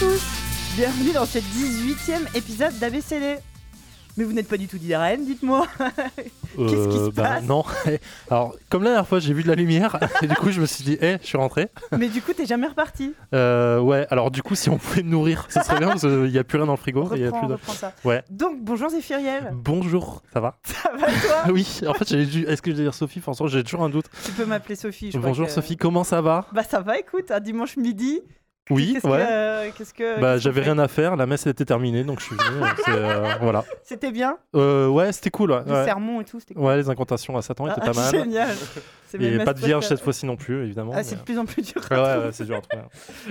Tous Bienvenue dans ce 18e épisode d'ABCD. Mais vous n'êtes pas du tout d'IRN, dites-moi. Qu'est-ce qui se bah, passe Non. Alors, comme la dernière fois, j'ai vu de la lumière et du coup, je me suis dit, eh, je suis rentré. Mais du coup, t'es jamais reparti. Euh, ouais, alors du coup, si on pouvait me nourrir, ce serait bien parce qu'il n'y a plus rien dans le frigo. il y a Reprends, plus de- reprends ça. Ouais. Donc, bonjour Zéphiriel. Bonjour, ça va Ça va toi Oui, en fait, j'avais dû. Est-ce que je vais dire Sophie? François J'ai toujours un doute. Tu peux m'appeler Sophie. Je crois Bonjour que- Sophie, comment ça va? Bah ça va, écoute, un dimanche midi. Oui, ouais. euh, que Bah, j'avais rien à faire, la messe était terminée, donc je suis venu. euh, voilà. C'était bien, Euh, ouais, c'était cool. Ouais. le ouais. sermon et tout, c'était cool. Ouais, les incantations à Satan étaient Ah, pas mal. Génial. C'est mes Et pas de vierge cette fois-ci non plus, évidemment. Ah, c'est de mais- plus en plus dur. Ouais, c'est dur à trouver.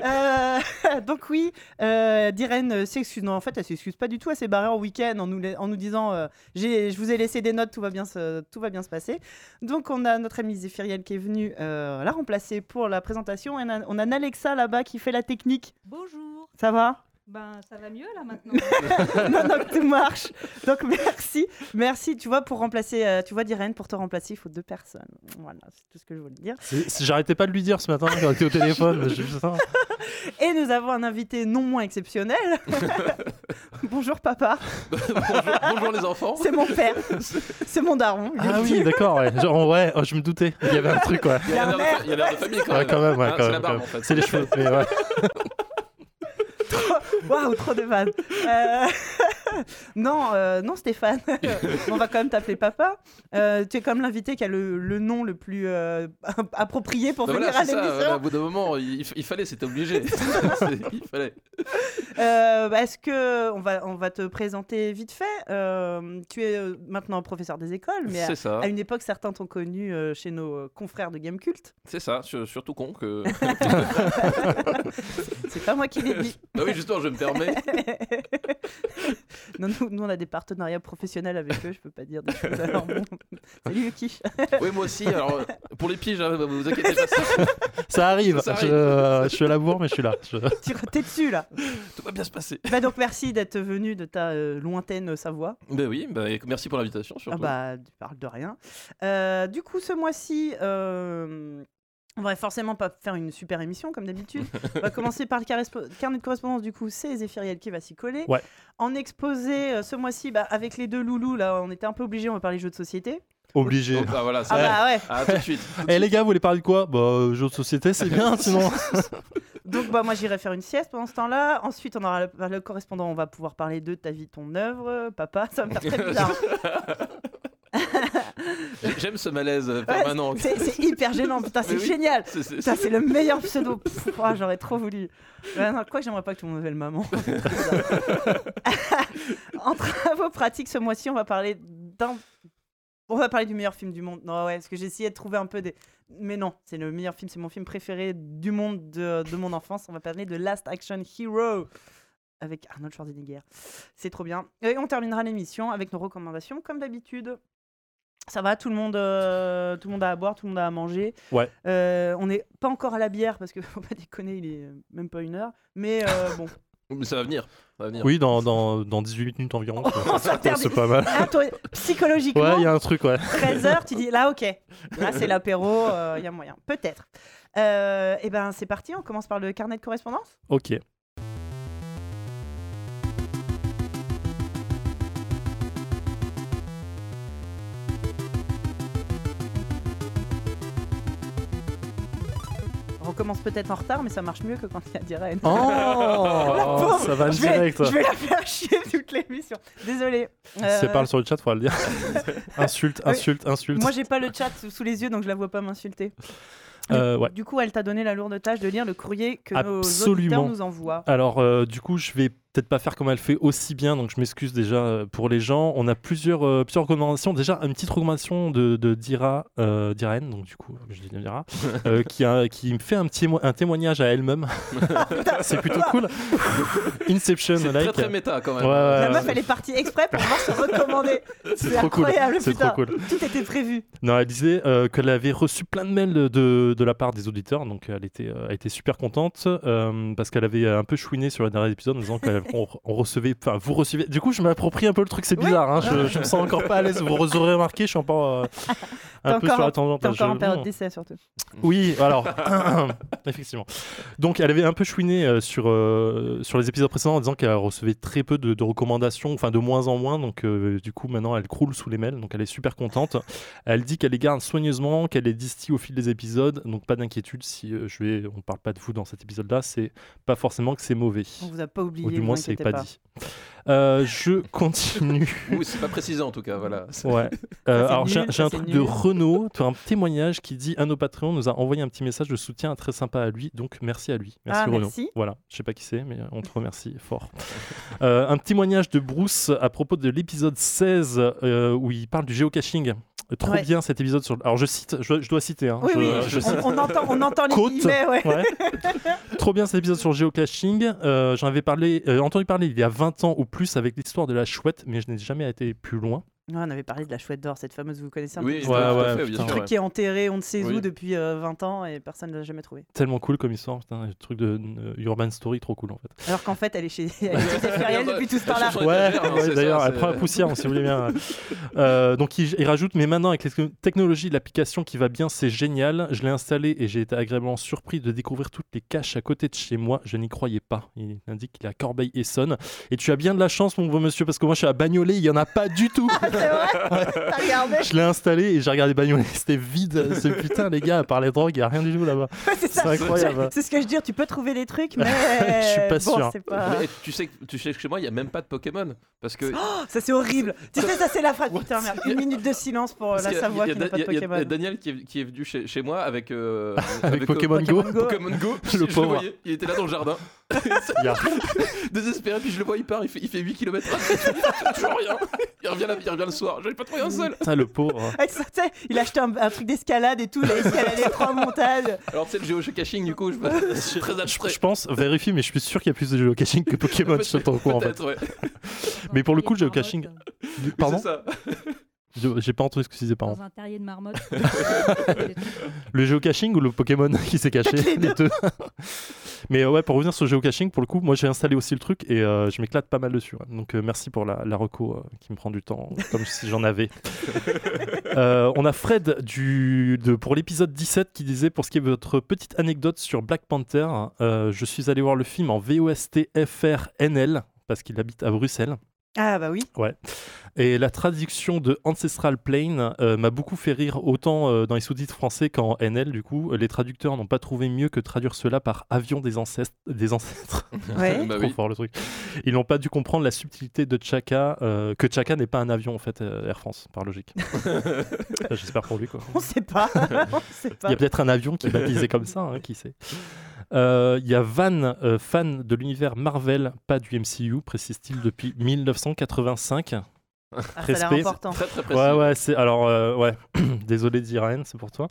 Euh, donc oui, euh, Diren euh, s'excuse. Non, en fait, elle s'excuse pas du tout. Elle s'est barrée en week-end en nous, la- en nous disant euh, je vous ai laissé des notes, tout va bien se, tout va bien se passer. Donc on a notre amie Zéphiriel qui est venue euh, la remplacer pour la présentation. Et on a, on a Alexa là-bas qui fait la technique. Bonjour. Ça va? Ben, ça va mieux là maintenant. Non, non, tout marche. Donc merci, merci. Tu vois, pour remplacer, euh, tu vois, Diren, pour te remplacer, il faut deux personnes. Voilà, c'est tout ce que je voulais dire. C'est- c'est- J'arrêtais pas de lui dire ce matin quand on était au téléphone. Et nous avons un invité non moins exceptionnel. Bonjour papa, bonjour, bonjour les enfants. c'est mon père, c'est mon daron. Ah oui, d'accord, ouais. Genre, ouais, oh, je me doutais. Il y avait un truc, ouais. Il y a l'air de, il y a l'air de famille quand Ouais, même. quand même, ouais, Hein, quand c'est même, la barbe quand en fait. C'est les cheveux, mais ouais. Waouh, trop de vannes. Euh, non, euh, non Stéphane, on va quand même t'appeler papa. Euh, tu es comme l'invité qui a le, le nom le plus euh, approprié pour Bah venir voilà, à l'émission. voilà, au bout d'un moment, il, il fallait, c'était obligé. Il fallait. Bah, Est-ce que on va, on va te présenter vite fait? Tu es maintenant professeur des écoles, mais à, ça. à une époque, certains t'ont connu chez nos confrères de Game Cult. C'est ça. sur- Surtout con que. C'est pas moi qui l'ai dit. Ah oui, justement, je me permets. non, nous, nous, on a des partenariats professionnels avec eux, je peux pas dire des choses. Alors bon. Salut Yuki. Oui, moi aussi. Alors, euh, pour les piges, hein, vous inquiétez pas, ça- Ça arrive. Ça Je, arrive. euh, je suis à la bourre, mais je suis là. Je- t'es dessus là. tout va bien se passer. Bah donc merci d'être venu de ta euh, lointaine Savoie. Ben oui, bah, et merci pour l'invitation. Ah Surtout. bah tu parles de rien. Euh, du coup ce mois-ci. On va forcément pas faire une super émission comme d'habitude. On va commencer par le carnet de correspondance. Du coup, c'est Zéphiriel qui va s'y coller. Ouais. En exposé euh, ce mois-ci, bah, avec les deux loulous, là, on était un peu obligés. On va parler jeux de société. Obligé. Donc, bah, voilà, ça Ah va. bah ouais. Ah, tout de suite. Eh les gars, vous voulez parler de quoi? Bah, euh, jeux de société, c'est bien, sinon. Donc bah moi j'irai faire une sieste pendant ce temps-là. Ensuite on aura le, le correspondant, on va pouvoir parler de ta vie, ton œuvre, euh, papa. Ça va me faire très bizarre. J'ai- J'aime ce malaise euh, Ouais, permanent. c'est hyper gênant, putain c'est oui. génial. C'est- c'est- Ça c'est le meilleur pseudo. Ouah, J'aurais trop voulu. Ouais, non, quoi j'aimerais pas que tout le monde m'appelle maman. en travaux pratiques ce mois-ci on va parler d'un... On va parler du meilleur film du monde. Non ouais, parce que j'ai essayé de trouver un peu des... Mais non, c'est le meilleur film, c'est mon film préféré du monde de, de mon enfance. On va parler de Last Action Hero avec Arnold Schwarzenegger. C'est trop bien. Et on terminera l'émission avec nos recommandations comme d'habitude. Ça va, tout le monde, euh, tout le monde a à boire, tout le monde a à manger. Ouais. Euh, on n'est pas encore à la bière parce que faut pas déconner, il est même pas une heure. Mais euh, bon, Mais ça va venir. Ça va venir. Oui, dans, dans, dans 18 minutes environ. c'est pas mal. Ah, toi, psychologiquement, Ouais, il y a un truc, ouais. 13 heures, tu dis là, ok. Là, c'est l'apéro, il y a moyen. Peut-être. Euh, et ben, c'est parti. On commence par le carnet de correspondance. Ok. On recommence peut-être en retard, mais ça marche mieux que quand il y a Diren. Oh, ça va je, vais, direct. je vais la faire chier toute l'émission. Désolé. Si elle parle sur le chat, faudra le dire. insulte, Oui. insulte, insulte. Moi, j'ai pas le chat sous les yeux, donc je la vois pas m'insulter. Euh, ouais. Du coup, elle t'a donné la lourde tâche de lire le courrier que nos Absolument. auditeurs nous envoient. Alors, euh, du coup, je vais peut-être pas faire comme elle fait aussi bien, donc je m'excuse déjà euh, pour les gens. On a plusieurs, euh, plusieurs recommandations. Déjà, une petite recommandation de, de Dira, euh, Diren, donc du coup, je dis Dira, euh, qui, a, qui me fait un, petit un témoignage à elle-même. C'est plutôt cool. Inception, C'est like. très très méta quand même. Ouais, La meuf, elle est partie exprès pour pouvoir se recommander. C'est trop cool. incroyable, putain. trop cool. Tout était prévu. Non, elle disait euh, qu'elle avait reçu plein de mails de, de la part des auditeurs, donc elle était, euh, elle était super contente euh, parce qu'elle avait un peu chouiné sur le dernier épisode en disant qu'elle on, on recevait, enfin vous recevez. Du coup, je m'approprie un peu le truc, c'est bizarre. hein, je, je me sens encore pas à l'aise. Vous aurez remarqué, je suis encore euh, un peu encore sur la tangente. T'es encore je- en période d'essai surtout. Oui, alors, effectivement. Donc, elle avait un peu chouiné euh, sur, euh, sur les épisodes précédents en disant qu'elle recevait très peu de, de recommandations, enfin de moins en moins. Donc, euh, du coup, maintenant, elle croule sous les mails. Donc, elle est super contente. Elle dit qu'elle les garde soigneusement, qu'elle les distille au fil des épisodes. Donc, pas d'inquiétude si euh, je vais, on parle pas de vous dans cet épisode-là. C'est pas forcément que c'est mauvais. On vous a pas oublié. Ou du vous moins, c'est inquiétez pas, dit. Euh, je continue. Oui, c'est pas précisé en tout cas, voilà. Ouais. Euh, alors j'ai un truc de. Renault, tu as un témoignage qui dit un de nos Patreons nous a envoyé un petit message de soutien très sympa à lui, donc merci à lui. Merci Ah, Renault. merci. Voilà, je sais pas qui c'est, mais on te remercie fort. Euh, un témoignage de Bruce à propos de l'épisode 16 euh, où il parle du géocaching. Trop Ouais. bien cet épisode sur. Alors je cite, je, je dois citer. hein. Oui, je, oui. je cite. On, on entend, on entend les Côte. guillemets, ouais. Ouais. Trop bien cet épisode sur le géocaching. Euh, J'en avais parlé, euh, entendu parler il y a 20 ans ou plus avec l'histoire de la chouette, mais je n'ai jamais été plus loin. Ouais, on avait parlé de la chouette d'or, cette fameuse, vous connaissez un Oui, peu tout Ouais, à ouais, fait, bien putain. sûr. truc ouais. qui est enterré, on ne sait Oui. où depuis euh, 20 ans et personne ne l'a jamais trouvé. Tellement cool comme histoire, putain, le truc de euh, Urban Story, trop cool en fait. Alors qu'en fait, elle est chez, elle est depuis tout ce temps-là. Ouais, hein, ouais, d'ailleurs, elle prend la poussière, si vous voulez bien. Euh, donc, il, il rajoute Mais maintenant, avec les technologies de l'application qui va bien, c'est génial. Je l'ai installé et j'ai été agréablement surpris de découvrir toutes les caches à côté de chez moi. Je n'y croyais pas. Il indique qu'il est à Corbeil-Essonne. Et tu as bien de la chance, mon beau monsieur, parce que moi, je suis à Bagnolet, il n'y en a pas du tout. C'est vrai regardé Je l'ai installé et j'ai regardé Bagnolet, c'était vide. Ce putain, les gars, à part les drogues, il n'y a rien du tout là-bas. C'est ça. C'est incroyable. C'est ce que je veux dire, tu peux trouver des trucs, mais. Je suis pas bon, sûr. c'est pas- Mais tu sais, que- tu sais que chez moi, il n'y a même pas de Pokémon. Parce que. Oh, ça, c'est horrible. Tu sais, ça, c'est la phrase. Putain, merde. Une minute de silence pour parce la Savoie qui n'a pas de il y a Pokémon. Daniel qui est, qui est venu chez, chez moi avec. euh, Avec euh, Pokémon Go. Pokémon Go. Pokémon Go. Le je le pauvre. voyais, il était là dans le jardin. Désespéré, puis je le vois, il part, il fait, il fait 8 km. Toujours rien. Il revient, il revient le soir. J'avais pas trouvé un seul. Putain, le pauvre. Avec ça, tu sais, il a acheté un, un truc d'escalade et tout, il a escaladé trois montagnes. Alors, tu sais, le géocaching, du coup, je me je suis très abstrait. Je pense, vérifie, mais je suis sûr qu'il y a plus de géocaching que Pokémon sur ton cours en fait. Peut-être, ouais. Mais pour le coup, le géocaching- Mais Pardon c'est ça. Je- J'ai pas entendu ce que tu disais, pardon. Dans un terrier de marmotte. Le géocaching ou le Pokémon qui s'est caché Les deux. Mais euh, ouais, pour revenir sur le géocaching, pour le coup, moi j'ai installé aussi le truc et euh, je m'éclate pas mal dessus. ouais. Donc euh, merci pour la, la reco euh, qui me prend du temps, comme si j'en avais. On a Fred du, de, pour l'épisode 17 qui disait Pour ce qui est de votre petite anecdote sur Black Panther, je suis allé voir le film en VOST FRNL parce qu'il habite à Bruxelles. Ah, bah oui. Et la traduction de Ancestral Plane euh, m'a beaucoup fait rire, autant euh, dans les sous-titres français qu'en NL. Du coup, les traducteurs n'ont pas trouvé mieux que traduire cela par avion des ancêtres. Des ancêtres. Ouais. Bah Trop oui. fort le truc. Ils n'ont pas dû comprendre la subtilité de Chaka, euh, que Chaka n'est pas un avion en fait, euh, Air France, par logique. J'espère pour lui quoi. On sait pas. On sait Il pas. y a peut-être un avion qui est baptisé comme ça, hein, qui sait. Euh, Il y a Van, euh, fan de l'univers Marvel, pas du MCU, précise-t-il depuis 1985. Ah, ça a l'air respect. important. Très, très. Ouais, ouais, c'est. Alors, euh, ouais, désolé d'Irène, c'est pour toi.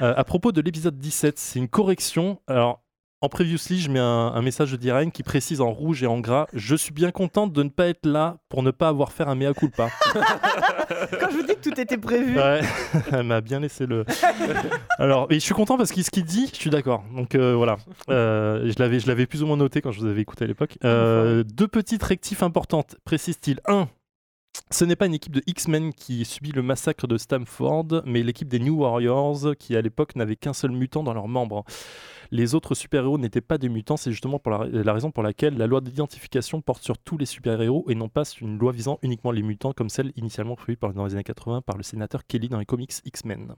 Euh, à propos de l'épisode 17, c'est une correction. Alors, en previously, je mets un, un message de d'Irène qui précise en rouge et en gras Je suis bien contente de ne pas être là pour ne pas avoir fait un mea culpa. Quand je vous dis que tout était prévu. Ouais, elle m'a bien laissé le. Alors, et je suis content parce que ce qu'il dit, je suis d'accord. Donc euh, voilà, Euh, je l'avais, je l'avais plus ou moins noté quand je vous avais écouté à l'époque. Euh, deux petites rectifs importantes, précise-t-il. Un, ce n'est pas une équipe de X-Men qui subit le massacre de Stamford, mais l'équipe des New Warriors qui à l'époque n'avait qu'un seul mutant dans leurs membres. Les autres super-héros n'étaient pas des mutants, c'est justement pour la, la raison pour laquelle la loi d'identification porte sur tous les super-héros et non pas une loi visant uniquement les mutants comme celle initialement prévue par- dans les années 80 par le sénateur Kelly dans les comics X-Men.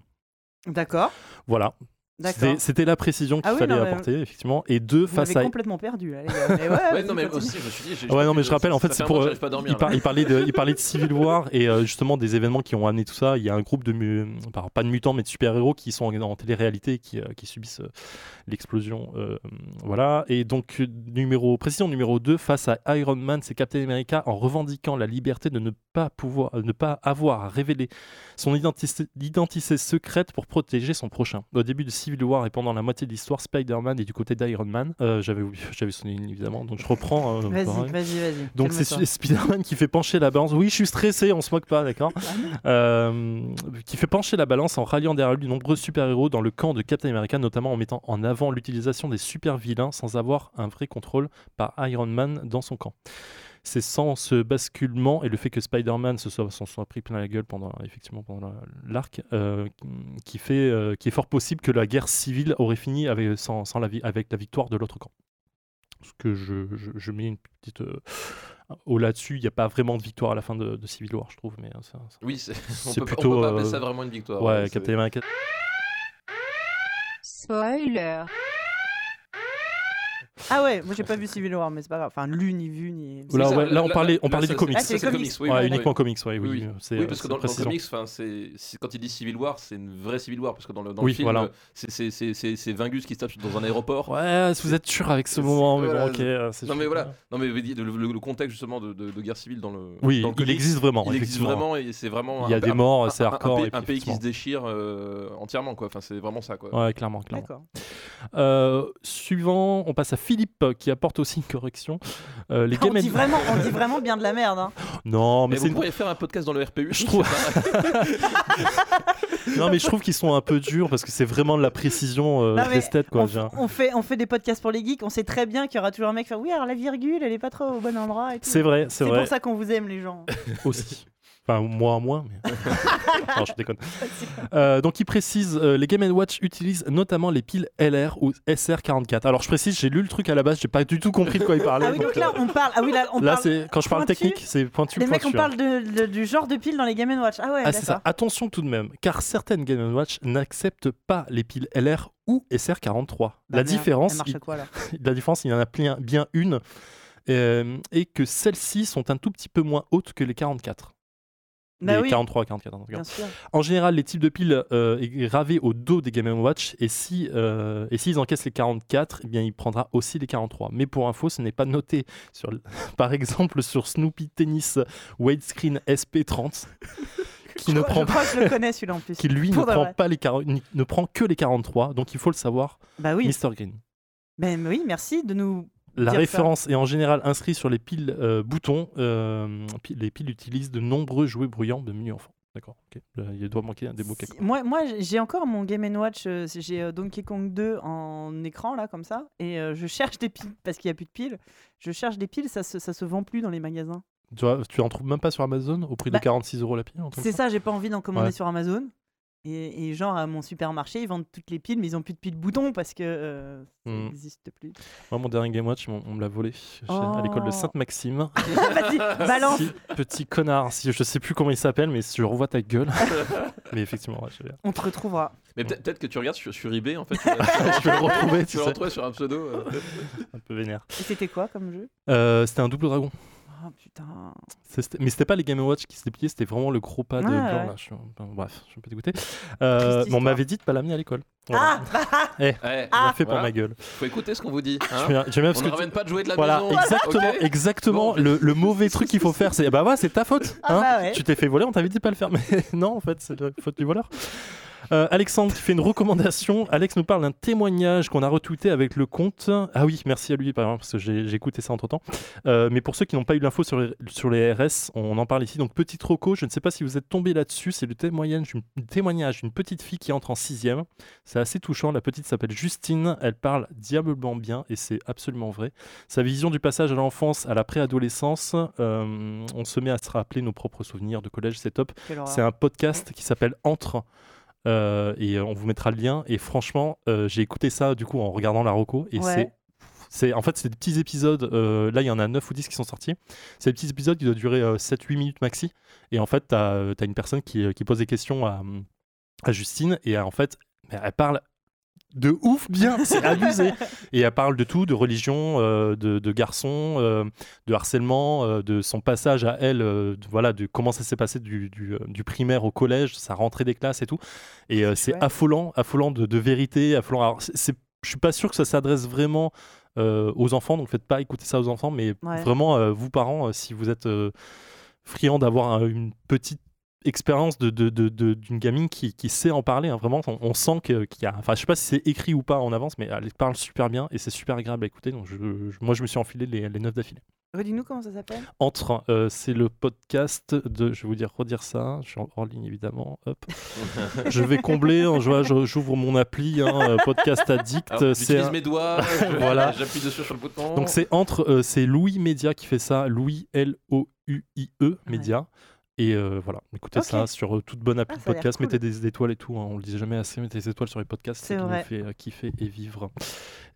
D'accord. Voilà. C'était- c'était la précision qu'il Ah oui, fallait non, mais- apporter, effectivement. Et deux, Vous face à... complètement perdu là, les gars. Mais ouais, non, mais continue. aussi, je me suis dit. Ouais, non, mais je rappelle, en fait, c'est pour, euh, dormir, il, là. par- il parlait de, il parlait de Civil War et euh, justement des événements qui ont amené tout ça. Il y a un groupe de, mu- enfin, pas de mutants, mais de super-héros qui sont en, en télé-réalité et qui, euh, qui subissent euh, l'explosion. euh, voilà. Et donc, numéro, précision numéro 2, face à Iron Man, c'est Captain America en revendiquant la liberté de ne pas pouvoir, euh, ne pas avoir à révéler son identité, identité secrète pour protéger son prochain. Au début de Civil Civil War et pendant la moitié de l'histoire, Spider-Man est du côté d'Iron Man. Euh, j'avais j'avais sonné une évidemment, donc je reprends. euh, Vas-y, vas-y, vas-y. Donc c'est. Spider-Man qui fait pencher la balance. Oui, je suis stressé, on se moque pas, d'accord Euh, Qui fait pencher la balance en ralliant derrière lui de nombreux super-héros dans le camp de Captain America, notamment en mettant en avant l'utilisation des super-vilains sans avoir un vrai contrôle par Iron Man dans son camp. C'est sans ce basculement et le fait que Spider-Man se soit, s'en soit pris plein la gueule pendant, effectivement, pendant la- l'arc, euh, qui, fait, euh, qui est fort possible que la guerre civile aurait fini avec, sans, sans la, vi- avec la victoire de l'autre camp. Ce que je, je, je mets une petite. euh, au là-dessus, il n'y a pas vraiment de victoire à la fin de, de Civil War, je trouve. Mais euh, ça, ça- Oui, c'est- on C'est peut, plutôt, on peut pas euh, appeler ça vraiment une victoire. ouais, c'est- Captain America. Spoiler. Ah ouais, moi j'ai pas vu Civil War, mais c'est pas grave. Enfin, lu, ni vu, ni. Là, ça, ouais, là, on parlait, on là, parlait ça, du comics. Ah, c'est comics. comics, oui. ouais, oui, uniquement oui. comics, ouais, oui. Oui, parce que dans, dans le comics, enfin, c'est quand il dit Civil War, c'est une vraie Civil War parce que dans le, dans Oui, le film, voilà. c'est- c'est- c'est c'est- c'est Vingus qui se tape dans un aéroport. Ouais, si vous êtes sûr avec ce moment, mais voilà, bon, ok. euh, Non mais voilà, non mais le, le- le contexte justement de, de- de guerre civile dans le Oui, dans le il existe vraiment. il existe vraiment et c'est vraiment Il y a des morts, c'est hardcore. un pays qui se déchire euh, entièrement quoi. Enfin c'est vraiment ça quoi. Ouais, clairement, clairement. D'accord. Euh, suivant, on passe à Philippe qui apporte aussi une correction. Euh, les On dit, vraiment, on dit vraiment bien de la merde. Hein. Non, mais Mais c'est vous une- pourriez faire un podcast dans le RPU. Je trouve- non, mais je trouve qu'ils sont un peu durs parce que c'est vraiment de la précision euh, Non, quoi. on, fait, on fait des podcasts pour les geeks, on sait très bien qu'il y aura toujours un mec qui fait Oui, alors la virgule, elle est pas trop au bon endroit. et tout. C'est vrai, c'est C'est vrai pour ça qu'on vous aime, les gens. aussi. Enfin, moi moins, mais. non, je déconne. Euh, donc, il précise euh, les Game Watch utilisent notamment les piles LR ou SR44. Alors, je précise, j'ai lu le truc à la base, j'ai pas du tout compris de quoi il parlait. Ah oui, donc là, on parle. Ah oui, là, on là, parle. c'est quand je parle pointu. technique, c'est pointu. Les mecs, on hein. parle de, de- du genre de pile dans les Game Watch. Ah ouais, Ah, c'est ça. d'accord. Attention tout de même, car certaines Game Watch n'acceptent pas les piles LR ou SR43. Bah la différence, Elle il- à quoi là la différence, il y en a bien, bien une, euh, et que celles-ci sont un tout petit peu moins hautes que les 44. Bah les oui, 43, 44 en tout cas. bien sûr. En général, les types de piles euh, est gravé au dos des Game Watch et si euh, et s'ils encaissent les 44, eh bien il prendra aussi les 43. Mais pour info, ce n'est pas noté sur par exemple sur Snoopy Tennis Widescreen SP30 qui Je ne crois- prend je pas crois que je le connais celui-là en plus. qui lui ne Pour prend vrai. pas les 40 ni- ne prend que les 43. Donc il faut le savoir, Bah oui. Mr Green. Ben oui, merci de nous. La ça. référence est en général inscrite sur les piles euh, boutons. euh, les piles utilisent de nombreux jouets bruyants de menu enfant. D'accord. Il doit manquer un des mots Si- moi, moi j'ai encore mon Game Watch, euh, j'ai Donkey Kong 2 en écran là comme ça, et je cherche des piles parce qu'il n'y a plus de piles. Je cherche des piles, ça se, ça se vend plus dans les magasins. Tu, vois, tu en trouves même pas sur Amazon au prix Bah, de 46 euros la pile C'est ça ça, j'ai pas envie d'en commander Ouais. sur Amazon. Et, et genre à mon supermarché, ils vendent toutes les piles, mais ils ont plus de piles boutons parce que euh, ça Hmm. n'existe plus. Moi, mon dernier Game Watch, on, on me l'a volé chez- à l'école de Oh. Sainte-Maxime. Vas-y, balance. Si, petit connard. Si, je sais plus comment il s'appelle, mais si je revois ta gueule. mais effectivement, ouais, je, vais, On te retrouvera. Mais peut- peut-être que tu regardes sur, sur eBay en fait. je vais le retrouver, tu tu le sais. retrouver sur un pseudo. euh. Un peu vénère. Et c'était quoi comme jeu? Euh, c'était un double dragon. Oh putain. Mais c'était pas les Game Watch qui se dépliaient, c'était vraiment le gros pad Ouais, blanc. ouais. Là. Je suis un peu- bref, je suis un peu dégoûté. Euh, on m'avait dit de pas l'amener à l'école. Voilà. Ah bah, Eh, Ouais, Ah. a fait pour ma gueule. Faut écouter ce qu'on vous dit. hein. Je viens- bien parce On que ne ramène pas de jouets de la Voilà, maison. exactement, exactement. Bon, le, le mauvais truc qu'il faut faire, c'est bah ouais, c'est ta faute. Ah hein. bah ouais. Tu t'es fait voler, on t'avait dit de pas le faire, mais non, en fait, c'est la faute du voleur. Euh, Alexandre qui fait une recommandation. Alex nous parle d'un témoignage qu'on a retweeté avec le compte. Ah oui, merci à lui, par exemple, parce que j'ai écouté ça entre temps. mais pour ceux qui n'ont pas eu l'info sur, les- sur les RS, on en parle ici. Donc, petit troco, je ne sais pas si vous êtes tombé là-dessus. C'est le témoignage d'une témoignage d'une petite fille qui entre en sixième. C'est assez touchant. La petite s'appelle Justine. Elle parle diablement bien et c'est absolument vrai. Sa vision du passage à l'enfance à la préadolescence, euh, on se met à se rappeler nos propres souvenirs de collège, c'est top. C'est un podcast qui s'appelle Entre. Euh, et euh, on vous mettra le lien. Et franchement, euh, j'ai écouté ça du coup en regardant la Rocco. Et Ouais. c'est. C'est, en fait, c'est des petits épisodes. euh, là, il y en a 9 ou 10 qui sont sortis. C'est des petits épisodes qui doivent durer 7-8 minutes maxi. Et en fait, tu as, une personne qui, euh, qui pose des questions à, à Justine. Et euh, en fait, elle parle de ouf bien. C'est abusé. Et elle parle de tout, de religion, euh, de, de garçons, euh, de harcèlement, euh, de son passage à elle, de- voilà, de comment ça s'est passé du, du, du primaire au collège, sa rentrée des classes et tout. Et c'est affolant, affolant de, de vérité, affolant. Alors, c'est- c'est- je suis pas sûr que ça s'adresse vraiment aux enfants, donc faites pas écouter ça aux enfants, mais Ouais. vraiment, vous parents, si vous êtes friands d'avoir un- une petite expérience de, de- de- de- d'une gamine qui, qui sait en parler. hein. Vraiment, on, on sent que- qu'il y a. Enfin, je sais pas si c'est écrit ou pas en avance, mais elle parle super bien et c'est super agréable à écouter. Donc, je, je- moi, je me suis enfilé les, les neuf d'affilée. Redis-nous comment ça s'appelle Entre, euh, c'est le podcast de. Je vais vous dire, redire ça. Je suis en hors ligne évidemment. Hop. je vais combler. hein, je vois, je- j'ouvre mon appli, hein, euh, podcast addict. Alors, c'est J'utilise un- mes doigts, je- Voilà. j'appuie dessus sur le bouton. Donc c'est entre, euh, c'est Louis Média qui fait ça, Louis L-O-U-I-E Média. Et euh, voilà, écoutez ça sur euh, toute bonne appli Ah, de ça a l'air podcast, cool. mettez des étoiles et tout, hein, on le dit jamais assez, mettez des étoiles sur les podcasts, C'est c'est ce qui fait euh, kiffer et vivre.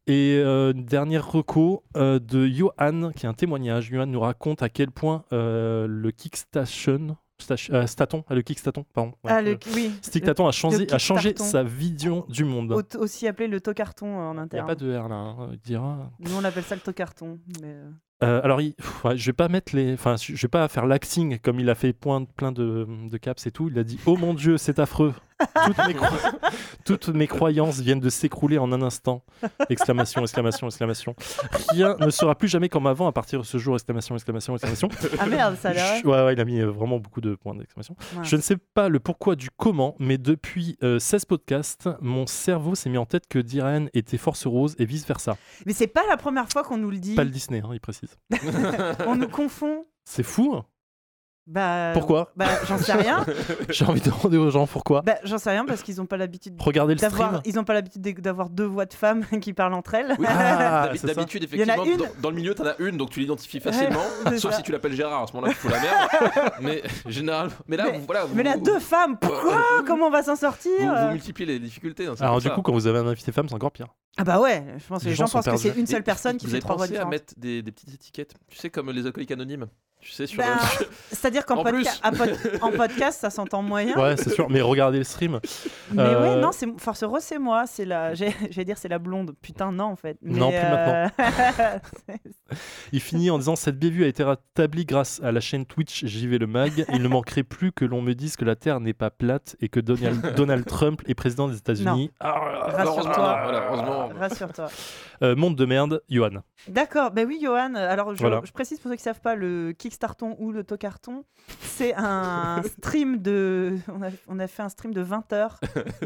Et euh, une dernière reco de Johan, qui est un témoignage. Johan nous raconte à quel point le Kickstation, Station- euh, Staton, le Kickstaton, pardon. ouais, Ah, le, oui. A changé, a changé sa vision du monde. Au- Aussi appelé le tocarton euh, en Il n'y a interne. pas de R là, hein, il dira. Nous, on appelle ça le tocarton. Mais... euh, alors, il- pff, ouais, je vais pas mettre les, enfin, je vais pas faire l'acting comme il a fait point, plein de, de caps et tout. Il a dit Oh mon Dieu, c'est affreux. Toutes mes, cro- toutes mes croyances viennent de s'écrouler en un instant. Exclamation, exclamation, exclamation. Rien ne sera plus jamais comme avant à partir de ce jour. Exclamation, exclamation, exclamation. Ah merde, ça. Je- ouais, ouais, il a mis euh, vraiment beaucoup de points d'exclamation. Je ne sais pas le pourquoi du comment, mais depuis euh, 16 podcasts, mon cerveau s'est mis en tête que Diren était Force Rose et vice versa. Mais c'est pas la première fois qu'on nous le dit. Pas le Disney, hein, il précise. On nous confond. C'est fou. hein. Bah, Pourquoi Bah, j'en sais rien. J'ai envie de demander aux gens pourquoi. Bah, j'en sais rien parce qu'ils ont pas l'habitude Regardez le d'avoir. stream. Ils ont pas l'habitude d'avoir deux voix de femmes qui parlent entre elles. Oui, Ah, d'habitude, Il y en a effectivement, une. dans, dans le milieu, t'en as une, donc tu l'identifies facilement. sauf ça. si tu l'appelles Gérard, à ce moment-là, tu fous la merde. mais généralement, mais là, Mais- vous- voilà. Vous, Mais là, deux femmes, pourquoi? Comment on va s'en sortir? Vous, vous multipliez les difficultés. hein, Alors du ça. coup, quand vous avez un invité femme, c'est encore pire. Ah bah ouais, je pense que Les les gens pensent que c'est une seule personne qui vous fait avez trois voix pensé à différentes. mettre des, des petites étiquettes, tu sais, comme les alcooliques anonymes? Tu sais, sur Bah, le- C'est-à-dire qu'en podca- pod- podcast, ça s'entend moyen. Ouais, c'est sûr. Mais regardez le stream. Mais Euh, ouais, non, c'est Force Rose, c'est moi. C'est la, j'ai- j'allais dire c'est la blonde. Putain, non en fait. Non, plus maintenant. Il finit en disant cette bévue a été rétablie grâce à la chaîne Twitch JV le Mag. Il ne manquerait plus que l'on me dise que la Terre n'est pas plate et que Donald, Donald Trump est président des États-Unis. Ah, Rassure-toi. non, voilà, heureusement. Rassure-toi. euh, monde de merde, Johan. D'accord, ben oui, Johan. Alors, je, Voilà. je précise pour ceux qui savent pas, le Kickstarton ou le Tocarton, c'est un stream de. On a, on a fait un stream de 20 heures.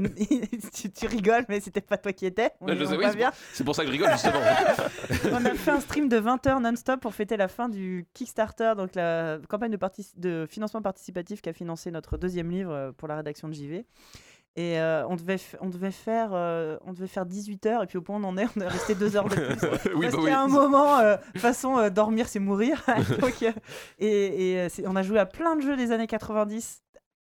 tu, tu rigoles, mais c'était pas toi qui étais. On, je sais, oui, c'est pour ça que je rigole, justement. On a fait un stream de 20 heures non-stop pour fêter la fin du Kickstarter, donc la campagne de, partic- de financement participatif qui a financé notre deuxième livre euh, pour la rédaction de JV. Et euh, on, devait on, devait faire, euh, on devait faire 18 heures, et puis au point où on en est, on est resté 2 heures de plus. oui, Parce bah qu'il oui. y a un moment, euh, façon, dormir c'est mourir. Donc, euh, et et, on a joué à plein de jeux des années 90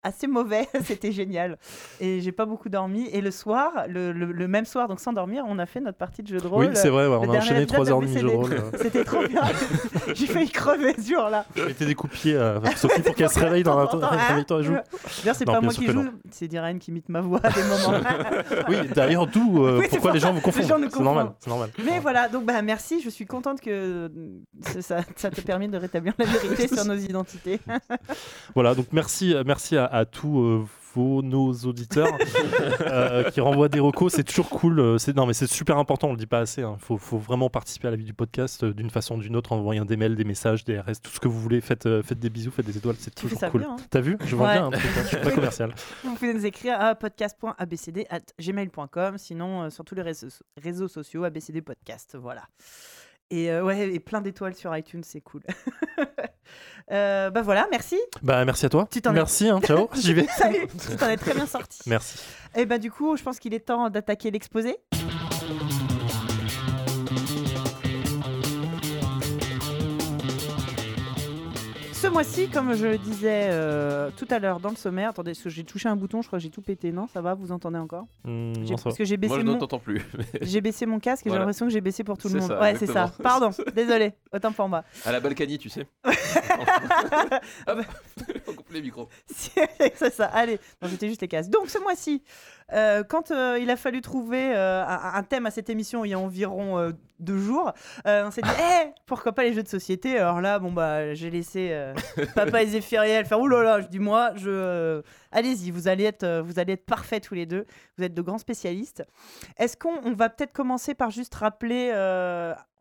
assez mauvais, c'était génial. Et j'ai pas beaucoup dormi. Et le soir, le, le- le même soir, donc sans dormir, on a fait notre partie de jeu de rôle. Oui, c'est vrai, ouais, on a enchaîné épisode 3 heures de jeu de rôle. euh. C'était trop bien. j'ai failli crever ce jour-là. Coups de pied à Sophie pour qu'elle se réveille dans un temps et joue. D'ailleurs, c'est pas moi qui joue, c'est Diren qui imite ma voix à des moments. Oui, d'ailleurs, d'où euh, Oui, pourquoi pour les gens vous confondent. C'est normal. Mais voilà, donc bah merci, je suis contente que euh, ça, ça, te permet de rétablir la vérité sur nos identités. Voilà, donc merci, euh, merci à, à tous euh, vos nos auditeurs euh, qui renvoient des recos. C'est toujours cool. euh, c'est non, mais c'est super important. On le dit pas assez. Il faut, faut vraiment participer à la vie du podcast euh, d'une façon ou d'une autre, en envoyant des mails, des messages, des RS, tout ce que vous voulez. Faites, euh, faites des bisous, faites des étoiles. C'est toujours cool. bien. hein. T'as vu? Je vois Ouais. bien. hein, je suis très commercial. Vous pouvez nous écrire à podcast.abcd.gmail.com, sinon euh, sur tous les réseaux, réseaux sociaux, ABCD Podcast. Voilà. Et euh, ouais, et plein d'étoiles sur iTunes, c'est cool. Euh, bah voilà, merci. Bah merci à toi. Tu t'en es- Merci. hein, ciao. J'y vais. Salut, tu t'en es très bien sorti. Merci. Et bah du coup, je pense qu'il est temps d'attaquer l'exposé. Ce mois-ci, comme je le disais euh, tout à l'heure dans le sommaire, attendez, parce que j'ai touché un bouton, je crois que j'ai tout pété, non Ça va, vous entendez encore? J'ai- non. Parce que j'ai Moi, baissé, je ne mon... t'entends plus. j'ai baissé mon casque et j'ai l'impression que j'ai baissé pour tout le monde. ça, ouais, c'est ça. Pardon, désolé, autant pour moi. À la Balkany, tu sais. Hop, on coupe les micros. c'est ça, allez. Non, j'étais juste les casques. Donc ce mois-ci, euh, quand euh, il a fallu trouver euh, un, un thème à cette émission il y a environ deux jours, on s'est dit, Eh, pourquoi pas les jeux de société? Alors là, bon bah, j'ai laissé Papa et Zéphiriel faire, ouh là là, je dis moi, je, allez-y, vous allez être, vous allez être parfaits tous les deux. Vous êtes de grands spécialistes. Est-ce qu'on on va peut-être commencer par juste rappeler.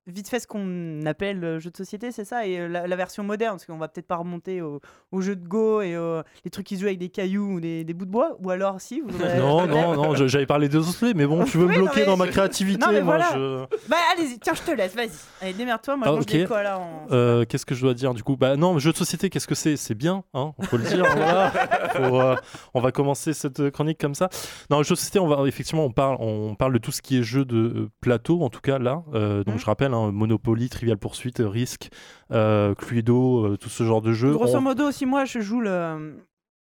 Vite fait ce qu'on appelle euh, jeu de société, c'est ça, et euh, la, la version moderne, parce qu'on va peut-être pas remonter au, au jeu de Go et euh, les trucs qui se jouent avec des cailloux ou des, des bouts de bois, ou alors si vous Non, non, non, j'avais parlé des osselets, mais bon, tu veux me Oui, bloquer dans ma créativité, Non, mais moi voilà. je. Bah allez-y, tiens, je te laisse, vas-y. Allez, démerde-toi, moi Ah, je colas en. Euh, qu'est-ce que je dois dire du coup? Bah non, jeu de société, qu'est-ce que c'est? C'est bien, hein on peut le dire. voilà. Faut, euh, on va commencer cette chronique comme ça. Non, jeu de société, on va effectivement on parle, on parle de tout ce qui est jeu de plateau, en tout cas là. Euh, donc Mhm. je rappelle, hein, Monopoly, Trivial Poursuite, Risk, euh, Cluedo, euh, tout ce genre de jeux. Grosso On- modo, aussi, moi je joue le.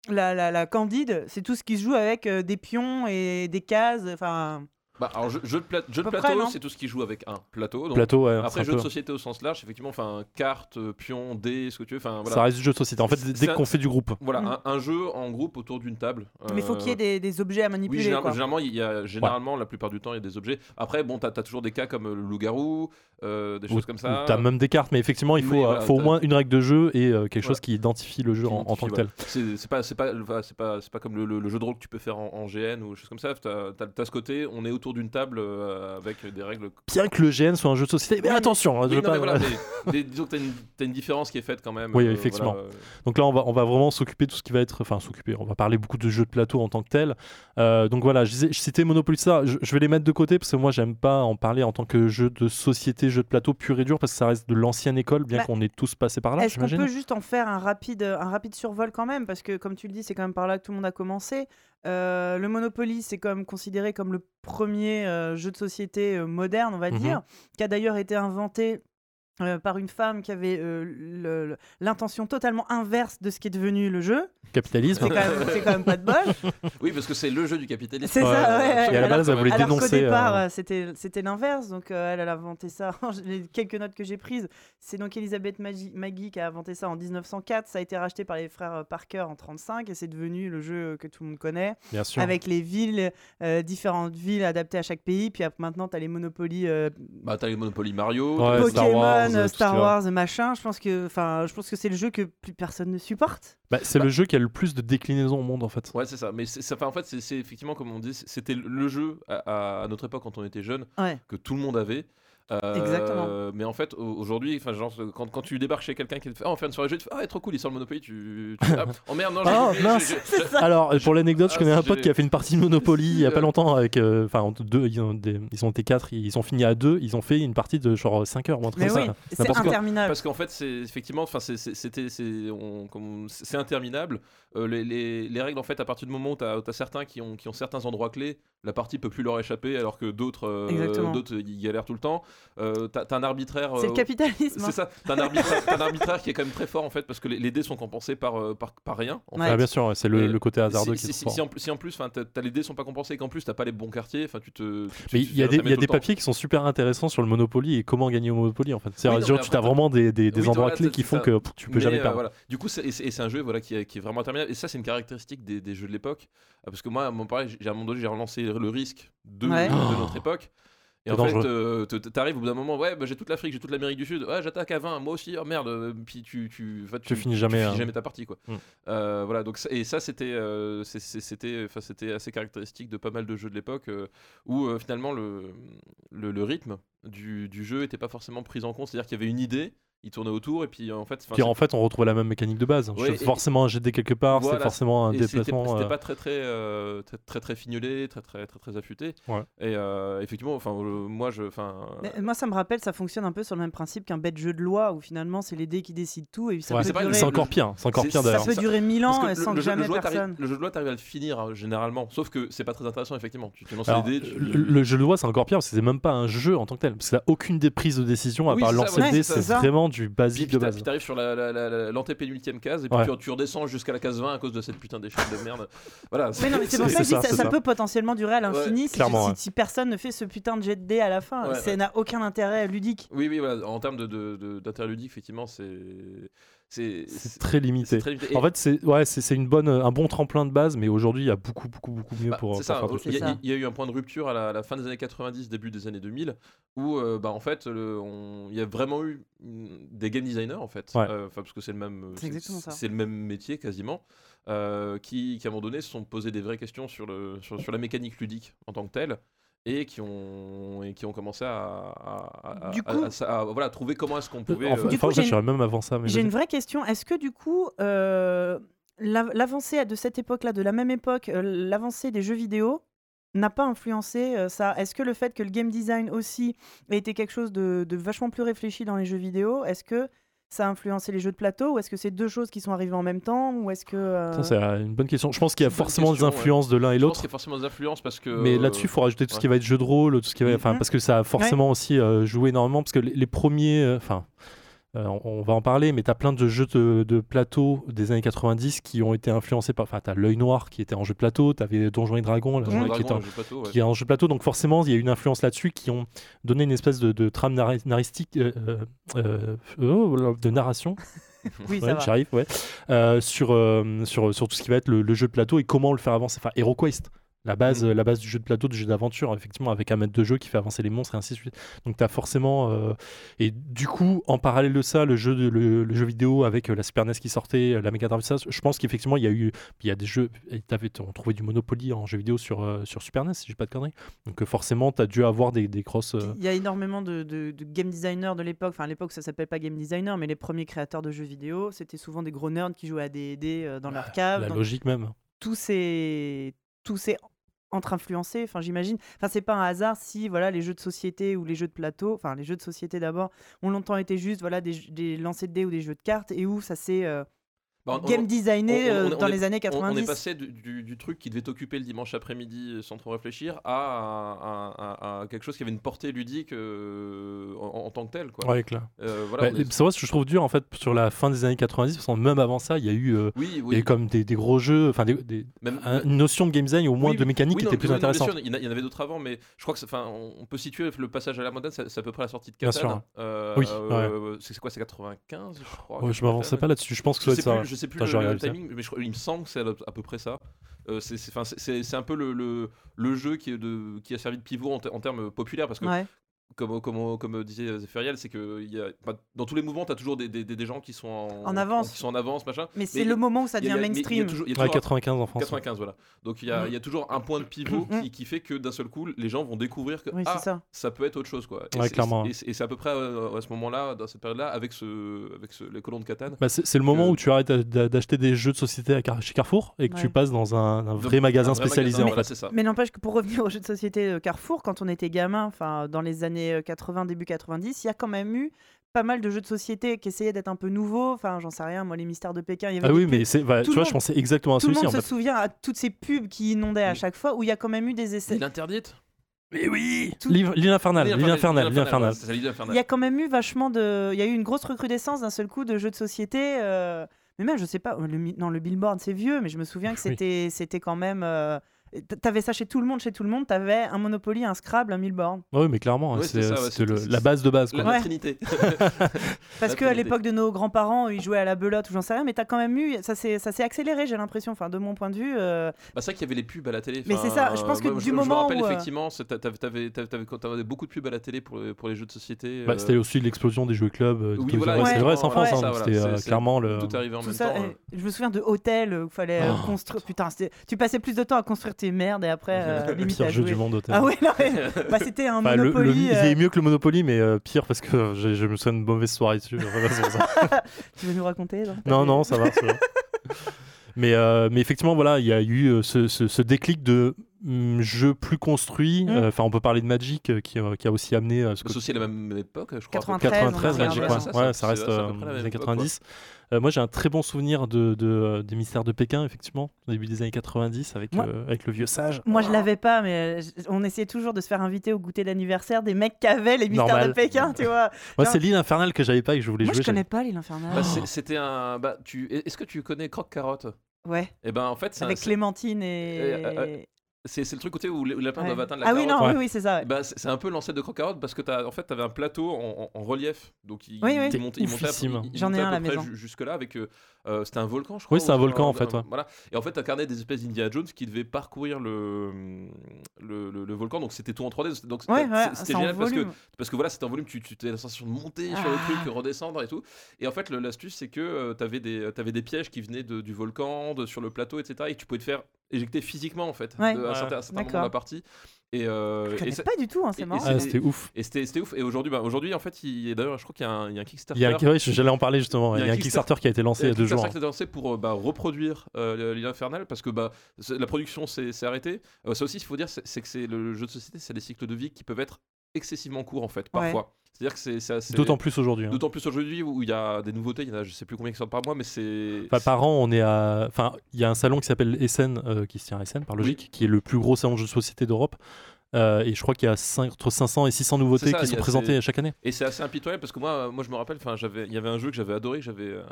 La, la, la Candide, c'est tout ce qui se joue avec euh, des pions et des cases. Enfin, Bah, alors, jeu, jeu de, pla- jeu de À peu plateau, c'est tout ce qui joue avec un plateau. Donc, Plateau, ouais. c'est Après, un jeu peu- de société au sens large, effectivement, enfin, carte, euh, pion, dés, ce que tu veux. Ça reste du jeu de société. En fait, dès qu'on fait du groupe. Voilà, Mm. un, un jeu en groupe autour d'une table. mais il faut qu'il y ait Euh, des, des objets à Oui, manipuler. général- quoi. généralement, il y a, généralement, la plupart du temps, il y a des objets. Après, bon, t'as as toujours des cas comme euh, le loup-garou, euh, des Ou- choses comme ça. T'as même des cartes, mais effectivement, il faut, Oui, euh, voilà, faut au moins une règle de jeu et euh, quelque chose qui identifie le jeu en, en tant que tel. C'est pas, c'est pas, enfin, c'est pas, c'est pas comme le, jeu de rôle que tu peux faire en, GN ou des choses comme ça. T'as as, ce côté, on est autour d'une table euh, avec des règles. Bien que le GN soit un jeu de société, mais Oui, attention, je Oui, veux non, pas- mais voilà, mais- mais disons que t'as une, une différence qui est faite quand même. Oui, euh, effectivement. voilà, euh, Donc là, on va, on va vraiment s'occuper de tout ce qui va être. Enfin, s'occuper. On va parler beaucoup de jeux de plateau en tant que tel. Euh, donc voilà, je, je citais Monopoly ça. Je, je vais les mettre de côté parce que moi, j'aime pas en parler en tant que jeu de société, jeu de plateau pur et dur parce que ça reste de l'ancienne école, bien Bah, qu'on ait tous passé par là, Est-ce qu'on peut juste en faire un rapide, un rapide survol quand même? Parce que, comme tu le dis, c'est quand même par là que tout le monde a commencé. Euh, le Monopoly, c'est quand même considéré comme le premier euh, jeu de société euh, moderne, on va Mhm. dire, qui a d'ailleurs été inventé euh, par une femme qui avait euh, l'intention totalement inverse de ce qui est devenu le jeu. Capitalisme. C'est quand, même- c'est quand même pas de bol. Oui, parce que c'est le jeu du capitalisme. C'est ça, ouais. Et à la base, elle voulait dénoncer. départ, euh, euh, c'était c'était l'inverse. Donc, euh, elle, elle a inventé ça. Les quelques notes que j'ai prises, c'est donc Elisabeth Maggie qui a inventé ça en 1904. Ça a été racheté par les frères Parker en 35 et c'est devenu le jeu que tout le monde connaît. bien sûr. Avec les villes, euh, différentes villes adaptées à chaque pays. Puis après, maintenant, tu as les Monopoly euh, Bah, t'as les Monopoly Mario. Ouais, Star Wars, euh, qui Star. Wars, machin. Je pense que, enfin, je pense que c'est le jeu que plus personne ne supporte. Bah, c'est Bah- le jeu qui a le plus de déclinaisons au monde, en fait. Ouais, c'est ça. Mais ça en fait, c'est c'est effectivement comme on dit, c'était le jeu à, à notre époque quand on était jeune Ouais. que tout le monde avait. Euh, Exactement. Mais en fait, au- aujourd'hui, enfin, genre, quand, quand tu débarques chez quelqu'un qui te fait, oh, on fait une soirée jeu, tu fais, ah, trop cool, il sort le Monopoly, tu, tu ah, oh merde, non, j'ai Ah, oublié, mince. Alors, euh, pour l'anecdote, je Ah, connais un pote qui a fait une partie de Monopoly il y a pas euh. longtemps avec. euh, Enfin, entre deux, ils ont, des- ils ont été quatre, ils ont fini à deux, ils ont fait une partie de genre 5 heures ou un truc Mais comme oui, ça. c'est interminable. Parce qu'en fait, c'est effectivement, enfin, c'était, c'est, interminable. Euh, les, les- les règles, en fait, à partir du moment où tu as, certains qui ont, qui ont certains endroits clés, la partie peut plus leur échapper, alors que d'autres, euh, d'autres, ils galèrent tout le temps. Euh, t'as, un arbitraire. C'est euh, le capitalisme. hein. C'est ça, t'as un, un arbitraire qui est quand même très fort en fait parce que les, les dés sont compensés par, euh, par, par rien. En Ouais. fait. Ah, bien sûr, c'est le, côté hasardeux si, qui est si- trop si fort. en, plus- si en plus enfin, les dés sont pas compensés et qu'en plus t'as pas les bons quartiers, enfin tu te. tu- Mais il y a des, il y a des papiers qui sont super intéressants sur le Monopoly et comment gagner au Monopoly en fait. C'est Oui, tu as vraiment des, des, des Oui, endroits voilà, clés qui font que tu peux Mais, jamais euh, perdre. Du coup, c'est, un jeu voilà, qui, est, est vraiment interminable. Et ça, c'est une caractéristique des, des jeux de l'époque. Ah, Parce que moi, à mon pareil, j'ai, à un moment donné, j'ai relancé le risque de, Ouais. de Oh. notre époque. Et en fait, euh, t'arrives au bout d'un moment, ouais, bah, j'ai toute l'Afrique, j'ai toute l'Amérique du Sud, ouais, j'attaque à 20, moi aussi, oh merde, euh, puis tu, tu, enfin, Tu finis jamais, finis hein. jamais ta partie, quoi. Mm. Euh, voilà, donc, et ça, c'était, euh, c'était, enfin, c'était assez caractéristique de pas mal de jeux de l'époque euh, où euh, finalement le, le, le rythme du, du jeu était pas forcément pris en compte, c'est-à-dire qu'il y avait une idée, il tournait autour, et puis en fait, Puis en fait, on retrouve la même mécanique de base. Ouais, Je- et- forcément un GD quelque part, Voilà, c'est forcément un déplacement. c'était euh, pas très très, euh, très très très fignolé, très très très très affûté. Ouais. Et euh, effectivement, enfin euh, moi je, enfin. Moi, ça me rappelle, ça fonctionne un peu sur le même principe qu'un bête jeu de loi où finalement c'est les dés qui décident tout et ça ouais, peut c'est durer, C'est encore pire, c'est encore C'est- pire ça d'ailleurs. ça peut durer mille ans que sans le, que jamais personne. le jeu de loi, t'arrives à le finir hein, généralement. Sauf que c'est pas très intéressant effectivement. Tu, tu lances Alors, les dés. tu- le, jeu de loi, c'est encore pire parce que c'est même pas un jeu en tant que tel. Parce ça a aucune des prises de décision à part c'est lancer le dé, c'est c'est ça. Vraiment du basique de base. puis t'arrives sur la, la, la- la- l'antépénultième case et puis Ouais. tu, tu redescends jusqu'à la case 20 à cause de cette putain d'échelle de merde. Voilà. Mais non, mais c'est pour ça que je dis ça, que ça, ça peut potentiellement durer à l'infini si, clairement, si- ouais. si personne ne fait ce putain de jet de dés à la fin. Ouais, ça ouais. n'a aucun intérêt ludique. Oui, oui, voilà. En termes de, de, de- d'intérêt ludique, effectivement, c'est. C'est très limité. très En fait, c'est ouais, c'est une bonne, un bon tremplin de base, mais aujourd'hui, il y a beaucoup, beaucoup, beaucoup mieux Bah, pour, c'est pour ça. faire tout Il y, a- il y a eu un point de rupture à la, fin des années 90, début des années 2000, où euh, bah, en fait, le- on- il y a vraiment eu mm, des game designers en fait, Ouais. Euh, parce que c'est le même, C'est le même métier quasiment, euh, qui, qui à un moment donné se sont posés des vraies questions sur le sur, sur la mécanique ludique en tant que telle. Et qui ont et qui ont commencé à, à, à- Du à- coup- à- à- voilà trouver comment est-ce qu'on pouvait Enfin, euh, Du coup, j'ai même avant ça. Mais J'ai une vraie question. Est-ce que du coup, euh, l'av- l'avancée de cette époque-là, de la même époque, euh, l'avancée des jeux vidéo n'a pas influencé euh, ça? Est-ce que le fait que le game design aussi ait été quelque chose de, de vachement plus réfléchi dans les jeux vidéo, est-ce que ça a influencé les jeux de plateau ou est-ce que c'est deux choses qui sont arrivées en même temps ou est-ce que euh, Ça, c'est une bonne question. Je pense qu'il y a forcément des ouais. influences de l'un et l'autre. qu'il y a forcément des influences parce que Mais là-dessus, il faut rajouter tout ce qui va être jeu de rôle, tout ce qui va, enfin, Mhm. parce que ça a forcément aussi euh, joué énormément, parce que les, les premiers, euh, enfin, euh, on, on va en parler, mais tu as plein de jeux de, de plateau des années 90 qui ont été influencés par, enfin, tu as l'œil noir qui était en jeu de plateau, tu avais Donjons et Dragons, qui était Dragons, en- plateau, ouais. qui est en jeu de plateau, donc forcément il y a eu une influence là-dessus qui ont donné une espèce de, de trame narra- naristique, euh, euh, euh, oh, de narration Oui, Ouais, ça va. j'arrive, ouais. Euh, sur, euh, sur, sur tout ce qui va être le, le jeu de plateau et comment le faire avancer. Enfin, HeroQuest, la base, Mm. la base du jeu de plateau, du jeu d'aventure, effectivement, avec un maître de jeu qui fait avancer les monstres et ainsi de suite. Donc, tu as forcément. euh, Et du coup, en parallèle de ça, le jeu, de- le, le jeu vidéo avec euh, la Super NES qui sortait, euh, la Mega Drive, je pense qu'effectivement, il y a eu. Il y a des jeux. et t'avais- On trouvait du Monopoly en jeu vidéo sur, euh, sur Super NES, si j'ai pas de conneries. Donc, forcément, tu as dû avoir des, des grosses. Il y a énormément de, de- de game designers de l'époque. Enfin, à l'époque, ça s'appelle pas game designer, mais les premiers créateurs de jeux vidéo, c'était souvent des gros nerds qui jouaient à des euh, dans leur cave. la logique même. tout s'est tout s'est entre influencés enfin j'imagine. Enfin c'est pas un hasard si voilà les jeux de société ou les jeux de plateau enfin les jeux de société d'abord ont longtemps été juste voilà des, des lancers de dés ou des jeux de cartes et où ça s'est euh, Bah, on- game designé on- on- euh, on- dans est- les années on, on 90 est passé du, du- du truc qui devait t'occuper le dimanche après-midi euh, sans trop réfléchir à, à- à- à quelque chose qui avait une portée ludique euh, en, en tant que tel quoi. Ouais, clair. Euh, voilà, est- C'est vrai ce que je trouve dur en fait sur la fin des années 90, parce que même avant ça, il y a eu euh, oui, il y a oui. eu comme des, des gros jeux, enfin des- des- Même- un- une notion de game design ou au moins Oui, de mécanique oui, qui non, était plus bien intéressante. sûr, il y en avait d'autres avant, mais je crois que enfin, on peut situer le passage à l'ère moderne, c'est à peu près la sortie de Bien Catan. sûr. Euh, Oui, euh, c'est c'est quoi, c'est 95, je crois. Ouais, je m'avançais pas là-dessus, je pense que ça sais, plus, Attends, le, le timing, mais je il me semble que c'est à, à peu près ça. Euh, c'est- c'est enfin, c'est- c'est c'est un peu le, le, le jeu qui, est de, qui a servi de pivot en, te- en termes populaires parce que ouais. Comme, comme, comme disait Zéphiriel, c'est que il y a, bah, dans tous les mouvements, tu as toujours des, des, des- gens qui sont en, En avance. qui sont en avance, machin. mais c'est le moment où ça devient mainstream toujours- il y a Ouais, toujours un- 95 en France. 95, voilà. Donc il y, a, il y a toujours un point de pivot Mm. qui, qui fait que d'un seul coup, les gens vont découvrir que oui ah, ça ça peut être autre chose. Quoi. Et Ouais, c'est- clairement. Et c'est et c'est à peu près euh, à ce moment-là, dans cette période-là, avec, ce, avec ce, les colons de Catane. Bah, c'est le moment que- où tu arrêtes d'a- d'a- d'acheter des jeux de société à Car- chez Carrefour et que tu passes dans un, un vrai magasin un vrai spécialisé magasin, en voilà, fait. c'est ça. mais n'empêche que pour revenir aux jeux de société de Carrefour, quand on était gamin, enfin dans les années euh, 80, début 90, il y a quand même eu pas mal de jeux de société qui essayaient d'être un peu nouveaux. Enfin, j'en sais rien, moi, les mystères de Pékin. Il y avait Ah oui, mais c'est, bah, Tout tu vois, monde- je pensais exactement à Tout le celui-ci monde en se fait. souvient à toutes ces pubs qui inondaient à Mm. chaque fois où il y a quand même eu des essais. L'île interdite? Mais oui Tout- L'île infernale, l'île infernale, l'île infernale. Il y a quand même eu vachement de. Il y a eu une grosse recrudescence d'un seul coup de jeux de société. euh, Mais même, je sais pas, le, non, le billboard c'est vieux, mais je me souviens que Oui. c'était c'était quand même. euh, T'avais ça chez tout le monde, chez tout le monde, t'avais un Monopoly, un Scrabble, un Millboard. Oui, mais clairement, Ouais, c'est- c'est ça, ouais, c'était- la base de base. Quoi. La, Ouais. Trinité. Parce qu'à l'époque de nos grands-parents, ils jouaient à la belote ou j'en sais rien, mais t'as quand même eu. Ça s'est accéléré, j'ai l'impression, enfin, de mon point de vue. euh, Bah, c'est vrai qu'il y avait les pubs à la télé. Mais c'est ça, je pense que moi, du je, Je moment me rappelle où, euh, effectivement, c'est- t'avais, t'avais, t'avais, t'avais- quand t'avais beaucoup de pubs à la télé pour, les- pour les jeux de société. Bah, euh, c'était aussi l'explosion des jeux clubs. euh, Oui, voilà, c'est vrai, c'est en France. hein, C'était c'est- c'est- clairement le. Tout arrivé en même temps. je me souviens de hôtels où il fallait Oh. construire. Putain, tu passais plus de temps à construire tes merdes et après, euh, Le limite pire à jeu jouer. du monde. Ah ouais, non, mais, bah, c'était un Enfin, le, le- Monopoly. il euh, est mieux que le Monopoly, mais euh, pire parce que j'ai- je me souviens d'une mauvaise soirée dessus. Tu veux nous raconter non non, non, ça va. ça va. mais, euh, mais effectivement, voilà, il y a eu ce, ce- ce déclic de jeu plus construit. Mm. Euh, Enfin, on peut parler de Magic euh, qui, euh, qui a aussi amené euh, ce C'est côté- aussi à la même époque, je crois. à peu 93, près. 93 on Magic, ouais, ouais, ça, ouais, ça, reste euh, même années époque, 90. Euh, moi, j'ai un très bon souvenir de, de- des mystères de Pékin, effectivement, au début des années 90, avec, Moi- euh, avec le vieux sage. Moi, je l'avais pas, mais on essayait toujours de se faire inviter au goûter d'anniversaire des mecs qui avaient les mystères Normal. de Pékin, tu vois. Moi, c'est l'île infernale que j'avais pas et que je voulais Moi, je jouer. connais pas l'île infernale. Bah, c'est- C'était un. Bah, tu... Est-ce que tu connais Croque Carotte Ouais, Et ben en fait, c'est un- avec c'est- Clémentine Euh, euh, et. C'est c'est le truc côté où les lapins Ouais. doivent atteindre la Ah oui, carotte. non, Ouais. oui, oui, c'est ça. ouais. Bah, c'est un peu l'ancêtre de Croque-Carotte parce que as, en fait, avais un plateau en, en- en relief. Donc, il, Oui, oui. il montait, il montait à- il- il J'en ai montait un à la peu près maison. ju- Jusque-là, avec. euh, euh, c'était un volcan, je crois. Oui, c'est un volcan, en un- fait, ouais. Voilà. Et en fait, tu incarnais des espèces d'Indiana Jones qui devaient parcourir le, le, le- le volcan. Donc, c'était tout en 3D. Donc, Ouais, c'était- ouais, génial parce que, volume. parce que voilà, c'était en volume. Tu, tu as la sensation de monter sur le Ah. truc, redescendre et tout. Et en fait, l'astuce, c'est que tu avais, des avais des pièges qui venaient de- du volcan, de, sur le plateau, etc. Et tu pouvais te faire éjecter physiquement, en fait, Ouais. de, à un Ouais. certain, à un certain moment de la partie. Et, euh, Je et connais ça- pas du tout, hein, c'est marrant. Ah, c'était ouf. et c'était ouf. Et aujourd'hui, bah, aujourd'hui en fait, il, d'ailleurs, je crois qu'il y, a un- il y a un Kickstarter. Il y a un, ouais, j'allais en parler justement. Il y a un Kickstarter qui a été lancé il y a deux jours. Kickstarter qui a été lancé pour euh, bah, reproduire euh, l'île infernale parce que bah, la production s'est arrêtée. Euh, ça aussi, il faut dire, c'est c'est que c'est le jeu de société, c'est des cycles de vie qui peuvent être excessivement courts en fait, Ouais. parfois. C'est-à-dire que c'est assez- D'autant plus aujourd'hui. hein. D'autant plus aujourd'hui où il y a des nouveautés, il y en a je sais plus combien qui sortent par mois, mais c'est. Enfin, par an, on est à. Enfin, il y a un salon qui s'appelle Essen, euh, qui se tient à Essen par logique, qui est le plus gros salon de jeux de société d'Europe. Euh, et je crois qu'il y a cinq- entre 500 et 600 nouveautés ça, qui sont présentées chaque année. Et c'est assez impitoyable parce que moi, moi je me rappelle, il y avait un jeu que j'avais adoré. Euh,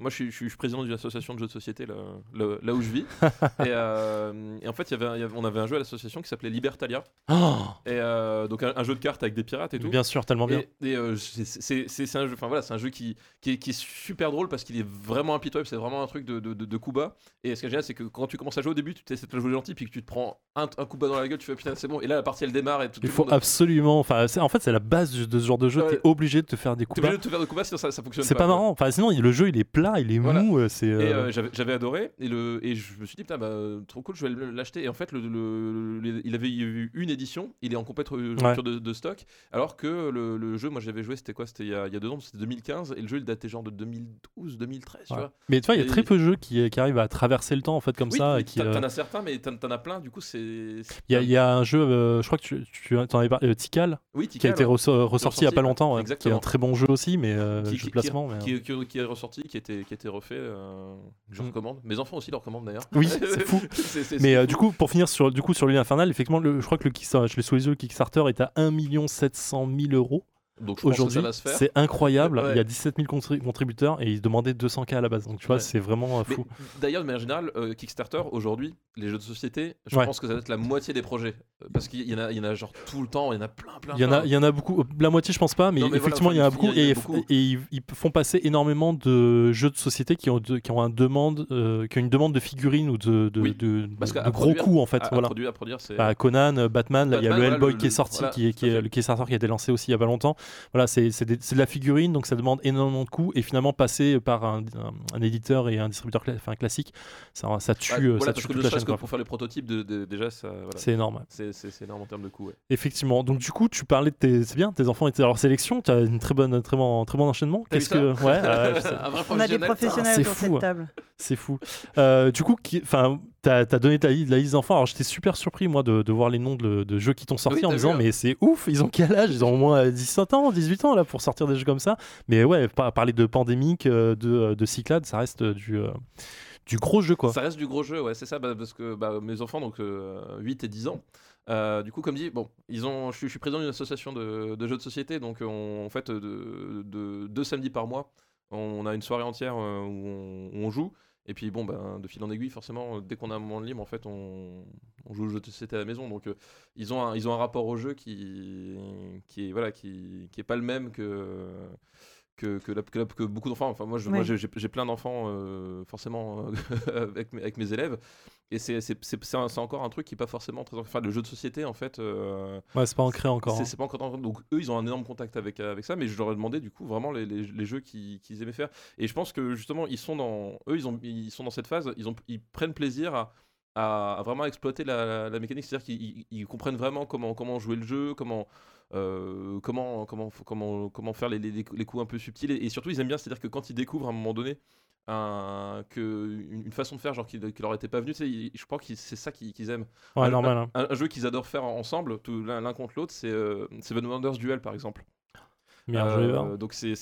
moi, je suis, je suis- président d'une association de jeux de société là, là- où je vis. et, euh, et en fait, y avait, y avait- on avait un jeu à l'association qui s'appelait Libertalia. Oh Et donc un, un jeu de cartes avec des pirates et tout. bien sûr, tellement bien. Et, et, c'est- un jeu, voilà, un jeu qui, qui, est, qui est super drôle parce qu'il est vraiment impitoyable. C'est vraiment un truc de, de, de, de coup bas. Et ce qui est génial, c'est que quand tu commences à jouer au début, tu essaies de jouer gentil, puis que tu te prends un, un coup bas dans la gueule, tu fais putain, c'est bon. Et là, la partie elle démarre et tout. Il tout faut monde- absolument. Enfin, en fait, c'est la base de ce genre de jeu. Ouais. T'es obligé de te faire des T'es coups obligé bas. de te faire de coup bas, sinon ça, ça fonctionne C'est pas marrant. Enfin, sinon, le jeu, il est plat, il est Voilà. mou. euh, C'est. Euh, euh, j'avais adoré et, le, et je me suis dit putain bah trop cool je vais l'acheter et en fait le, le- le- il avait eu une édition il est en complète rupture de, de stock alors que le, jeu moi j'avais joué c'était quoi c'était il, y a- il y a deux ans c'était 2015 et le jeu il datait genre de 2012 2013 tu vois Mais tu vois, il y a très peu de jeux qui, qui arrivent à traverser le temps en fait comme oui, ça. oui, et qui, t'en as certains mais t'en as plein du coup c'est Il y, a- un jeu, je crois que tu, tu en avais parlé, euh, Tikal, oui qui a été Tikal, resso- ressorti il y a pas longtemps, ouais, qui est un très bon jeu aussi, mais euh, Qui- jeu de placement. mais, euh, qui, est ressorti qui était qui était refait que je Mm. recommande mes enfants aussi le recommandent d'ailleurs Oui, c'est fou. Mais fou. du coup, pour finir sur, du coup, sur l'île infernale, effectivement, le- je crois que le Kickstarter, je l'ai sous les yeux, le Kickstarter est à 1 700 000 euros donc aujourd'hui. C'est incroyable. Ouais. Il y a 17 000 contri- contributeurs et ils demandaient 200K à la base. Donc tu vois, Ouais. c'est vraiment euh, fou. D'ailleurs, de manière générale, euh, Kickstarter, aujourd'hui, les jeux de société, je Ouais. pense que ça doit être la moitié des projets. Euh, Parce qu'il y, en a- il y en a genre tout le temps, il y en a plein, plein. Il y, en a, plein. il y en a beaucoup, la moitié je pense pas, mais Non, mais voilà, effectivement il y en a beaucoup il y et, a beaucoup. et ils, ils font passer énormément de jeux de société qui ont, de- qui ont, un demande, euh, qui ont une demande de figurines ou de, de, Oui, de- gros coûts en fait. à, à voilà. produire, à produire. Bah, Conan, Batman, là, il y a le Hellboy qui est sorti, qui est, à Kickstarter qui a été lancé aussi il y a pas longtemps. Voilà, c'est c'est des- c'est de la figurine, donc ça demande énormément de coûts et finalement passer par un, un- un éditeur et un distributeur cla- enfin, classique, ça, ça tue, euh, voilà, ça parce tue que toute ne la serait-ce chaîne. que quoi. pour faire les prototypes, de, de- déjà, ça. Voilà. C'est énorme. ouais. C'est énorme en termes de coûts. ouais. Effectivement. Donc du coup, tu parlais de tes, c'est bien, tes enfants étaient à leur sélection. Tu as une très bonne, très bon, très bon enchaînement. Qu'est-ce que, ouais, euh, On a des professionnel. professionnels de fou, hein. cette table. c'est fou. Euh, du coup, qui- enfin, t'as as donné ta, la liste d'enfants. Alors j'étais super surpris moi de, de voir les noms de, de jeux qui t'ont sorti Oui, en t'as disant vu, hein. mais c'est ouf. Ils ont quel âge? Ils ont au moins 17 ans, 18 ans là pour sortir des jeux comme ça. Mais ouais, par- parler de pandémique, euh, de, de Cyclades, ça reste du, euh, du gros jeu quoi. Ça reste du gros jeu, ouais, c'est ça, bah, parce que bah, mes enfants, donc euh, 8 et 10 ans, euh, du coup, comme dit, bon, ils ont, je, suis, je suis président d'une association de, de jeux de société, donc on, en fait, de, de- deux samedis par mois, on a une soirée entière euh, où on, où on joue. Et puis bon, ben, de fil en aiguille, forcément, dès qu'on a un moment de libre, en fait, on, joue aux jeux de société à la maison. Donc, euh, ils, ont un, ils ont un rapport au jeu qui, qui est voilà, qui, qui est pas le même que que, que, la- que la- que beaucoup d'enfants. Enfin, moi, Ouais. j'ai plein d'enfants, euh, forcément, euh, avec, mes, avec mes élèves. Et c'est encore un truc qui est pas forcément très. Enfin, le jeu de société, en fait. euh, Ouais, c'est pas ancré encore. c'est hein. pas encore. Donc, eux, ils ont un énorme contact avec, avec ça. Mais je leur ai demandé, du coup, vraiment les, les- les jeux qu'ils aimaient faire. Et je pense que, justement, ils sont dans. Eux, ils, ont, ils sont dans cette phase. Ils, ont, ils prennent plaisir à. À, vraiment exploiter la, mécanique, c'est-à-dire qu'ils ils- ils comprennent vraiment comment, comment jouer le jeu, comment, euh, comment, comment, comment, comment faire les, les, les coups un peu subtils. Et, et surtout, ils aiment bien, c'est-à-dire que quand ils découvrent à un moment donné un, que, une, façon de faire genre qui, qui leur était pas venue, tu sais, ils- je crois que c'est ça qu'ils aiment. Ouais, un, normal. hein. Un, un jeu qu'ils adorent faire ensemble, l'un contre l'autre, c'est euh, Seven Wonders Duel par exemple. Bien Euh, donc c'est,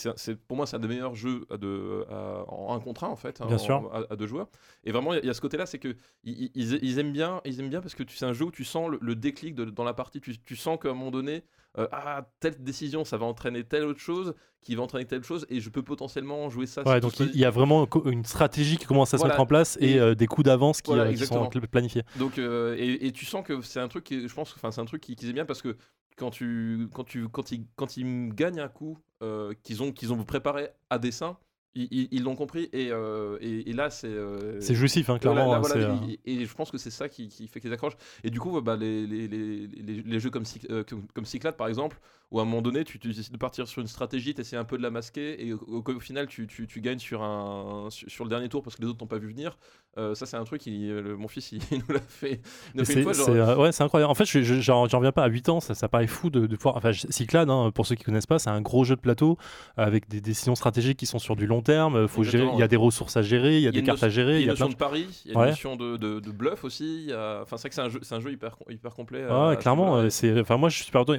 pour moi c'est un des meilleurs jeux à de, en un contre un en fait, hein, Bien en- sûr. à, à deux joueurs. Et vraiment il y a- il y, a ce côté-là, c'est que ils, ils- ils aiment bien, ils aiment bien parce que tu c'est un jeu où tu sens le, le déclic de- dans la partie, tu, tu sens qu'à un moment donné, euh, ah telle décision ça va entraîner telle autre chose, qui va entraîner telle chose, et je peux potentiellement jouer ça. Ouais, donc il y a vraiment une stratégie qui commence à se mettre en place et, Et- euh, des coups d'avance qui, Voilà, qui sont planifiés. Donc euh, et, et tu sens que c'est un truc qui, je pense, enfin c'est un truc qui- qu'ils aiment bien parce que quand tu quand tu quand ils quand ils gagnent un coup euh, qu'ils ont qu'ils ont préparé à dessein, ils- l'ont compris et, euh, et, et là c'est euh, C'est jouissif, hein, clairement. là, hein, voilà, et, et je pense que c'est ça qui, qui fait qu'ils accrochent. Et du coup, bah, les, les, les, les- jeux comme, comme, comme Cyclades, par exemple, où à un moment donné, tu, tu décides de partir sur une stratégie, tu essaies un peu de la masquer, et au, au- au final, tu, tu- tu gagnes sur, un, sur, sur le dernier tour parce que les autres t'ont pas vu venir. Euh, ça, c'est un truc, il- le- mon fils, il, nous l'a fait, nous une fois. Genre, euh, ouais, c'est incroyable. En fait, je- je- j'en j'en reviens pas à 8 ans, ça, ça paraît fou de, de pouvoir. Enfin, je- Cyclade, hein, pour ceux qui connaissent pas, c'est un gros jeu de plateau avec des décisions stratégiques qui sont sur du long terme. Faut gérer, Exactement, il y a ouais. des ressources à gérer, il y a Il y a des cartes à gérer, il y a y a une notion de de pari, il y a Ouais. une notion de, de, de bluff aussi. a- Enfin, c'est vrai que c'est un jeu, c'est un jeu hyper, hyper complet. ouais, ce clairement, euh. Enfin, moi, je suis super content.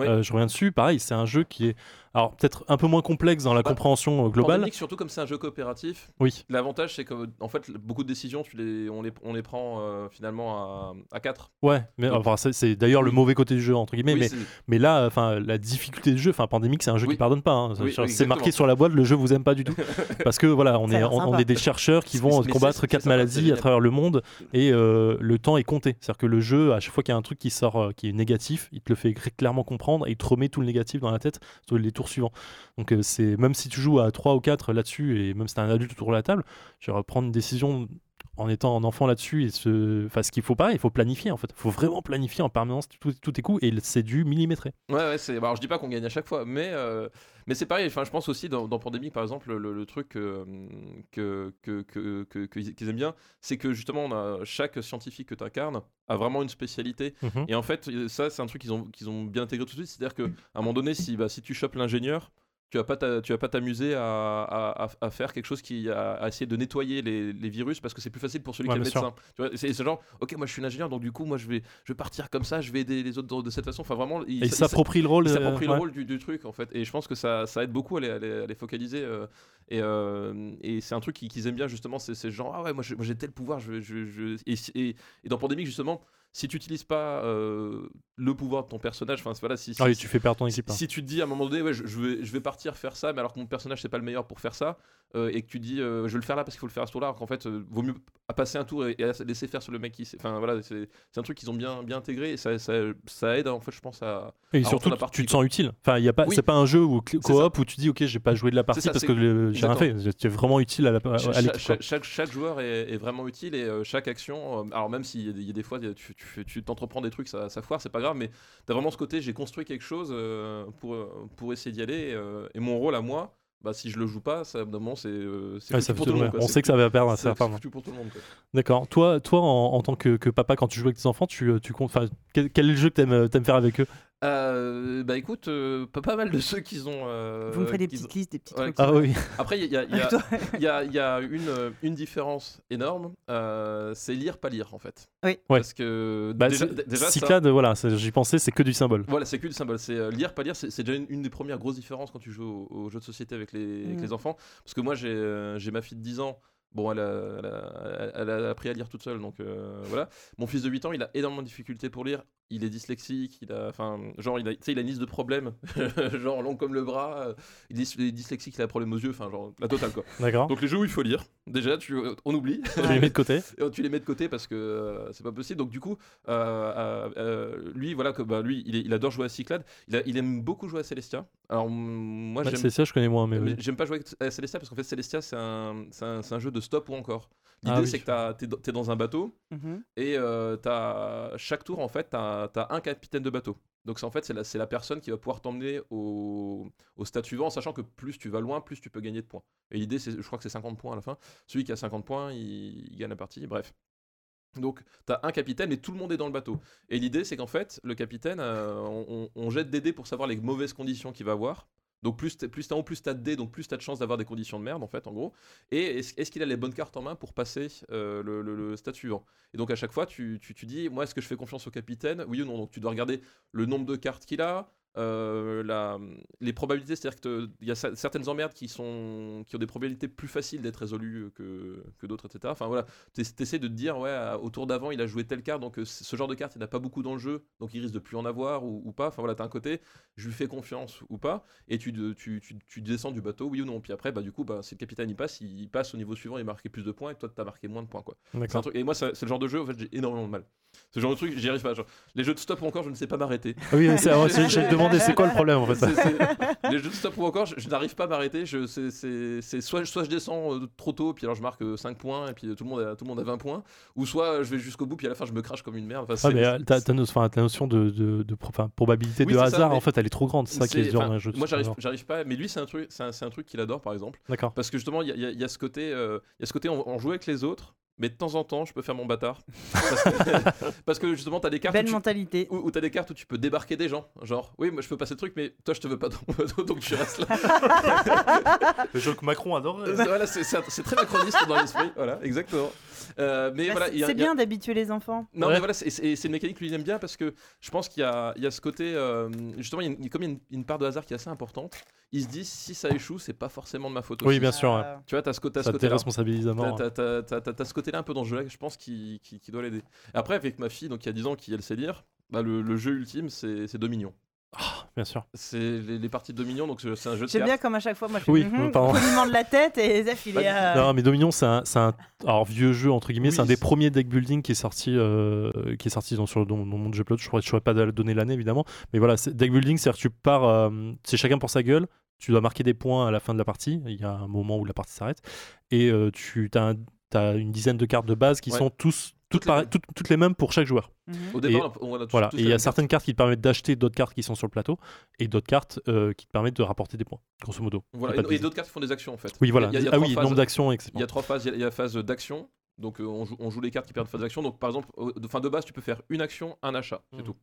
Euh, je reviens dessus. Pareil, c'est un jeu qui est, alors peut-être un peu moins complexe dans la Bah, compréhension euh, globale. Pandemic, surtout comme c'est un jeu coopératif, Oui. l'avantage c'est que en fait beaucoup de décisions tu les, on, les, on les prend euh, finalement à, à 4. Ouais, mais Donc- enfin, c'est- d'ailleurs le Oui. mauvais côté du jeu entre guillemets. mais, c'est- mais là, enfin, la difficulté du jeu, enfin, Pandemic, c'est un jeu Oui. qui pardonne pas. hein. Oui, oui, c'est marqué sur la boîte, le jeu vous aime pas du tout, parce que voilà, on est, on, est des chercheurs qui vont combattre quatre maladies à travers le monde et euh, le temps est compté. C'est-à-dire que le jeu, à chaque fois qu'il y a un truc qui sort, qui est négatif, il te le fait cl- clairement comprendre et il te remet tout le négatif dans la tête les tours suivants. Donc euh, c'est même si tu joues à 3 ou 4 là-dessus et même si t'es un adulte autour de la table, tu vas prendre une décision en étant un enfant là-dessus et se... enfin, ce qu'il faut pas, il faut planifier en fait. Il faut vraiment planifier en permanence tous tout tes coups et c'est du millimétré. Ouais, ouais, c'est. Alors, je dis pas qu'on gagne à chaque fois, mais, euh, mais c'est pareil. Enfin, je pense aussi dans, dans Pandemic, par exemple, le, le truc euh, que, que, que, que- que- qu'ils aiment bien, c'est que justement, on a, chaque scientifique que tu incarnes a vraiment une spécialité. Mhm. Et en fait, ça, c'est un truc qu'ils ont, qu'ils ont bien intégré tout de suite. C'est-à-dire qu'à un moment donné, si, bah, si tu chopes l'ingénieur, tu vas pas tu vas pas t'amuser à, à- à- faire quelque chose qui a à essayer de nettoyer les, les virus parce que c'est plus facile pour celui Ouais, qui est médecin. Tu vois, c'est genre, ok, moi je suis l'ingénieur, donc du coup, moi je vais, je vais partir comme ça, je vais aider les autres de, cette façon. Enfin, vraiment, Et il s'approprie le rôle. il euh, s'approprie ouais. le rôle du, du truc en fait et je pense que ça, ça aide beaucoup à les, à les- focaliser euh, et, euh, et c'est un truc qu'ils aiment bien justement c'est c'est genre ah ouais moi j'ai moi, j'ai tel pouvoir je, je, je- Et, et, et dans Pandemic justement si tu n'utilises pas euh, le pouvoir de ton personnage enfin voilà si, si, Ah oui, tu fais perdre ton équipe. hein. si tu te dis à un moment donné ouais, je, je vais, je vais partir faire ça mais alors que mon personnage c'est pas le meilleur pour faire ça euh, et que tu dis euh, je vais le faire là parce qu'il faut le faire à ce tour là alors qu'en fait vaut mieux à passer un tour et, et à laisser faire sur le mec qui enfin voilà c'est un truc qu'ils ont bien bien intégré et ça, ça, ça aide en fait je pense à Et surtout, sur la tu- partie- tu te sens utile. Enfin, il y a pas, Oui. c'est pas un jeu C'est coop où tu dis ok, j'ai pas joué de la partie ça, parce que j'ai rien fait. Tu es vraiment utile à la- à chaque, chaque, chaque joueur est, est vraiment utile et chaque action, alors même s'il y, a des- il y a des fois tu, tu, fais- tu t'entreprends des trucs, ça, ça foire, c'est pas grave, mais t'as vraiment ce côté, j'ai construit quelque chose euh, pour, euh, pour essayer d'y aller et, euh, et mon rôle à moi, bah, si je le joue pas, ça, c'est euh, Ouais, pour tout le monde. quoi. On sait que ça va perdre, monde. quoi. D'accord. Toi, toi, en, en tant que, que papa, quand tu joues avec tes enfants, tu, tu comptes. Quel, quel est le jeu que t'aimes, t'aimes faire avec eux? Euh, bah écoute, euh, pas, pas mal de ceux qui ont. euh, Vous me ferez des qu'ils ont- petites listes, des petits Ouais, trucs. Ah oui. Après, il y a, il y a- y a, y a une, une différence énorme, euh, c'est lire, pas lire en fait. Oui. Ouais. Parce que Bah, déjà, c'est- déjà ça- Cyclade, voilà, c'est- j'y pensais, c'est que du symbole. Voilà, c'est que le symbole. C'est euh, lire, pas lire. C'est c'est déjà une, une des premières grosses différences quand tu joues aux, aux jeux de société avec les, avec Mm. les enfants. Parce que moi, j'ai euh, j'ai ma fille de 10 ans. Bon, elle a, elle, a, elle a appris à lire toute seule, donc euh, voilà. Mon fils de 8 ans, il a énormément de difficultés pour lire. Il est dyslexique, il a, enfin, genre, il a, tu sais, il a une liste de problèmes, genre long comme le bras. euh, Il est, il est dyslexique, il a un problème aux yeux, enfin, genre, la totale quoi. D'accord. Donc les jeux où il faut lire, déjà, tu, on oublie. Tu les mets de côté. Et tu les mets de côté parce que euh, c'est pas possible. Donc du coup, euh, euh, lui, voilà, que, bah, lui, il, est- il adore jouer à Cyclade. Il, a- il aime beaucoup jouer à Celestia. Alors moi, Bah, j'aime. ça, je connais moins, mais. oui. J'aime pas jouer à Celestia parce qu'en fait Celestia c'est un, c'est un, c'est un jeu de stop ou encore. Ah L'idée oui. c'est que t'as- t'es dans- t'es dans un bateau Mhm. et euh, t'as- chaque tour en fait t'as as un capitaine de bateau. Donc en fait c'est la, personne qui va pouvoir t'emmener au, stade suivant sachant que plus tu vas loin plus tu peux gagner de points. Et l'idée c'est je crois que c'est 50 points à la fin. Celui qui a 50 points il, gagne la partie. Bref. Donc, tu as un capitaine et tout le monde est dans le bateau. Et l'idée, c'est qu'en fait, le capitaine, euh, on jette des dés pour savoir les mauvaises conditions qu'il va avoir. Donc, plus t'es plus en plus tu as de dés, donc plus tu as de chances d'avoir des conditions de merde, en fait, en gros. Et est-ce qu'il a les bonnes cartes en main pour passer euh, le, le- le stade suivant? Et donc, à chaque fois, tu, tu, tu dis, moi, est-ce que je fais confiance au capitaine? Oui ou non? Donc, tu dois regarder le nombre de cartes qu'il a. euh, la- les probabilités, c'est-à-dire qu'il y a cer- certaines emmerdes qui, sont, qui ont des probabilités plus faciles d'être résolues que, que d'autres, etc. Enfin voilà, tu essaies de te dire, ouais, au tour d'avant, il a joué telle carte, donc euh, ce genre de carte, il n'y en a pas beaucoup dans le jeu, donc il risque de plus en avoir ou, ou pas. Enfin voilà, tu as un côté, je lui fais confiance ou pas, et tu, de- tu, tu, tu descends du bateau, oui ou non. Puis après, bah, du coup, bah, si le capitaine il passe, il passe au niveau suivant, il marque plus de points, et toi, tu as marqué moins de points. Quoi. Un truc- Et moi, c'est le genre de jeu, en fait, j'ai énormément de mal. Ce genre de truc, j'y arrive pas. Genre, les jeux de stop ou encore, je ne sais pas m'arrêter. Ah oui, c'est- j'ai demandé c'est quoi le problème en fait? Les jeux de stop ou encore, je, je n'arrive pas à m'arrêter. Je, c'est, soit, soit je descends euh, trop tôt, puis alors je marque euh, 5 points, et puis euh, tout le, monde a, tout le monde a 20 points, ou soit je vais jusqu'au bout, puis à la fin je me crache comme une merde. Enfin, Ah, mais euh, ta, notion de, de, de pro- enfin, probabilité Oui, de ça, hasard, en fait, elle est trop grande. C'est ça qui est dur dans un jeu. de Moi, j'arrive, j'arrive pas. Mais lui, c'est un truc, c'est un, truc qu'il adore, par exemple, D'accord. parce que justement, il y a, y y ce côté, euh, il y a ce côté, on, on joue avec les autres. Mais de temps en temps, je peux faire mon bâtard. Parce que, parce que justement, t'as des cartes où Belle tu- mentalité. où, où t'as des cartes où tu peux débarquer des gens. Genre, oui, moi je peux passer le truc, mais toi je te veux pas dans mon dos, donc tu restes là. Le jeu que Macron adorait. Euh, voilà, c'est, très macroniste dans l'esprit. Voilà, exactement. Euh, mais Bah, voilà, c'est a- bien d'habituer les enfants. Non, Ouais. mais voilà, c'est, une mécanique que lui il aime bien parce que je pense qu'il y a, il y a ce côté. euh, justement, il y a une- comme il y a une, une part de hasard qui est assez importante, il se dit si ça échoue, c'est pas forcément de ma faute. Oui, aussi. bien sûr. ouais. Euh, Tu vois, t'as ce, t'as ce Ça te déresponsabilise à T'as, mort. ce côté-là un peu dans ce jeu-là, je pense, qui, qui, qui doit l'aider. Après, avec ma fille, donc qui a 10 ans, qui elle sait lire, bah, le, le jeu ultime, c'est, c'est Dominion. Bien sûr. C'est les, les parties de Dominion, donc c'est un jeu de J'aime cartes. bien comme à chaque fois, moi je fais Oui, pardon. clignement de la tête et Zef il est. euh, Non, mais Dominion, c'est un, c'est un alors, vieux jeu, entre guillemets. c'est un des c'est- premiers deck building qui est sorti, euh, qui est sorti dans, sur, dans, dans mon jeu plot. Je ne saurais pas donner l'année, évidemment. Mais voilà, c'est- deck building, c'est-à-dire que tu pars, euh, c'est chacun pour sa gueule. Tu dois marquer des points à la fin de la partie. Il y a un moment où la partie s'arrête. Et euh, tu as, une dizaine de cartes de base qui Ouais. sont tous, toutes, Toutes les mêmes. toutes, toutes les mêmes pour chaque joueur. mhm. Au départ, on a tous- Voilà. tous Et il y a certaines cartes qui te permettent d'acheter d'autres cartes qui sont sur le plateau et d'autres cartes euh, qui te permettent de rapporter des points, grosso modo. Voilà, et, d'autres cartes font des actions en fait. Oui, voilà. Il y a- il y a ah trois oui, phases. nombre d'actions, etc. Il y a trois phases. Il y a, il y a la phase d'action. Donc euh, on, joue, on joue les cartes qui permettent de faire des actions. Donc par exemple, de, fin de base, tu peux faire une action, un achat, c'est Mhm. tout.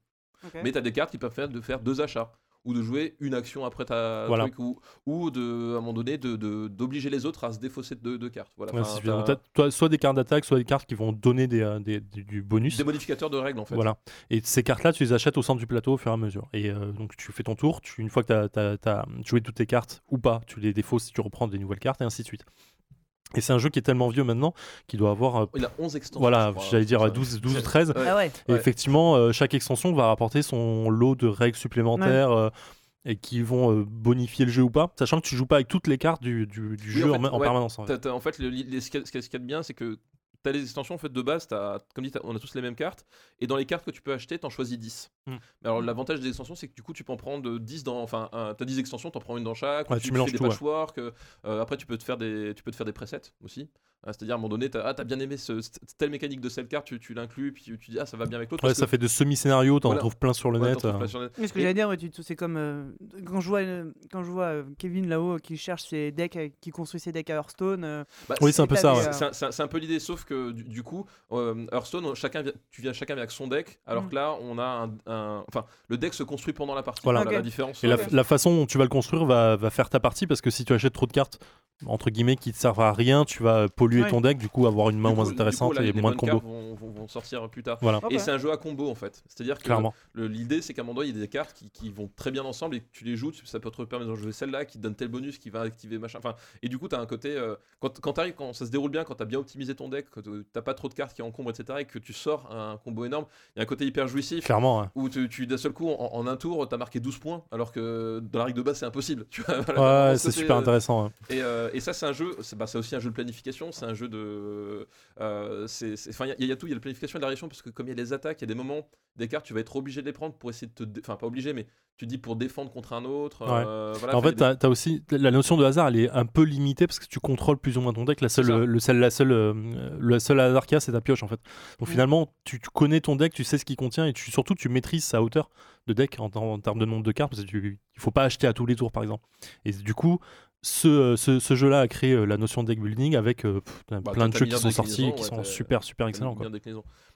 Mais tu as des cartes qui peuvent faire de faire deux achats ou de jouer une action après ta Voilà. truc ou, ou de à un moment donné de de- d'obliger les autres à se défausser de deux, deux cartes. Voilà. Ouais, Enfin, toi, soit des cartes d'attaque, soit des cartes qui vont donner des, euh, des- du- du bonus. des modificateurs de règles en fait. Voilà. Et ces cartes-là, tu les achètes au centre du plateau au fur et à mesure. Et euh, donc, tu fais ton tour. Tu, une fois que tu as, joué toutes tes cartes ou pas, tu les défausses si tu reprends des nouvelles cartes et ainsi de suite. Et c'est un jeu qui est tellement vieux maintenant qu'il doit avoir. euh, Il a 11 extensions. voilà, j'allais dire ça. 12, 12 ou C'est- 13. Ouais. Ah ouais. Et Ouais. effectivement, euh, chaque extension va rapporter son lot de règles supplémentaires. euh, et qui vont bonifier le jeu ou pas, sachant que tu joues pas avec toutes les cartes du, du- du Oui, jeu en en, fait, en ouais. permanence. en fait. En le- les- ce qu'il y a de bien, c'est que tu as les extensions en fait, de base, t'as- comme dit, t'as- on a tous les mêmes cartes, et dans les cartes que tu peux acheter, tu en choisis 10. Hmm. Mais alors, l'avantage des extensions, c'est que du coup, tu peux en prendre 10 dans. Enfin, tu as 10 extensions, tu en prends une dans chaque, Ouais, tu, tu tu mélanges fais des tout, patchwork, euh, après, tu peux, te faire des, tu peux te faire des presets aussi. Ah, C'est-à-dire, à un moment donné, tu as, bien aimé ce, telle mécanique de cette carte, tu, tu l'inclus, puis tu dis, ah, ça va bien avec l'autre. Ouais, ça que- fait de semi-scénarios, t'en Voilà. retrouves plein sur le Ouais, net. t'en trouves euh. pas sur le net. Mais ce que Et- j'allais dire, ouais, c'est comme euh, quand je vois, euh, quand je vois euh, Kevin là-haut qui cherche ses decks, qui construit ses decks à Hearthstone. euh, Bah, Oui, c'est un peu ça. ouais. C'est un, peu l'idée, sauf que du, du coup, euh, Hearthstone, chacun vient- tu viens chacun avec son deck, alors Mm. que là, on a un, un- Enfin, le deck se construit pendant la partie. Voilà. Voilà, Ok. la différence. Et la, la façon dont tu vas le construire va, va faire ta partie parce que si tu achètes trop de cartes, entre guillemets, qui te servent à rien, tu vas polluer Ouais. ton deck, du coup avoir une main moins intéressante coup, là, et moins de combos. Vont, vont- vont sortir plus tard. Voilà, ok. Et c'est un jeu à combo en fait. C'est-à-dire que clairement. le- l'idée c'est qu'à un moment donné, il y a des cartes qui, qui vont très bien ensemble et que tu les joues, ça peut te permettre de jouer celle-là qui te donne tel bonus, qui va activer machin. Enfin, et du coup, tu as un côté. euh, quand quand, t'arrives- quand ça se déroule bien, quand tu as bien optimisé ton deck, que tu pas trop de cartes qui encombrent, etc., et que tu sors un combo énorme, il y a un côté hyper jouissif. Clairement. Où tu, tu d'un seul coup, en, en un tour, tu as marqué 12 points, alors que dans la règle de base, c'est impossible. Tu vois, voilà, Ouais, vraiment, c'est super euh, intéressant. ouais. et, euh, et ça, c'est un jeu, c'est bah, c'est aussi un jeu de planification, c'est un jeu de. euh, c'est- c'est- Enfin, il y, a- il y a tout, il y a la planification et la réaction, parce que comme il y a les attaques, il y a des moments, des cartes, tu vas être obligé de les prendre pour essayer de te. dé- Enfin, pas obligé, mais tu dis pour défendre contre un autre. euh, voilà, en fait, as, aussi la notion de hasard, elle est un peu limitée parce que tu contrôles plus ou moins ton deck. La seule, le seul, la seule, euh, le seul hasard qu'il y a, c'est ta pioche en fait. Donc Mm. finalement, tu, tu connais ton deck, tu sais ce qu'il contient et tu, surtout tu maîtrises sa hauteur de deck en, en termes de nombre de cartes parce que tu, il faut pas acheter à tous les tours par exemple. Et du coup, ce, ce, ce jeu-là a créé euh, la notion de deck building avec euh, pff, Bah, plein de jeux qui sont sortis et qui ouais, sont super super excellents. Quoi.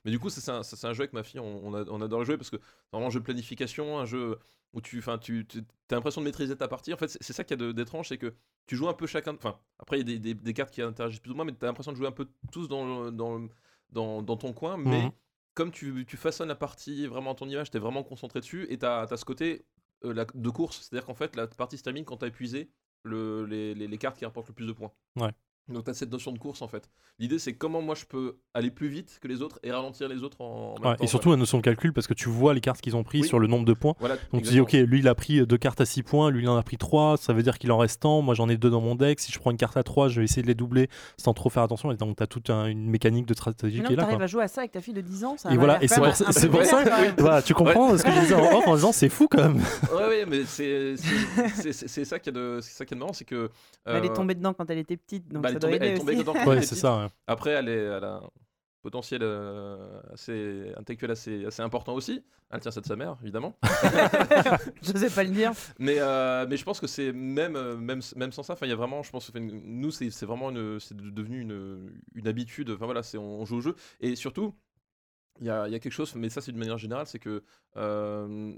Mais du coup, c'est un, un jeu avec ma fille, on, on, a- on adore le jouer parce que vraiment un jeu de planification, un jeu où tu, enfin, tu, as l'impression de maîtriser ta partie. En fait, c'est ça qui y a d'étrange, c'est que tu joues un peu chacun. Enfin, après, il y a des, des- des cartes qui interagissent plus ou moins, mais tu as l'impression de jouer un peu tous dans, le- dans, le- dans, dans ton coin. Mais Mhm. comme tu, tu façonnes la partie vraiment à ton image, tu es vraiment concentré dessus et tu as, ce côté euh, la- de course. C'est-à-dire qu'en fait, la partie se termine quand tu as épuisé le, les, les- les cartes qui rapportent le plus de points. Ouais. Donc tu as cette notion de course en fait. L'idée c'est comment moi je peux aller plus vite que les autres et ralentir les autres en, en même Ouais, temps, et surtout la notion de calcul parce que tu vois les cartes qu'ils ont pris Oui. sur le nombre de points. Voilà, Donc tu dis, ok, lui il a pris deux cartes à 6 points, lui il en a pris 3, ça veut dire qu'il en reste tant, moi j'en ai deux dans mon deck, si je prends une carte à 3, je vais essayer de les doubler sans trop faire attention, et donc tu as toute un- une mécanique de stratégie qui est là. t'arrives quoi. à jouer à ça avec ta fille de 10 ans. Ça Et voilà, et c'est pour ça- un peu c'est pour ça. Voilà, tu comprends ce que je disais en off en disant c'est fou quand même. Ouais, ouais, mais c'est ça qui est de c'est ça qui est de marrant, c'est que Elle est euh, tombée dedans quand elle était petite, donc bah, est doit tombée- elle est tombée Ouais, c'est petite. ça. ouais. Après, elle, est, elle a un potentiel euh, assez intellectuel assez, assez important aussi. Elle tient ça de sa mère, évidemment. Je sais pas le dire. mais, euh, mais je pense que c'est même, euh, même, même sans ça, enfin, il y a vraiment, je pense, nous, c'est c'est vraiment une, c'est devenu une, une habitude. Enfin voilà, c'est on joue au jeu. Et surtout, il y a, il y a quelque chose, mais ça, c'est d'une manière générale, c'est que euh,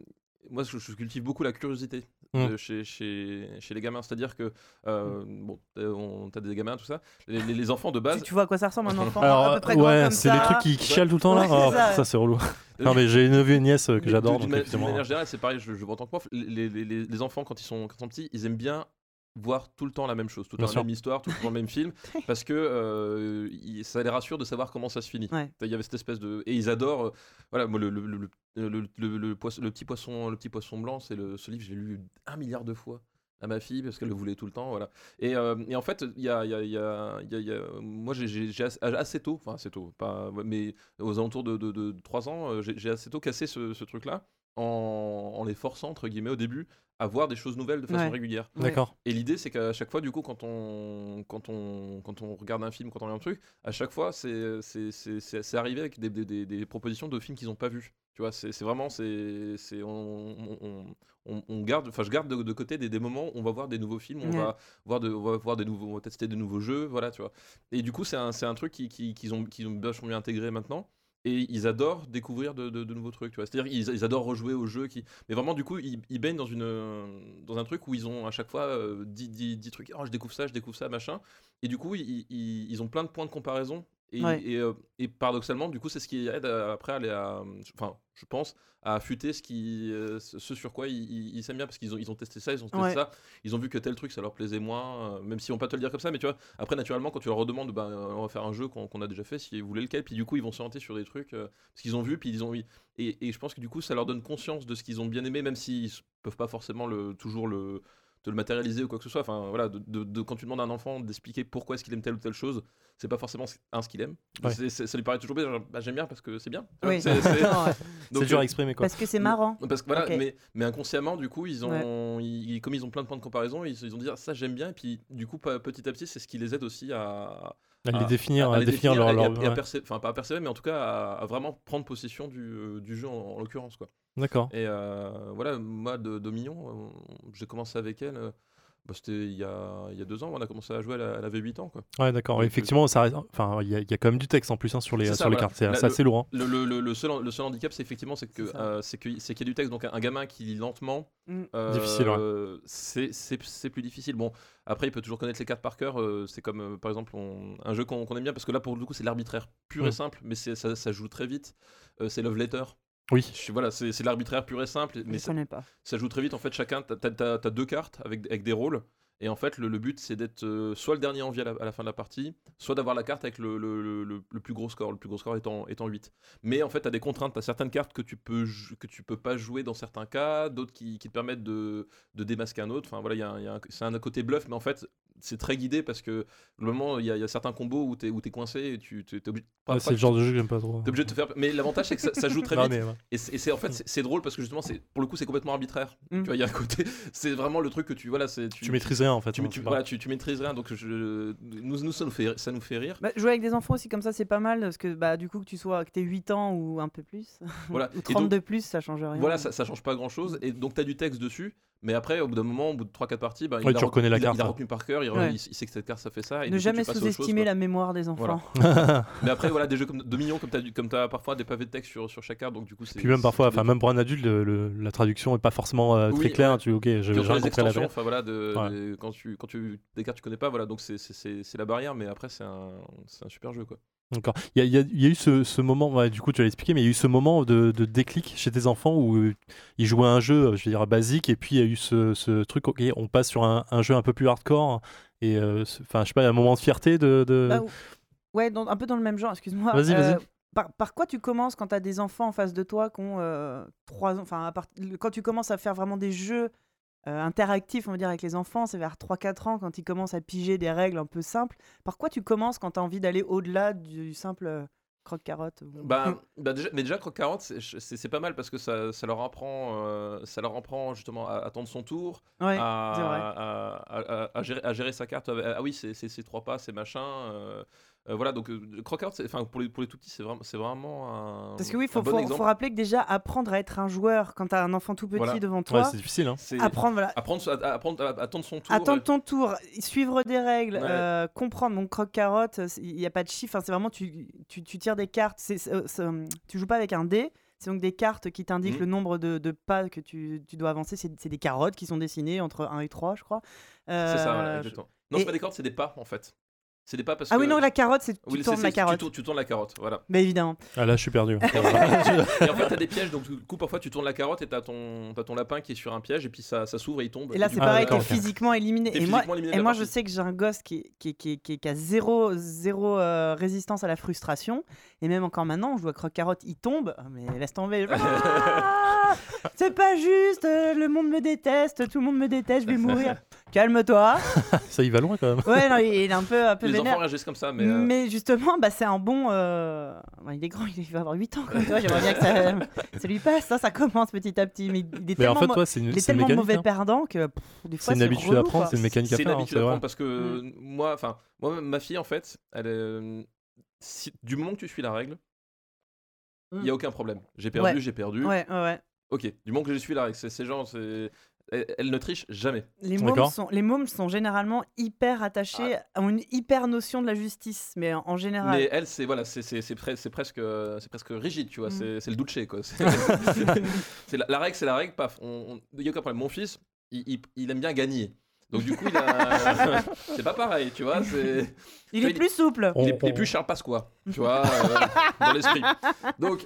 moi, je, je cultive beaucoup la curiosité Mm. de chez, chez, chez les gamins. C'est-à-dire que, euh, bon, t'as- des gamins, tout ça. Les, les- les enfants de Tu, base. tu vois à quoi ça ressemble un enfant à Alors, peu près grand ouais, c'est les trucs qui, qui chialent tout le temps là. Ouais, Oh, ça, ça, c'est relou. Non, mais j'ai une neveu et une nièce que j'adore. D'une effectivement, manière générale, c'est pareil, je, je vois en tant que prof, les, les- les- les enfants, quand ils, sont, quand ils sont petits, ils aiment bien voir tout le temps la même chose, tout le temps la même histoire, tout le temps le même film, parce que euh, ça les rassure de savoir comment ça se finit. Ouais. Il y avait cette espèce de... Et ils adorent... euh, voilà, moi, le, le, le, le, le- le- le poisson- le petit, poisson, le petit poisson blanc, c'est ce livre, j'ai lu un milliard de fois à ma fille parce qu'elle le voulait tout le temps voilà et, euh, et en fait il y a, y a- y a- y a- moi j'ai- assez, assez tôt enfin assez tôt pas mais aux alentours de, de, de 3 ans euh, j'ai assez tôt cassé ce, ce truc là en, en les forçant entre guillemets au début à voir des choses nouvelles de façon Ouais. régulière. D'accord. et l'idée, c'est qu'à chaque fois, du coup, quand on, quand on, quand on regarde un film, quand on regarde un truc, à chaque fois, c'est, c'est, c'est, c'est, c'est arrivé avec des, des, des, des propositions de films qu'ils n'ont pas vus. Tu vois, c'est, vraiment, c'est, on, on, on, on garde, enfin, je garde de, de côté des, des moments où on va voir des nouveaux films, on Ouais. va voir, de, on va voir des nouveaux, on va tester des nouveaux jeux, voilà, tu vois. Et du coup, c'est un, un truc qui, qui, qu'ils ont, qu'ils ont bien intégré maintenant. Et ils adorent découvrir de, nouveaux trucs, tu vois. C'est-à-dire ils adorent rejouer aux jeux qui, mais vraiment, du coup, ils, baignent dans, un truc où ils ont à chaque fois euh, 10, 10 10 trucs. Oh, je découvre ça, je découvre ça, machin. Et du coup, ils ont plein de points de comparaison. Et, Ouais. et, euh, et paradoxalement, du coup, c'est ce qui aide à- après à aller à. Enfin, je pense, à affûter ce, qui, euh, ce sur quoi ils ils- ils s'aiment bien. Parce qu'ils ont, ils ont testé ça, ils ont testé Ouais. ça. Ils ont vu que tel truc, ça leur plaisait moins. euh, même si on pas te le dire comme ça. Mais tu vois, après, naturellement, quand tu leur redemandes, ben, on va faire un jeu qu'on a déjà fait, si vous voulez lequel. Puis du coup, ils vont s'orienter sur des trucs. euh, parce qu'ils ont vu, puis ils ont. Et, et je pense que du coup, ça leur donne conscience de ce qu'ils ont bien aimé, même s'ils peuvent pas forcément le, toujours le, te le matérialiser ou quoi que ce soit. Enfin, voilà, de, de- de- quand tu demandes à un enfant d'expliquer pourquoi est-ce qu'il aime telle ou telle chose, c'est pas forcément ce- un ce qu'il aime. Ouais. Ça lui paraît toujours bien. bah, J'aime bien parce que c'est bien. Oui. c'est- dur euh, à exprimer quoi. Parce que c'est marrant. parce que voilà, mais, mais inconsciemment, du coup, ils ont, ils- comme ils ont plein de points de comparaison, ils, ils ont dit ah, ça j'aime bien, et puis du coup, petit à petit, c'est ce qui les aide aussi à, À les définir, à à les définir leur. leur- et à ouais. percé- enfin pas à persévérer, mais en tout cas à, à vraiment prendre possession du, euh, du jeu en, en l'occurrence quoi. D'accord. Et euh, voilà, moi de Dominion, euh, j'ai commencé avec elle. euh, bah, c'était il y a, il y a deux ans, on a commencé à jouer, elle, avait 8 ans quoi. Ouais, d'accord. Donc, Effectivement, ça reste- Enfin, il y, a- il y a quand même du texte en plus hein, sur les, C'est sur les voilà. cartes. C'est assez lourd. hein. Le, le- le- le seul, le seul handicap, c'est effectivement c'est que C'est ça. euh, c'est que- c'est qu'il y a du texte. Donc un, un gamin qui lit lentement, Mm. euh, Difficile, c'est c'est- c'est plus difficile. Bon, après, il peut toujours connaître les cartes par cœur. euh, c'est comme euh, par exemple on- un jeu qu'on qu'on aime bien parce que là, pour le coup, c'est l'arbitraire pur et Mm. simple, mais c'est- ça, ça joue très vite. Euh, c'est Love Letter. Oui. Je voilà, c'est c'est l'arbitraire pur et simple, mais Je ça, pas. ça joue très vite. En fait, chacun, t'as as, deux cartes avec, avec des rôles. Et en fait, le, le but, c'est d'être euh, soit le dernier en vie à la, à la fin de la partie, soit d'avoir la carte avec le, le- le- le- le plus gros score, le plus gros score étant, étant 8. Mais en fait, tu as des contraintes, tu as certaines cartes que tu peux jou- que tu peux pas jouer dans certains cas, d'autres qui, qui te permettent de, de démasquer un autre. Enfin voilà, il y a un- il y a un- c'est un côté bluff, mais en fait, c'est très guidé parce que le moment, il y, a- il y a certains combos où tu es, où es coincé et tu es obligé, Ouais, c'est le genre de jeu que j'aime pas trop. t'es obligé de te faire. Mais l'avantage, c'est que ça, ça joue très Non, vite. mais, ouais. Et c'est et c'est- en fait c'est- c'est drôle parce que justement c'est pour le coup c'est complètement arbitraire. Mm. Tu vois il y a un côté c'est vraiment le truc que tu voilà c'est Tu maîtrises rien en fait. tu, hein, tu- voilà, tu, tu maîtrises rien donc je, nous, nous ça nous fait ça nous fait rire. Bah, jouer avec des enfants aussi comme ça, c'est pas mal parce que bah, du coup, que tu sois que t'aies 8 ans ou un peu plus, Voilà ou Et 30 donc, de plus, ça change rien. voilà ça, ça change pas grand chose et donc tu as du texte dessus mais après au bout d'un moment au bout de 3 4 parties bah, Ouais, il, a tu re- reconnais la il a- carte, il a hein. retenu par cœur il, re- Ouais. il- il sait que cette carte ça fait ça et ne jamais sous-estimer la mémoire des enfants. Voilà. mais après voilà des jeux comme Dominion comme tu as, comme as parfois des pavés de texte sur, sur chaque carte donc du coup Puis même parfois, enfin même pour un adulte, le- le- la traduction est pas forcément euh, très claire. ouais. Tu ok, je vais la enfin voilà, de, Ouais. de- quand tu quand tu des cartes tu connais pas, voilà, donc c'est la barrière, mais après c'est un c'est un super jeu quoi. D'accord. Il y a, il y a- il y a eu ce, ce moment, ouais, du coup tu l'as expliqué, mais il y a eu ce moment de, de déclic chez tes enfants où euh, ils jouaient à un jeu, euh, je veux dire, basique, et puis il y a eu ce, ce truc, ok, on passe sur un, un jeu un peu plus hardcore, et euh, enfin, je sais pas, un moment de fierté de. de- Bah, ou- ouais, dans- un peu dans le même genre, excuse-moi. Vas-y, vas-y. Par, par quoi tu commences quand tu as des enfants en face de toi qui ont 3 ans Enfin, part- quand tu commences à faire vraiment des jeux euh, interactifs, on va dire, avec les enfants, c'est vers 3-4 ans quand ils commencent à piger des règles un peu simples. Par quoi tu commences quand tu as envie d'aller au-delà du simple euh, croque-carotte Bah, bah déjà, mais déjà croque carotte, c'est- pas mal parce que ça, ça leur apprend, euh, ça leur apprend justement à attendre son tour, Ouais, à, à- à- gérer, à gérer sa carte. Ah oui, c'est trois pas, c'est machin. euh, euh, voilà, donc euh, c'est- enfin pour les pour les tout petits, c'est vraiment c'est vraiment un. Parce que oui, faut, bon faut- rappeler que déjà, apprendre à être un joueur quand tu as un enfant tout petit Voilà. devant Ouais, toi, c'est difficile, hein. Apprendre, voilà, apprendre, à, à- apprendre à attendre son tour. Attendre ton tour, suivre des règles, Ouais. euh, comprendre. Donc, croque-carotte, il n'y a pas de chiffre. hein, c'est vraiment, tu, tu, tu tires des cartes. C'est, euh, euh, tu joues pas avec un dé. C'est donc des cartes qui t'indiquent Mhm. le nombre de, de pas que tu, tu dois avancer. C'est, des carottes qui sont dessinées entre 1 et 3, je crois. C'est ça, voilà, Euh, exactement. Non, et- c'est pas des cordes, c'est des pas en fait. C'est des pas parce Ah que. oui, non, la carotte, c'est tu Oui, tournes la tu carotte. tournes- Tu tournes la carotte, voilà. Mais évidemment. Ah là, je suis perdu. Et en fait, t'as des pièges, donc du coup, parfois tu tournes la carotte et t'as ton, t'as ton lapin qui est sur un piège et puis ça, ça s'ouvre et il tombe. Et là, c'est pareil, d'accord, t'es physiquement éliminé. T'es Et moi, éliminé et moi je sais que j'ai un gosse qui, qui, qui, qui- qui a zéro, zéro euh, résistance à la frustration. Et même encore maintenant, je vois croque-carotte, il tombe. Ah, mais laisse tomber. Ah, c'est pas juste, euh, le monde me déteste, tout le monde me déteste, je vais mourir. Calme-toi. ça y va loin quand même. Ouais, non, il est un peu, un peu Les enfants vénère. réagissent comme ça, mais. Mais, euh, justement, bah, c'est un bon. euh, bah, il est grand, il va avoir 8 ans. Tu vois, J'aimerais bien que ça, ça lui passe. Ça, ça commence petit à petit. Mais il est Mais en tellement, fait, mo- toi, c'est une, il est c'est une tellement mécanique. mauvais hein. perdant que pff, des fois C'est une habitude relou, à prendre, quoi. c'est une mécanique à C'est une faire. hein, habitude c'est à vrai. prendre parce que moi, enfin, moi, ma fille, en fait, elle est, euh, si- du moment que tu suis la règle, il Mm. y a aucun problème. J'ai perdu, Ouais. j'ai perdu. Ouais, ouais, ouais. Ok, du moment que je suis la règle, c'est ces gens, c'est. Elle, elle ne triche jamais. Les mômes, sont, les mômes sont généralement hyper attachés à une hyper notion de la justice, mais en, en général. Mais elle, c'est voilà, c'est c'est- c'est pre- presque, c'est presque rigide, tu vois. Mm. C'est le duce, quoi. C'est la, la règle, c'est la règle. Paf, on, on- il y a aucun problème. Mon fils, il, il- il aime bien gagner. Donc du coup, il a... c'est pas pareil, tu vois. Il est il- plus souple. Il est, il est plus Charles Pasqua, tu vois, euh, dans l'esprit. Donc,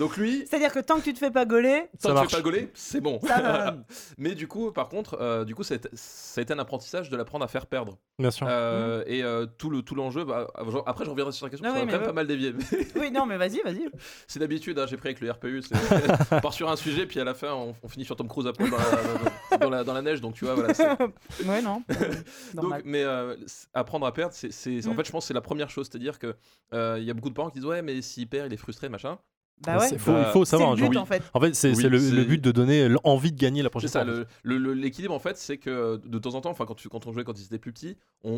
donc lui, C'est-à-dire que tant que tu te fais pas gauler, Ça tant que tu marche. fais pas gauler, c'est bon. Ça. Mais du coup, par contre, euh, du coup, ça a, été, ça a été un apprentissage de l'apprendre à faire perdre. Bien sûr. Euh, Et euh, tout le tout l'enjeu, bah, après, je reviendrai sur la question. Ah parce oui, qu'on a mais quand même pas mal dévié. oui, non, mais vas-y, vas-y. c'est d'habitude, hein, j'ai pris avec le RPU. c'est- on part sur un sujet, puis à la fin, on, on finit sur Tom Cruise après dans la, dans la- dans la neige. Donc tu vois, voilà. c'est- ouais, non. Donc, mais euh, apprendre à perdre, c'est, c'est- en Mm. fait, je pense que c'est la première chose. C'est-à-dire que euh, il y a beaucoup de parents qui disent ouais, mais s'il perd, il est frustré, machin. Bah ouais. C'est- faut- Bah, il faut C'est savoir. le but en fait. En fait, c'est Oui, le, but de donner l'envie de gagner la C'est prochaine ça, fois. l'équilibre en fait, c'est que de temps en temps, enfin quand, tu- quand on jouait quand ils étaient plus petits, on,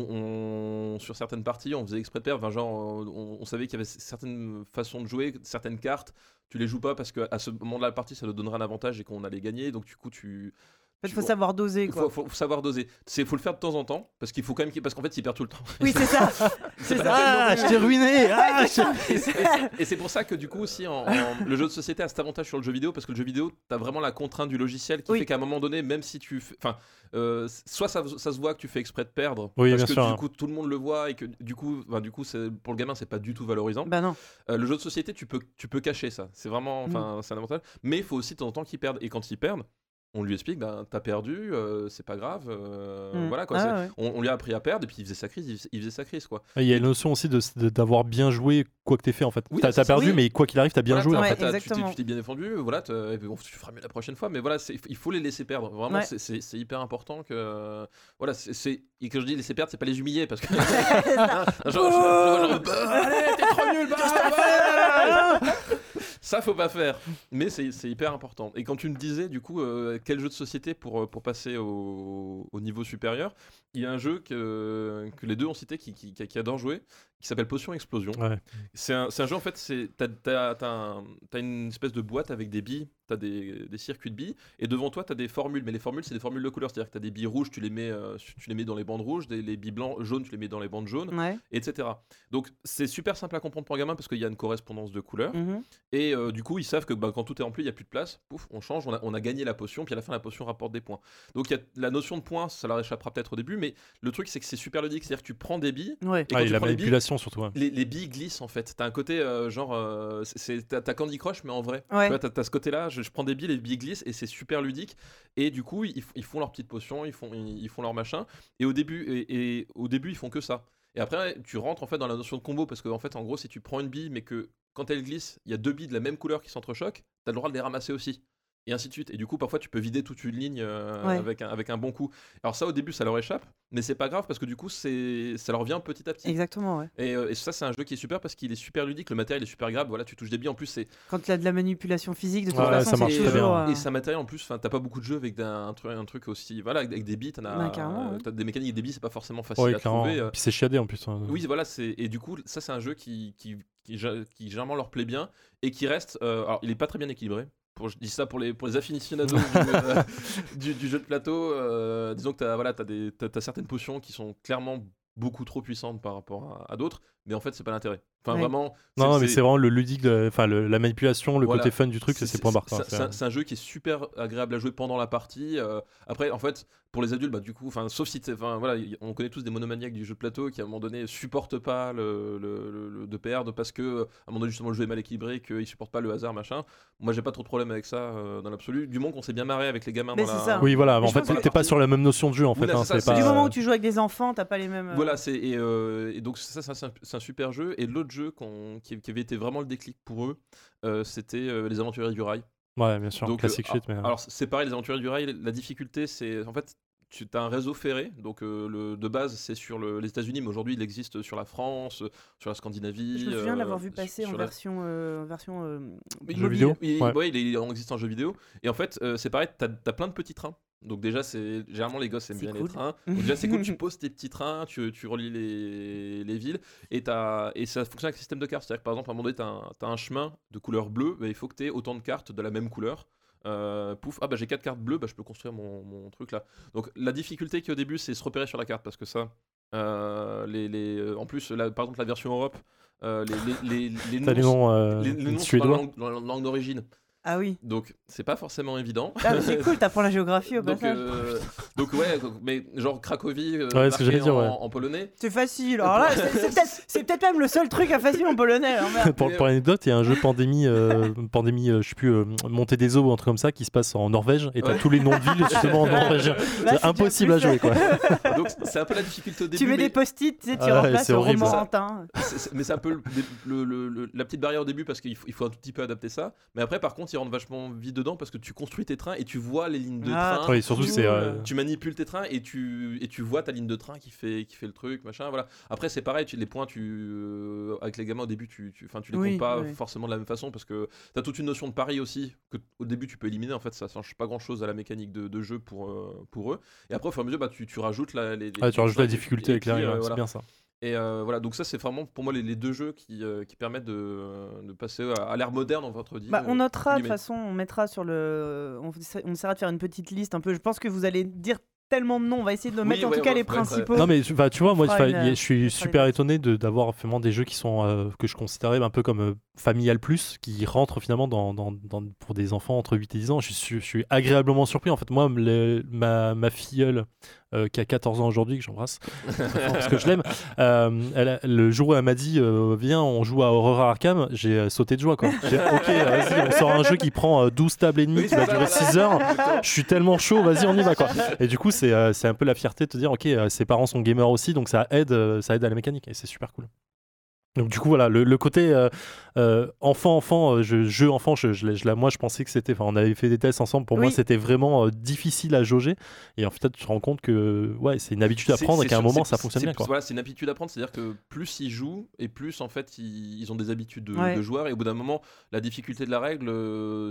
on- sur certaines parties, on faisait exprès de perdre. Enfin, genre, on, on savait qu'il y avait certaines façons de jouer, certaines cartes, tu les joues pas parce qu'à ce moment de la partie, ça nous donnerait un avantage et qu'on allait gagner. Donc du coup, tu En fait, tu- faut savoir doser il quoi. faut, faut savoir doser. C'est faut le faire de temps en temps parce qu'il faut quand même parce qu'en fait, il perd tout le temps. Oui, c'est ça. c'est ça. Ah, je t'ai ruiné ah, je- Et c'est- pour ça que du coup aussi en- en- le jeu de société a cet avantage sur le jeu vidéo parce que le jeu vidéo t'as vraiment la contrainte du logiciel qui Oui. fait qu'à un moment donné même si tu enfin euh, soit ça, ça se voit que tu fais exprès de perdre Oui, parce que sûr, du hein. coup tout le monde le voit et que du coup enfin, du coup c'est pour le gamin c'est pas du tout valorisant Bah non. Euh, le jeu de société tu peux tu peux cacher ça c'est vraiment enfin c'est un avantage mais il faut aussi de temps en temps qu'ils perdent et quand ils perdent on lui explique ben t'as perdu euh, c'est pas grave euh, Mm. voilà quoi Ah ouais. on, on lui a appris à perdre et puis il faisait sa crise il faisait, il faisait sa crise quoi Il y a une notion aussi de- de- d'avoir bien joué quoi que t'aies fait en fait. Oui, t'as perdu, oui. mais quoi qu'il arrive, t'as bien Voilà, joué. en fait. tu t'es- bien défendu, voilà, bon, tu feras mieux la prochaine fois, mais voilà, il faut les laisser perdre. Vraiment, Ouais. c'est- hyper important que. Voilà, c'est- quand je dis laisser perdre, c'est pas les humilier parce que. genre, genre, genre, genre, bah, allez, t'es trop nul, bah, ouais. Ça, faut pas faire. Mais c'est hyper important. Et quand tu me disais, du coup, euh, quel jeu de société pour, euh, passer au, au niveau supérieur, il y a un jeu que, que les deux ont cité qui, qui, qui adore jouer, qui s'appelle Potion Explosion. Ouais. C'est un, jeu en fait, c'est t'as, un- t'as une espèce de boîte avec des billes, t'as des, des circuits de billes, et devant toi t'as des formules, mais les formules c'est des formules de couleurs, c'est-à-dire que t'as des billes rouges, tu les mets, euh, tu les mets dans les bandes rouges, des, les billes blancs, jaunes, tu les mets dans les bandes jaunes, Ouais. etc. Donc c'est super simple à comprendre pour un gamin parce qu'il y a une correspondance de couleurs, Mhm. et euh, du coup ils savent que bah, quand tout est rempli, il y a plus de place, pouf, on change, on a, on a gagné la potion, puis à la fin la potion rapporte des points. Donc il y a la notion de points, ça leur échappera peut-être au début, mais le truc c'est que c'est super ludique, c'est-à-dire que tu prends des billes, Ouais. et quand Ah, et tu la prends les billes, manipulation surtout. les, les billes glissent en fait. T'as un côté euh, genre. euh, c'est- T'as t'as Candy Crush, mais en vrai. Ouais. Tu vois, t'as t'as ce côté-là. Je, je prends des billes, les billes glissent et c'est super ludique. Et du coup, ils, font leurs petites potions, ils font, ils, ils font leur machin. Et au début, et, et au début, ils font que ça. Et après, tu rentres en fait dans la notion de combo parce que en fait, en gros, si tu prends une bille, mais que quand elle glisse, il y a deux billes de la même couleur qui s'entrechoquent, t'as le droit de les ramasser aussi. Et ainsi de suite. Et du coup, parfois, tu peux vider toute une ligne euh, Ouais. avec, un, avec un bon coup. Alors ça, au début, ça leur échappe, mais c'est pas grave parce que du coup, c'est ça leur vient petit à petit. Exactement, ouais. Et, euh, et ça, c'est un jeu qui est super parce qu'il est super ludique, le matériel est super agréable. Voilà, tu touches des billes en plus, c'est Quand il y a de la manipulation physique, de toute Ouais, façon, ça marche très toujours, bien. euh, et c'est un matériel en plus. Enfin, t'as pas beaucoup de jeux avec un, truc, un truc aussi. Voilà, avec, avec des billes, t'en as. T'as des mécaniques et des billes, c'est pas forcément facile Ouais, à clairement. trouver. euh. Puis c'est chiadé en plus. hein. Oui, voilà, c'est et du coup, ça, c'est un jeu qui qui, qui, qui généralement leur plaît bien et qui reste. euh, alors, il est pas très bien équilibré. Pour, je dis ça pour les, pour les aficionados du, euh, du, du jeu de plateau. euh, disons que t'as voilà, as certaines potions qui sont clairement beaucoup trop puissantes par rapport à, à d'autres, mais en fait, c'est pas l'intérêt. Enfin, Ouais. Vraiment. non, mais c'est vraiment le ludique, de- enfin le- la manipulation, le Voilà. côté fun du truc, c'est ses points barres. quoi. C'est un, jeu qui est super agréable à jouer pendant la partie. euh, après, en fait, pour les adultes, bah, du coup, enfin, sauf si enfin, voilà, on connaît tous des monomaniaques du jeu de plateau qui à un moment donné supportent pas le, le, le- le 2PR de parce que euh, à un moment donné justement le jeu est mal équilibré, qu'ils supportent pas le hasard, machin. Moi, j'ai pas trop de problème avec ça euh, dans l'absolu. Du moment qu'on s'est bien marré avec les gamins. Mais dans la- c'est ça. Oui, voilà. Mais En fait, t'es pas sur la même notion de jeu en fait. Hein. Du moment où tu joues avec des enfants, t'as pas les mêmes. Voilà, c'est et, euh, et donc ça, ça, c'est un, super jeu. Et l'autre jeu qui, qui avait été vraiment le déclic pour eux, euh, c'était euh, les Aventuriers du Rail. Ouais, bien sûr. Donc, Classique euh, shit, mais. Alors c'est pareil, les aventuriers du rail, la difficulté c'est en fait tu as un réseau ferré, donc euh, le, de base c'est sur le- les États-Unis, mais aujourd'hui il existe sur la France, euh, sur la Scandinavie. Je me souviens de l'avoir euh, vu passer en la- version, euh, en version euh, Oui, Jeu mobile. vidéo il, Ouais. ouais, il est existe en jeu vidéo. Et en fait, euh, c'est pareil, t'as as plein de petits trains. Donc déjà, c'est généralement les gosses aiment C'est bien cool. les trains. Donc déjà, c'est cool. Tu poses tes petits trains, tu, tu relis les, les villes, et, t'as- et ça fonctionne avec un système de cartes. C'est-à-dire que par exemple, à un moment donné, t'as un, t'as un chemin de couleur bleue, bah, il faut que tu aies autant de cartes de la même couleur. Euh, pouf, ah bah j'ai quatre cartes bleues, bah je peux construire mon, mon truc là. Donc la difficulté qui au début, c'est se repérer sur la carte parce que ça, euh, les, les, euh, en plus, là, par exemple, la version Europe, euh, les, les, les, les T'as les noms euh, les, les noms sont dans la suédois. langue, dans la langue d'origine. Ah oui. Donc, c'est pas forcément évident. Ah, mais c'est cool, t'apprends la géographie au donc, passage. euh, donc, ouais, mais genre Cracovie, euh, Ouais, ce que dire, en, ouais. en polonais. C'est facile. Alors là, c'est peut-être c'est peut-être même le seul truc à facile en polonais. hein, pour, pour l'anecdote, il y a un jeu pandémie, euh, pandémie, euh, je sais plus, euh, montée des eaux ou un truc comme ça qui se passe en Norvège et t'as Ouais. tous les noms de villes justement en norvégien. C'est impossible à jouer quoi. Donc, c'est un peu la difficulté au début. Tu mets mais des post-it, tu sais, tu Ah remplaces c'est au mais c'est un peu la petite barrière au début parce qu'il faut, il faut un tout petit peu adapter ça. Mais après, par contre, rentrent vachement vite dedans parce que tu construis tes trains et tu vois les lignes de Ah, train. Oui, surtout c'est. euh, Tu manipules tes trains et tu, et tu vois ta ligne de train qui fait, qui fait le truc, machin, voilà. Après, c'est pareil, tu, les points, tu, euh, avec les gamins au début, tu, tu, 'fin, tu les Oui, comptes pas oui. forcément de la même façon parce que tu as toute une notion de pari aussi que au début tu peux éliminer. En fait, ça change pas grand chose à la mécanique de, de jeu pour, euh, pour eux. Et après, au fur et à mesure, bah, tu, tu rajoutes la, les, les- ah, tu rajoutes la difficulté et avec euh, voilà. c'est bien ça. Et euh, voilà, donc ça, c'est vraiment pour moi les, les deux jeux qui, euh, qui permettent de, de passer à, à l'ère moderne, on va te dire. Bah, on notera de toute façon, on mettra sur le. On, on essaiera de faire une petite liste un peu. Je pense que vous allez dire tellement de noms. On va essayer de Oui, mettre en ouais, tout cas ouais, les principaux. Non mais enfin, tu vois moi une, je suis super étonné de- d'avoir vraiment des jeux qui sont euh, que je considérais un peu comme euh, familial plus qui rentrent finalement dans, dans- dans- pour des enfants entre 8 et 10 ans je suis, je suis agréablement surpris en fait moi le- ma, ma filleule euh, qui a 14 ans aujourd'hui que j'embrasse parce que je l'aime euh, le jour où elle m'a dit euh, viens on joue à Aurora Arkham j'ai sauté de joie quoi J'ai- ok vas-y on sort un jeu qui prend euh, 12 tables et demie Oui, qui va durer voilà. 6 heures je suis tellement chaud, vas-y, on y va quoi. Et du coup, c'est un peu la fierté de te dire, ok, ses parents sont gamers aussi, donc ça aide, ça aide à la mécanique et c'est super cool. Donc du coup voilà le, le côté euh, euh, enfant enfant euh, je, jeu enfant je, je, je moi je pensais que c'était enfin on avait fait des tests ensemble pour moi c'était vraiment euh, difficile à jauger et en fait tu te rends compte que ouais c'est une habitude à C'est- prendre et c'est qu'à un moment c'est- ça fonctionne c'est- bien quoi. Voilà, c'est une habitude à prendre, c'est-à-dire que plus ils jouent et plus en fait ils, ils ont des habitudes de, Ouais. de joueurs et au bout d'un moment la difficulté de la règle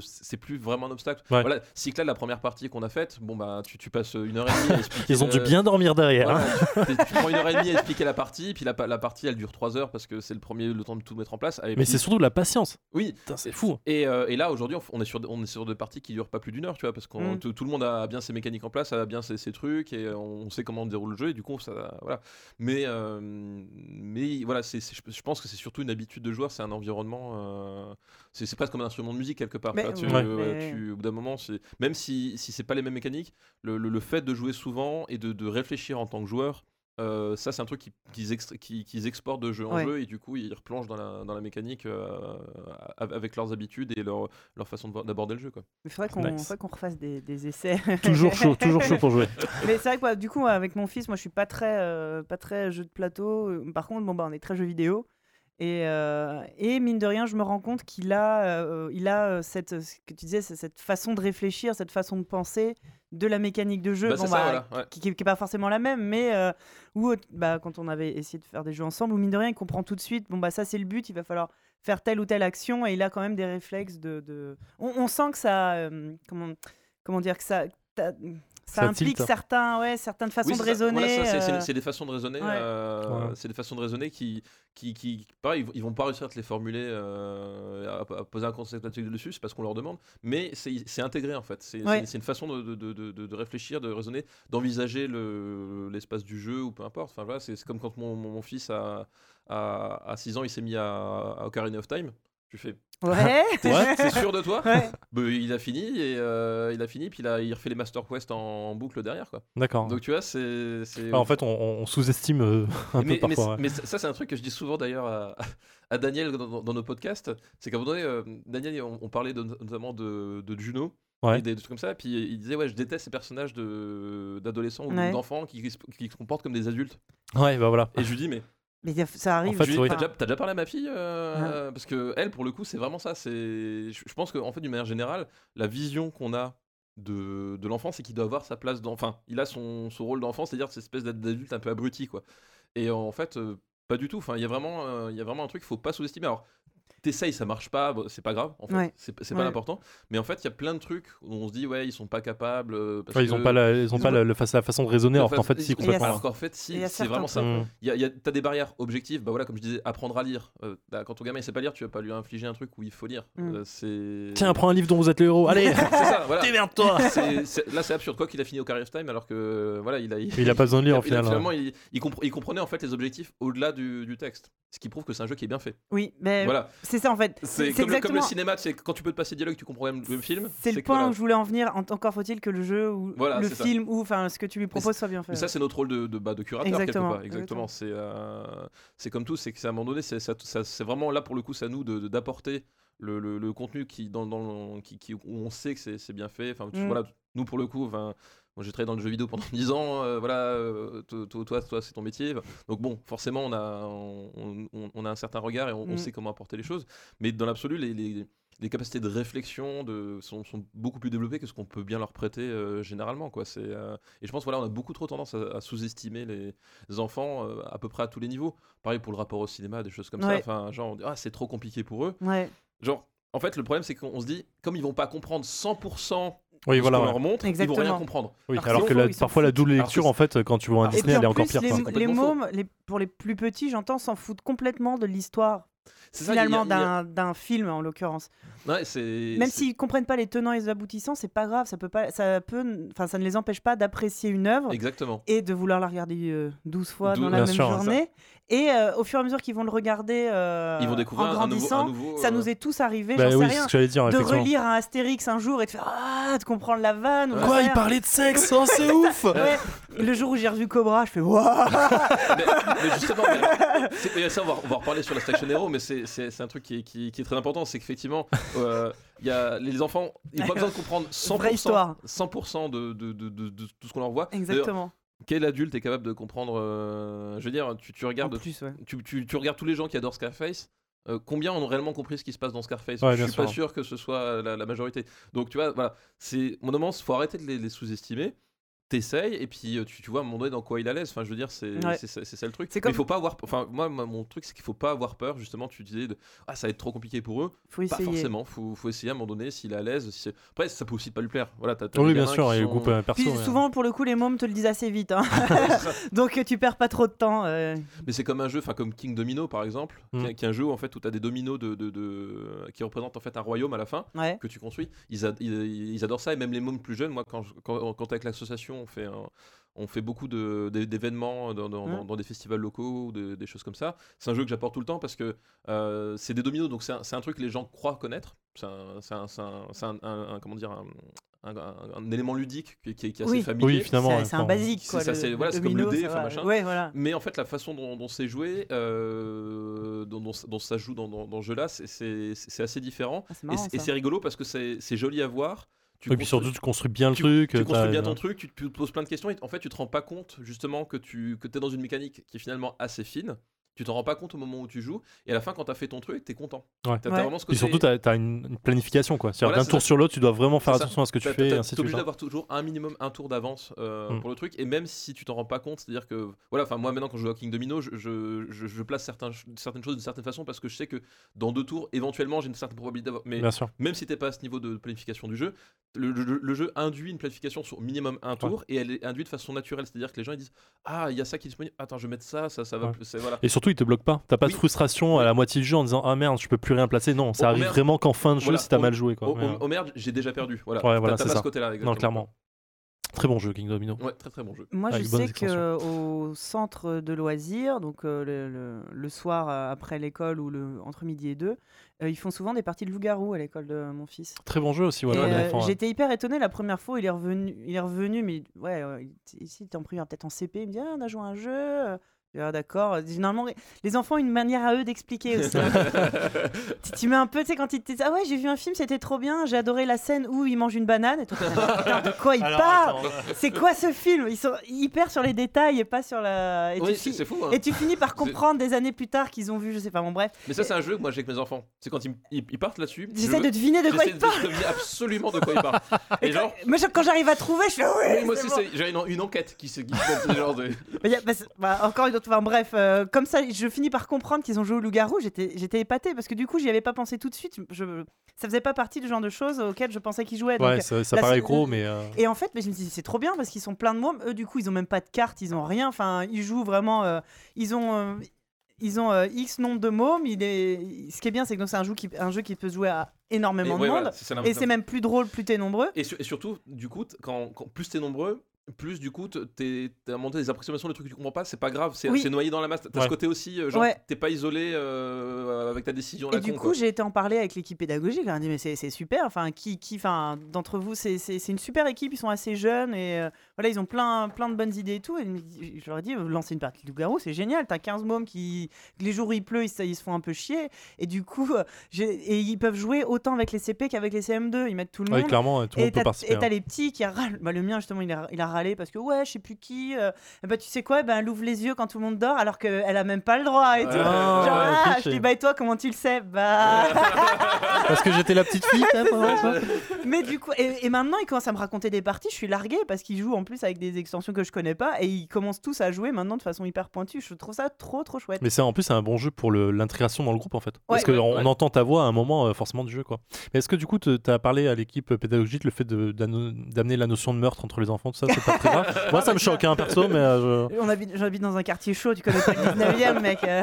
c'est plus vraiment un obstacle. Ouais. Voilà, Cyclade la première partie qu'on a faite, bon bah tu, tu passes une heure et demie à expliquer. Ils ont dû bien dormir derrière. voilà, hein. tu, tu prends une heure et demie à expliquer la partie, puis la, la partie elle dure 3 heures parce que c'est le premier le temps de tout mettre en place. Mais c'est surtout de la patience. oui, c'est fou. et, euh, et là, aujourd'hui, on, on est sur, on est sur des parties qui durent pas plus d'une heure, tu vois, parce que Mm. tout le monde a bien ses mécaniques en place, a bien ses, ses trucs, et on sait comment déroule le jeu, et du coup, ça, voilà. Mais, euh, mais voilà, c'est, je pense que c'est surtout une habitude de joueur, c'est un environnement, euh, c'est, presque comme un instrument de musique quelque part. Mais- tu Ouais. ouais, Mais- tu- au bout d'un moment, c'est, même si, si c'est pas les mêmes mécaniques, le, le- le fait de jouer souvent et de, de réfléchir en tant que joueur. Euh, ça, c'est un truc qu'ils qu'ils- qu'ils exportent de jeu en Ouais. jeu et du coup, ils replongent dans la, dans la mécanique euh, av- avec leurs habitudes et leur, leur façon d'aborder le jeu. Quoi. Il faudrait qu'on Nice. refasse des, des essais. Toujours chaud, toujours chaud pour jouer. Mais c'est vrai que du coup, avec mon fils, moi, je suis pas très, euh, pas très jeu de plateau. Par contre, bon, bah, on est très jeu vidéo. Et, euh, et mine de rien, je me rends compte qu'il a, euh, il a euh, cette, ce que tu disais, cette façon de réfléchir, cette façon de penser de la mécanique de jeu. Bah, Bon, c'est ça, bah, voilà, ouais. qui n'est pas forcément la même, mais euh, où, bah, quand on avait essayé de faire des jeux ensemble, où mine de rien, il comprend tout de suite, bon, bah, ça c'est le but, il va falloir faire telle ou telle action, et il a quand même des réflexes de. de... On, on sent que ça. comment, comment dire que ça. Ça, Ça implique certains, ouais, certaines façons Oui, de. Voilà, raisonner. euh, c'est des façons de raisonner. ouais. euh, Ouais. C'est des façons de raisonner qui, qui, qui pareil, ils vont- ils vont pas réussir à te les formuler, euh, à, à poser un concept là-dessus dessus, c'est parce qu'on leur demande. Mais c'est intégré en fait. C'est Ouais. une façon de, de, de, de- de réfléchir, de raisonner, d'envisager le- l'espace du jeu ou peu importe. Enfin voilà, c'est comme quand mon, mon, mon fils a, a, à 6 ans, il s'est mis à, à Ocarina of Time. Je lui fais, Ouais. t'es t'es sûr de toi ouais. Bah, Il a fini et euh, il a fini, puis il a il refait les Master Quest en, en boucle derrière quoi. D'accord. Donc tu vois, c'est Ah, en fait, on, on sous-estime euh, un mais, peu mais parfois. c- ouais. mais ça, c'est un truc que je dis souvent d'ailleurs à, à Daniel dans, dans- dans nos podcasts. C'est qu'à un moment donné, euh, Daniel, on, on parlait de- notamment de, de Juno. Ouais. Et des, des trucs comme ça, puis il disait ouais je déteste ces personnages de d'adolescents ou Ouais. d'enfants qui, se- qui se comportent comme des adultes. Ouais, bah voilà. Et je lui dis mais Mais ça arrive. fait, oui. t'as déjà, parlé à ma fille euh, parce que elle pour le coup c'est vraiment ça. C'est je, pense qu'en fait d'une manière générale la vision qu'on a de, de l'enfant c'est qu'il doit avoir sa place d'enfant. Il a son, son rôle d'enfant, c'est-à-dire cette espèce d'adulte un peu abruti quoi. Et en fait euh, pas du tout. Enfin il y a vraiment euh, il y a vraiment un truc qu'il faut pas sous-estimer. Alors T'essayes, ça marche pas, bon, c'est pas grave, en fait, Ouais. c'est pas Ouais. l'important. Mais en fait, il y a plein de trucs où on se dit, ouais, ils sont pas capables. euh, parce Ouais, ils ont que- pas la, ils ont ils pas ont la, façon de raisonner, alors qu'en fa- fait, si, ils- complètement. Alors qu'en fait, Il si, a c'est vraiment ça. Il y a, il y a- t'as des barrières objectives. Bah voilà, comme je disais, apprendre à lire. Euh, bah, quand ton gamin il sait pas lire, tu vas pas lui infliger un truc où il faut lire. Mm. Euh, c'est. Tiens, prends un livre dont vous êtes le héros. Allez, c'est ça. Voilà. démerde-toi. Là, c'est absurde. Quoi qu'il a fini Ocarina of Time, alors que voilà, il a. Il a pas besoin de lire il au final. il hein. finalement, il, il compre- il comprenait en fait les objectifs au-delà du, du texte. Ce qui prouve que c'est un jeu qui est bien fait. Oui, mais Voilà. C'est ça en fait. C'est comme, le- comme le cinéma, c'est quand tu peux te passer dialogue, tu comprends même le film. C'est le point voilà. où je voulais en venir. En- Encore faut-il que le jeu ou Voilà, le ça. film ou enfin ce que tu lui proposes soit bien fait. Mais ça, c'est notre rôle de, de, bah, de curateur, Exactement, quelque part. Exactement. C'est euh, c'est comme tout, c'est que à un moment donné, c'est vraiment là pour le coup, c'est à nous de- de- d'apporter le, le- le contenu qui, dans, dans, qui, qui- où on sait que c'est bien fait. Enfin, tu- Mm. voilà, nous pour le coup, moi j'ai travaillé dans le jeu vidéo pendant 10 ans, euh, voilà, euh, to- to- toi, toi, c'est ton métier. Donc bon, forcément, on a, on, on- on a un certain regard et on, Mm. sait comment apporter les choses. Mais dans l'absolu, les, les- les capacités de réflexion de, sont, sont beaucoup plus développées que ce qu'on peut bien leur prêter euh, généralement. Quoi. C'est, et je pense voilà, on a beaucoup trop tendance à, à sous-estimer les enfants à peu près à tous les niveaux. Pareil pour le rapport au cinéma, des choses comme Ouais. ça. Enfin, genre, on dit, ah, c'est trop compliqué pour eux. Ouais, Genre, en fait, le problème, c'est qu'on se dit, comme ils vont pas comprendre 100% Oui, voilà. ouais. leur montre, ils vont rien Exactement. comprendre. Oui, Alors alors que la- parfois la double lecture, en fait, quand tu vois un Disney, elle est en encore pire. les, les mômes, les- pour les plus petits, j'entends, s'en foutent complètement de l'histoire finalement d'un film en l'occurrence. Ouais, Même s'ils comprennent pas les tenants et les aboutissants, c'est pas grave, ça peut pas, ça peut, enfin ça ne les empêche pas d'apprécier une œuvre Exactement. et de vouloir la regarder euh, 12 fois Dou- dans la bien même sûr, journée. Et euh, au fur et à mesure qu'ils vont le regarder euh, Ils vont découvrir en un- un nouveau. grandissant, un nouveau, ça euh, nous est tous arrivé, Bah j'en oui, sais rien, ce que j'allais dire, de relire un Astérix un jour et de faire ah, de comprendre la vanne. ou Quoi, il parlait de sexe, oh, c'est ouf Ouais. Le jour où j'ai revu Cobra, je fais waouh. mais, mais justement, mais mais ça, on va, on va en reparler sur la Station Hero, mais c'est- un truc qui est, qui, qui est très important, c'est qu'effectivement, euh, il y a les enfants, ils n'ont pas besoin de comprendre 100%, Vraie histoire. 100% de, de, de, de- de tout ce qu'on leur voit. Exactement. Quel adulte est capable de comprendre euh, Je veux dire, tu, tu regardes, plus, ouais. tu, tu- tu regardes tous les gens qui adorent Scarface. euh, combien ont réellement compris ce qui se passe dans Scarface? Ouais, Je suis pas sûr. sûr que ce soit la, la majorité. Donc tu vois, voilà, c'est mon moment, faut arrêter de les, les sous-estimer. T'essayes et puis euh, tu, tu vois à un moment donné dans quoi il a l'aise. Enfin, je veux dire, c'est Ouais. c'est ça le truc. C'est Mais comme- il faut pas avoir. Enfin, moi, moi, mon truc, c'est qu'il faut pas avoir peur. Justement, tu disais de ah ça va être trop compliqué pour eux. Faut Pas essayer. forcément. Faut, faut essayer à un moment donné s'il est à l'aise. si c'est- Après, ça peut aussi pas lui plaire. Voilà, Oui, des bien sûr, et le sont- groupe euh, perso. Puis ouais. souvent, pour le coup, les mômes te le disent assez vite. hein. Donc tu perds pas trop de temps. euh. Mais c'est comme un jeu, enfin comme King Domino par exemple, qui, Mm. est, qui est un jeu où, en fait où tu as des dominos de, de, de- qui représentent en fait un royaume à la fin Ouais. que tu construis. Ils, ils, ils adorent ça et même les mômes plus jeunes. Moi, quand, quand, quand avec l'association on fait un, on fait beaucoup de- d'é- d'événements dans, dans- Mm. dans- dans des festivals locaux ou de- des choses comme ça. C'est un jeu que j'apporte tout le temps parce que euh, c'est des dominos, donc c'est un, c'est un truc que les gens croient connaître. C'est un, comment dire, un, un- un- un élément ludique qui, qui est- qui est assez Oui. familier. Oui, finalement. C'est un basique C'est voilà, le c'est comme le dé, ça enfin, va. machin. Ouais, voilà. Mais en fait, la façon dont, dont c'est joué, euh, dont, dont- dont ça joue dans, dans, dans ce jeu-là, c'est- c'est c'est assez différent. Ah, c'est Et marrant, c'est- et ça. c'est rigolo parce que c'est c'est joli à voir. Tu Et puis surtout, tu construis bien le tu- truc. tu construis bien ton truc, tu te poses plein de questions et en fait tu te rends pas compte justement que tu que es dans une mécanique qui est finalement assez fine. Tu t'en rends pas compte au moment où tu joues et à la fin quand t'as fait ton truc, t'es content. Ouais. Ouais. vraiment ce côté. surtout, tu as, une, une planification. quoi. C'est-à-dire Voilà, d'un tour ça. sur l'autre, tu dois vraiment faire attention à ce que tu fais, et T'es de obligé hein. d'avoir toujours un minimum un tour d'avance euh, Mm. pour le truc et même si tu t'en rends pas compte, c'est-à-dire que voilà, enfin moi maintenant quand je joue à King Domino, je, je, je- je place certains, certaines choses d'une certaine façon parce que je sais que dans deux tours, éventuellement j'ai une certaine probabilité d'avoir. Mais Bien sûr. même si t'es pas à ce niveau de planification du jeu, le, le- le jeu induit une planification sur minimum un tour et elle est induite de façon naturelle, c'est-à-dire que les gens ils disent ah il y a ça qui est disponible, attends je vais mettre ça, ça ça va, Ouais. voilà. Et surtout, il te bloque pas. T'as pas de frustration à la moitié du jeu en disant Ah merde, je peux plus rien placer. Non, ça Oh, arrive merde. vraiment qu'en fin de jeu Voilà, si t'as oh, mal joué. Quoi. Oh, Ouais, merde, j'ai déjà perdu. Voilà. T'as- voilà, pas ça. ce côté-là. Non, clairement. Très bon jeu, King Domino. Ouais, très très bon jeu. Moi, Avec je sais qu'au centre de loisirs, donc euh, le, le- le soir euh, après l'école ou le, entre midi et deux, euh, ils font souvent des parties de loup-garou à l'école de mon fils. Très bon jeu aussi. Voilà, euh. J'étais hyper étonné la première fois, il est revenu, il est revenu mais ouais, euh, ici il était en primaire, peut-être en CP, il me dit ah, on a joué à un jeu. Ah, d'accord. Généralement, les enfants ont une manière à eux d'expliquer aussi. hein. tu, tu mets un peu, tu sais, quand ils te disent Ah ouais, j'ai vu un film, c'était trop bien, j'ai adoré la scène où il mange une banane. Et toi, t'es là, Putain, de quoi il Alors, parle attends, C'est quoi ce film? Ils sont hyper sur les détails et pas sur la. Et, Oui, tu, c'est fi- c'est fou. hein. et tu finis par comprendre des années plus tard qu'ils ont vu, je sais pas, bon bref. Mais ça, c'est un jeu que moi j'ai avec mes enfants. C'est quand ils, ils- ils partent là-dessus. J'essaie je- de deviner de quoi j'essaie il parle. deviner absolument de quoi ils parlent. Et genre, Moi, je- quand j'arrive à trouver, je fais oui. oui, moi aussi, c'est- j'ai une, une enquête qui se qui se ce genre de. Mais y a- bah, c'est- bah, encore une autre. Enfin, bref, euh, comme ça, je finis par comprendre qu'ils ont joué au loup-garou. J'étais, j'étais épatée parce que du coup, j'y avais pas pensé tout de suite. Je, ça faisait pas partie du genre de choses auxquelles je pensais qu'ils jouaient. donc, Ouais, ça, paraît gros, mais. euh, Et en fait, mais je me suis dit, c'est trop bien parce qu'ils sont pleins de mômes. Eux, du coup, ils ont même pas de cartes, ils ont rien. Enfin, ils jouent vraiment. euh, ils ont. euh, ils ont euh, X nombre de mômes. Il est... Ce qui est bien, c'est que c'est un jeu, qui... un jeu qui peut jouer à énormément Et de ouais, monde. voilà, Et c'est même plus drôle, plus t'es nombreux. Et, sur- et surtout, du coup, quand- plus t'es nombreux, plus du coup, t'as monté des approximations, des trucs que tu comprends pas, c'est pas grave, c'est Oui. noyé dans la masse. T'as Ouais. ce côté aussi, euh, genre, Ouais. t'es pas isolé euh, avec ta décision Et du coup, j'ai été en parler avec l'équipe pédagogique. On a dit, mais c'est super. Enfin, qui, qui, enfin, d'entre vous, c'est c'est- c'est une super équipe. Ils sont assez jeunes et euh, voilà, ils ont plein, plein de bonnes idées et tout. Et il je leur ai dit, lancer une partie de loup-garou, c'est génial. T'as 15 mômes qui, les jours où il pleut, ils, se- ils se font un peu chier. Et du coup, euh, et ils peuvent jouer autant avec les CP qu'avec les CM2. Ils mettent tout le Ouais, monde. clairement, tout le Et monde peut t'as participer. et t'as hein. les petits qui râlent. Bah, le mien, justement, il a, il a râlé parce que, ouais, je sais plus qui. euh, bah, tu sais quoi, bah, elle ouvre les yeux quand tout le monde dort alors qu'elle a même pas le droit. Et tout. Ouais, Genre, ouais, ah, je dis, bah, et toi, comment tu le sais? Bah. Parce que j'étais la petite fille, ça Mais du coup, et, et maintenant, ils commencent à me raconter des parties. Je suis larguée parce qu'ils jouent en plus avec des extensions que je connais pas et ils commencent tous à jouer maintenant de façon hyper pointue. Je trouve ça trop, trop chouette. Mais c'est en plus c'est un bon jeu pour le- l'intégration dans le groupe en fait. Parce qu'on Ouais, on ouais. entend ta voix à un moment euh, forcément du jeu quoi. Mais est-ce que du coup tu as parlé à l'équipe pédagogique le fait d'amener la notion de meurtre entre les enfants tout ça c'est pas très grave. Moi ça me choque hein, perso mais euh, je- On habite, j'habite dans un quartier chaud, tu connais pas le 19 e mec. euh.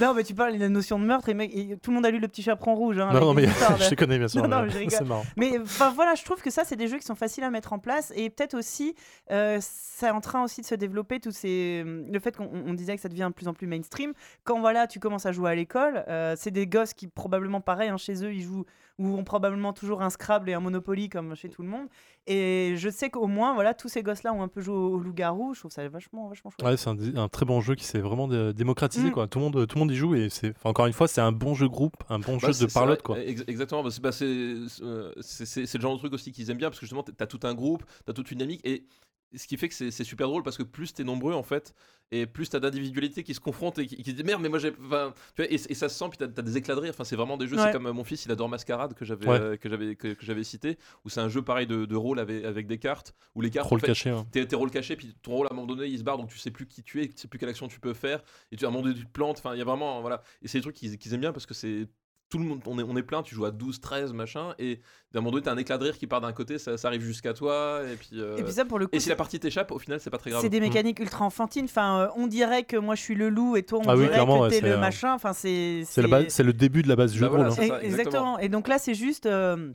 non, mais tu parles de la notion de meurtre et, mec, et tout le monde a lu Le Petit Chaperon Rouge. hein, non, non mais je te connais bien sûr. Non, non, mais je. Mais enfin voilà, je trouve que ça, c'est des jeux qui sont faciles à mettre en place et peut-être aussi, euh, c'est en train aussi de se développer tous ces, le fait qu'on on disait que ça devient de plus en plus mainstream. Quand voilà, tu commences à jouer à l'école, euh, c'est des gosses qui probablement pareil hein, chez eux, ils jouent ou ont probablement toujours un Scrabble et un Monopoly comme chez tout le monde. Et je sais qu'au moins voilà, tous ces gosses-là ont un peu joué au, au loup-garou. Je trouve ça vachement, vachement chouette. Ouais, c'est un, un très bon jeu qui s'est vraiment dé- démocratisé Mm. quoi. Tout le monde tout le monde y joue et c'est encore une fois c'est un bon jeu groupe, un bon Bah, jeu de parlotte quoi. ex- Exactement, bah, c'est bah, c'est, euh, c'est- c'est- c'est le genre de truc aussi qu'ils aiment bien parce que justement t'as tout un groupe, t'as toute une dynamique et ce qui fait que c'est c'est super drôle parce que plus t'es nombreux en fait et plus t'as d'individualités qui se confrontent et qui, qui se disent merde mais moi j'ai enfin, tu vois, et, et ça se sent puis t'as as des éclats de rire enfin c'est vraiment des jeux Ouais. c'est comme euh, mon fils il adore Mascarade que j'avais Ouais. euh, que j'avais que, que j'avais cité où c'est un jeu pareil de, de rôle avec, avec des cartes où les cartes Rôle en fait, caché. hein. T'es t'es rôle caché, puis ton rôle à un moment donné il se barre, donc tu sais plus qui tu es, tu sais plus quelle action tu peux faire, et tu à un moment donné tu te plantes, enfin il y a vraiment, voilà. Et c'est des trucs qu'ils qu'ils aiment bien parce que c'est. Tout le monde, on est, on est plein, tu joues à 12, 13, machin, et d'un moment donné t'as un éclat de rire qui part d'un côté, ça, ça arrive jusqu'à toi, et puis. euh, Et puis ça, pour le coup, et si la partie t'échappe, au final c'est pas très grave. c'est des mécaniques ultra enfantines. Enfin, euh, on dirait que moi je suis le loup et toi on Ah oui, dirait que ouais, t'es c'est, le euh, machin. Enfin, c'est C'est le, ba- c'est le début de la base du Bah jeu de voilà, hein. c'est ça, Eh, exactement. Et donc là, c'est juste. euh,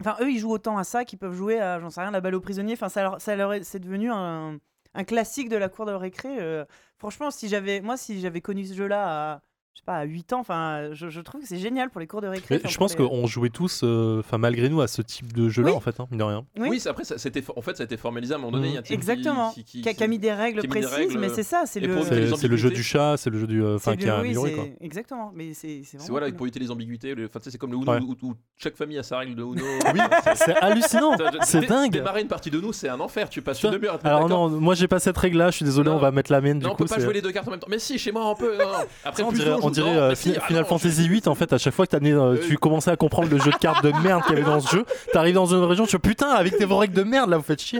Enfin, eux, ils jouent autant à ça qu'ils peuvent jouer à, j'en sais rien, la balle aux prisonniers. Enfin, ça, leur, ça leur est- c'est devenu un, un classique de la cour de récré. euh. franchement, si j'avais, moi, si j'avais connu ce jeu-là à, je sais pas, à 8 ans, enfin, je, je trouve que c'est génial pour les cours de récré. Je pense les- qu'on jouait tous, euh, enfin malgré nous, à ce type de jeu-là Oui. en fait, hein, mine de rien. Oui. Après, ça, c'était, en fait, ça a été formalisé à un moment donné. Mhm. il y a qui- Exactement. Qui, qui- Qui a, qui a mis des règles des précises, règles, mais c'est ça, c'est le. C'est c'est le jeu du chat, c'est le jeu du, euh, enfin qui a oui, amélioré c'est- quoi. Exactement, mais c'est c'est vraiment voilà, cool. pour éviter les ambiguïtés. le- Enfin, c'est comme le Uno Ouais. où, où chaque famille a sa règle de Uno. Oui, c'est hallucinant, c'est dingue. Démarrer une partie de nous, c'est un enfer. Tu passes une demi-heure Alors non, moi j'ai pas cette règle-là, je suis désolé, on va mettre la mienne on peut pas jouer les deux cartes en même temps. Mais si, chez moi, on peut. Après, on dirait, on on non, euh, si, ah Final non, Fantasy VIII en fait à chaque fois que t'as- euh, Euh, tu commençais à comprendre le jeu de cartes de merde qu'il y avait dans ce jeu t'arrives dans une région tu fais putain avec tes vos règles de merde là vous faites chier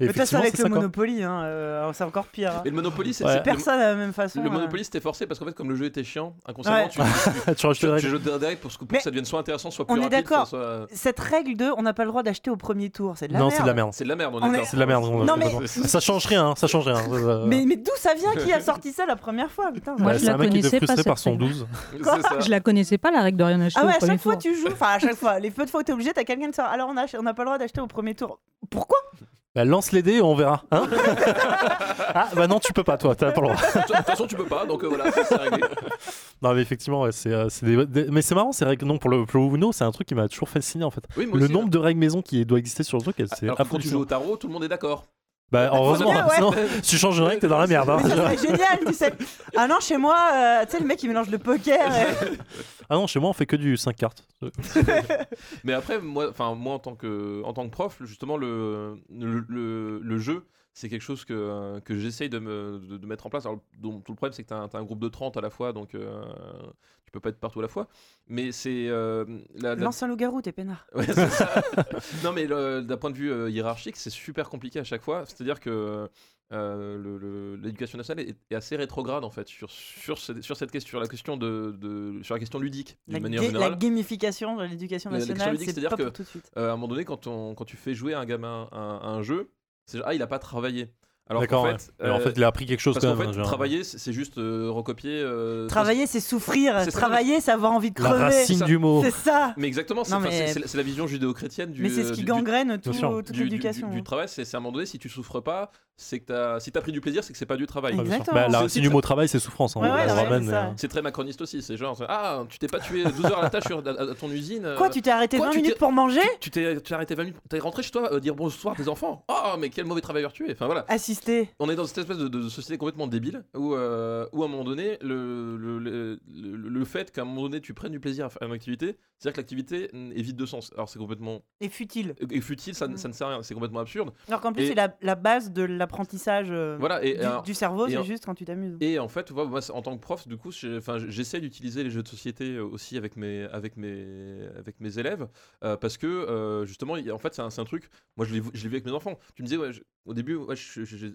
et Mais toi, c'est effectivement avec le ça Monopoly, hein, euh, c'est encore pire. hein. Et le Monopoly, c'est Ouais. Personne à la même façon. Le euh. Monopoly, c'était forcé parce qu'en fait, comme le jeu était chiant, inconsciemment, Ouais. tu, tu, tu tu, tu des règles pour, que- pour Mais que ça devienne soit intéressant, soit on plus est rapide. d'accord. soit- Cette règle de on n'a pas le droit d'acheter au premier tour, c'est de la non merde. c'est de la merde C'est de la merde, on On est est- d'accord. c'est de la merde on- Non, ça change rien hein, ça change rien Euh, Mais, d'où ça vient Qui a sorti ça la première fois? Putain, Moi, je la connaissais pas, par cette son règle. 12 C'est ça. Je la connaissais pas, la règle de rien acheter Ah ouais, au à chaque fois tour. tu joues, enfin à chaque fois, les peu de fois où t'es obligé, t'as quelqu'un qui sort. Alors on a- on n'a pas le droit d'acheter au premier tour. Pourquoi? Bah, lance les dés on verra hein ah bah non tu peux pas toi t'as pas le droit De toute façon, tu peux pas, donc euh, voilà, c'est réglé. non mais effectivement ouais, c'est euh, c'est des- des- mais c'est marrant ces règles non pour le pour Uno c'est un truc qui m'a toujours fasciné en fait Oui, moi le aussi, nombre là. de règles maison qui doit exister sur le truc c'est Alors, quand tu joues au tarot, tout le monde est d'accord. Bah heureusement bien, ouais. sinon si tu changes de règle t'es dans la merde hein. Mais ça serait génial, tu sais. Ah non, chez moi, euh, tu sais, le mec il mélange le poker. et- ah non chez moi on fait que du 5 cartes Mais après, moi, enfin, moi en tant que, en tant que prof, justement, le, le, le- le jeu, c'est quelque chose que, que j'essaye de, me, de, de mettre en place. Alors, dont- tout le problème, c'est que tu as, un groupe de 30 à la fois, donc euh, tu peux pas être partout à la fois. Mais c'est. euh, la- la- Lance un loup-garou, t'es peinard. Ouais, c'est ça. non, mais d'un point de vue euh, hiérarchique, c'est super compliqué à chaque fois. C'est-à-dire que euh, l'éducation nationale est, est assez rétrograde en fait sur, sur, sur cette question, sur la question de, de- sur la question ludique La, d'une manière ga- générale. la gamification de l'éducation nationale, c'est c'est-à-dire pas que- pour tout de suite. Euh, à un moment donné, quand, on, quand tu fais jouer un gamin à, un- à un jeu, c'est ah, il a pas travaillé. Alors qu'en fait, en euh, fait, il a appris quelque chose parce quand même. fait, genre. travailler, c'est juste euh, recopier. euh, Travailler, c'est souffrir. ça, Travailler, c'est avoir envie de La crever. racine ça. du mot. C'est ça. Mais exactement, c'est mais- la vision judéo-chrétienne du. Mais c'est ce euh, qui du- gangrène tout- toute du, du- l'éducation. du- du hein. travail, c'est à un moment donné, si tu souffres pas, c'est que t'as, si t'as pris du plaisir, c'est que c'est pas du travail. Ah. Exactement. Bah, la racine du mot travail, c'est souffrance. hein, Ouais, ouais, c'est euh, très macroniste aussi, c'est genre, ah, tu t'es pas tué 12 heures à la tâche sur, à, ton usine. euh, Quoi, tu t'es arrêté quoi, 20 tu minutes t'es- pour manger? Tu t'es, tu t'es arrêté 20 minutes, t'es rentré chez toi euh, dire bonsoir à tes enfants. Oh, mais quel mauvais travailleur tu es. Enfin voilà. On est dans cette espèce de, de société complètement débile où, euh, où à un moment donné, le, le, le, fait qu'à un moment donné tu prennes du plaisir à faire une activité, c'est-à-dire que l'activité est vide de sens. Alors c'est complètement Et futile. est futile, ça, ne- Mm. ça ne sert à rien, c'est complètement absurde. Alors qu'en plus, Et- c'est la, la base de l'apprentissage euh, Voilà, et, du, alors- du cerveau, et c'est juste quand tu t'amuses. Et en fait, tu vois, moi, en tant que prof, du coup, j'essaie d'utiliser les jeux de société euh, aussi avec mes, avec mes, avec mes élèves, euh, parce que justement, en fait, c'est un, un truc. Moi, je l'ai vu je l'ai vu avec mes enfants. Tu me disais, ouais, je- au début, ouais,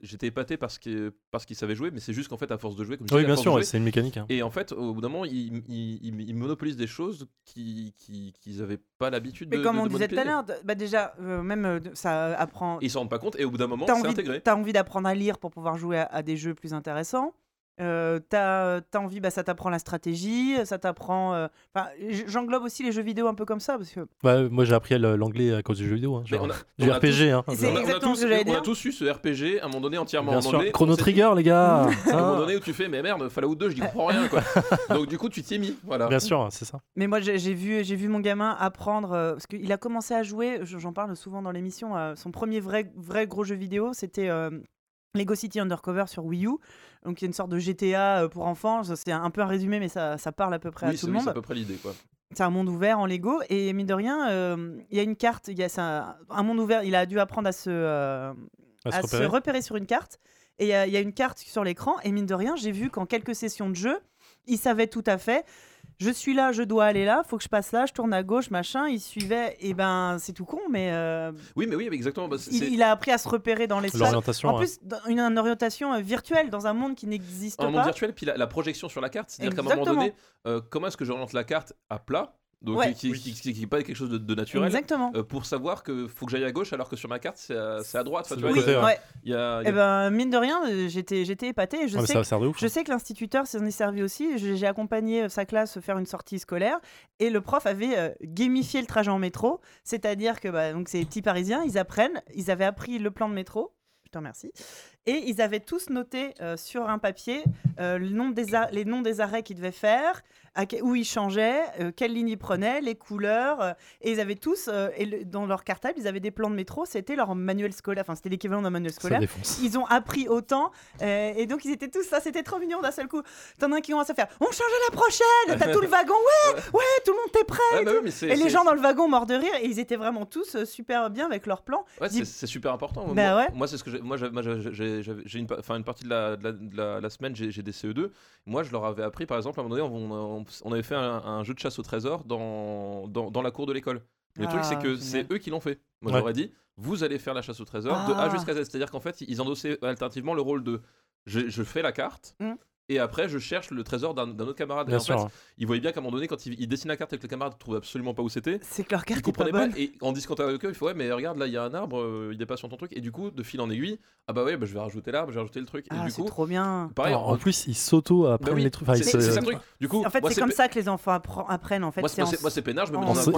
j'étais épaté parce qu'ils parce qu'ils savaient jouer, mais c'est juste qu'en fait, à force de jouer, comme je Oui, bien sûr, ouais, c'est une mécanique. hein. Et en fait, au bout d'un moment, ils, ils- ils monopolisent des choses qui- qui- qu'ils n'avaient pas l'habitude de Mais comme de- on de disait tout à l'heure, bah déjà, euh, même euh, ça apprend. Ils s'en rendent pas compte, et au bout d'un moment, T'as c'est envie, intégré. t'as envie d'apprendre à lire pour pouvoir jouer à, à des jeux plus intéressants. Euh, t'as as envie, bah, ça t'apprend la stratégie, ça t'apprend. euh, Enfin, j'englobe aussi les jeux vidéo un peu comme ça parce que moi, j'ai appris l'anglais à cause du jeu vidéo. hein, Mais genre, on a- Du on a RPG. hein, C'est genre. On a- on a exactement tous- ce que j'allais On a dire. tous eu ce RPG à un moment donné entièrement Bien en sûr. anglais. Chrono Trigger, les gars. à un moment Hein. donné où tu fais mais merde Fallout 2 je n'y comprends rien quoi donc du coup tu t'y es mis voilà Bien sûr, c'est ça. Mais moi, j'ai vu, j'ai vu mon gamin apprendre, euh, parce qu'il a commencé à jouer, je- j'en parle souvent dans l'émission, euh, son premier vrai, vrai gros jeu vidéo, c'était euh, Lego City Undercover sur Wii U. Donc, il y a une sorte de GTA euh, pour enfants. C'est un peu un résumé, mais ça, ça parle à peu près oui à c'est tout le oui, c'est monde. à peu près l'idée quoi C'est un monde ouvert en Lego. Et mine de rien, euh, il y a une carte, il y a un, un monde ouvert. Il a dû apprendre à se, euh, À se à se repérer. repérer sur une carte. Et il y, y a une carte sur l'écran. Et mine de rien, j'ai vu qu'en quelques sessions de jeu, il savait tout à fait. Je suis là, je dois aller là, faut que je passe là, je tourne à gauche, machin. Il suivait. Et ben, c'est tout con, mais euh, oui mais oui mais exactement bah, il, a appris à se repérer dans l'espace. L'orientation. En plus, dans une, une orientation euh, virtuelle dans un monde qui n'existe un pas. monde virtuel puis la, la projection sur la carte c'est à dire qu'à un moment donné euh, comment est-ce que j'oriente la carte à plat donc Ouais. qui, qui, qui- qui est pas quelque chose de, de naturel. Exactement. euh, pour savoir que faut que j'aille à gauche alors que sur ma carte c'est à, droite. Enfin, tu vois, côté, ouais. il y a- il y a- Eh ben, mine de rien, euh, j'étais, j'étais épatée. et Je Ah, mais sais ça sert de ouf. Je sais que l'instituteur s'en est servi aussi. J'ai accompagné euh, sa classe faire une sortie scolaire et le prof avait euh, gamifié le trajet en métro. C'est-à-dire que bah, donc, ces petits Parisiens, ils apprennent, ils avaient appris le plan de métro. Je te remercie. Et ils avaient tous noté euh, sur un papier euh, le nom des a- les noms des arrêts qu'ils devaient faire, que- où ils changeaient, euh, quelle ligne ils prenaient, les couleurs. euh, et ils avaient tous, euh, et le- dans leur cartable, ils avaient des plans de métro. C'était leur manuel scolaire. Enfin, c'était l'équivalent d'un manuel scolaire ils ont appris autant euh, et donc ils étaient tous ça c'était trop mignon d'un seul coup t'en as un qui commence à faire on change à la prochaine t'as tout le wagon ouais ouais tout le monde t'es prêt Ouais, bah oui, et les gens dans le wagon morts de rire et ils étaient vraiment tous super bien avec leur plan Ouais, Dis- c'est super important. Moi, Bah moi, ouais. moi, c'est ce que j'ai- moi, j'ai- une, partie de la, de la, de la- la semaine, j'ai j'ai des CE2. Moi, je leur avais appris, par exemple, à un moment donné, on, on- on avait fait un, un jeu de chasse au trésor dans, dans, dans la cour de l'école. Le truc, c'est Ah, que c'est eux qui l'ont fait. Moi, Ouais. j'aurais dit, vous allez faire la chasse au trésor de A Ah. jusqu'à Z. C'est-à-dire qu'en fait, ils endossaient alternativement le rôle de je, je fais la carte. Mm. Et après, je cherche le trésor d'un autre camarade. Et Bien en sûr. fait, ils voyaient bien qu'à un moment donné, quand ils, ils dessinaient la carte avec le camarade, ils trouvaient absolument pas où c'était c'est que leur ils carte est pas comprenaient pas, et en discutant avec eux il faut ouais mais regarde là il y a un arbre euh, il est pas sur ton truc. Et du coup de fil en aiguille ah bah ouais bah, je vais rajouter l'arbre je vais rajouter le truc. Et ah du coup trop bien. pareil Alors, en- en plus, ils s'auto bah apprennent oui, les trucs. Enfin, ils c'est le truc. Du coup en fait c'est comme ça que les enfants appre- apprennent en fait. Moi c'est en- peinard je me mets en dans un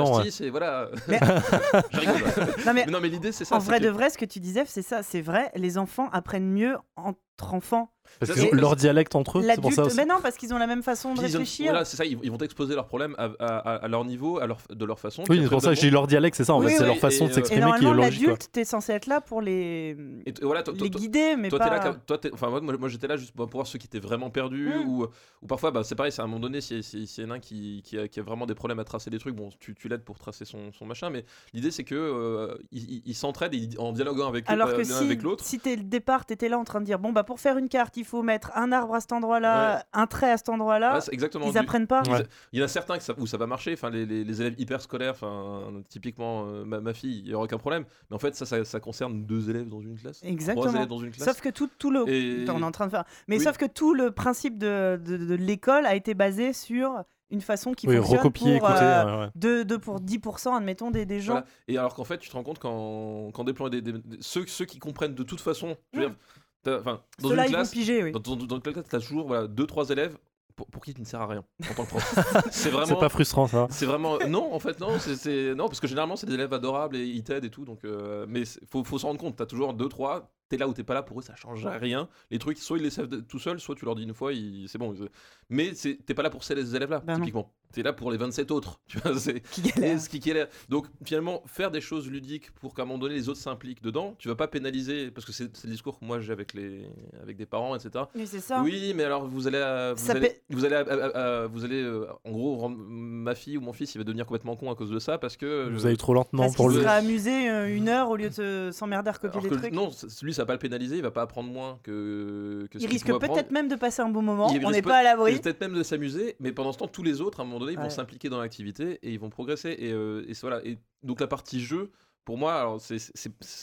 en et voilà. Non mais l'idée c'est ça en vrai que- de vrai ce que tu disais c'est ça c'est vrai les enfants apprennent mieux entre enfants Parce qu'ils ont leur dialecte entre eux, c'est pour ça aussi. mais non parce qu'ils ont la même façon de réfléchir voilà c'est ça ils, ils vont exposer leurs problèmes à, à- à- à leur niveau à leur, de leur façon Oui, c'est pour ça que j'ai leur dialecte, c'est ça en Oui, fait, c'est oui, leur façon de euh, s'exprimer qui est logique. l'adulte t'es censé être là pour les et t- voilà toi- les guider mais toi, pas t'es là, toi, t'es- enfin, moi, moi, j'étais là juste pour voir ceux qui étaient vraiment perdus Mm. ou, ou parfois, bah, c'est pareil, c'est à un moment donné, s'il si, si y en a un qui, qui, a, qui a vraiment des problèmes à tracer des trucs, bon, tu, tu l'aides pour tracer son, son machin, mais l'idée c'est que euh, ils s'entraident en dialoguant avec, eux, Alors euh, que l'un si, avec l'autre. si dès le départ, t'étais là en train de dire bon bah pour faire une carte, il faut mettre un arbre à cet endroit-là, un trait à cet endroit-là, Ouais, exactement. ils du- apprennent pas. Ouais. Il y en a certains que ça- où ça va marcher, enfin les, les- les élèves hyper scolaires, enfin typiquement euh, ma, ma fille, il n'y aura aucun problème. Mais en fait, ça, ça, ça concerne deux élèves dans une classe, trois Exactement. élèves dans une classe. Sauf que tout, tout le, Et- on est en train de faire, mais Oui. sauf que tout le principe de, de, de l'école a été basé sur une façon qui Oui, fonctionne recopier, pour, écouter. euh, ouais, de, de pour 10% admettons des, des gens. Voilà. Et alors qu'en fait, tu te rends compte qu'en qu'en déployant des, des- des- ceux, ceux qui comprennent de toute façon, je veux dire, t'as- enfin, dans une classe, piger, oui. dans, dans, dans une classe, t'as toujours voilà, deux trois élèves pour, pour qui tu ne sers à rien en tant que prof. c'est C'est vraiment. pas frustrant ça. C'est vraiment non en fait non c'est- c'est non parce que généralement c'est des élèves adorables et ils t'aident et tout donc euh, mais c'est- faut faut s'en rendre compte t'as toujours deux trois t'es là ou t'es pas là pour eux ça change rien les trucs soit ils les savent tout seuls soit tu leur dis une fois ils- c'est bon ils- mais c'est- t'es pas là pour ces élèves là Bah non. typiquement t'es là pour les 27 autres tu vois c'est Qui ce qui qui est là. Donc finalement, faire des choses ludiques pour qu'à un moment donné les autres s'impliquent dedans, tu vas pas pénaliser, parce que c'est le discours que moi j'ai avec, les, avec des parents, etc. Oui, c'est ça. Oui, mais alors vous allez, à- vous allez, vous allez, à- à- à- vous allez euh, en gros, rendre ma fille ou mon fils, il va devenir complètement con à cause de ça, parce que. Vous je- allez trop lentement Parce pour qu'il le. sera amusé euh, une heure au lieu de se- s'emmerder à recopier des trucs. non, lui ça va pas le pénaliser, il va pas apprendre moins que. que ce il risque peut-être même de passer un bon moment. Il On n'est pas à l'abri. peut-être même de s'amuser, mais pendant ce temps, tous les autres, à un moment donné, ils vont s'impliquer dans l'activité et ils vont progresser. Et, euh, et voilà. Et donc la partie jeu, pour moi, alors c'est,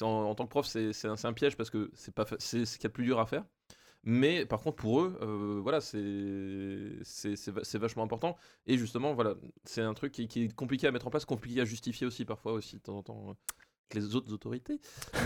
en, en tant que prof, c'est, un, un piège parce que c'est pas, c'est ce qu'il y a de plus dur à faire. Mais par contre, pour eux, euh, voilà, c'est vachement important. Et justement, voilà, c'est un truc qui, qui est compliqué à mettre en place, compliqué à justifier aussi parfois aussi de temps en temps. Euh, Les autres autorités.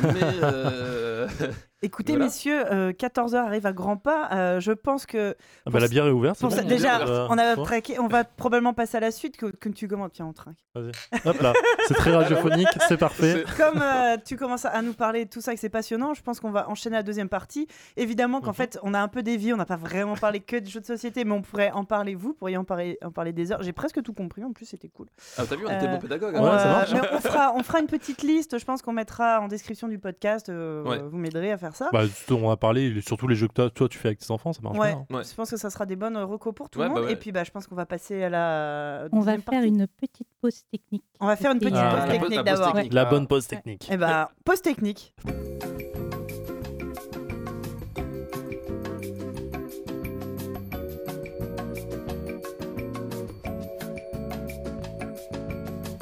Mais euh, Écoutez, Voilà. messieurs, 14h arrive à grands pas. Euh, je pense que Ah bah, la bière est ouverte. bon, déjà, euh, on a bon. traqué, on va probablement passer à la suite. Que, que tu commences, tiens, on trinque. Hop là, c'est très radiophonique, c'est parfait. Comme euh, tu commences à, nous parler de tout ça et que c'est passionnant, je pense qu'on va enchaîner la deuxième partie. Évidemment qu'en Mhm. fait, on a un peu dévié, on n'a pas vraiment parlé que des jeux de société, mais on pourrait en parler, vous pourriez en parler, en parler des heures. J'ai presque tout compris, en plus, c'était cool. Ah, t'as vu, on était Euh, bon pédagogue. Ouais, hein. ça euh, marche. mais on, fera, on fera une petite liste, je pense qu'on mettra en description du podcast. euh, Ouais. Vous m'aiderez à faire ça. Bah, on va parler surtout les jeux que toi, toi tu fais avec tes enfants, ça marche Ouais, bien. Ouais. je pense que ça sera des bonnes recos pour tout Ouais, le bah monde. ouais. Et puis, bah, je pense qu'on va passer à la. On va faire partie. une petite pause technique. On va faire une petite Ah, pause technique d'abord. La bonne pause technique. Et bah, pause technique.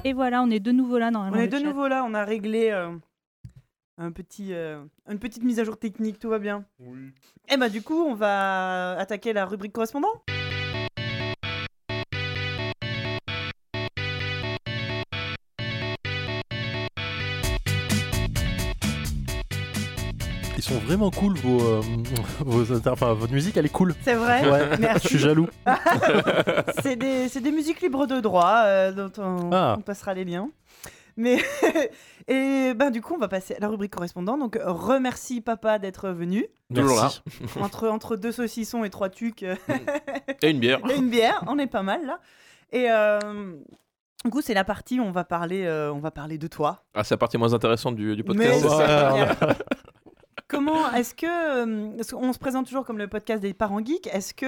Et voilà, on est de nouveau là On normalement. est le de chat. nouveau là, on a réglé euh, un petit, euh, une petite mise à jour technique, tout va bien. Et bah du coup, on va attaquer la rubrique correspondant. Vraiment cool vos, euh, vos inter- enfin, votre musique, elle est cool. C'est vrai Ouais, je Merci. suis jaloux. c'est des, c'est des musiques libres de droit euh, dont on, Ah. on passera les liens. Mais et ben du coup on va passer à la rubrique correspondant. Donc remercie papa d'être venu Toujours Merci. entre entre deux saucissons et trois tucs Et une bière. et une bière. On est pas mal là. Et euh, du coup c'est la partie où on va parler euh, on va parler de toi. Ah, c'est la partie moins intéressante du, du Mais podcast. ça bien. Comment est-ce que euh, qu'on se présente toujours comme le podcast des parents geeks Est-ce que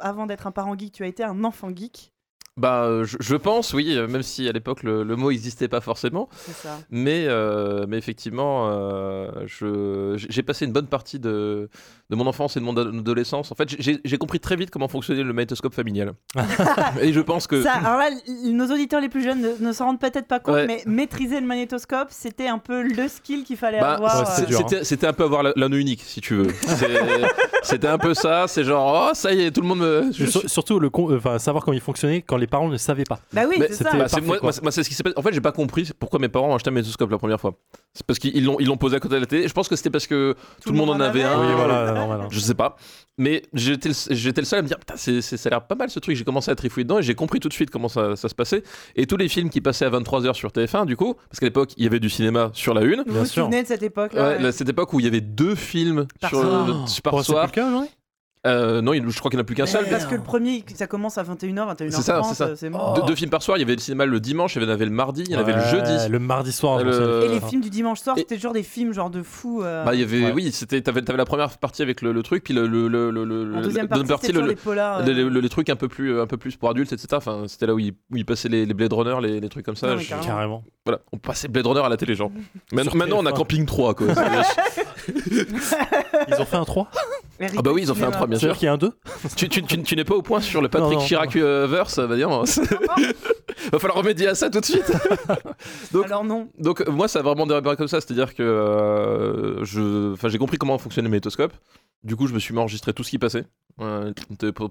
avant d'être un parent geek tu as été un enfant geek? Bah, euh, je, je pense, oui, euh, même si à l'époque le, le mot n'existait pas forcément. C'est ça. Mais, euh, mais effectivement, euh, j'ai passé une bonne partie de, de mon enfance et de mon ado- adolescence. En fait, j'ai compris très vite comment fonctionnait le magnétoscope familial. et je pense que. Ça, alors là, nos auditeurs les plus jeunes ne, ne s'en rendent peut-être pas compte, Ouais. mais maîtriser le magnétoscope, c'était un peu le skill qu'il fallait Bah, avoir. hein. C'était un peu avoir la- l'anneau unique, si tu veux. C'était un peu ça. C'est genre, oh, ça y est, tout le monde me. je- surtout le con- euh, enfin, savoir comment il fonctionnait quand les parents ne savaient pas. Bah oui, Mais c'est c'était- ça. Bah, c'est- parfait, moi, quoi. moi, c'est- moi, c'est ce qui s'est passé. En fait, j'ai pas compris pourquoi mes parents ont acheté un magnétoscope la première fois. C'est parce qu'ils l'ont posé à côté de la télé. Je pense que c'était parce que tout, le monde en avait un. Oui, voilà, Je sais pas. Mais j'étais le, j'étais le seul à me dire, putain, c'est, c'est- ça a l'air pas mal ce truc. J'ai commencé à trifouiller dedans et j'ai compris tout de suite comment ça, ça se passait. Et tous les films qui passaient à 23h sur TF1, du coup, parce qu'à l'époque, il y avait du cinéma sur la une. Vous vous souvenez de cette Ouais, ouais. là, cette époque où il y avait deux films Par sur, soir. le- par Oh, soir. Euh, non, il- je crois qu'il n'y en a plus qu'un seul. Parce que le premier, ça commence à 21h, 21h30, C'est ça, c'est ça. c'est mort. Deux, films par soir. Il y avait le cinéma le dimanche, il y en avait le mardi, il y en avait le jeudi. Le mardi soir. Le- souviens. Et les euh, films du dimanche soir, et- c'était toujours des films genre de fous. euh, Bah, il y avait, Ouais. oui, c'était, t'avais, t'avais la première partie avec le, le truc, puis le, le, le, deuxième partie, le, les polars. euh, les- les trucs un peu plus, un peu plus pour adultes, etc. Enfin, c'était là où ils, où ils passaient les, les Blade Runner, les, les trucs comme ça. Non, mais Je- carrément. Carrément. voilà, on passait Blade Runner à la télé, genre. Maintenant, maintenant, on a TF1. Camping 3, quoi. C'est- Ils ont fait un 3 Eric ah bah oui, ils ont fait un Cinéma. 3, bien sûr. Qu'il y a un 2 tu, tu, tu, tu n'es pas au point sur le Patrick Non, non. Chirac euh, verse, va dire. Va falloir remédier à ça tout de suite. Donc- Alors non. Donc euh, moi ça a vraiment démarré comme ça, c'est-à-dire que euh, je, j'ai compris comment fonctionnait le magnétoscope. Du coup je me suis enregistrer tout ce qui passait, euh,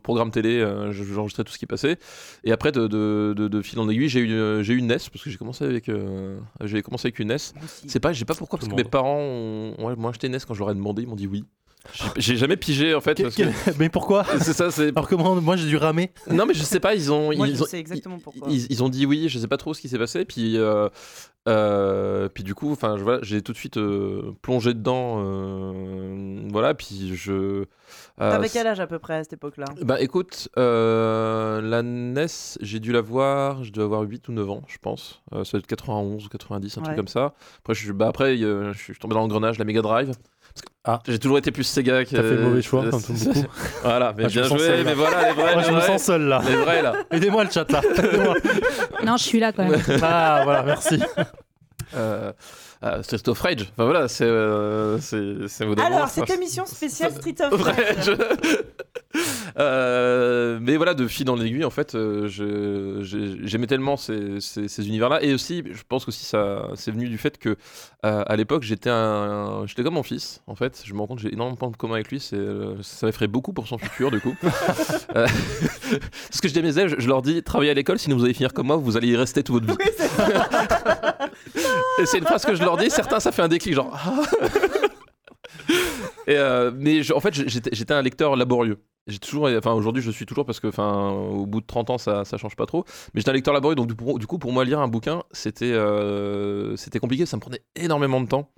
programme télé, euh, je- j'enregistrais tout ce qui passait. Et après de, de, de, de fil en aiguille j'ai eu euh, j'ai eu une NES parce que j'ai commencé avec euh, j'ai commencé avec une NES. C'est pas, j'ai pas pourquoi Tout parce que mes parents ont, ouais, m'ont acheté une NES quand je leur ai demandé, ils m'ont dit oui. J'ai- jamais pigé en fait. Parce que- Mais pourquoi C'est ça, c'est. Alors comment Moi j'ai dû ramer. Non mais je sais pas, ils ont Moi, ils je ont, sais exactement pourquoi. ils, ils ont dit oui, je sais pas trop ce qui s'est passé, puis euh, euh, puis du coup, enfin, voilà, j'ai tout de suite euh, plongé dedans, euh, voilà, puis je. euh, T'avais quel âge à peu près à cette époque-là? Bah écoute, euh, la NES, j'ai dû la voir, je dois avoir 8 ou 9 ans, je pense. Euh, ça doit être 91 ou 90, un Ouais. truc comme ça. Après, je, suis- bah, après je suis tombé dans l'engrenage, la Mega Drive. Ah. J'ai toujours été plus Sega que. T'as fait le mauvais choix, comme tout beaucoup. Voilà, mais Ah, bien joué, mais voilà, les vrais, Moi les je me sens seul là. les vrais là. Aidez-moi le chat là. Non, je suis là quand même. Ah voilà, merci. Euh, euh, Street of Rage, enfin voilà, c'est euh, Alors, cette émission spéciale Street of Rage. Euh, mais voilà, de fil en aiguille, en fait, euh, j'aimais tellement ces, ces- ces univers-là. Et aussi, je pense aussi ça c'est venu du fait que euh, à l'époque, j'étais un, j'étais comme mon fils. En fait, je me rends compte que j'ai énormément de points commun avec lui. C'est, ça m'effraie beaucoup pour son futur, du coup. Ce que je dis à mes élèves, je, je leur dis travaillez à l'école, sinon vous allez finir comme moi, vous allez y rester toute votre vie. Oui, c'est une phrase que je leur dis, certains ça fait un déclic, genre. Ah. Euh, mais en fait, j'étais un lecteur laborieux. J'ai toujours, enfin aujourd'hui je suis toujours parce que, enfin, au bout de 30 ans ça, ça change pas trop. Mais j'étais un lecteur laborieux, donc du, coup- pour moi lire un bouquin c'était, euh, c'était compliqué, ça me prenait énormément de temps.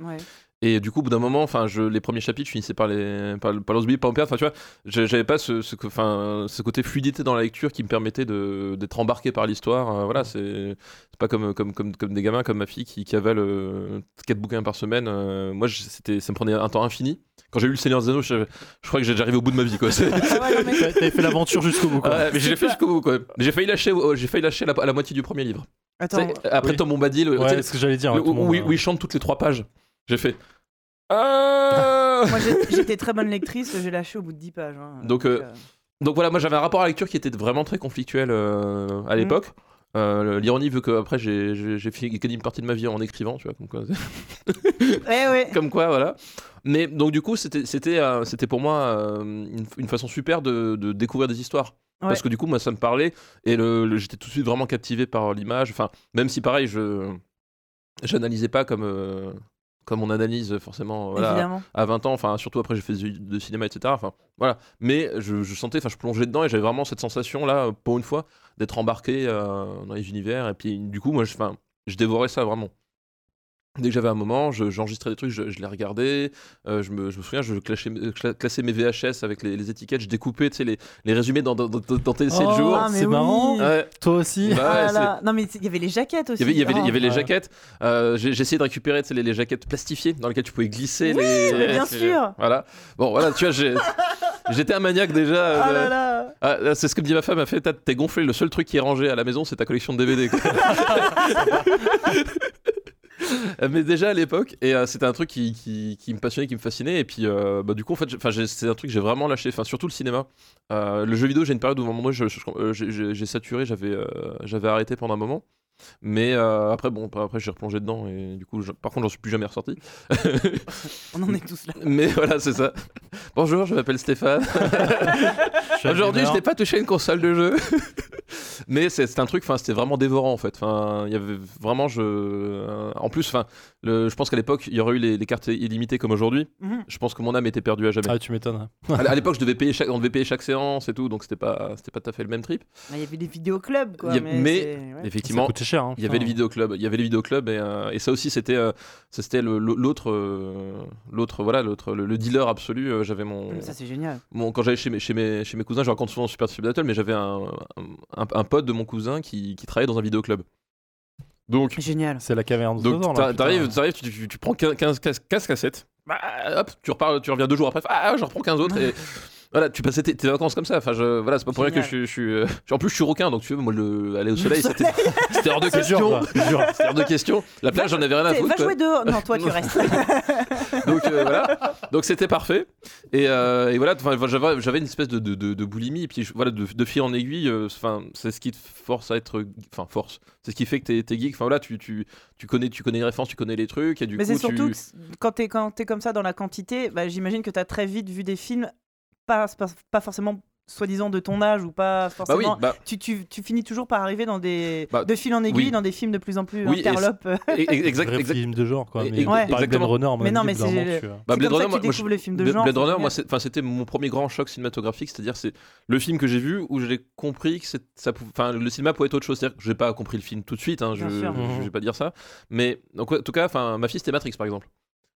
Et du coup, au bout d'un moment, enfin, je, les premiers chapitres, je finissais par les, par, par par me perdre. Enfin, tu vois, je- j'avais pas ce, ce, que- enfin, ce côté fluidité dans la lecture qui me permettait de, d'être embarqué par l'histoire. Euh, voilà, c'est, c'est pas comme, comme, comme, comme des gamins, comme ma fille qui, qui avale euh, quatre bouquins par semaine. Euh, moi, je- c'était, ça me prenait un temps infini. Quand j'ai lu Le Seigneur des Anneaux, je, je crois que j'ai- j'arrivais au bout de ma vie, quoi. C'est- Ah ouais, mais- T'avais fait l'aventure jusqu'au bout quoi. Mais j'ai fait jusqu'au bout, quoi. J'ai failli lâcher, oh, j'ai failli lâcher la, la moitié du premier livre. Attends, après oui. Tom Bombadil, tu Ouais, c'est ce que j'allais dire. le- tout le où, monde, où euh, il chante toutes les trois pages. J'ai fait. Ah moi j'étais très bonne lectrice, j'ai lâché au bout de 10 pages. hein. Donc, euh, Donc voilà, moi j'avais un rapport à la lecture qui était vraiment très conflictuel euh, à l'époque. Euh, L'ironie veut que après j'ai fini gagné une partie de ma vie en écrivant, tu vois, comme quoi, Ouais, ouais. comme quoi voilà. Mais donc du coup c'était c'était euh, pour moi euh, une, une façon super de, de découvrir des histoires. Ouais. Parce que du coup moi ça me parlait et le, le- j'étais tout de suite vraiment captivé par l'image. Enfin même si pareil je j'analysais pas comme euh, comme on analyse forcément voilà, Évidemment. à 20 ans, enfin surtout après j'ai fait de cinéma, etc. Enfin voilà, mais je, je sentais, enfin je plongeais dedans et j'avais vraiment cette sensation là, pour une fois, d'être embarqué euh, dans les univers. Et puis du coup, moi, je, je dévorais ça vraiment. Dès que j'avais un moment, je- j'enregistrais des trucs, je, je les regardais. euh, je, me, je me souviens, je classais, cla- classais mes VHS avec les, les étiquettes, je découpais tu sais, les, les résumés dans, dans, dans, dans TLC Oh, le jour. Ah, mais c'est oui. marrant. Ouais, Toi aussi bah Ah ouais. Non, mais il y avait les jaquettes aussi. il y avait, il y avait, les- il y avait les ouais. jaquettes. Euh, J'ai essayé de récupérer tu sais, les, les jaquettes plastifiées dans lesquelles tu pouvais glisser Oui, les. mais bien sûr. Voilà. Bon, voilà, tu vois, j'étais un maniaque déjà. Ah euh, là là. ah, c'est ce que me dit ma femme, elle fait T'es gonflé, le seul truc qui est rangé à la maison, c'est ta collection de DVD. Mais déjà à l'époque, et euh, c'était un truc qui, me passionnait, qui me fascinait, et puis euh, bah, du coup, en fait, c'est un truc que j'ai vraiment lâché, surtout le cinéma. Euh, le jeu vidéo, j'ai une période où euh, j'ai- saturé, j'avais j'avais arrêté pendant un moment. Mais euh, après, bon, après, j'ai replongé dedans, et du coup, je- par contre, j'en suis plus jamais ressorti. On en est tous là. Mais voilà, c'est ça. Bonjour, je m'appelle Stéphane. Aujourd'hui, je n'ai pas touché une console de jeu. Mais c'est c'est un truc, enfin, c'était vraiment dévorant en fait. Enfin, il y avait vraiment, je, euh, en plus, enfin, le- je pense qu'à l'époque, il y aurait eu les, les cartes illimitées comme aujourd'hui. Mhm. Je pense que mon âme était perdue à jamais. Ah, tu m'étonnes. À à l'époque, je devais payer chaque, on devait payer chaque séance et tout, donc c'était pas, c'était pas tout à fait le même trip. Il y avait des vidéoclubs, quoi. A- mais mais- c'est- ouais. Ça Effectivement, coûtait cher. hein, il y avait les vidéoclubs, il y avait les vidéoclubs et, euh, et ça aussi c'était euh, ça, c'était le- l'autre euh, l'autre voilà l'autre le, le dealer absolu. J'avais mon Ça, c'est génial. Bon, quand j'allais chez mes, chez, mes, chez mes cousins, je raconte souvent Super Super Battle, mais j'avais un, un, un pote de mon cousin qui, qui travaillait dans un vidéoclub. Donc, Génial. C'est la caverne de donc t'arrives, t'arrives, tu, tu, tu prends 15, 15, 15 cassettes, bah, hop, tu, repars, tu reviens deux jours après, ah, j'en reprends 15 autres, et voilà, tu passais tes, tes vacances comme ça. Enfin, je, voilà, c'est pas pour rien que je, suis- je suis. euh, en plus, je suis requin, donc tu veux, moi, le, aller au soleil, c'était c'était hors de question. C'était hors de question. La plage, j'en avais rien à foutre. Va jouer dehors. Non, toi, tu restes. donc euh, voilà donc c'était parfait et, euh, et voilà j'avais j'avais une espèce de, de, de- de boulimie et puis voilà de, de fil en aiguille enfin c'est ce qui te force à être enfin force c'est ce qui fait que t'es t'es geek enfin voilà tu, tu, tu connais tu connais les références tu connais les trucs et du Mais coup c'est surtout tu que quand t'es quand t'es comme ça dans la quantité, bah, j'imagine que t'as très vite vu des films pas, pas, pas forcément soi-disant de ton âge ou pas bah oui forcément. bah tu, tu, tu finis toujours par arriver dans des Bah, de fil en aiguille oui. dans des films de plus en plus Oui, et interlopes. exact, exact film de genre, quoi. Mais et- exactement. Runner, Mais non, mais c'est- Bah, Blade Runner, tu découvres les films de Blade genre. Blade Runner, moi, enfin, c'était mon premier grand choc cinématographique, c'est-à-dire c'est le film que j'ai vu où j'ai compris que ça, pou- enfin, le cinéma pouvait être autre chose. C'est-à-dire que j'ai pas compris le film tout de suite, hein, je, sûr. je, je Mhm. vais pas dire ça, mais donc, en tout cas, enfin, ma fille c'était Matrix par exemple.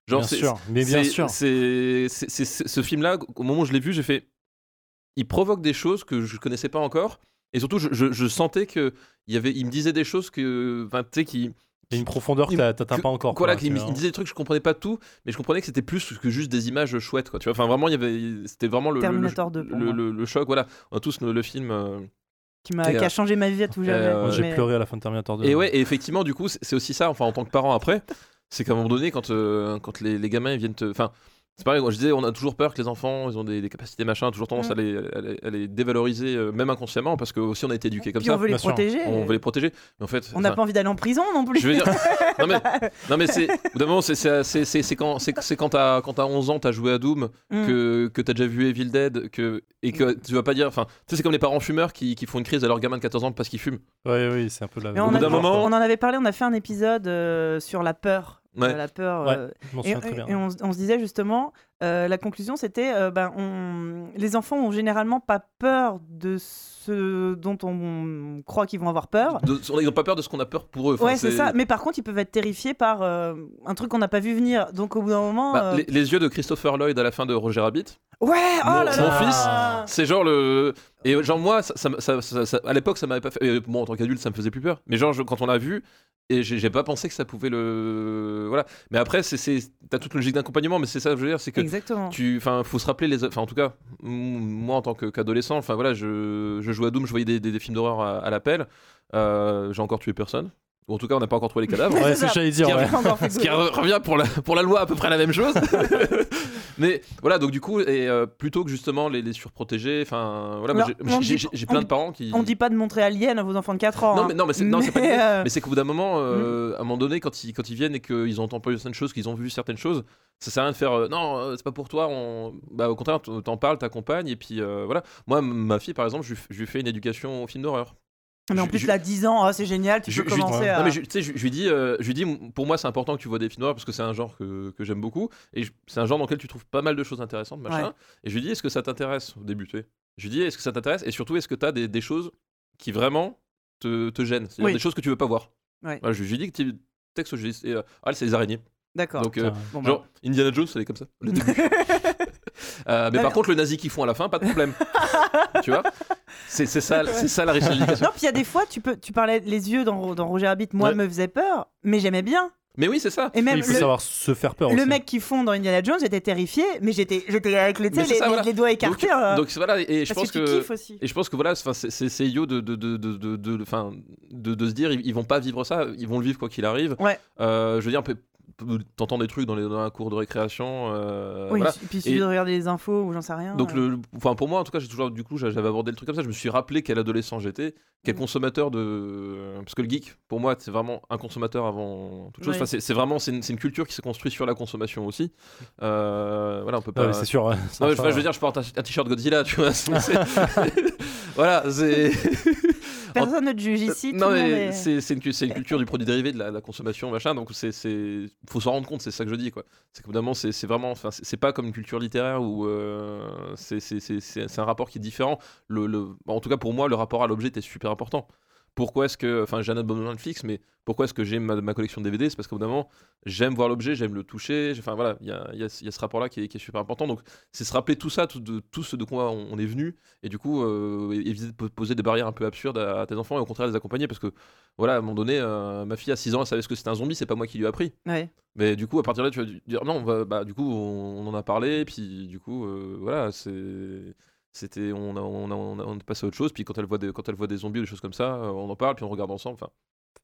Genre, Bien c'est- sûr, mais bien sûr. C'est c'est- c'est- c'est- ce film-là, au moment où je l'ai vu, j'ai fait. Il provoque des choses que je connaissais pas encore, et surtout, je, je- je sentais que il y avait, il me disait des choses que, enfin, tu sais, qui Il y a une profondeur que t'atteins que- pas encore. Voilà, quoi, il me disait des trucs, je comprenais pas tout, mais je comprenais que c'était plus que juste des images chouettes, quoi. Tu vois, enfin vraiment, il y avait, c'était vraiment le, le- Terminator 2 le, le, le- le choc. Voilà, on a tous le, le film. euh, qui m'a Et, qui euh, a changé ma vie à tout jamais. euh, J'ai Mais- pleuré à la fin de Terminator 2. Et ouais, et effectivement, du coup, c'est c'est aussi ça. Enfin, en tant que parent après, c'est qu'à un moment donné, quand euh, les, gamins viennent te, enfin. C'est pareil, je disais, on a toujours peur que les enfants, ils ont des, des capacités machin, toujours tendance Mm. à, les, à, les, à les dévaloriser, euh, même inconsciemment, parce que aussi on a été éduqués comme Puis ça. on veut les bien sûr. protéger. On veut les protéger. Mais en fait, On n'a pas envie d'aller en prison non plus. Je veux dire, non mais, non mais c'est, au bout d'un moment, c'est, c'est, c'est, c'est- c'est quand, c'est, quand t'as, quand t'as 11 ans, t'as joué à Doom, Mm. que, que t'as déjà vu Evil Dead, que, et que tu vas pas dire, enfin, tu sais, c'est comme les parents fumeurs qui, qui font une crise à leur gamin de 14 ans parce qu'ils fument. Ouais, oui, c'est un peu la. Mais Au on, bout a- d'un moment- on en avait parlé, on a fait un épisode euh, sur la peur. Ouais. La peur. Ouais. euh, Et, on se disait justement, euh, la conclusion c'était, euh, ben, on, les enfants ont généralement pas peur de ce dont on croit qu'ils vont avoir peur. De- ils ont pas peur de ce qu'on a peur pour eux. Enfin, ouais, c'est ça. Mais par contre, ils peuvent être terrifiés par euh, un truc qu'on n'a pas vu venir. Donc au bout d'un moment. Bah, euh, les, les yeux de Christopher Lloyd à la fin de Roger Rabbit, Ouais, oh Mon- là mon là fils, c'est genre le. Et genre, moi, ça, ça- ça- ça- ça- à l'époque, ça m'avait pas fait. Bon, en tant qu'adulte, ça me faisait plus peur. Mais genre, je- quand on l'a vu, et j'ai pas pensé que ça pouvait le. Voilà. Mais après, c'est- c'est- t'as toute une logique d'accompagnement, mais c'est ça, que je veux dire, c'est que. Exactement. Tu, enfin, faut se rappeler les, enfin, en tout cas, moi en tant qu'adolescent, enfin voilà, je, je jouais à Doom, je voyais des, films d'horreur à, à l'appel. Euh, j'ai encore tué personne. Ou en tout cas, on n'a pas encore trouvé les cadavres. Ouais, c'est dire, ouais. Ce qui revient pour la, pour la loi à peu près la même chose. Mais voilà, donc du coup, et, euh, plutôt que justement les, les surprotéger, enfin voilà, j'ai- on plein de parents qui. On dit pas de montrer Alien à vos enfants de 4 ans. Non, hein. mais, non, mais c'est euh, qu'au bout d'un moment, euh, à un moment donné, quand ils, quand ils viennent et qu'ils ont entendu certaines choses, qu'ils ont vu certaines choses, ça sert à rien de faire euh, non, c'est pas pour toi. On... Bah, au contraire, t'en parles, t'accompagnes. Et puis euh, voilà. Moi, ma fille, par exemple, je lui fais une éducation au film d'horreur. Mais en plus, je- là, 10 ans, ah, c'est génial, tu Je- peux je commencer ouais. à. Non, mais je, tu sais, je, je lui dis, euh, je lui dis, pour moi, c'est important que tu vois des films noirs parce que c'est un genre que, que j'aime beaucoup et c'est un genre dans lequel tu trouves pas mal de choses intéressantes, machin. Ouais. Et je lui dis, est-ce que ça t'intéresse au début, tu sais? Je lui dis, est-ce que ça t'intéresse? Et surtout, est-ce que tu as des, des choses qui vraiment te, te gênent, c'est-à-dire Oui. des choses que tu veux pas voir. Ouais. Voilà, je, je lui dis que tu texte, je lui dis, euh, ah, c'est les araignées. D'accord. Donc, euh, bah. genre, Indiana Jones, ça est comme ça. Le début. Euh, mais par contre, le nazi qu'ils font à la fin, pas de problème. tu vois C'est ça, c'est ça la richesse. Non, puis il y a des fois, tu, peux, tu parlais les yeux dans, dans Roger Rabbit, moi, Ouais. me faisait peur, mais j'aimais bien. Mais oui, c'est ça. Et même il faut le, savoir se faire peur. le aussi. mec qui fond dans Indiana Jones, j'étais terrifié, mais j'étais avec les, ça, voilà. doigts Donc, écartés. hein, donc voilà, et je parce pense que. Et je pense que voilà, c'est- idiot de, de, de, de, de, de- enfin, de, de se dire ils, ils vont pas vivre ça, ils vont le vivre quoi qu'il arrive. Ouais. Euh, je veux dire, t'entends des trucs dans, les, dans la cour de récréation. euh, oui, voilà. et puis il suffit Et- de regarder les infos ou j'en sais rien. Donc, euh. le, enfin, pour moi, en tout cas, j'ai toujours, du coup, j'avais abordé le truc comme ça. Je me suis rappelé quel adolescent j'étais, quel Mm. consommateur de. Parce que le geek, pour moi, c'est vraiment un consommateur avant toute chose. Ouais. Enfin, c'est vraiment, c'est une, c'est une culture qui s'est construite sur la consommation aussi. Euh, voilà, on peut Ah pas. oui, c'est sûr. ouais, Non, mais, enfin, je veux dire, je porte un, t-shirt Godzilla, tu vois. voilà, c'est. Personne ne te juge ici. non, mais est- c'est une, culture du produit dérivé de la, la consommation, machin. Donc, c'est, c'est, faut s'en rendre compte. C'est ça que je dis. C'est que évidemment, c'est, vraiment, c'est, pas comme une culture littéraire où euh, c'est, un rapport qui est différent. Le, le- en tout cas, pour moi, le rapport à l'objet était super important. Pourquoi est-ce que, enfin, j'ai un abonnement Netflix, mais pourquoi est-ce que j'ai ma, ma collection de DVD C'est parce qu'au bout d'un moment, j'aime voir l'objet, j'aime le toucher. Enfin voilà, il y a, y a- y a ce rapport-là qui est, qui est super important. Donc, c'est se rappeler tout ça, tout, de, tout ce de quoi on, on est venu, et du coup, euh, éviter de po- poser des barrières un peu absurdes à, à tes enfants et au contraire les accompagner parce que, voilà, à un moment donné, euh, ma fille à 6 ans, elle savait ce que c'était un zombie, c'est pas moi qui lui ai appris. Ouais. Mais du coup, à partir de là, tu vas dire non, bah, du coup, on, on en a parlé, puis du coup, euh, voilà, c'est. C'était, on a, on, a, on, a, on est passé à autre chose, puis quand elle voit des, quand elle voit des zombies ou des choses comme ça, euh, on en parle, puis on regarde ensemble. Enfin,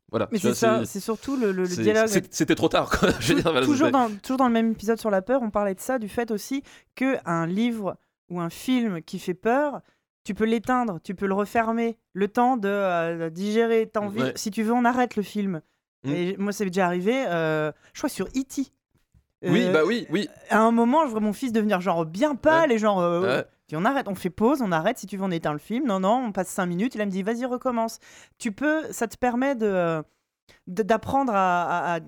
voilà. Mais c'est ça, c'est surtout le, dialogue. C'était trop tard, quoi. Je veux dire, voilà, toujours, dans, toujours dans le même épisode sur la peur, on parlait de ça, du fait aussi que un livre ou un film qui fait peur, tu peux l'éteindre, tu peux le refermer, le temps de euh, digérer. T'as envie, Ouais. si tu veux, on arrête le film. Mm. Et moi, c'est déjà arrivé, euh, je crois sur E.T. Oui, bah oui, oui. À un moment, je vois mon fils devenir genre bien pâle et genre. Ouais. Puis on arrête, on fait pause, on arrête. Si tu veux, on éteint le film. Non, non, on passe 5 minutes. Il me dit, vas-y, recommence. Tu peux, ça te permet de d'apprendre à, à,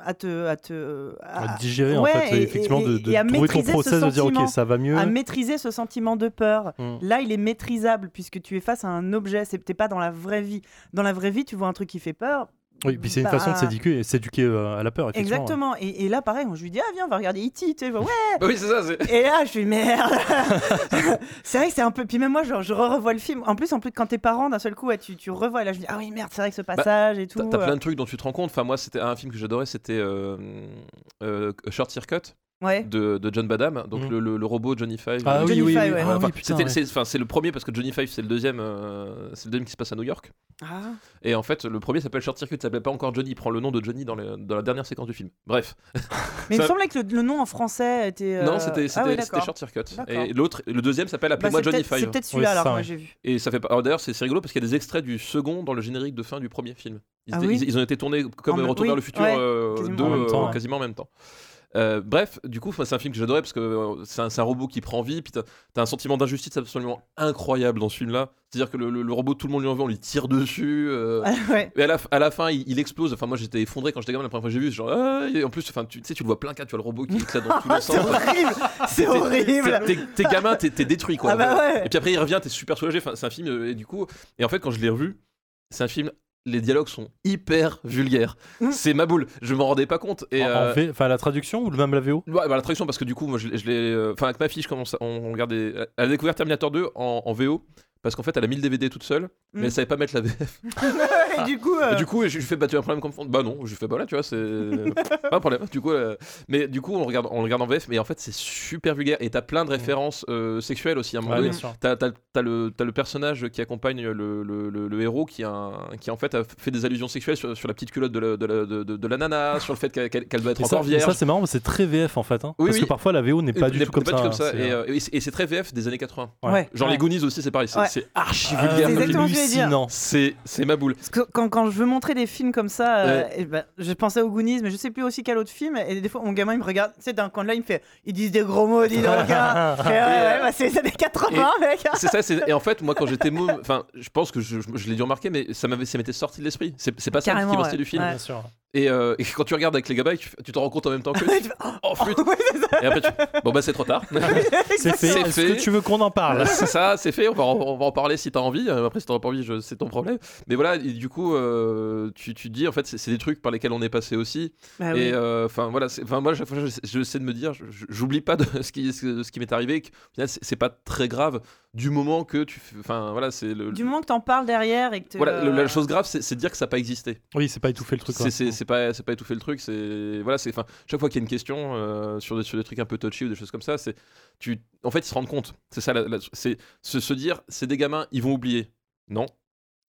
à te à te À digérer en Ouais, fait, et- effectivement, et- de, de à trouver ton maîtriser ce process, de dire sentiment. ok, ça va mieux. à maîtriser ce sentiment de peur. Mm. Là, il est maîtrisable puisque tu es face à un objet. C'est t'es pas dans la vraie vie. Dans la vraie vie, tu vois un truc qui fait peur. Oui, puis c'est une bah, façon de s'éduquer, s'éduquer euh, à la peur, effectivement. Exactement. Et, et là, pareil, moi, je lui dis, ah viens, on va regarder E.T. Tu sais, ouais. Bah oui, c'est ça. c'est- Et là, je suis merde. c'est vrai que c'est un peu. Puis même moi, genre, je revois le film. En plus, en plus, quand t'es parent, d'un seul coup, ouais, tu, tu revois. Et là, je dis, ah oui, merde, c'est vrai que ce passage et tout. Bah, T'as t'as euh, plein de trucs dont tu te rends compte. Enfin, moi, c'était un film que j'adorais, c'était euh, euh, Short Circuit Ouais. de, de John Badham, donc Mhm. le, le- le robot Johnny Five. Ah oui, oui, Five, oui. ouais. Ah Enfin, oui, c'est enfin, c'est le premier parce que Johnny Five c'est le deuxième, euh, c'est le deuxième qui se passe à New York. Ah. Et en fait, le premier s'appelle Short Circuit, ça s'appelait pas encore Johnny. Il prend le nom de Johnny dans, le- dans la dernière séquence du film. Bref, Mais il me semblait que le, le nom en français était. euh, non, c'était ah ouais. Short Circuit. Et l'autre, le deuxième s'appelle Bah, Appelez-moi c'est Johnny peut-être- C'est Five. peut-être celui-là alors, ça, moi ouais. j'ai vu. Et ça fait D'ailleurs, c'est rigolo parce qu'il y a des extraits du second dans le générique de fin du premier film. Ils, Ah étaient- oui ils- ils ont été tournés comme En euh, Retour oui, vers le futur ouais, euh, quasiment deux, en même temps, euh, bref, du coup, c'est un film que j'adorais parce que euh, c'est un, robot qui prend vie, puis t'as as un sentiment d'injustice absolument incroyable dans ce film-là. C'est-à-dire que le, le- le robot, tout le monde lui en veut, on lui tire dessus. euh, ouais. Et à la, à la fin, il, il explose. Enfin, moi, j'étais effondré quand j'étais gamin la première fois que j'ai vu. Genre, ah, et en plus, enfin, tu sais, tu le vois plein cas, tu vois le robot qui éclate dans tous les c'est sens. horrible C'est horrible T'es gamin, t'es détruit quoi. Ah bah ouais Et puis après, il revient, t'es super soulagé. Enfin, c'est un film, euh, et du coup, et en fait, quand je l'ai revu, c'est un film. Les dialogues sont hyper vulgaires. Mm. C'est ma boule. Je m'en rendais pas compte. Et En- euh, Enfin, la traduction ou même la VO Ouais, bah, la traduction parce que du coup moi je, l'ai- je l'ai euh, enfin avec ma fille je commence on, on regardait elle a découvert Terminator 2 en, en VO parce qu'en fait elle a mis le DVD toute seule mais Mm. elle savait pas mettre la VF Et du coup, euh, Et du coup je lui fais bah tu as un problème comme fond bah non je lui fais bah là tu vois c'est pas un problème du coup euh, mais du coup on regarde on le regarde en VF mais en fait c'est super vulgaire et t'as plein de références euh, sexuelles aussi à un moment Ouais, donné bien sûr. T'as, t'as- t'as le, t'as le personnage qui accompagne le, le- le- le héros qui, a un- qui en fait a fait des allusions sexuelles sur, sur la petite culotte de la, de la- de- de- de la nana, sur le fait qu'elle, qu'elle- qu'elle doit être Et encore et vierge. ça, c'est marrant, mais c'est très VF en fait. hein. Oui, Parce oui. que parfois la VO n'est pas du tout comme ça. hein. Et, c'est, et c'est très VF des années 80. ouais. Genre ouais. les Goonies aussi, c'est pareil. C'est, archi Ah, vulgaire. C'est comme exactement film. ce que je vais dire. hallucinant. C'est c'est ma boule. Parce que quand, quand je veux montrer des films comme ça, euh, eh ben, je pensais aux Goonies, mais je sais plus aussi quel autre film. Et des fois, mon gamin, il me regarde, tu sais, d'un coin de là, il me fait Ils disent des gros mots, dis donc. hein. Je fais, ouais, ouais, bah, c'est les années 80, mec. C'est ça, c'est- et en fait, moi quand j'étais môme, enfin, je pense que je, je- je l'ai dû remarquer, mais ça m'avait, ça m'était sorti de l'esprit. C'est, c'est pas ça Carrément, qui restait ouais. du film. Ouais. Bien sûr. Et, euh, et quand tu regardes avec les gamins, tu, tu t'en rends compte en même temps que. Tu oh flûte. Et après, tu... bon bah c'est trop tard. C'est fait. Est-ce que tu veux qu'on en parle c'est ça, c'est fait. On va, en, on va en parler si t'as envie. Euh, Après, si t'as pas envie, je- c'est ton problème. Mais voilà, et du coup, euh, tu, tu te dis, en fait, c'est, des trucs par lesquels on est passé aussi. Bah oui. Et euh, enfin voilà, c'est- enfin moi, chaque fois, je- j'essaie de me dire, j'oublie pas de ce qui, ce, ce qui m'est arrivé. c'est, pas très grave du moment que tu, enfin voilà, c'est le. Du moment que t'en parles derrière et que voilà, le- euh, la chose grave, c'est, de dire que ça n'a pas existé. Oui, c'est pas étouffer le truc. C'est. C'est, pas, c'est pas étouffer le truc. C'est voilà, c'est enfin chaque fois qu'il y a une question euh, sur des sur des trucs un peu touchy ou des choses comme ça, c'est tu, en fait, ils se rendent compte. C'est ça, la- la- c'est se, se dire, c'est des gamins, ils vont oublier. Non,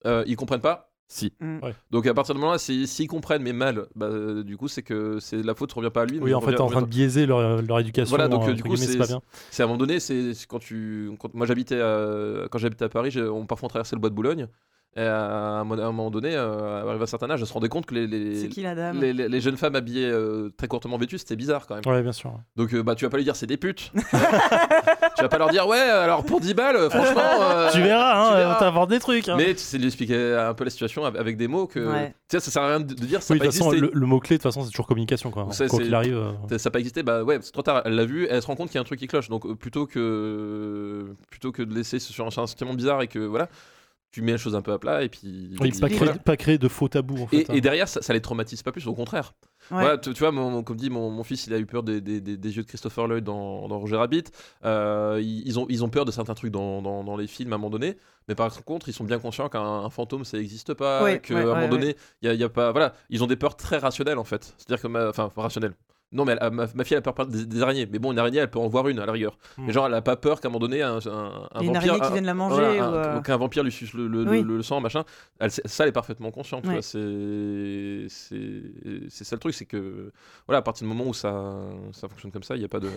Euh, ils comprennent pas? Si. Mm. Ouais. Donc à partir de moment-là, si- s'ils comprennent mais mal, bah, euh, du coup c'est que c'est la faute revient pas à lui. mais Oui, en fait, revient- en train de biaiser leur, leur éducation. Voilà, donc, euh, du coup, c'est c'est- pas bien. C'est à un moment donné, c'est quand tu, quand- moi j'habitais à- quand j'habitais à Paris, on parfois on traversait le bois de Boulogne. Et à un, moment donné, euh, arrivé à un certain âge, on se rendait compte que les, les, qui les, les- les jeunes femmes habillées euh, très courtement vêtues, c'était bizarre quand même. Ouais, bien sûr. Donc euh, bah tu vas pas lui dire c'est des putes. tu vas pas leur dire ouais alors pour 10 balles, franchement. euh, tu verras, hein, tu verras. on t'invente des trucs. hein. Mais tu sais lui expliquer un peu la situation avec des mots que Ouais. tu sais ça sert à rien de, de dire ça Oui, de pas toute façon, le, le mot-clé, de toute façon, c'est toujours communication. Quoi, Ça, quoi c'est- qu'il arrive. euh, Ça- pas existé, bah ouais, c'est trop tard. Elle l'a vu, elle se rend compte qu'il y a un truc qui cloche. Donc plutôt que plutôt que de laisser sur un sentiment bizarre et que voilà, tu mets les choses un peu à plat et puis. Oui, puis pas, voilà. créer, pas créer de faux tabous. En fait, Et, hein. et derrière, ça, ça les traumatise pas plus, au contraire. Ouais. Voilà, tu, tu vois, mon, mon- comme dit, mon, mon fils, il a eu peur des, des- des- des yeux de Christopher Lloyd dans, dans Roger Rabbit. Euh, ils, ils ont, ils ont peur de certains trucs dans, dans- dans les films à un moment donné. Mais par contre, ils sont bien conscients qu'un un fantôme, ça n'existe pas. Ouais, qu'à ouais, un moment ouais, donné, il y a, il y a pas. Voilà, ils ont des peurs très rationnelles en fait. C'est-à-dire que. Enfin, rationnelles. Non, mais elle- ma, ma fille elle a peur des, des araignées. Mais bon, une araignée, elle peut en voir une à la rigueur. Hmm. Mais genre, elle a pas peur qu'à un moment donné, un, vampire. araignée qui un- vienne la manger. voilà, ou, un- euh, qu'un vampire lui suce le, le- Oui. le- le sang, machin. Elle, ça, elle est parfaitement consciente. tu Ouais. vois, C'est c'est c'est ça le truc, c'est que voilà, à partir du moment où ça, ça fonctionne comme ça, il n'y a pas de.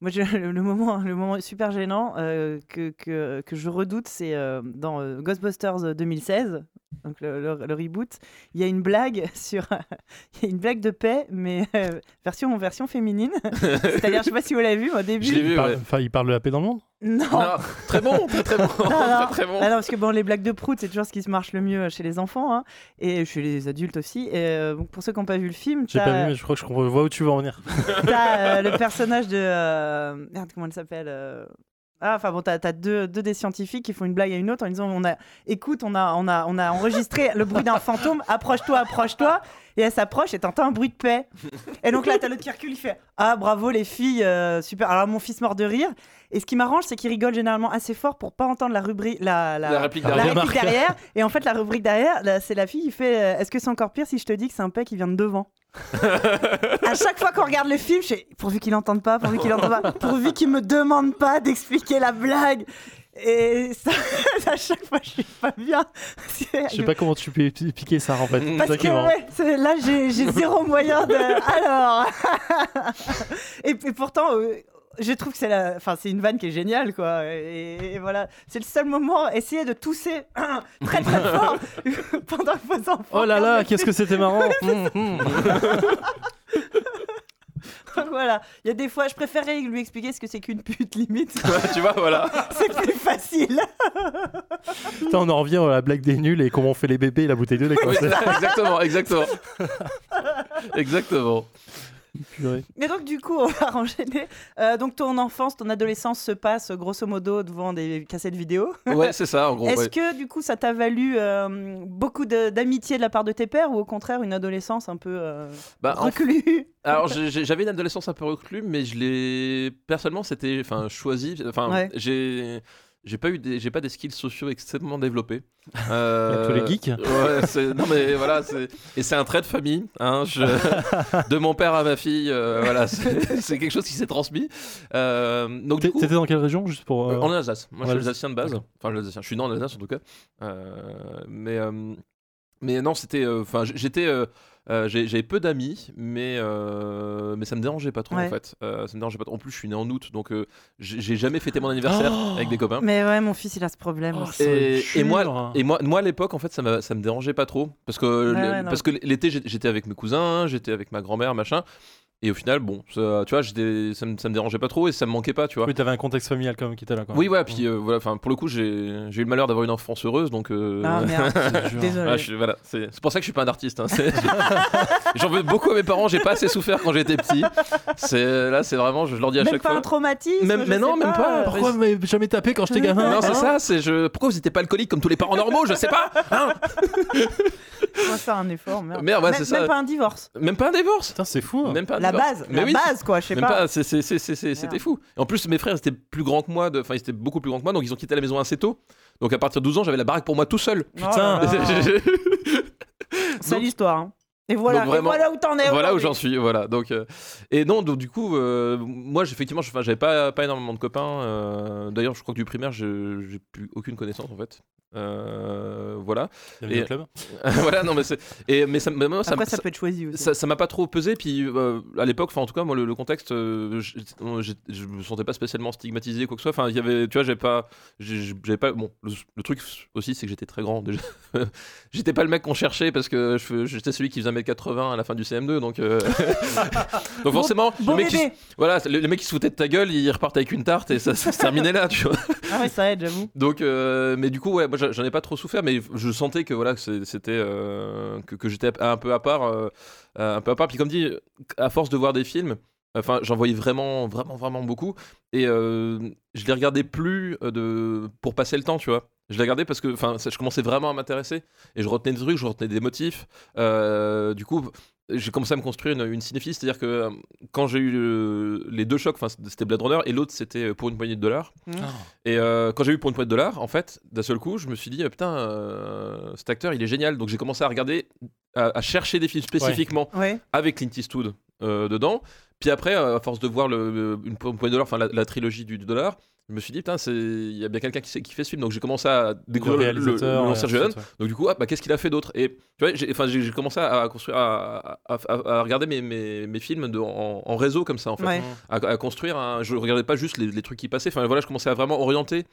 Moi, je- le, le moment, le moment super gênant euh, que, que, que je redoute, c'est euh, dans euh, Ghostbusters 2016, donc le, le- le reboot. Il y a une blague sur, il y a une blague de paix, mais euh, version version féminine. C'est-à-dire, je sais pas si vous l'avez vu au début. Je l'ai il, vu, parle, ouais. enfin, il parle de la paix dans le monde Non. Non, très bon, très très bon, non. très très bon. Ah non, parce que bon, les blagues de prout, c'est toujours ce qui se marche le mieux chez les enfants hein, et chez les adultes aussi. Et euh, donc, pour ceux qui n'ont pas vu le film, J'ai pas vu, mais je crois que je vois où tu veux en venir. T'as euh, le personnage de. euh, Merde, comment elle s'appelle euh, Ah, enfin bon, t'as as deux, deux des scientifiques qui font une blague à une autre en disant on a, Écoute, on a, on a, on a enregistré le bruit d'un fantôme, approche-toi, approche-toi. Et elle s'approche et t'entends un bruit de paix. Et donc là, t'as l'autre qui recule, il fait Ah, bravo les filles, euh, super. Alors mon fils mort de rire. Et ce qui m'arrange, c'est qu'il rigole généralement assez fort pour pas entendre la rubrique, la, la, La réplique La la derrière. réplique derrière. Et en fait, la rubrique derrière, c'est la fille qui fait euh, Est-ce que c'est encore pire si je te dis que c'est un paix qui vient de devant? À chaque fois qu'on regarde le film, je fais Pourvu qu'il n'entende pas, pourvu qu'il n'entende pas, pourvu qu'il me demande pas d'expliquer la blague. Et ça, à chaque fois, je suis pas bien. Je sais pas comment tu peux pi- piquer ça en fait. Parce ça que ouais, là, j'ai zéro moyen de. Alors. et, et pourtant, euh, je trouve que c'est la, enfin, c'est une vanne qui est géniale, quoi. Et, et voilà, c'est le seul moment. Essayez de tousser très très fort pendant que vos enfants. Oh là là, qu'est-ce que c'était marrant Hum, hum. Voilà, il y a des fois, je préférais lui expliquer ce que c'est qu'une pute limite. Ouais, tu vois, voilà. c'est plus facile. Putain, on en revient à la blague des nuls et comment on fait les bébés et la bouteille de lait. quoi. Exactement, exactement. exactement. Purée. Mais donc du coup, on va enchaîner. Euh, donc ton enfance, ton adolescence se passe grosso modo devant des cassettes vidéo. Ouais, c'est ça, en gros. Est-ce ouais. que du coup ça t'a valu euh, beaucoup d'amitié de la part de tes pères ou au contraire une adolescence un peu euh, Bah, en reclue? Alors j'avais une adolescence un peu reclus, mais je l'ai personnellement c'était enfin choisi. Enfin Ouais. j'ai j'ai pas eu des j'ai pas des skills sociaux extrêmement développés. Euh, Tous les geeks Ouais, non mais voilà c'est et c'est un trait de famille. Hein, je- de mon père à ma fille, euh, voilà c'est quelque chose qui s'est transmis. Euh, donc du coup. T'étais dans quelle région juste pour euh, en Alsace. Moi, je suis alsacien de base. D'accord. Enfin, l'Alsacien. Je suis né en Alsace en tout cas. Mais Mais non, c'était. Enfin, j'étais. Euh, j'ai- J'avais peu d'amis, mais, euh, mais ça me dérangeait pas trop Ouais. en fait. Euh, ça me dérangeait pas trop. En plus, je suis né en août, donc euh, j'ai jamais fêté mon anniversaire Oh avec des copains. Mais ouais, mon fils, il a ce problème. Oh, Et, moi, dur. et moi, moi à l'époque, en fait, ça, ça me dérangeait pas trop. Parce que, Ouais, ouais, parce que l'été, j'étais avec mes cousins, j'étais avec ma grand-mère, machin. Et au final, bon, ça, tu vois, j'étais- ça me, ça me dérangeait pas trop et ça me manquait pas, tu vois. Oui, t'avais un contexte familial quand même qui était là. Quand Oui, ouais, puis euh, voilà, enfin, pour le coup, j'ai j'ai eu le malheur d'avoir une enfance heureuse, donc. euh, Ah merde, désolé. je suis- voilà, c'est c'est pour ça que je suis pas un artiste. hein, c'est- J'en veux beaucoup à mes parents, j'ai pas assez souffert quand j'étais petit. C'est Là, c'est vraiment, je, leur dis à Même chaque pas fois. un traumatisme Même- je mais non, même pas. Pourquoi vous m'avez jamais tapé quand j'étais gamin Non, c'est hein ça, c'est je. Pourquoi vous n'étiez pas alcoolique comme tous les parents normaux Je sais pas hein On va faire un effort, merde. Merde, ouais, même, c'est ça. même pas un divorce. Même pas un divorce Putain, c'est fou. hein. Même pas un La divorce. Base, Mais la oui, base, quoi, je sais pas. pas, c'est- c'est- c'est- c'est- c'est- c'était fou. Et en plus, mes frères étaient plus grands que moi, enfin, ils étaient beaucoup plus grands que moi, donc ils ont quitté la maison assez tôt. Donc à partir de 12 ans, j'avais la baraque pour moi tout seul. Oh Putain. là. Sale Donc- histoire. hein. Et voilà, Donc et vraiment- voilà où t'en es. voilà où j'en suis, voilà. Donc, euh, et non, donc du coup, euh, moi, j'ai- effectivement, j'avais pas, pas énormément de copains. euh, D'ailleurs, je crois que du primaire, je- j'ai plus aucune connaissance en fait. Euh, voilà, Et- club. voilà. Non, mais c'est, et mais ça, mais moi, ça, Après, ça ça- peut être choisi aussi. ça, m'a pas trop pesé. Puis euh, à l'époque, enfin en tout cas, moi le, le contexte, euh, je, me sentais pas spécialement stigmatisé quoi que ce soit. Enfin, il y avait, tu vois, j'avais pas, j'ai- j'avais pas. Bon, le, le truc aussi, c'est que j'étais très grand déjà. j'étais pas le mec qu'on cherchait parce que je- j'étais celui qui faisait 1m80 à la fin du CM2, donc euh, donc forcément, Bon le mec qui, voilà, le, le mec qui se foutait de ta gueule, il repart avec une tarte et ça, ça se terminait là, tu vois. Ah ouais, ça aide, j'avoue. Donc, euh, mais du coup, ouais, moi j'en ai pas trop souffert, mais je sentais que voilà, c'était euh, que, j'étais un peu à part, euh, un peu à part. Puis comme dit, à force de voir des films, enfin, j'en voyais vraiment, vraiment, vraiment beaucoup, et euh, je les regardais plus euh, de pour passer le temps, tu vois. Je les regardais parce que, enfin, je commençais vraiment à m'intéresser, et je retenais des trucs, je retenais des motifs. Euh, du coup. J'ai commencé à me construire une, une cinéphilie, c'est-à-dire que euh, quand j'ai eu euh, les deux chocs, enfin c'était Blade Runner et l'autre c'était pour une poignée de dollars. Et euh, quand j'ai vu pour une poignée de dollars, en fait, d'un seul coup, je me suis dit, ah, putain, euh, cet acteur, il est génial. Donc j'ai commencé à regarder, à, à chercher des films spécifiquement Ouais. avec Clint Eastwood euh, dedans. Puis après, euh, à force de voir le, une, po- une poignée de dollars, enfin la, la trilogie du, du dollar, je me suis dit, putain, il y a bien quelqu'un qui, fait ce film. Donc j'ai commencé à découvrir le, le, le réalisateur, ouais. Donc du coup, ah, bah, qu'est-ce qu'il a fait d'autre? Et tu vois, j'ai, enfin, j'ai, j'ai commencé à, construire, à, à- à- à regarder mes, mes, mes films de- en, en réseau comme ça, en fait Ouais. à, à construire. Un, je regardais pas juste les, les trucs qui passaient. Enfin voilà, je commençais à vraiment orienter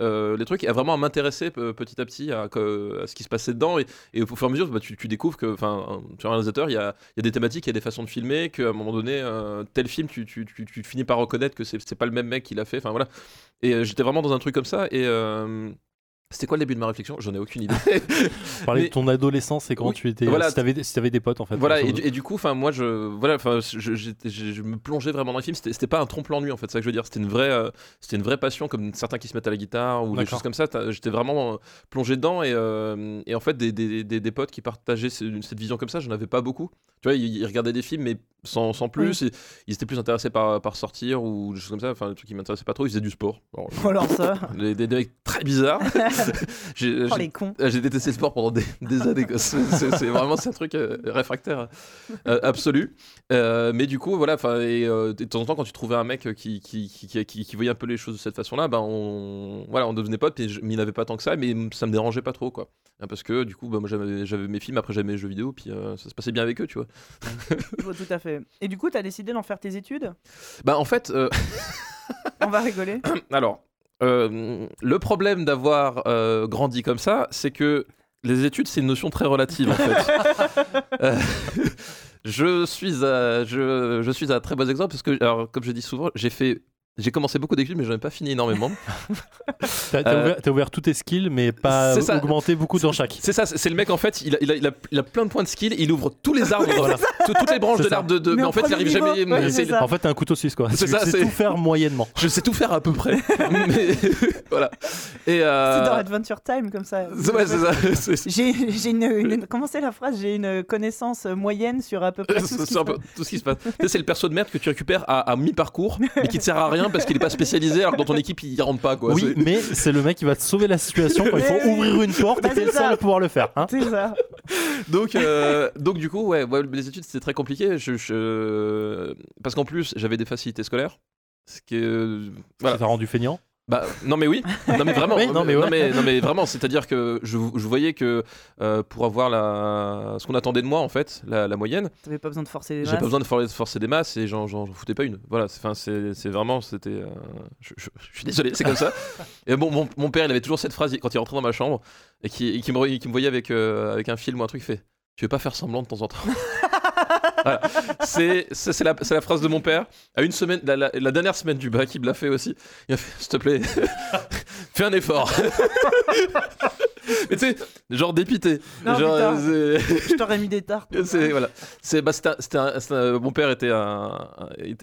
euh, les trucs et à vraiment m'intéresser petit à petit à, ce qui se passait dedans. Et, au fur et à mesure, bah, tu, découvres que, enfin, sur un réalisateur, il y a, des thématiques, il y a des façons de filmer. Qu'à un moment donné, euh, tel film, tu, finis par reconnaître que c'est pas le même mec qui l'a fait. Voilà. Et euh, j'étais vraiment dans un truc comme ça. Et euh, c'était quoi le début de ma réflexion? J'en ai aucune idée. Parler Mais- de ton adolescence et quand Oui, tu étais. voilà. Si t'avais des- si des potes en fait. Voilà, et du, modo. et du coup, enfin, moi, je, voilà, enfin, je, j'étais- je, je me plongeais vraiment dans les films. C'était, pas un trompe-l'ennui, en fait, c'est ça que je veux dire. C'était une vraie, euh, c'était une vraie passion, comme certains qui se mettent à la guitare ou des choses comme ça. J'étais vraiment euh, plongé dedans, et, euh, et en fait, des, des, des, des potes qui partageaient ce- cette vision comme ça, j'en avais pas beaucoup. Tu vois, ils, ils regardaient des films, mais sans, sans plus. et ils étaient plus intéressés par, par sortir ou des choses comme ça. Enfin, des trucs qui m'intéressaient pas trop. Ils faisaient du sport. Alors, Oh, alors ça. des, des- des mecs très bizarres. J'ai- Oh, les cons. euh, J'ai détesté le sport pendant des, des années. C'est vraiment c'est un truc euh, réfractaire euh, absolu. Euh, mais du coup, voilà. Et euh, de temps en temps, quand tu trouvais un mec qui, qui, qui, qui, qui- qui voyait un peu les choses de cette façon-là, ben on, voilà, on devenait potes. Et je- mais il n'avait pas tant que ça, mais ça me dérangeait pas trop, quoi. Parce que du coup, bah, moi j'avais mes films, après j'avais mes jeux vidéo, puis euh, ça se passait bien avec eux, tu vois. Tout à fait. Et du coup, t'as décidé d'en faire tes études? Bah en fait, euh, On va rigoler. alors, euh, le problème d'avoir euh, grandi comme ça, c'est que les études, c'est une notion très relative en fait. Euh, je suis à, je, je suis un très bon exemple parce que, alors, comme je dis souvent, j'ai fait, j'ai commencé beaucoup d'études, mais j'en ai pas fini énormément. T'as euh, ouvert, t'as ouvert tous tes skills, mais pas C'est ça. augmenté beaucoup dans chaque. C'est ça, c'est le mec en fait, il a, il a, il a, il a plein de points de skill, il ouvre tous les arbres, tout- toutes les branches de l'arbre de, de- Mais en fait il arrive niveau, jamais. ouais. En fait, t'es un couteau suisse quoi. C'est ça, sais c'est- tout faire moyennement. Je sais tout faire à peu près. mais voilà. Et euh, C'est dans Adventure Time comme ça. c'est- ouais, c'est ça. J'ai une, une- Comment c'est la phrase? J'ai une connaissance moyenne sur à peu près tout ce qui se passe. c'est le perso de merde que tu récupères à, à mi-parcours, mais qui te sert à rien parce qu'il est pas spécialisé, alors que dans ton équipe il y rentre pas quoi. Oui, mais c'est le mec qui va te sauver la situation quand il faut oui. ouvrir une porte Bah, et t'es c'est le seul ça. à pouvoir le faire. Hein C'est ça. Donc, euh, donc du coup, ouais, ouais, les études c'était très compliqué. Je, je- Parce qu'en plus j'avais des facilités scolaires, ce qui est, euh, Ça voilà. t'a rendu feignant? Bah non mais oui, non mais vraiment, Oui, non, mais ouais. non, mais, vraiment, c'est-à-dire que je, je voyais que euh, pour avoir la, ce qu'on attendait de moi en fait, la, la moyenne, T'avais pas besoin de forcer j'ai pas besoin de for- forcer des masses et j'en, j'en foutais pas une. Voilà, c'est, enfin, c'est, c'est vraiment, c'était, euh, je, je- je suis désolé, c'est comme ça. Et bon, mon, mon père, il avait toujours cette phrase quand il rentrait dans ma chambre et qui, qui me, qui me voyait avec, euh, avec un film ou un truc, il fait, tu veux pas faire semblant de temps en temps? C'est, la, phrase de mon père. À une semaine, la, dernière semaine du bac, il l'a fait aussi. Il m'a fait, s'il te plaît, fais un effort. Mais tu sais, genre dépité. Non, genre, Je t'aurais mis des tartes. c'est voilà. C'est bah, c'était un- mon père était un,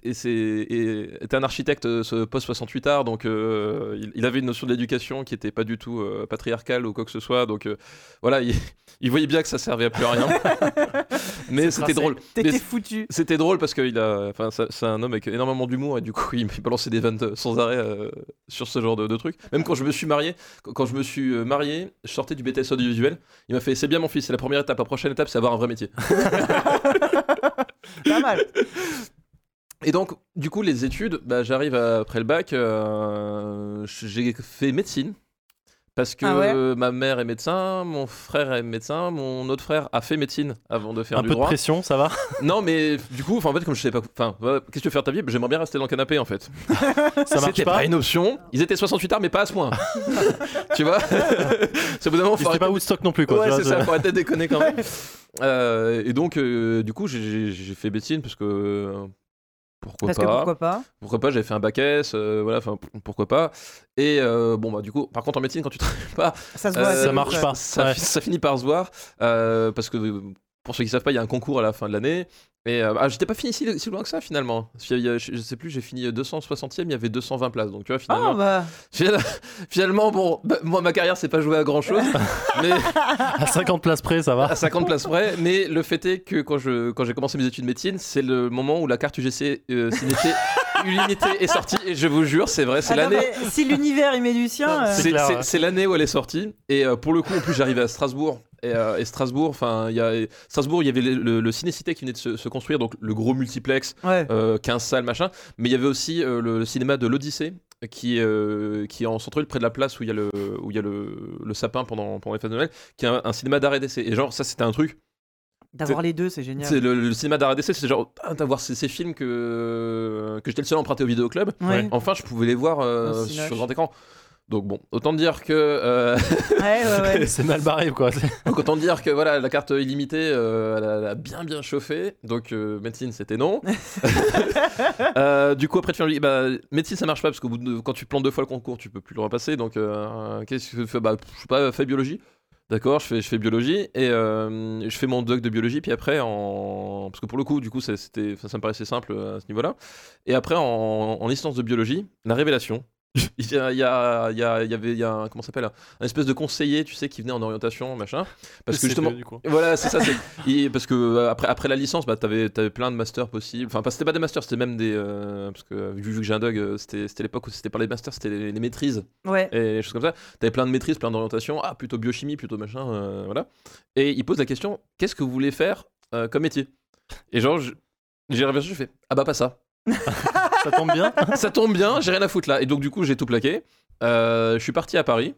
et c'est- et- était un architecte euh, post 68 art donc euh, il, il avait une notion de l'éducation qui était pas du tout euh, patriarcale ou quoi que ce soit donc voilà il, il voyait bien que ça servait à plus à rien. Mais c'était drôle. T'étais foutu. c'était drôle parce qu'il a, enfin, c'est un homme avec énormément d'humour et du coup il me balançait des vannes sans arrêt sur ce genre de, de trucs. Même quand je me suis marié, quand, quand je me suis marié, je sortais du BTS audiovisuel. Il m'a fait, c'est bien mon fils, c'est la première étape. La prochaine étape, c'est avoir un vrai métier. Pas mal. Et donc, du coup, les études, bah, j'arrive après le bac, euh, j'ai fait médecine. Parce que Ah ouais? euh, ma mère est médecin, mon frère est médecin, mon autre frère a fait médecine avant de faire Un du peu de droit. pression, ça va? Non, mais du coup, en fait, comme je savais pas, enfin, qu'est-ce que tu veux faire de ta vie? J'aimerais bien rester dans le canapé en fait. Ça marche C'était pas, pas une option. Ils étaient 68 arts, mais pas à ce point. tu vois? C'est au bout d'un moment, faut C'était pas arrêter- Woodstock non plus, quoi. Ouais, c'est ça, faut arrêter de déconner quand même. Euh, et donc, euh, du coup, j'ai- fait médecine parce que. Euh, pourquoi Parce pas que pourquoi pas Pourquoi pas J'avais fait un bac S, euh, voilà, enfin, pourquoi pas. Et euh, bon, bah, du coup, par contre, en médecine, quand tu travailles pas, Ça se Euh, voit. ça assez marche pas. ça, Ouais. ça finit par se voir. euh, parce que, euh, pour ceux qui savent pas, il y a un concours à la fin de l'année. Et euh, ah, j'étais pas fini si, si loin que ça finalement. Je, je sais plus, j'ai fini 260e, il y avait 220 places. Donc tu vois, finalement, Ah bah. Final- Finalement, bon, bah, moi ma carrière c'est pas joué à grand chose, mais À 50 places près, ça va. à 50 places près. Mais le fait est que quand je quand j'ai commencé mes études de médecine, c'est le moment où la carte UGC euh, Cinété Unité est sortie. Et je vous jure, c'est vrai, c'est Attends, l'année. Si l'univers il met du sien. euh, C'est ouais. l'année où elle est sortie. Et euh, pour le coup, en plus, j'arrivais à Strasbourg. Et, euh, et Strasbourg, enfin, il y a Strasbourg, il y avait le, le, le Ciné-Cité qui venait de se, se construire, donc le gros multiplex, Ouais. euh, 15 salles, machin. Mais il y avait aussi euh, le, le cinéma de l'Odyssée, qui, est, euh, qui est en centre-ville, près de la place où il y a le, où il y a le, le sapin pendant, pendant les fêtes de Noël, qui est un, un cinéma d'art et d'essai. Et genre, ça, c'était un truc. D'avoir les deux, c'est génial. C'est le, le cinéma d'essai, c'est genre, ah, d'avoir ces, ces films que, que j'étais le seul à emprunter au vidéoclub. Ouais. Enfin, je pouvais les voir euh, sur grand écran. Donc bon, autant dire que euh, Ouais, ouais, ouais. C'est mal barré, quoi. donc autant dire que voilà la carte illimitée, euh, elle, a, elle a bien bien chauffé. Donc euh, médecine c'était non. Euh, du coup après tu fais bah, médecine ça marche pas parce que quand tu plantes deux fois le concours tu peux plus le repasser. Donc euh, qu'est-ce que tu fais? Bah je sais pas, fais biologie. D'accord, je fais, je fais biologie et euh, je fais mon doc de biologie, puis après, en... parce que pour le coup, du coup, ça, ça me paraissait simple euh, à ce niveau-là. Et après, en, en licence de biologie, la révélation. il y, a, il y, a, il y, a, il y avait, il y a un, comment s'appelle, un espèce de conseiller, tu sais, qui venait en orientation, machin. Parce que justement, voilà, c'est ça. il- parce que euh, après, après la licence, bah, t'avais, t'avais plein de masters possibles. Enfin, pas, c'était pas des masters, c'était même des. euh, parce que vu, vu que j'ai un dog, euh, c'était, c'était l'époque où c'était pas les masters, c'était les, les maîtrises Ouais. et des choses comme ça. T'avais plein de maîtrises, plein d'orientations. Ah, plutôt biochimie, plutôt machin, euh, voilà. Et il pose la question qu'est-ce que vous voulez faire euh, comme métier? Et genre, j'ai réfléchi, je fais ah bah pas ça. Ça tombe bien. ça tombe bien, j'ai rien à foutre là. Et donc, du coup, j'ai tout plaqué. Euh, je suis parti à Paris.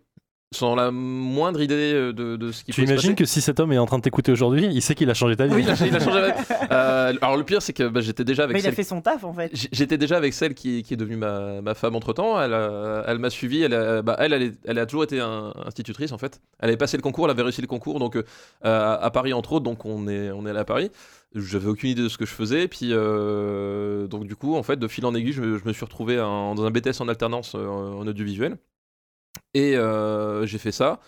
Sans la moindre idée euh, de, de ce qui Tu peut se imagines que si cet homme est en train de t'écouter aujourd'hui, il sait qu'il a changé ta vie. Oui, il a, il a changé. avec- Euh, alors le pire, c'est que bah, j'étais déjà avec Mais il a celle fait son taf en fait. J'étais déjà avec celle qui, qui est devenue ma, ma femme entre temps. Elle, a- elle m'a suivi. Elle, a, bah, elle, elle, est- elle a toujours été un- institutrice en fait. Elle avait passé le concours, elle avait réussi le concours donc euh, à, Paris entre autres. Donc on est, on est allé à Paris. J'avais aucune idée de ce que je faisais. Puis euh, donc du coup, en fait, de fil en aiguille, je me, je me suis retrouvé dans un BTS en alternance euh, en audiovisuel. Et euh, j'ai fait ça.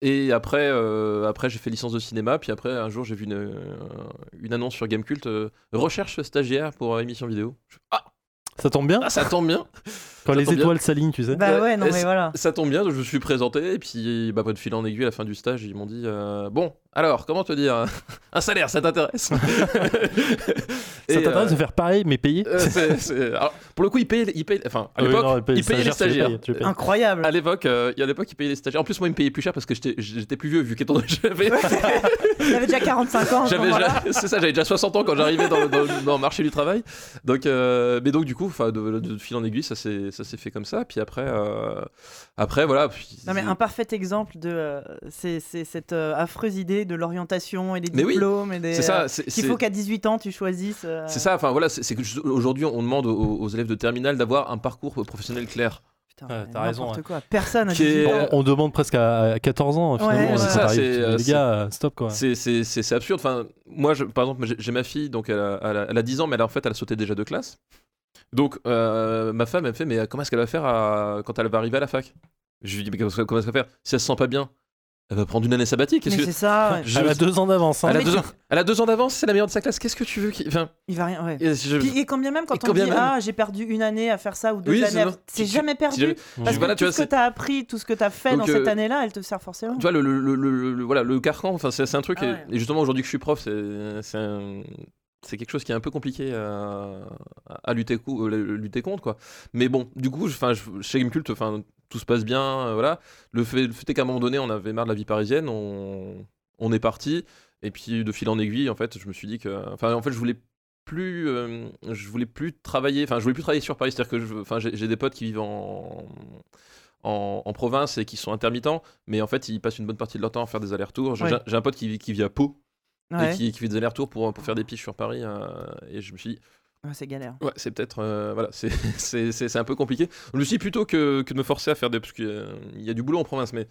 Et après, euh, après j'ai fait licence de cinéma. Puis après, un jour, j'ai vu une, euh, annonce sur Gamecult recherche stagiaire pour émission vidéo. Ah, Ça tombe bien ah, ça tombe bien. Quand ça les tombe bien. étoiles s'alignent, tu sais. Bah ouais, non mais voilà. Ça tombe bien, je me suis présenté, et puis bah, pas de fil en aiguille à la fin du stage, ils m'ont dit euh, Bon, alors, comment te dire Un salaire, ça t'intéresse Ça Et, t'intéresse euh, de faire pareil, mais payé euh, c'est- c'est- alors, Pour le coup, ils payaient, ils payaient- enfin, à Ah oui, l'époque, non, ils payaient les stagiaire, tu les stagiaires. payes, tu les payes. Incroyable. À l'époque, euh, et à l'époque, ils payaient les stagiaires. En plus, moi, ils me payaient plus cher parce que j'étais j'étais plus vieux, vu qu'étant donné que j'avais. Il avait déjà 45 ans. à ce J'avais moment-là. déjà- c'est ça, j'avais déjà 60 ans quand j'arrivais dans, dans- dans le marché du travail. Donc, euh, mais donc du coup, enfin, de, de fil en aiguille, ça s'est ça s'est fait comme ça. Puis après, euh, après voilà. puis- Non, mais un parfait exemple de euh, c'est cette euh, affreuse idée de l'orientation et des Mais oui, diplômes et des. C'est ça. c'est- Qu'il faut qu'à 18 ans tu choisisses. euh, C'est ça, enfin voilà, c'est que aujourd'hui on demande aux, aux élèves de terminale d'avoir un parcours professionnel clair. Putain, Ouais, mais t'as raison, quoi. Personne 18 ans. On, on demande presque à, à 14 ans, finalement. Ouais, c'est ça, c'est, les gars, stop quoi. C'est- absurde. Enfin, moi, je, par exemple, j'ai- j'ai ma fille, donc elle a, elle a- elle a 10 ans, mais elle a, en fait, elle a sauté déjà de classe. Donc, euh, ma femme, elle me fait, mais comment est-ce qu'elle va faire à- quand elle va arriver à la fac? Je lui dis, mais comment est-ce qu'elle va faire? Si elle se sent pas bien, elle va prendre une année sabbatique. Mais que- c'est ça. ouais. je- Elle a deux ans d'avance. hein. Elle a Mais deux tu- ans, elle a deux ans d'avance, c'est la meilleure de sa classe. Qu'est-ce que tu veux qu'il- enfin, Il va rien. Ouais. et je- Puis, et quand bien même quand Et on dit même. ah j'ai perdu une année à faire ça ou deux Oui, c'est années, à- ça. c'est Tu- tu- jamais perdu. jamais- Parce voilà, que tu tout vois, ce que c'est- tu as appris, tout ce que tu as fait Donc, dans cette euh, année-là, elle te sert forcément. Tu vois, le, le, le- le- le- voilà, le carcan, enfin, c'est un truc. Ah et- ouais. et, justement, aujourd'hui que je suis prof, c'est c'est un- c'est quelque chose qui est un peu compliqué à, à lutter, euh, lutter contre. Quoi. Mais bon, du coup, je- je- chez Gamecult, enfin, tout se passe bien. euh, voilà. Le fait, le fait est qu'à un moment donné, on avait marre de la vie parisienne, on, on est parti. Et puis, de fil en aiguille, en fait, je me suis dit que. Enfin, en fait, je voulais plus euh, je voulais plus travailler enfin je voulais plus travailler sur Paris c'est à dire que enfin j'ai des potes qui vivent en en, en province et qui sont intermittents, mais en fait, ils passent une bonne partie de leur temps à faire des allers-retours. J'ai Ouais. un pote qui, vit- qui vit à Pau Ouais. et qui, qui fait des allers-retours pour, pour faire des piches sur Paris. euh, et je me suis dit, Ouais, c'est galère. ouais, c'est peut-être. euh, voilà, c'est- c'est c'est- c'est un peu compliqué. Je me suis dit, plutôt que, que de me forcer à faire des. Parce qu'il y a- il y a du boulot en province, mais.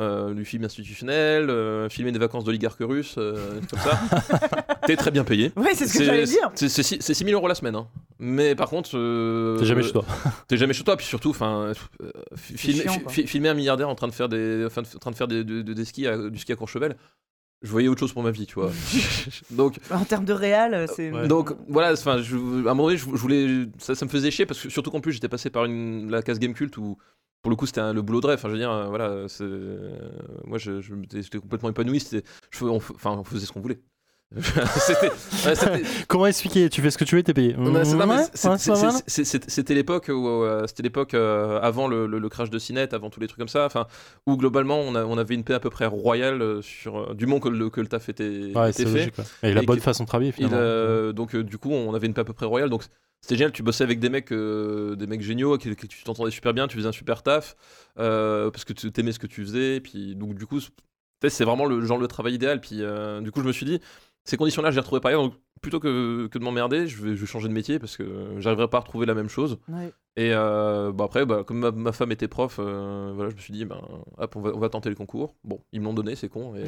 Euh, du film institutionnel, euh, filmer des vacances d'oligarques russes, euh, comme ça. T'es très bien payé. Ouais, c'est ce que j'allais dire. C'est c'est six- c'est 6 000 euros la semaine. hein. Mais par contre. euh, T'es jamais chez toi. T'es jamais chez toi, puis surtout, enfin, euh, fi- filmer, filmer un milliardaire en train de faire des, en train de faire des, de- de- des skis à- du ski à Courchevel. Je voyais autre chose pour ma vie, tu vois. donc, En termes de réal, c'est. Ouais. donc voilà, enfin, je- à un moment donné, je, je voulais, ça, ça me faisait chier parce que surtout qu'en plus j'étais passé par une, la case game cult où, pour le coup, c'était le boulot de rêve. Enfin, je veux dire, euh, voilà, c'est- moi, je, je j'étais complètement épanoui. Je, on, enfin, on faisait ce qu'on voulait. Comment expliquer Tu fais ce que tu veux, t'es payé. C'était l'époque où euh, c'était l'époque euh, avant le, le- le crash de Cinet, avant tous les trucs comme ça, enfin où globalement on, a- on avait une paix à peu près royale euh, sur du moment que le, que le taf était, Ouais, était c'est fait. logique. ouais. Et la Et bonne que- façon de travailler, Il, finalement. euh, donc euh, du coup on avait une paix à peu près royale, donc c'était génial. Tu bossais avec des mecs, euh, des mecs géniaux, qui, qui- tu t'entendais super bien, tu faisais un super taf parce que tu aimais ce que tu faisais, et puis donc du coup c'est- vraiment le genre de travail idéal. Puis du coup je me suis dit ces conditions-là, je les retrouvais pas ailleurs. Donc, plutôt que, que de m'emmerder, je vais, je vais changer de métier parce que j'arriverai pas à retrouver la même chose. Ouais. Et euh, bah après, bah, comme ma, ma femme était prof, euh, voilà, je me suis dit, ben, hop, on va, on va tenter le concours. Bon, ils me l'ont donné, c'est con. Et,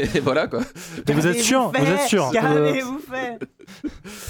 et voilà quoi. Mais vous êtes sûr Vous êtes sûr Qu'avez-vous fait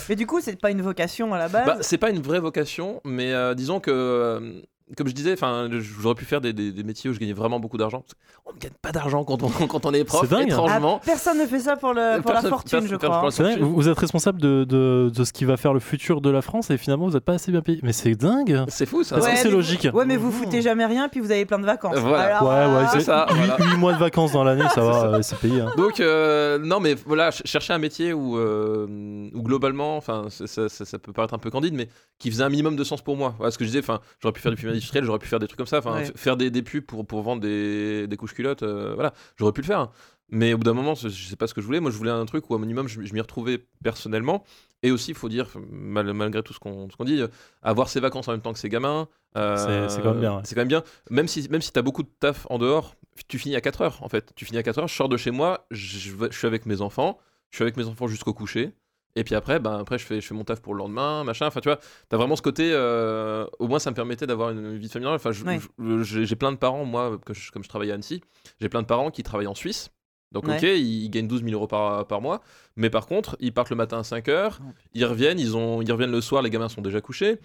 Mais du coup, c'est pas une vocation à la base. Bah, c'est pas une vraie vocation, mais euh, disons que, euh, comme je disais, enfin, j'aurais pu faire des, des- des métiers où je gagnais vraiment beaucoup d'argent. On ne gagne pas d'argent quand on, quand on est prof, C'est dingue. hein. Ah, étrangement. personne ne fait ça pour, le, pour la fortune, personne- je crois. vrai, vous, êtes responsable de, de, de ce qui va faire le futur de la France et finalement vous n'êtes pas assez bien payé. Mais c'est dingue C'est fou ça. Est-ce Ouais, que c'est logique Ouais, mais vous foutez jamais rien, puis vous avez plein de vacances. Voilà. Alors, Ouais, ouais, euh, c'est ça, voilà. 8, mois de vacances dans l'année, ça va, c'est payé. hein. Donc euh, non mais voilà, ch- chercher un métier où, euh, où globalement, enfin ça, ça- ça- ça peut paraître un peu candide, mais qui faisait un minimum de sens pour moi. Voilà ce que je disais, enfin j'aurais pu faire du film industriel, j'aurais pu faire des trucs comme ça, enfin Ouais. f- faire des, des pubs pour, pour vendre des, des couches culottes, euh, voilà, j'aurais pu le faire. Mais au bout d'un moment, je sais pas ce que je voulais. Moi, je voulais un truc où, au minimum, je, je m'y retrouvais personnellement. Et aussi, il faut dire, mal- malgré tout ce qu'on ce qu'on dit, euh, avoir ses vacances en même temps que ses gamins. euh, C'est- quand même bien, ouais. C'est quand même bien. Même si, même si tu as beaucoup de taf en dehors, tu finis à 4 heures, en fait. Tu finis à 4 heures, je sors de chez moi, je suis avec mes enfants, je suis avec mes enfants jusqu'au coucher. Et puis après, ben, après je, fais, je fais mon taf pour le lendemain, machin. Enfin, tu vois, t'as vraiment ce côté. euh, au moins, ça me permettait d'avoir une vie familiale. Enfin, Ouais. j'ai plein de parents, moi, que je- comme je travaille à Annecy, j'ai plein de parents qui travaillent en Suisse. Donc, Ouais. ok, ils gagnent 12 000 euros par, par mois. Mais par contre, ils partent le matin à 5 heures, Oh, ils reviennent, ils, ont, ils reviennent le soir, les gamins sont déjà couchés.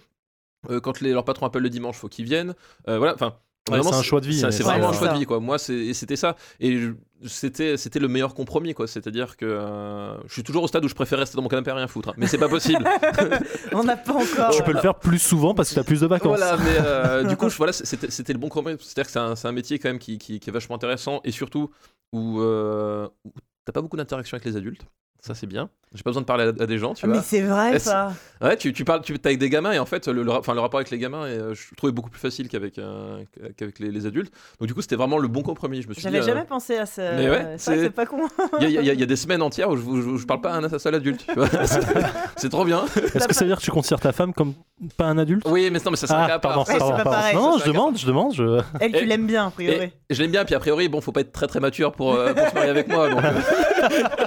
Euh, quand les, leur patron appelle le dimanche, faut qu'ils viennent. Euh, voilà, enfin. Ouais, vraiment, c'est un choix de vie, C'est vraiment un choix de vie, quoi. Moi, c'était ça. Et c'était c'était le meilleur compromis, quoi. C'est-à-dire que euh, je suis toujours au stade où je préfère rester dans mon canapé à rien foutre. hein. Mais c'est pas possible. On n'a pas encore. Tu peux le faire plus souvent parce que tu as plus de vacances. Voilà, mais euh, du coup, je- voilà, c'était le bon compromis. C'est-à-dire que c'est un, métier quand même qui, qui- qui est vachement intéressant et surtout où, euh, où t'as pas beaucoup d'interaction avec les adultes. Ça, c'est bien. J'ai pas besoin de parler à, à des gens, tu Ah, mais vois. c'est vrai ça. Ouais, tu, tu parles tu, t'es avec des gamins et en fait, le, le, ra- enfin, le rapport avec les gamins, est, euh, je trouvais beaucoup plus facile qu'avec euh, qu'avec les, les adultes. Donc, du coup, c'était vraiment le bon compromis. Je me suis dit, J'avais euh, jamais pensé à ça. mais ouais, c'est pas con. il y, a- y y des semaines entières où je, je, je parle pas à un seul adulte. tu vois. C'est- trop bien. Est-ce que ça veut dire que tu considères ta femme comme pas un adulte? Oui, mais non, mais ça serait Ah, à part. pardon, Ouais, c'est pardon, pas pardon. pareil, Non, je demande, je demande, je... Elle, tu l'aimes bien, a priori. Et je l'aime bien, puis a priori, bon, faut pas être très très mature pour, euh, pour se marier avec moi. donc, euh.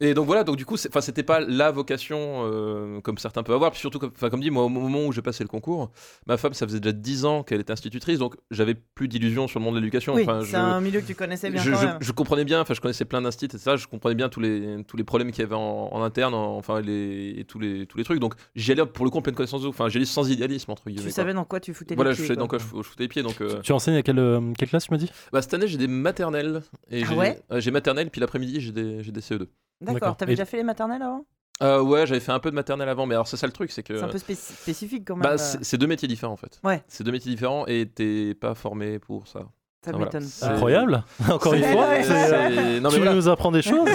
Et donc voilà, donc du coup, enfin, c'était pas la vocation euh, comme certains peuvent avoir. Puis surtout, comme, enfin, comme dit, moi, au moment où j'ai passé le concours, ma femme, ça faisait déjà 10 ans qu'elle était institutrice, donc j'avais plus d'illusions sur le monde de l'éducation. Oui, Enfin, c'est je, un milieu que tu connaissais bien je, quand je- même. je comprenais bien, enfin, je connaissais plein d'instits et ça, je comprenais bien tous les, tous les problèmes qu'il y avait en, en interne, en- enfin, les, et tous les, tous les trucs. Donc j'y allais pour le coup en pleine connaissance de Enfin, j'y allais sans idéalisme, entre guillemets. Tu quoi. savais dans quoi tu foutais Voilà, les je pieds. sais dans quoi. je, je foutais les pieds. Donc, euh, Tu enseignes à quelle, euh, quelle classe, tu m'as dit? bah, cette année, j'ai des maternelles. Et Ah j'ai, ouais? J'ai maternelle, puis l'après-midi, j'ai des, j'ai des CE2. D'accord. T'avais Et- déjà fait les maternelles avant? Euh, ouais, j'avais fait un peu de maternelle avant, mais alors c'est ça le truc, c'est que. C'est un peu spéci- spécifique quand même. bah, euh, c'est, deux métiers différents en fait. Ouais. C'est deux métiers différents et t'es pas formé pour ça. Ça voilà. m'étonne C'est-. Incroyable Encore une fois, non, mais tu voilà. nous apprends des choses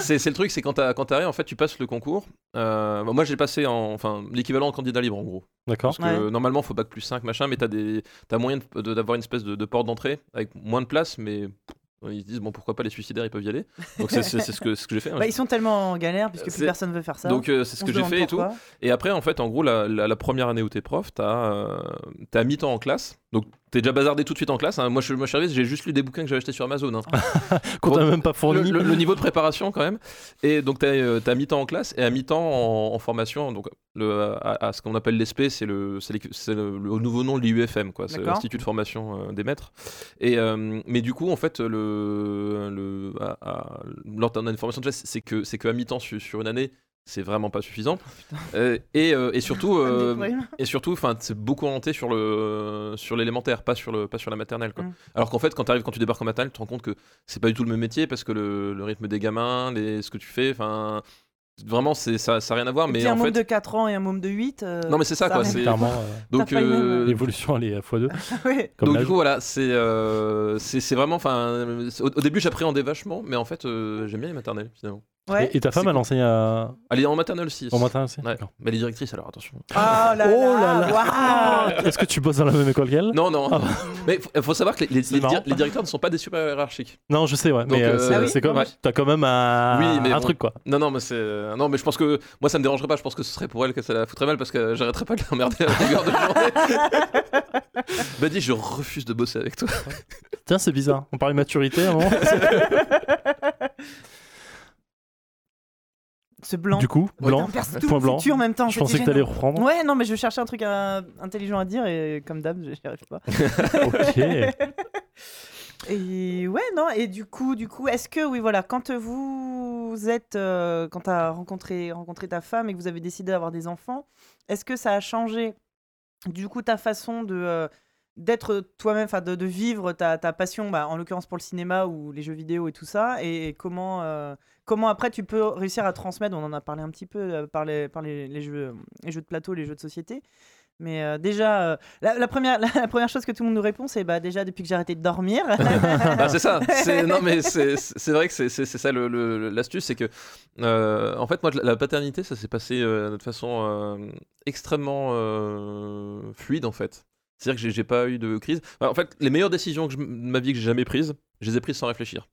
C'est- le truc, c'est quand, t'arrives, en fait, tu passes le concours. Euh, moi, j'ai passé en, enfin, l'équivalent en candidat libre, en gros. D'accord. Parce que Ouais. normalement, faut bac plus 5, machin, mais t'as des, t'as moyen d'avoir une espèce de, de porte d'entrée avec moins de place, mais ils se disent bon, pourquoi pas les suicidaires, ils peuvent y aller. Donc c'est, c'est- c'est ce que, ce que j'ai fait. hein. Bah, ils sont tellement en galère puisque plus C'est- personne veut faire ça. Donc euh, c'est ce On que j'ai fait et tout. Et après, en fait, en gros, la, la- la première année où t'es prof, t'as euh, t'as mi-temps en classe. Donc t'es déjà bazardé tout de suite en classe. hein. Moi, je, suis j'ai juste lu des bouquins que j'avais achetés sur Amazon. hein. Qu'on t'a même pas le, fourni. le- le niveau de préparation quand même. Et donc t'as euh, t'as mi-temps en classe et à mi-temps en, en formation. Donc le, à, à ce qu'on appelle l'ESP, c'est le, nouveau nom de l'IUFM, quoi. C'est l'Institut de formation euh, des maîtres. Et euh, mais du coup, en fait, le, le à- à- lors d'une formation de classe, c'est que c'est que à mi-temps sur, sur une année. C'est vraiment pas suffisant. Euh, et, euh, et surtout, euh, et surtout, enfin, c'est beaucoup orienté sur le sur l'élémentaire, pas sur le pas sur la maternelle, quoi. Mm. Alors qu'en fait, quand tu arrives, quand tu débarques en maternelle, tu te rends compte que c'est pas du tout le même métier parce que le, le rythme des gamins, les, ce que tu fais, enfin, vraiment, c'est ça, ça a rien à voir. Et Mais puis un en môme fait, de 4 ans et un môme de 8. euh, non, mais c'est ça, quoi. C'est Clairement, euh, donc euh, l'évolution elle est à x2. Ouais. Comme donc du coup voilà, c'est euh, c'est c'est vraiment, enfin, au, au début j'appréhendais vachement, mais en fait euh, j'aime bien les maternelles finalement. Ouais. Et, et ta femme, elle enseigne à... Elle est en maternelle aussi. en matin aussi Ouais. Mais elle est directrice alors attention. Oh là Oh là, là là. waouh. Est-ce que tu bosses dans la même école qu'elle? Non non. Ah. mais faut, faut savoir que les, dir- directeurs ne sont pas des super hiérarchiques. Non, je sais, ouais. Donc, mais euh, euh, c'est Ah oui comme... Ouais. T'as quand même un, Oui, mais un bon. truc, quoi. Non, non, mais c'est. euh, Non, mais je pense que. Moi, ça me dérangerait pas. Je pense que ce serait pour elle que ça la foutrait mal parce que j'arrêterais pas de l'emmerder à la rigueur de journée. bah, dis, je refuse de bosser avec toi. Tiens, c'est bizarre. On parlait maturité à un moment. Ce blanc. Du coup, Ouais, blanc, perds tout point blanc. en même temps. Je pensais que t'allais reprendre. Ouais, non, mais je cherchais un truc euh, intelligent à dire et comme d'hab, j'y arrive pas. Ok. Et ouais, non, et du coup, du coup, est-ce que, oui, voilà, quand vous êtes, euh, quand tu as rencontré, rencontré ta femme et que vous avez décidé d'avoir des enfants, est-ce que ça a changé, du coup, ta façon de euh, d'être toi-même, enfin, de, de vivre ta, ta passion, bah, en l'occurrence pour le cinéma ou les jeux vidéo et tout ça, et, comment, euh, comment après tu peux réussir à transmettre, on en a parlé un petit peu euh, par, les, par les, les jeux, les jeux de plateau, les jeux de société. Mais euh, déjà, euh, la, la première, la, première chose que tout le monde nous répond, c'est bah, déjà depuis que j'ai arrêté de dormir. bah, c'est ça. Non, mais c'est, vrai que c'est, ça l'astuce. C'est que. euh, en fait, moi, la paternité, ça s'est passé de façon extrêmement fluide, en fait. C'est-à-dire que j'ai, j'ai pas eu de crise. Enfin, en fait, les meilleures décisions que je- de ma vie que j'ai jamais prises, je les ai prises sans réfléchir.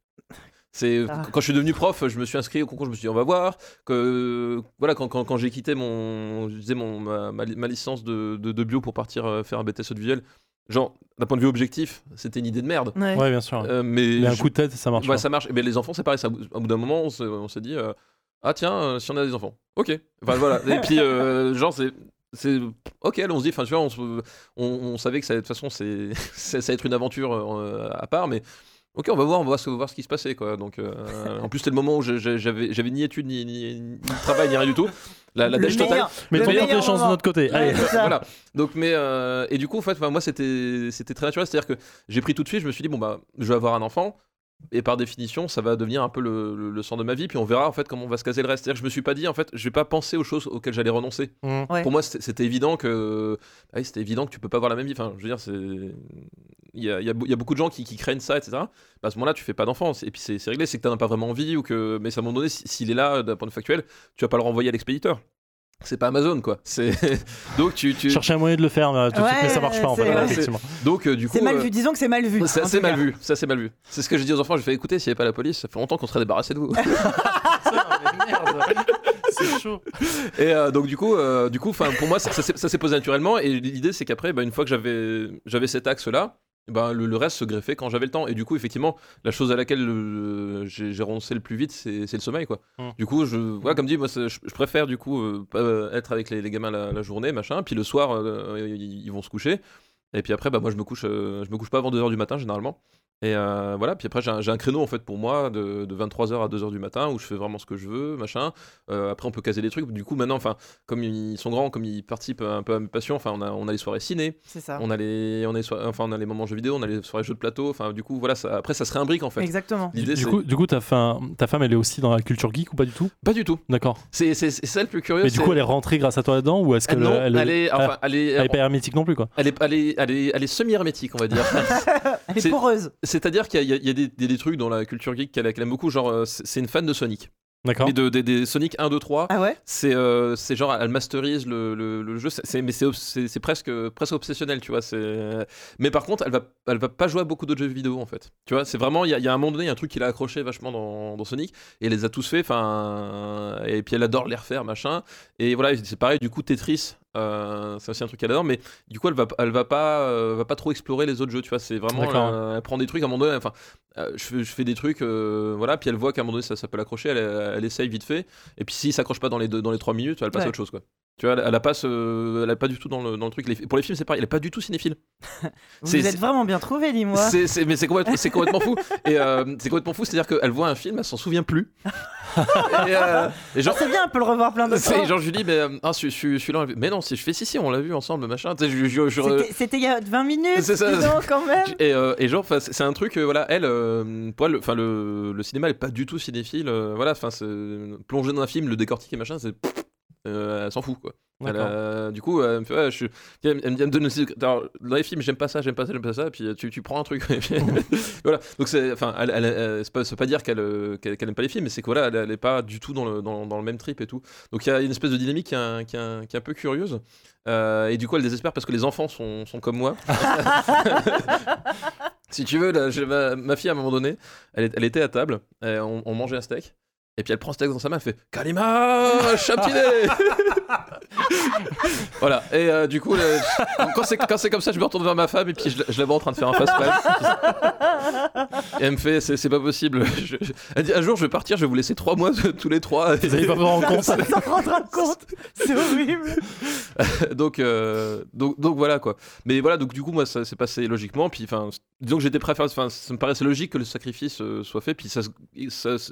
C'est Ah. quand je suis devenu prof, je me suis inscrit au concours, je me suis dit on va voir que voilà quand, quand, quand j'ai quitté mon je disais mon ma, ma li- ma licence de, de, de bio pour partir euh, faire un BTS audiovisuel, genre d'un point de vue objectif, c'était une idée de merde. Ouais. Ouais, bien sûr. Euh, mais Mais un je- coup de tête, ça marche. ouais, pas. ça marche. Mais les enfants, c'est pareil. Ça, au bout d'un moment, on s'est, on s'est dit euh, ah tiens, euh, si on a des enfants, ok. Enfin voilà. Et puis euh, genre c'est c'est ok. là, on se dit, enfin tu vois, on, se- on, on savait que ça, de toute façon c'est ça allait être une aventure euh, à part, mais. Ok, on va voir, on va voir ce, qui se passait quoi. Donc, euh, en plus, c'était le moment où j'avais, j'avais ni études, ni, ni, ni travail, ni rien du tout. La, la dèche totale. Mais tant pis, les chances de notre côté. Allez. voilà. Donc, mais euh, et du coup, en fait, moi, c'était c'était très naturel. C'est-à-dire que j'ai pris tout de suite. Je me suis dit bon bah, je vais avoir un enfant. Et par définition, ça va devenir un peu le, le, le centre de ma vie. Puis on verra en fait comment on va se caser le reste. C'est-à-dire que je me suis pas dit en fait, je vais pas penser aux choses auxquelles j'allais renoncer. Mmh. Ouais. Pour moi, c'était évident que, ah oui, c'était évident que tu peux pas avoir la même vie. Enfin, je veux dire, c'est il y a, il y a beau- il y a beaucoup de gens qui, qui craignent ça, etc. Bah, à ce moment-là, tu fais pas d'enfant. Et puis c'est réglé, c'est que t'en as pas vraiment envie ou que. Mais à un moment donné, si- s'il est là d'un point de vue factuel, tu vas pas le renvoyer à l'expéditeur. C'est pas Amazon, quoi. C'est donc tu, tu... Chercher un moyen de le faire là, tout de suite, Ouais, mais ça marche pas en c'est- fait. ouais. effectivement. donc euh, du coup. C'est mal euh, vu, disons que c'est mal vu. C'est assez mal vu, ça c'est mal vu. C'est ce que je dis aux enfants, je fais écouter, s'il n'y avait pas la police, ça fait longtemps qu'on serait débarrassé de vous. C'est chaud. Et euh, donc du coup, euh, du coup, enfin pour moi ça, ça s'est ça s'est posé naturellement et l'idée c'est qu'après, bah, une fois que j'avais j'avais cet axe là, ben le, le reste se greffait quand j'avais le temps. Et du coup, effectivement, la chose à laquelle euh, j'ai renoncé le plus vite, c'est le sommeil quoi. Mm. Du coup, je voilà comme dit, moi je, je préfère du coup euh, euh, être avec les, les gamins la, la journée, machin, puis le soir euh, ils, ils vont se coucher. Et puis après, bah, moi je me couche, je me couche pas avant 2h du matin généralement. Et euh, voilà, puis après j'ai un, créneau en fait pour moi de, de 23h à 2h du matin où je fais vraiment ce que je veux, machin. Euh, après on peut caser des trucs. Du coup maintenant, enfin comme ils sont grands, comme ils participent un peu à mes passions, enfin on a, on a les soirées ciné, C'est ça. on a les, on a les soirées- enfin on a les moments jeux vidéo, on a les soirées jeux de plateau. Enfin du coup voilà, ça, après ça se réimbrique en fait. Exactement. Du coup, du coup ta, femme, ta femme, elle est aussi dans la culture geek ou pas du tout? Pas du tout. D'accord. C'est ça le plus curieux. Mais du coup, elle est rentrée grâce à toi là-dedans ou est-ce Ah, que non, elle, elle est, enfin, elle est, elle est pas hermétique non plus quoi elle est, elle est, elle est, elle est semi-hermétique, on va dire. Elle est poreuse. C'est-à-dire qu'il y a, il y a des, des- des trucs dans la culture geek qu'elle qu'elle aime beaucoup, genre euh, c'est une fan de Sonic. D'accord. Et de, des- des Sonic 1, 2, 3. Ah ouais? C'est euh, c'est genre, elle masterise le, le, le jeu, c'est- c'est- mais c'est obs- c'est c'est presque, presque obsessionnel, tu vois. c'est- Mais par contre, elle va, elle va pas jouer à beaucoup d'autres jeux vidéo, en fait. Tu vois, c'est vraiment, il y a, il y a un moment donné, il y a un truc qui l'a accroché vachement dans, dans Sonic, et elle les a tous fait, enfin. Et puis elle adore les refaire, machin. Et voilà, c'est pareil, du coup, Tetris. Euh, c'est aussi un truc qu'elle adore mais du coup elle va elle va pas euh, va pas trop explorer les autres jeux tu vois c'est vraiment D'accord. euh, elle prend des trucs à un moment donné enfin euh, je, fais, je fais des trucs voilà puis elle voit qu'à un moment donné ça, ça peut l'accrocher elle, elle essaye vite fait et puis s'il s'accroche pas dans les deux, dans les trois minutes elle passe Ouais. à autre chose quoi tu vois elle, elle a pas ce- elle a pas du tout dans le, dans le truc Les- pour les films c'est pareil elle est pas du tout cinéphile Vous êtes vraiment bien trouvé, dis-moi. c'est, mais c'est complètement, complètement fou. Et euh, c'est complètement fou, c'est-à-dire qu'elle voit un film, elle s'en souvient plus. et, euh, et genre, C'est bien, on peut le revoir plein de fois. genre, je lui dis, mais euh, ah, celui- celui- celui-là, mais non, si je fais si, si, on l'a vu ensemble, machin. Tu sais, je- je- je- C'était- il y a 20 minutes, C'est ça, dis donc, quand même. et, euh, et genre, c'est un truc, voilà, elle, pour elle, enfin, le, le cinéma, elle est pas du tout cinéphile. voilà, enfin, plonger dans un film, le décortiquer, machin, c'est. Euh, elle s'en fout, quoi. Euh, du coup, elle me fait, ouais, je suis- elle, me- elle me donne aussi. alors, dans les films, j'aime pas ça, j'aime pas ça, j'aime pas ça, puis euh, tu, tu prends un truc. puis- voilà. Donc, c'est, enfin, elle, elle- elle- c'est pas, pas dire qu'elle, qu'elle, qu'elle aime pas les films, mais c'est que voilà, elle, elle est pas du tout dans le, dans, dans le même trip et tout. Donc, il y a une espèce de dynamique qui est, un- qui est un- qui est un peu curieuse. Euh, et du coup, elle désespère parce que les enfants sont, sont comme moi. si tu veux, là, j'ai ma, ma fille à un moment donné, elle, elle était à table, on mangeait un steak. Et puis elle prend le steak dans sa main, elle fait Kalima, chaptiné Voilà, et euh, du coup, le- quand c'est quand c'est comme ça, je me retourne vers ma femme et puis je, la- je la vois en train de faire un fast Et elle me fait C'est c'est pas possible. Je- je- elle dit Un jour, je vais partir, je vais vous laisser trois mois tous les trois. Vous allez pas vous rendre compte rendre. C'est horrible. donc, euh, donc, donc voilà quoi. Mais voilà, donc du coup, moi, ça s'est passé logiquement. Puis, enfin, disons que j'étais prêt à faire. Enfin, ça me paraissait logique que le sacrifice euh, soit fait. Puis, ça,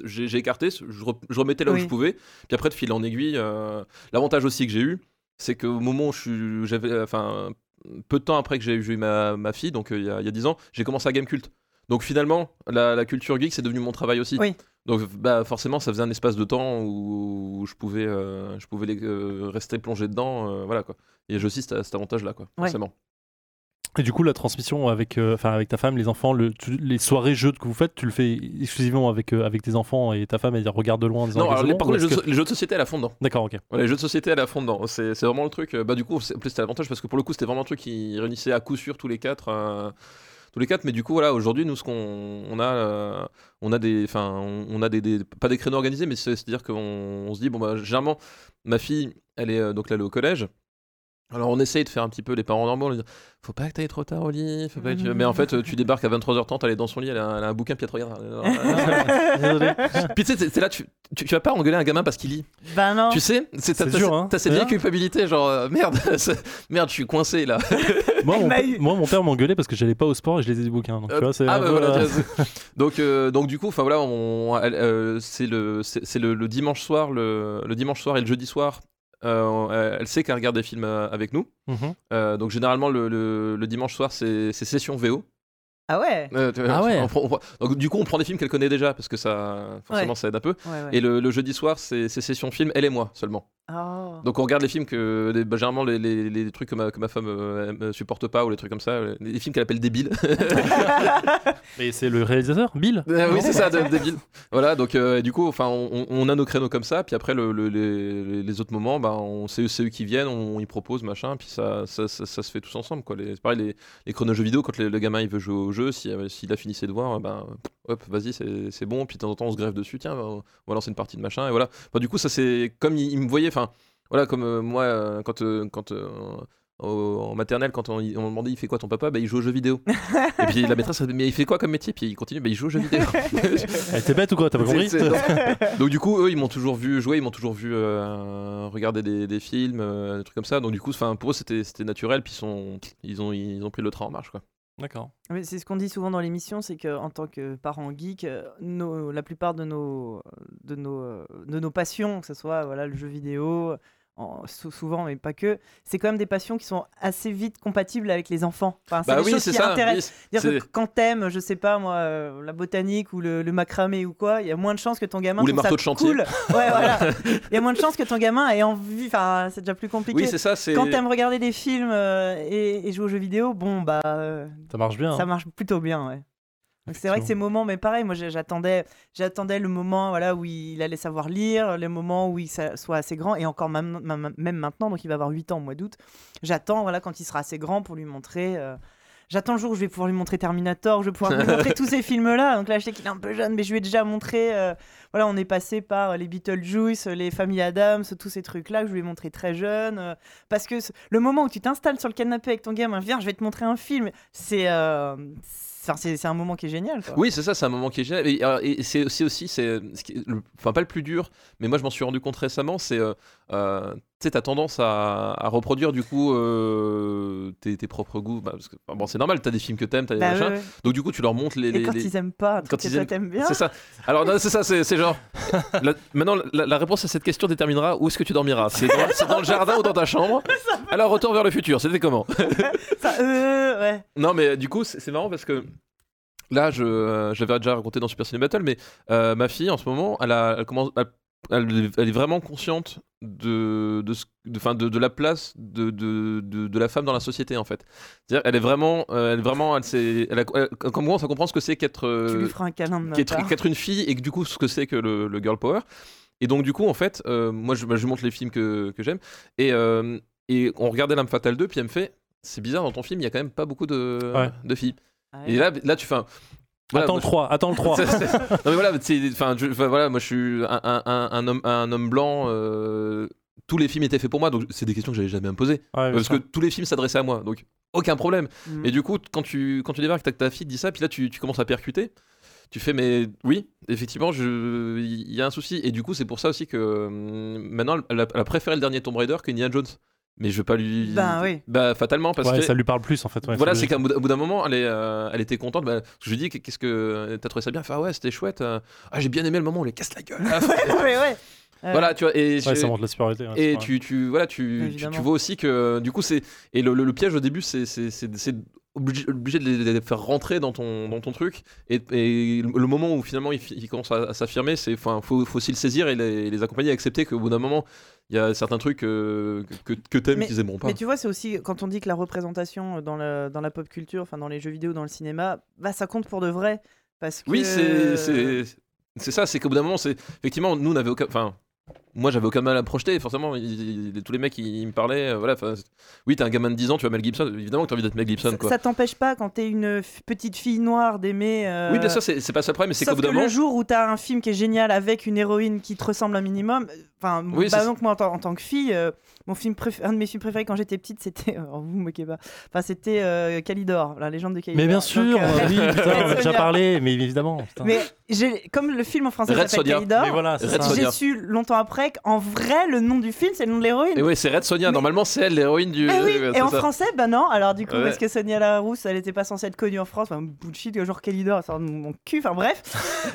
j'ai écarté, je, re- je remettais là où Oui. je pouvais. Puis après, de fil en aiguille, euh, l'avantage aussi que j'ai eu, c'est qu'au moment où j'avais. Enfin, peu de temps après que j'ai eu ma, ma fille, donc euh, il y, a, il y a 10 ans, j'ai commencé à Game Cult. Donc finalement, la, la culture geek, c'est devenu mon travail aussi. Oui. Donc bah, forcément, ça faisait un espace de temps où, où je pouvais, euh, je pouvais les- euh, rester plongé dedans. euh, voilà quoi. Et j'ai aussi cet, cet avantage-là, quoi, Ouais. forcément. Et du coup, la transmission avec, euh, enfin, avec ta femme, les enfants, le, tu- les soirées jeux que vous faites, tu le fais exclusivement avec, euh, avec tes enfants et ta femme, elle regarde de loin en disant Non, alors, les- par contre, les jeux, que- les jeux de société, elle a fond dedans. D'accord, ok. Ouais, les jeux de société, elle a fond dedans. C'est c'est vraiment le truc. euh, Bah, du coup, c'est- en plus, c'était l'avantage parce que pour le coup, c'était vraiment le truc qui réunissait à coup sûr tous les quatre. euh, tous les quatre, mais du coup, voilà, aujourd'hui, nous, ce qu'on on a, on a des, enfin, on, on a des, des- pas des créneaux organisés, mais c'est- c'est-à-dire qu'on on se dit, bon, bah, généralement, ma fille, elle est donc là, elle est au collège. Alors on essaye de faire un petit peu les parents normaux, on leur dit faut pas que t'ailles trop tard au lit, faut pas que tu- mais en fait tu débarques à 23h30, elle est dans son lit, elle a, un- elle a un bouquin, puis elle te regarde. Puis tu sais, c'est- là, tu, tu, tu vas pas engueuler un gamin parce qu'il lit. Bah non. Tu sais, c'est t'as- C'est t'as- dur, hein. T'as cette C'est vieille culpabilité, genre euh, merde, c'est- merde, je suis coincé là. moi, mon, moi, mon père m'engueulait parce que j'allais pas au sport et je lisais des bouquins. Donc, tu vois, c'est ah bah peu, voilà, euh, donc euh, donc du coup, enfin voilà, euh, c'est le le, le dimanche soir, le, le dimanche soir et le jeudi soir. Euh, elle sait qu'elle regarde des films euh, avec nous. mhm. Euh, donc généralement le, le- le dimanche soir c'est session VO. Ah ouais. Euh, Ah ouais. on prend- on prend- donc du coup on prend des films qu'elle connaît déjà parce que ça forcément Ouais. ça aide un peu. Ouais, ouais. Et le, le jeudi soir c'est c'est session film elle et moi seulement. Oh. Donc on regarde les films que les- bah, généralement les, les- les trucs que ma, que ma femme euh, me supporte pas ou les trucs comme ça, les films qu'elle appelle débiles. Et c'est le réalisateur, Bill Euh, oui, c'est ça, débile. Voilà, donc euh, et du coup, enfin, on, on a nos créneaux comme ça, puis après le, le- les, les autres moments, bah, on c'est eux qui viennent, on y propose machin, puis ça, ça, ça, ça se fait tous ensemble quoi. Les- C'est pareil, les, les chronos jeux vidéo, quand le, le gamin il veut jouer au jeu, si, euh, s'il a fini ses devoirs, ben hop, vas-y, c'est c'est bon, puis de temps en temps on se grève dessus, tiens, bah, on va lancer une partie de machin, et voilà. Enfin, du coup, ça c'est comme il, il me voyait, enfin, voilà, comme euh, moi euh, quand euh, quand euh, au- en maternelle, quand on, on me demandait il fait quoi ton papa, bah il joue aux jeux vidéo. et puis la maîtresse, mais il fait quoi comme métier? Puis il continue, bah il joue aux jeux vidéo. Elle était bête ou quoi? T'as pas compris C'est- c'est- donc, donc, du coup, eux, ils m'ont toujours vu jouer, ils m'ont toujours vu euh, regarder des, des films, euh, des trucs comme ça. Donc du coup, enfin, pour eux, c'était c'était naturel. Puis ils, sont, ils, ont, ils ont pris le train en marche, quoi. D'accord. C'est ce qu'on dit souvent dans l'émission, c'est qu'en tant que parents geeks, euh, la plupart de nos, de, nos, euh, de nos passions, que ce soit le jeu vidéo, en- sou- souvent, mais pas que, c'est quand même des passions qui sont assez vite compatibles avec les enfants. Enfin, c'est Bah des oui, choses c'est qui ça. intéressent. oui, C'est-à-dire c'est- que quand t'aimes, je sais pas moi, euh, la botanique ou le, le macramé ou quoi, il y a moins de chances que ton gamin Ou les ça marteaux de chantier. cool. Ouais, voilà. Il y a moins de chances que ton gamin ait envie. Enfin, c'est déjà plus compliqué. Oui, c'est ça. C'est quand t'aimes regarder des films euh, et, et jouer aux jeux vidéo, bon bah euh, Ça marche bien. ça hein. marche plutôt bien, ouais. C'est vrai que ces moments, mais pareil, moi j'attendais, j'attendais le moment voilà où il allait savoir lire, le moment où il soit assez grand, et encore même, même maintenant, donc il va avoir 8 ans au mois d'août. J'attends voilà quand il sera assez grand pour lui montrer. euh, J'attends le jour où je vais pouvoir lui montrer Terminator, je vais pouvoir lui montrer tous ces films-là. Donc là, je sais qu'il est un peu jeune, mais je lui ai déjà montré. euh, voilà, on est passé par les Beetlejuice, les Family Adams, tous ces trucs-là que je lui ai montré très jeune. euh, parce que le moment où tu t'installes sur le canapé avec ton gamin, viens, je vais te montrer un film, c'est euh, c'est- un moment qui est génial. Oui, c'est ça, c'est un moment qui est génial. Et, alors, et c'est aussi, c'est, enfin pas le plus dur, mais moi je m'en suis rendu compte récemment, c'est, euh, euh, tu t'as tendance à, à reproduire du coup euh, tes, tes propres goûts, bah, parce que enfin, bon, c'est normal, t'as des films que t'aimes, t'as des Bah, machins, ouais, ouais. donc du coup tu leur montres les, Et les- quand les- ils aiment pas, un truc quand que ils aiment- t'aimes bien. C'est ça. Alors non, c'est ça, c'est genre. la- maintenant, la, la réponse à cette question déterminera où est-ce que tu dormiras. C'est dans, le jardin ou dans ta chambre. Alors retour vers le futur. C'était comment? Ça, euh, ouais. Non, mais du coup, c'est marrant parce que là, je euh, j'avais déjà raconté dans Super Ciné Battle, mais euh, ma fille en ce moment, elle a, elle commence, elle, elle- elle est vraiment consciente de de, ce- de, de, de la place de, de, de, de la femme dans la société en fait. C'est-à-dire, elle est vraiment, euh, elle vraiment, elle, s'est- elle a, elle- comme moi, ça comprend ce que c'est qu'être Tu lui euh, feras un câlin de ma qu'être une fille et que du coup ce que c'est que le, le girl power. Et donc du coup en fait, euh, moi je, bah, je lui montre les films que, que j'aime et, euh, et on regardait L'âme fatale 2 puis elle me fait c'est bizarre dans ton film il y a quand même pas beaucoup de, Ouais. de filles. Ouais. Et là là tu fais un- voilà, attends moi, le 3, attends le 3. c'est- c'est- non mais voilà, enfin, je- enfin, voilà, moi je suis un, un- homme, un homme blanc. euh, tous les films étaient faits pour moi, donc c'est des questions que j'avais jamais à me poser. Ouais, parce que tous les films s'adressaient à moi, donc aucun problème. Mm. Et du coup, quand tu, quand tu débarques, que ta fille dit ça, puis là tu, tu commences à percuter. Tu fais, mais oui, effectivement, je- il y a un souci. Et du coup, c'est pour ça aussi que euh, maintenant, elle a, elle a préféré le dernier Tomb Raider que Indiana Jones. Mais je vais pas lui. Ben oui. Bah, fatalement, parce Ouais, que. ça lui parle plus en fait. ouais, voilà, c'est qu'à bout d'un- au bout d'un moment, elle, est, euh, elle était contente. Bah, je lui dis, qu'est-ce que. T'as trouvé ça bien? Enfin, ouais, c'était chouette. euh, Ah, j'ai bien aimé le moment où on les casse la gueule. fin. ouais, ouais. Euh, voilà, tu vois. Et, je- ça montre la supériorité. et tu, tu, voilà, tu, tu, vois aussi que du coup, c'est. Et le, le- le piège au début, c'est c'est- c'est- c'est obligé, obligé de les, de les faire rentrer dans ton, dans ton truc. Et, et le moment où finalement ils, ils commencent à, à s'affirmer, c'est. Enfin, faut, faut aussi le saisir et les, les accompagner, et accepter qu'au bout d'un moment, il y a certains trucs euh, que, que, t'aimes qu'ils aimeront pas. Mais tu vois, c'est aussi quand on dit que la représentation dans, le, dans la pop culture, enfin dans les jeux vidéo, dans le cinéma, bah ça compte pour de vrai. Parce que... Oui, c'est ça, c'est qu'au bout d'un moment, c'est effectivement, nous on avait aucun, enfin, moi j'avais aucun mal à me projeter, forcément, il- il- tous les mecs ils, ils me parlaient, euh, voilà, oui, t'es un gamin de 10 ans, tu vois Mel Gibson, évidemment que t'as envie d'être Mel Gibson, Ça, quoi. ça t'empêche pas quand t'es une petite fille noire d'aimer. euh, Oui, bien sûr, c'est pas ça le problème, mais c'est qu'au bout d'un le jour où t'as un film qui est génial avec une héroïne qui te ressemble un minimum, enfin, Oui, bah donc moi en, tant- en tant que fille, euh, mon film préf- un de mes films préférés quand j'étais petite, c'était, oh, vous vous moquez pas, enfin c'était euh, Calidor, la légende de Calidor. Mais bien Donc, sûr, euh, oui, putain, on a déjà parlé, mais évidemment. putain. Mais comme le film en français s'appelle. Calidor, Mais voilà, j'ai su longtemps après qu'en vrai le nom du film c'est le nom de l'héroïne. et ouais, c'est Red Sonia, Mais- normalement c'est elle l'héroïne du. Oui, ouais, et c'est en ça. français, bah non. Alors du coup, Ouais. parce que Sonia Larousse, elle était pas censée être connue en France, enfin bullshit, genre Calidor, ça mon cul, enfin bref.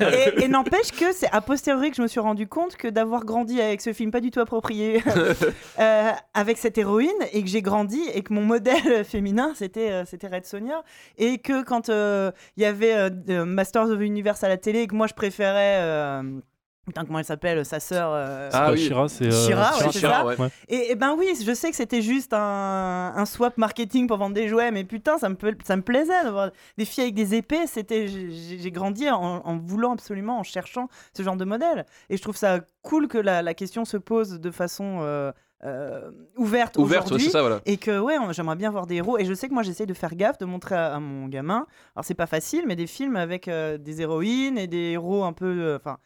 et et n'empêche que c'est a posteriori que je me suis rendu compte que d'avoir grandi avec ce film pas du tout approprié, euh, avec cette héroïne, et que j'ai grandi et que mon modèle féminin c'était euh, c'était Red Sonia, et que quand euh, il y avait euh, euh, Masters of the Universe à la télé et que moi je préférais euh, Putain, comment elle s'appelle Sa sœur. euh, Ah oui. Shira, c'est. euh, Shira, ouais, Shira. c'est Shira, ça. ouais. Et, et ben oui, je sais que c'était juste un, un swap marketing pour vendre des jouets, mais putain, ça me, ça me plaisait d'avoir des filles avec des épées. C'était, j'ai j'ai grandi en, en voulant absolument, en cherchant ce genre de modèle. Et je trouve ça cool que la, la question se pose de façon euh, euh, ouverte, Ouverte, aujourd'hui. voilà. Et que ouais, j'aimerais bien voir des héros. Et je sais que moi j'essaie de faire gaffe, de montrer à, à mon gamin. Alors c'est pas facile, mais des films avec euh, des héroïnes et des héros un peu. euh, Enfin,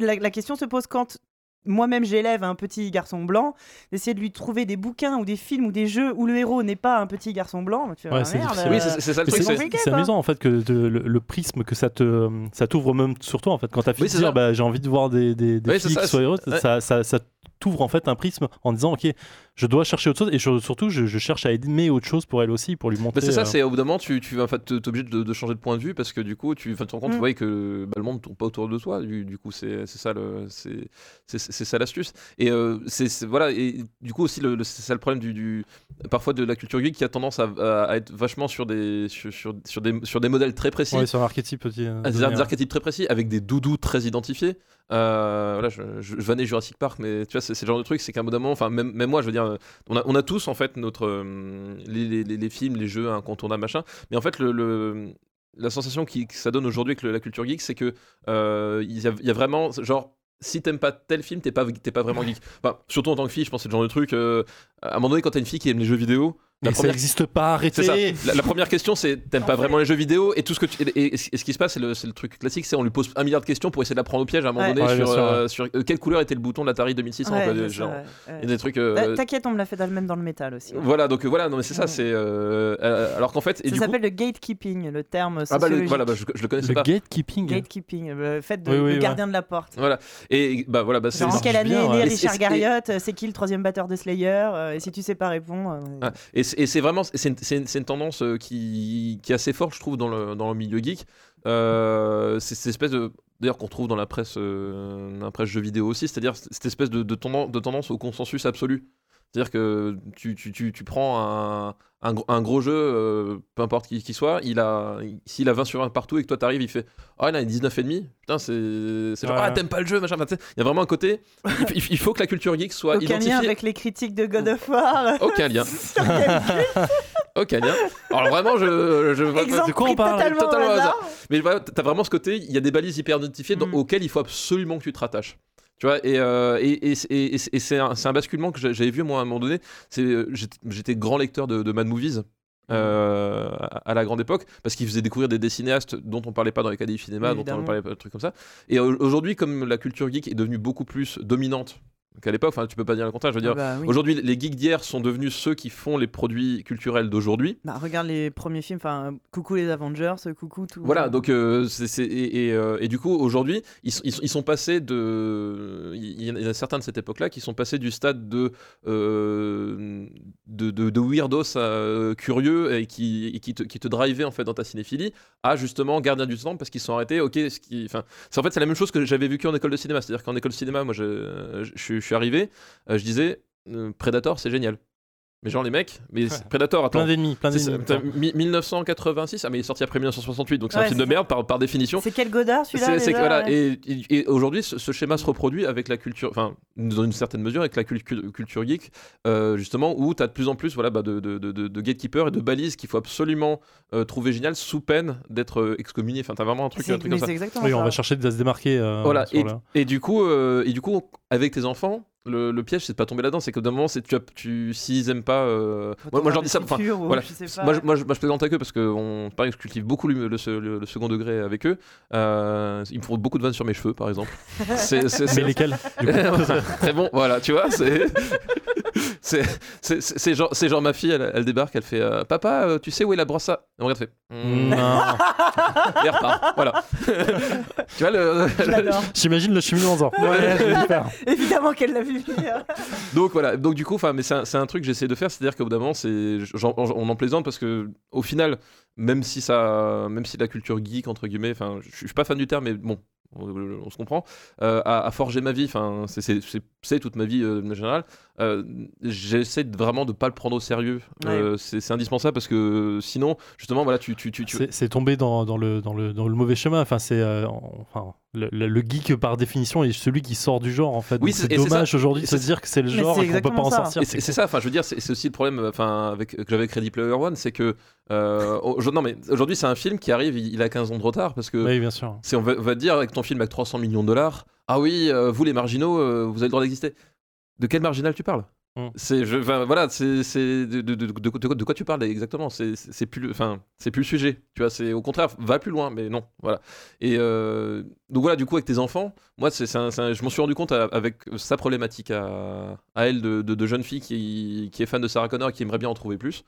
la, la question se pose quand moi-même j'élève un petit garçon blanc, d'essayer de lui trouver des bouquins ou des films ou des jeux où le héros n'est pas un petit garçon blanc. Tu fais, Ouais, c'est euh, Oui, ça le truc. Amusant en fait que de- le, le prisme que ça te ça t'ouvre même sur toi en fait quand t'as fini Oui, de dire ça. bah, j'ai envie de voir des, des, des Oui, c'est filles ça, qui soient c'est- heureuses ouais. ça, ça, ça t'ouvre en fait un prisme en disant ok je dois chercher autre chose et je- surtout je, je cherche à aimer autre chose pour elle aussi pour lui montrer Bah, c'est ça, euh, c'est au bout d'un moment, tu, tu vas en fait, t'es obligé de, de changer de point de vue parce que du coup, tu tu te rends compte Mm. ouais, que bah, le monde ne tourne pas autour de toi. Du, du coup, c'est c'est ça le- c'est ça l'astuce. Et euh, c'est voilà. Et du coup aussi, le, le- c'est ça le problème du, du- parfois de la culture geek qui a tendance à, à- à être vachement sur des sur, sur, sur des sur des modèles très précis. ouais, sur petit euh, Ah, Des, donné, des ouais. archétypes très précis avec des doudous très identifiés. Euh, voilà, je, je, je vannais Jurassic Park, mais tu vois, c'est le genre de truc, c'est qu'à un moment, enfin, même, moi, je veux dire, on a, tous en fait notre euh, les, films, les jeux incontournables, machin. Mais en fait, le, la sensation qui, que ça donne aujourd'hui avec la culture geek, c'est que euh, il y, a, vraiment genre. Si t'aimes pas tel film, t'es pas, pas vraiment geek. Enfin, surtout en tant que fille, je pense que c'est le genre de truc. euh, à un moment donné, quand t'as une fille qui aime les jeux vidéo, la ça n'existe pas arrêtez La, la première question, c'est t'aimes pas vraiment les jeux vidéo et tout ce que tu, et, et- et ce qui se passe, c'est le, c'est le truc classique, c'est on lui pose un milliard de questions pour essayer de la prendre au piège à un moment Ouais. donné Ouais, sur, sûr, euh, sur euh, quelle couleur était le bouton de l'Atari 2600. ouais, quoi, c'est genre. ça, ouais, ouais. Il y a des trucs. euh, T'inquiète, on me l'a fait même dans le métal aussi. voilà, donc euh, voilà, non mais c'est ça, c'est euh, euh, alors qu'en fait, et ça du coup, s'appelle le gatekeeping, le terme ah bah le- voilà, bah, je, je le connaissais le pas. gatekeeping Gatekeeping, le fait de Oui, oui, le ouais. gardien de la porte. Voilà, et bah voilà, bah c'est en quelle année est né Richard Garriott C'est qui le troisième batteur de Slayer Et si tu sais pas répondre. Et c'est vraiment c'est une, tendance euh, qui, qui est assez forte je trouve dans le, dans le milieu geek. Euh, c'est cette espèce de d'ailleurs qu'on retrouve dans la presse euh, dans la presse jeux vidéo aussi c'est à dire cette espèce de, de, tendance, de tendance au consensus absolu c'est à dire que tu, tu, tu, tu prends un, un, gros- un gros jeu euh, peu importe qui, qui soit il a s'il a 20 sur 20 partout et que toi t'arrives il fait oh il a 19 et demi putain c'est c'est genre Ouais. ah t'aimes pas le jeu machin Enfin, il y a vraiment un côté il, faut que la culture geek soit Aucun identifiée lien avec les critiques de God of War. aucun lien aucun lien alors vraiment je, je de quoi on parle totalement, Totalement au au hasard. Mais voilà, t'as vraiment ce côté, il y a des balises hyper identifiées dans- Mm. auxquelles il faut absolument que tu te rattaches. Tu vois, et, euh, et, et, et- et- c'est un, un basculement que j'a- j'avais vu moi à un moment donné. Euh, j'étais- grand lecteur de, de Mad Movies. euh, à à la grande époque, parce qu'il faisait découvrir des, des cinéastes dont on parlait pas dans les cadets cinéma, dont on parlait pas de trucs comme ça. Et au- aujourd'hui, comme la culture geek est devenue beaucoup plus dominante qu'à l'époque, enfin, tu peux pas dire le contraire. Je veux dire, Ah bah oui. aujourd'hui, les geeks d'hier sont devenus ceux qui font les produits culturels d'aujourd'hui. Bah, regarde les premiers films, enfin, coucou les Avengers, coucou tout. Voilà, donc euh, et, et, euh, et du coup aujourd'hui ils, sont- ils, sont- ils sont passés de, il y en a certains de cette époque-là qui sont passés du stade de euh, de, de, de weirdos euh, curieux et qui, et qui te, qui te drivaient en fait dans ta cinéphilie à justement gardien du temps parce qu'ils sont arrêtés. Ok, ce qui, enfin, c'est en fait c'est la même chose que j'avais vécu en école de cinéma, c'est-à-dire qu'en école de cinéma, moi je, je, je suis arrivé, euh, je disais euh, Predator c'est génial. Mais genre les mecs, mais c'est- Predator attends. plein d'ennemis plein d'ennemis putain, mi- 1986, ah mais il est sorti après 1968, donc c'est un Ouais, film de c'est merde par, par définition. C'est quel Godard celui-là voilà, ouais. et, et- et aujourd'hui, ce, ce schéma se reproduit avec la culture, enfin, dans une certaine mesure, avec la cul- cul- culture geek, euh, justement, où tu as de plus en plus voilà, bah, de, de, de, de- de gatekeepers et de balises qu'il faut absolument euh, trouver génial sous peine d'être euh, excommunié. Enfin, tu as vraiment un truc, un truc comme ça. oui on va chercher à se démarquer euh, Voilà, et, du coup, euh, et du coup, avec tes enfants, le, le piège, c'est de pas tomber là-dedans. C'est que d'un moment, c'est tu, s'ils aiment pas. euh, Moi, moi, je leur dis ça. enfin, voilà. je sais pas. Moi, je, moi, je- moi, je plaisante avec eux parce que on, pareil, je cultive beaucoup le, le- le- le second degré avec eux. Euh, ils me font beaucoup de vannes sur mes cheveux, par exemple. C'est- c'est- mais c'est- lesquels Très bon, voilà, tu vois, c'est. C'est c'est- c'est- genre, c'est genre ma fille, elle, elle débarque, elle fait euh, Papa, euh, tu sais où est la brosse à? Elle me regarde, fait. Hmm. Non. Et elle repart, voilà. tu vois, le, J'adore. j'imagine le cheminement en ouais je vais le faire Évidemment qu'elle l'a vu venir. Donc voilà, donc du coup, enfin, mais c'est un, c'est un truc que j'essaie de faire, c'est-à-dire qu'au bout d'un moment, c'est, j'en- on en plaisante parce que au final, même si ça, même si la culture geek entre guillemets, enfin, je suis pas fan du terme, mais bon, on, on se comprend, euh, a, a forgé ma vie, enfin, c'est- c'est c'est- c'est toute ma vie euh, en général. Euh, j'essaie vraiment de pas le prendre au sérieux. Euh, c'est indispensable parce que sinon, justement, voilà, tu, tu, tu, tu- C'est- tombé dans, dans le, dans, le, dans le mauvais chemin. Enfin, c'est euh, enfin, le, le- le geek par définition est celui qui sort du genre en fait. Oui, c'est- dommage aujourd'hui de se dire que c'est le genre et qu'on peut pas en sortir. C'est ça, enfin, je veux dire, c'est aussi le problème enfin, avec, que j'avais avec Ready Player One, c'est que. euh, non, mais aujourd'hui, c'est un film qui arrive, il, il a 15 ans de retard parce que. Oui, bien sûr. C'est, on, va, on va te dire avec ton film avec 300 millions de dollars, ah oui, euh, vous les marginaux, euh, vous avez le droit d'exister. De quel marginal tu parles Mm. C'est, je, voilà, c'est, c'est de, de, de, quoi- tu parles exactement C'est, plus, le- enfin, c'est plus le sujet. Tu vois, c'est au contraire, va plus loin, mais non, voilà. Et euh, donc voilà, du coup, avec tes enfants, moi, c'est, un- un- je m'en suis rendu compte à- avec sa problématique à, à elle de jeune fille qui, qui est fan de Sarah Connor et qui aimerait bien en trouver plus.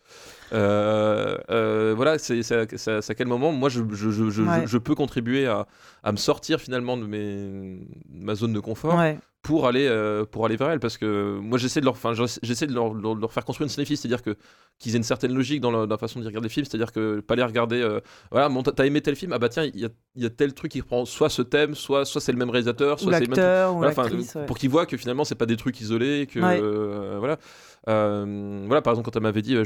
Euh, euh, voilà, c'est, c'est, à- c'est quel moment moi je, je, je, je, Ouais. je peux contribuer à, à me sortir finalement de, mes, de ma zone de confort Ouais. pour aller euh, pour aller vers elle parce que moi j'essaie de leur enfin j'essaie de leur, leur, leur faire construire une cinéphile c'est-à-dire que qu'ils aient une certaine logique dans, la- dans la façon de regarder les films c'est-à-dire que pas les regarder euh, voilà t'as aimé tel film ah bah tiens il y a, il y a tel truc qui reprend soit ce thème soit soit c'est le même réalisateur Ou soit c'est le même voilà, ouais. pour qu'ils voient que finalement c'est pas des trucs isolés que Ouais. euh, voilà voilà par exemple quand elle m'avait dit euh,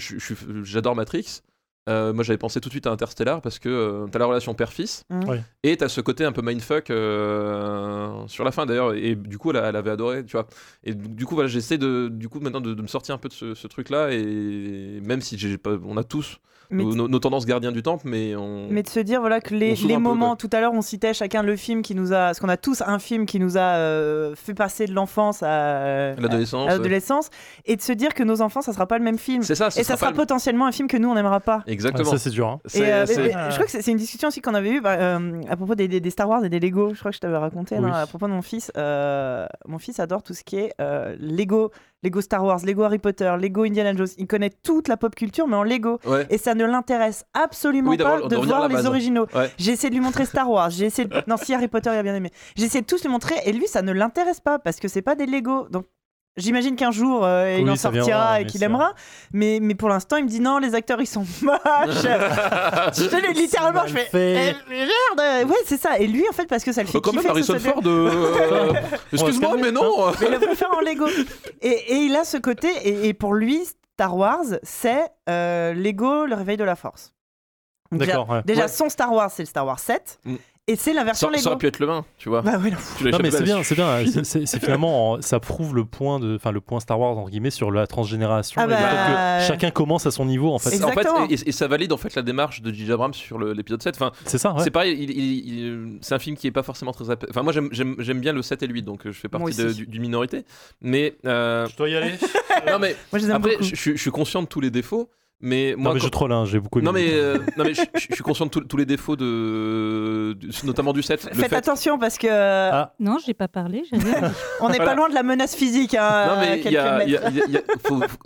j'adore Matrix euh, moi j'avais pensé tout de suite à Interstellar parce que euh, t'as la relation père-fils. Ouais. et t'as ce côté un peu mindfuck euh, sur la fin d'ailleurs et du coup elle, avait adoré tu vois et du coup voilà j'essaie de du coup maintenant de, de me sortir un peu de ce, truc là et même si j'ai pas on a tous nos, nos- nos tendances gardiens du temple mais on Mais de se dire voilà que les, les peu, moments, tout à l'heure on citait chacun le film qui nous a, parce qu'on a tous un film qui nous a euh, fait passer de l'enfance à, à l'adolescence ouais. et de se dire que nos enfants ça sera pas le même film, c'est ça ce et ça sera le- potentiellement un film que nous on n'aimera pas. Ouais, exactement ça, c'est dur. hein. Et, euh, mais- je crois que c'est c'est une discussion aussi qu'on avait eue bah, euh, à propos des, des- des Star Wars et des Lego. Je crois que je t'avais raconté Oui. non, à propos de mon fils. Euh, mon fils adore tout ce qui est euh, Lego, Lego Star Wars, Lego Harry Potter, Lego Indiana Jones. Il connaît toute la pop culture, mais en Lego. ouais Et ça ne l'intéresse absolument Oui, pas de voir les originaux. Ouais. J'ai essayé de lui montrer Star Wars. J'ai essayé. de- Non, si Harry Potter, il a bien aimé. J'ai essayé de tous lui montrer, et lui, ça ne l'intéresse pas parce que c'est pas des Lego. Donc J'imagine qu'un jour euh, il Oui, en sortira viendra, et qu'il aimera, mais, mais pour l'instant il me dit non, les acteurs ils sont moches. je te l'ai littéralement, je fais. Eh, merde Ouais, c'est ça. Et lui en fait, parce que ça le fait quand même que ce Harrison Ford euh, excuse-moi mais non mais il le préfère en Lego. Et, et il a ce côté, et, et pour lui, Star Wars, c'est euh, Lego, le réveil de la force. Déjà- D'accord. ouais. Déjà, Ouais. son Star Wars, c'est le Star Wars 7. Mm. Et c'est la version ça, Lego. ça aurait pu être le 20 tu vois Bah ouais, non. Tu Non mais c'est bien, c'est bien. C'est- finalement, ça prouve le point de, enfin le point Star Wars entre guillemets sur la transgénération. Ah et le fait bah, que chacun commence à son niveau en fait. C'est- en fait, Exactement. et, et ça valide en fait la démarche de J.J. Abrams sur l'épisode 7. Enfin, C'est ça. Ouais. c'est pareil, il- il- il- c'est un film qui est pas forcément très. Enfin, moi j'aime- bien le 7 et le 8, donc euh, je fais partie du- d'une minorité. Mais. euh, Je dois y aller. non, mais Moi, je après, je suis conscient de tous les défauts. Mais moi, non mais quand- je troll, hein, j'ai beaucoup. aimé. non, mais, euh, non, mais je, je- je suis conscient de tous- tous les défauts, de, notamment du 7. Le Faites fait, attention parce que Ah. Non, j'ai pas parlé. j'ai rien dit. on n'est Voilà. pas loin de la menace physique. Hein,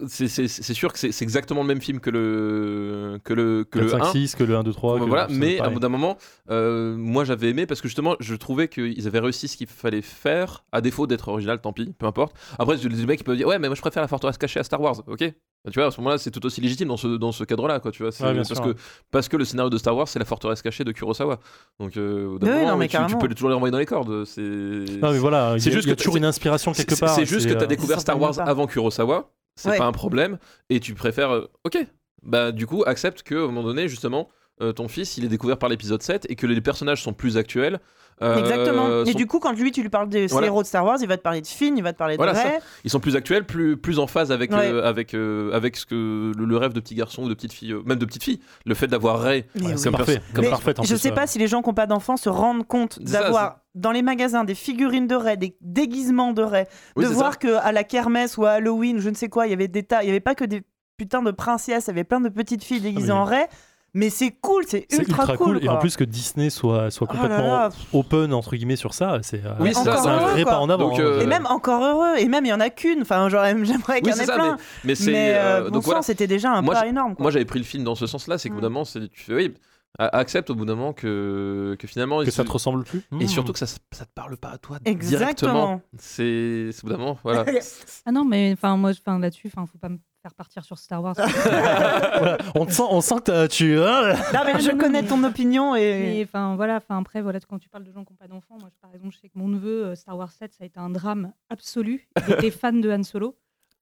c'est- sûr que c'est exactement le même film que le que le que 4, le 5, 1. 6, que le 1, 2, 3. que voilà, mais à bout d'un moment, euh, moi j'avais aimé parce que justement je trouvais qu'ils avaient réussi ce qu'il fallait faire, à défaut d'être original, tant pis, peu importe. Après, les mecs ils peuvent dire ouais, mais moi je préfère la forteresse cachée à Star Wars, ok? Tu vois, à ce moment-là, c'est tout aussi légitime dans ce, dans ce cadre-là, quoi, tu vois. c'est- Ouais, bien parce, sûr, que, parce que le scénario de Star Wars, c'est la forteresse cachée de Kurosawa. Donc, euh, Oui, moment, non, mais tu, peux toujours les renvoyer dans les cordes. C'est voilà, il C'est juste il y a que toujours une inspiration quelque part. C'est juste que tu as euh, découvert Star Wars avant Kurosawa, c'est Ouais. pas un problème, et tu préfères. euh, ok, bah du coup, accepte qu'à un moment donné, justement, euh, ton fils, il est découvert par l'épisode 7 et que les personnages sont plus actuels. euh, Exactement. Et sont- du coup, quand lui, tu lui parles des Voilà. héros de Star Wars, il va te parler de Finn, il va te parler de Voilà, Rey. Ils sont plus actuels, plus, plus en phase avec, Ouais. euh, avec, euh, avec ce que, le, le rêve de petit garçon ou de petite fille, euh, même de petite fille. Le fait d'avoir Ray. Ouais, oui. c'est Comme parfait, comme Mais parfait. en Je plus, sais pas si les gens qui n'ont pas d'enfants se rendent compte d'avoir dans les magasins des figurines de Rey, des déguisements de Rey, Oui, de voir ça. que à la kermesse ou à Halloween, je ne sais quoi, il y avait des tas, il y avait pas que des putains de princesses, il y avait plein de petites filles déguisées Ah, mais- en Rey. Mais c'est cool, c'est C'est ultra, cool. Et en plus que Disney soit, soit Oh là complètement là. open entre guillemets sur ça, c'est euh, Oui, un vrai pas en avant. Donc, euh, Et même encore heureux, et même il y en a qu'une. Enfin, genre, j'aimerais qu'il Oui, y en ait ça, plein. Mais c'est. Mais euh, euh, bon donc voilà. c'était déjà un Moi, pas énorme. quoi. Moi, j'avais pris le film dans ce sens-là, c'est qu'au bout Mm. d'un moment, c'est- tu fais, oui, a- accepte au bout d'un moment que, que finalement. que il ça se- te ressemble plus. Et Mmh. surtout que ça, ça te parle pas à toi Exactement. directement. C'est c'est au bout d'un moment, voilà. Ah non, mais enfin moi, enfin là-dessus, enfin faut pas me faire partir sur Star Wars. Voilà, on te sent, on sent que tu. hein, Non, mais je connais ton opinion et. Enfin voilà, enfin après voilà, quand tu parles de gens qui n'ont pas d'enfants, moi je- par exemple, je sais que mon neveu euh, Star Wars 7, ça a été un drame absolu. Il était fan de Han Solo.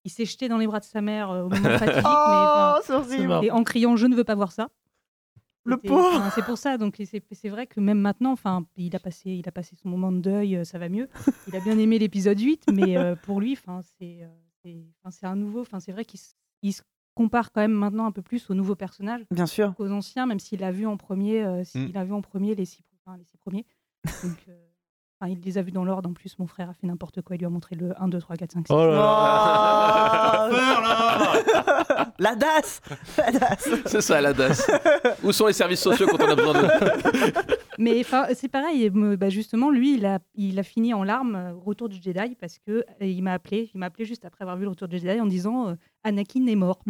il s'est jeté dans les bras de sa mère euh, au moment fatidique, Oh, et en criant je ne veux pas voir ça. Le pauvre. C'est pour ça, donc c'est vrai que même maintenant, enfin, il a passé, il a passé son moment de deuil, euh, ça va mieux. Il a bien aimé l'épisode 8, mais euh, pour lui, enfin, c'est, euh, c'est, un nouveau. Enfin, c'est vrai qu'il se compare quand même maintenant un peu plus aux nouveaux personnages Bien sûr. qu'aux anciens, même s'il a vu en premier, euh, s'il Mm. a vu en premier les six, enfin, les six premiers. Donc, euh, enfin, il les a vus dans l'ordre. En plus, mon frère a fait n'importe quoi. Il lui a montré le 1, 2, 3, 4, 5, 6. Oh là là. Oh. La DAS La DAS C'est ça, la DAS. Où sont les services sociaux quand on a besoin d'eux? Mais enfin, c'est pareil, me- bah, justement, lui, il a, il a fini en larmes euh, au Retour du Jedi parce que euh, il m'a appelé, il m'a appelé juste après avoir vu le Retour du Jedi en disant euh, Anakin est mort.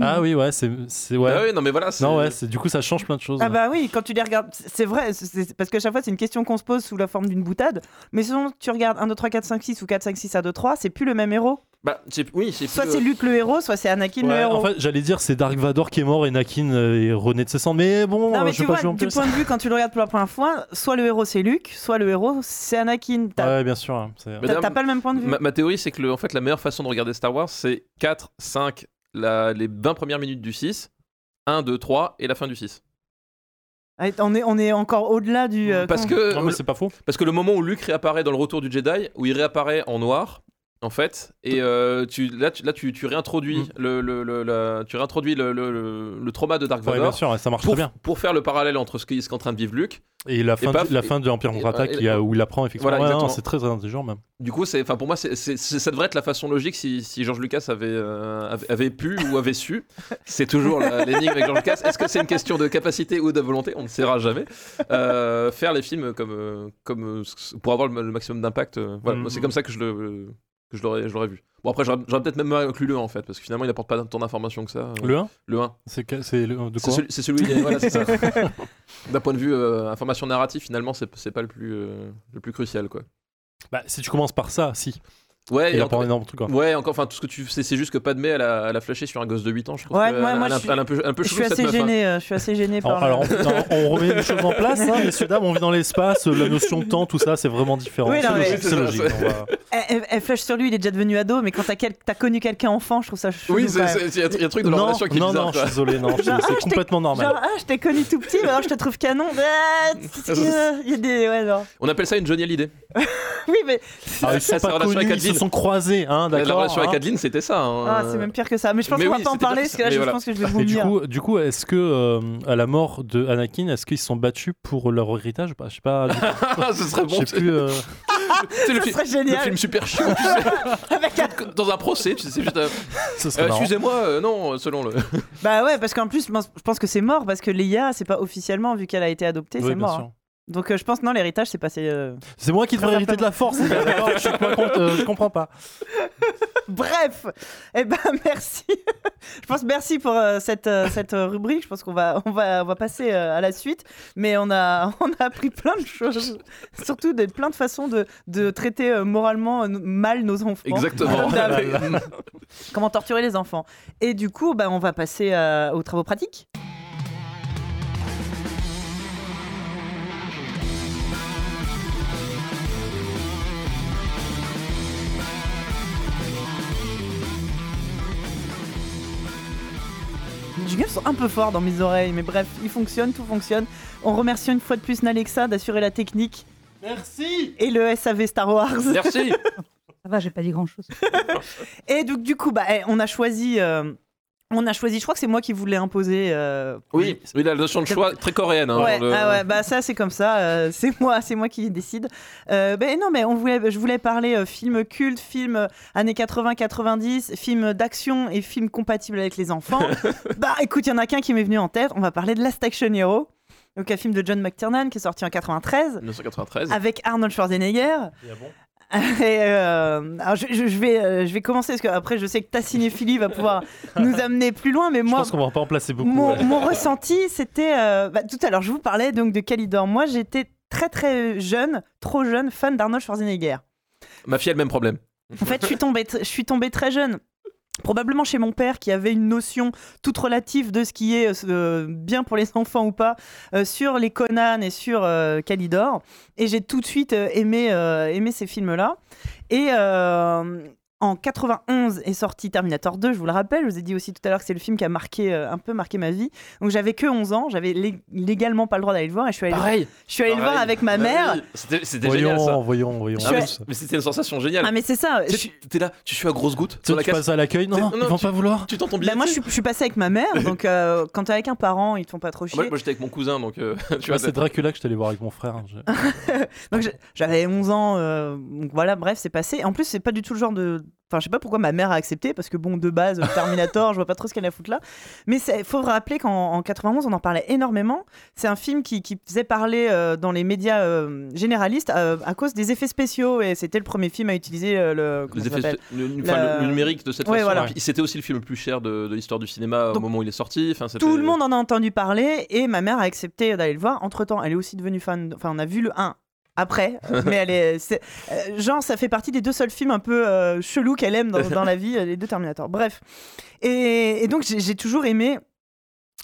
Ah oui, ouais, c'est. c'est- ouais. Ah oui, non, mais voilà. c'est- Non, ouais, c'est- du coup, ça change plein de choses. Ah bah oui, quand tu les regardes, c'est vrai, parce qu'à chaque fois c'est une question qu'on se pose sous la forme d'une boutade, mais sinon tu regardes 1, 2, 3, 4, 5, 6 ou 4, 5, 6, 1, 2, 3, c'est plus le même héros. Bah, oui, c'est Soit plus, c'est euh, Luke le héros, soit c'est Anakin le héros. en fait, j'allais dire c'est Dark Vador qui est mort et Nakin euh, est rené de ses cendres. Mais bon, non mais euh, je tu pas vois, en du point de vue quand tu le regardes pour la première fois, soit le héros c'est Luke, soit le héros c'est Anakin. T'as Ouais, bien sûr. hein, t'as- pas le même point de vue. Ma, ma théorie, c'est que le, en fait, la meilleure façon de regarder Star Wars, c'est 4, 5, la- les 20 premières minutes du 6, 1, 2, 3 et la fin du 6. Ah, On est, on est encore au-delà du. euh, Parce que, Non, mais c'est pas faux. parce que le moment où Luke réapparaît dans le retour du Jedi, où il réapparaît en noir, en fait, et euh, tu, là, tu, là tu, tu réintroduis, Mm. le, le, le- la- tu réintroduis le, le- trauma de Dark Ouais, bien Vador sûr, ça marche pour, très bien. pour faire le parallèle entre ce qu'est en train de vivre Luke. Et la fin, paf, du- la et- fin de l'Empire contre-attaque, a- où il apprend effectivement. Voilà, Ouais, c'est très intelligent même. Du coup, pour moi, ça devrait être la façon logique si, si George Lucas avait, euh, avait, avait pu ou avait su. C'est toujours l'énigme avec George Lucas. Est-ce que c'est une question de capacité ou de volonté? On ne saura jamais. Euh, faire les films comme, euh, comme euh, pour avoir le, maximum d'impact. euh, voilà, moi, c'est comme ça que je le que je l'aurais, je l'aurais vu. Bon après, j'aurais, peut-être même inclus le 1 en fait, parce que finalement, il n'apporte pas tant d'informations que ça. euh, Le 1 le 1. C'est que- c'est le- de quoi? celui, c'est celui voilà, c'est ça. D'un point de vue euh, information narrative, finalement, c'est, c'est pas le plus, euh, le plus crucial, quoi. Bah, si tu commences par ça, si. Ouais, Il a encore- pas énorme truc. quoi. Ouais, encore, enfin, tout ce que tu sais, c'est juste que Padmé, elle a, elle a flashé sur un gosse de 8 ans, je trouve. Ouais, que moi- elle, moi, elle a- je suis- un peu, un peu Je assez meuf, hein. gêné, euh, je suis assez gêné par. Alors, alors, on, on remet les choses en place, hein, messieurs, dames, on vit dans l'espace, la notion de temps, tout ça, c'est vraiment différent. Oui, c'est logique, va- Elle, elle- flash sur lui, il est déjà devenu ado, mais quand t'as quel- connu quelqu'un enfant, je trouve ça chelou. Oui, il y, a un truc de leur Non, relation qui est non, bizarre. non, je suis désolé, non, c'est ah, complètement normal. Genre, ah, je t'ai connu tout petit, mais alors je te trouve canon. Ah, Il y a des. Ouais, non. On appelle ça une Johnny Hallyday. Oui, mais. Ah, ils sont pas relation avec connus. Sont croisés, hein, La d'accord. relation avec hein. Adeline, c'était ça. hein. Ah, c'est même pire que ça. Mais je pense qu'on va oui, pas en parler, parce que là, je Mais pense que je vais Et du vomir. coup, du coup, est-ce que euh, à la mort de Anakin, est-ce qu'ils se sont battus pour leur héritage Je sais pas. coup, Ce serait bon. je sais plus. euh, C'est le, le film super chiant, tu sais. Avec un- Dans un procès, tu sais, juste. euh, euh. Excusez-moi, euh, non, selon le. Bah ouais, parce qu'en plus, je pense que c'est mort, parce que Leia, c'est pas officiellement, vu qu'elle a été adoptée, Oui, c'est mort. Donc euh, je pense, non, l'héritage, c'est passé. euh, C'est moi qui devrais Très hériter de la force, d'accord Je suis pas contre, euh, je comprends pas. Bref, eh ben merci. je pense merci pour euh, cette, euh, cette euh, rubrique. Je pense qu'on va, on va, on va passer euh, à la suite. Mais on a, on a appris plein de choses, surtout de plein de façons de, de traiter euh, moralement euh, mal nos enfants. Exactement. Comme d'hab. Comment torturer les enfants. Et du coup, bah, on va passer euh, aux travaux pratiques. Jingles sont un peu forts dans mes oreilles, mais bref, ils fonctionnent, tout fonctionne. On remercie une fois de plus Nalexa d'assurer la technique Merci et le SAV Star Wars. Merci. Ça va, j'ai pas dit grand chose. Et donc, du coup, bah, eh, on a choisi. euh, on a choisi, je crois que c'est moi qui voulais imposer. euh, Oui, oui, la notion de choix très coréenne. hein, ouais, le- ah ouais, bah ça c'est comme ça, euh, c'est moi, c'est moi qui décide. Euh, ben non, mais on voulait, je voulais parler euh, film culte, film années 80-90, film d'action et film compatible avec les enfants. bah écoute, il y en a qu'un qui m'est venu en tête. On va parler de Last Action Hero, donc un film de John McTiernan qui est sorti en 93 1993. avec Arnold Schwarzenegger. Et euh, alors je, je- je vais, euh, je vais commencer parce que après je sais que ta cinéphilie va pouvoir nous amener plus loin, mais Je moi, pense qu'on va pas en placer beaucoup. mon, ouais. mon ressenti, c'était. euh, bah, tout à l'heure, je vous parlais donc de Calidor. Moi, j'étais très très jeune, trop jeune, fan d'Arnold Schwarzenegger. Ma fille a le même problème. En fait, je suis tombée, je suis tombée très jeune. Probablement chez mon père qui avait une notion toute relative de ce qui est euh, bien pour les enfants ou pas euh, sur les Conan et sur euh. Et j'ai tout de suite euh, aimé, aimé ces films-là. Et, euh, En 91 est sorti Terminator 2, je vous le rappelle. Je vous ai dit aussi tout à l'heure que c'est le film qui a marqué, euh, un peu marqué ma vie. Donc j'avais que 11 ans, j'avais lé- légalement pas le droit d'aller le voir et je suis allée, le- Pareil. je suis allée le voir pareil. avec ma mère. Ouais, C'était c'était génial Voyons, ça. voyons, voyons. Ah, mais, c'était une sensation géniale. Ah mais c'est ça. Tu suis- sais, T'es là, tu suis à grosse goutte Tu, sur la tu passes à l'accueil Non, C'est- ils non, vont tu- pas vouloir. Tu tends ton billet. Bah, moi je suis, je suis passée avec ma mère, donc euh, quand t'es avec un parent, ils te font pas trop chier. Moi, moi, j'étais avec mon cousin donc euh, tu vois. c'est Dracula que je allé voir avec mon frère. Je- Donc je- j'avais 11 ans, euh, donc voilà, bref, c'est passé. En plus, c'est pas du tout le genre de. Enfin, je sais pas pourquoi ma mère a accepté, parce que bon, de base, Terminator, je vois pas trop ce qu'elle a foutre là. Mais il faut rappeler qu'en en 91, on en parlait énormément. C'est un film qui, qui faisait parler euh, dans les médias euh, généralistes euh, à cause des effets spéciaux, et c'était le premier film à utiliser le. Les effets, le, La- numérique de cette Ouais, façon. voilà. C'était aussi le film le plus cher de, de l'histoire du cinéma Donc, au moment où il est sorti. Enfin, Tout le monde en a entendu parler et ma mère a accepté d'aller le voir. Entre temps, elle est aussi devenue fan. Enfin, on a vu le 1 après, mais elle est. euh, genre, ça fait partie des deux seuls films un peu euh, chelous qu'elle aime dans, dans la vie, les deux Terminator. Bref. Et, et donc, j'ai j'ai toujours aimé.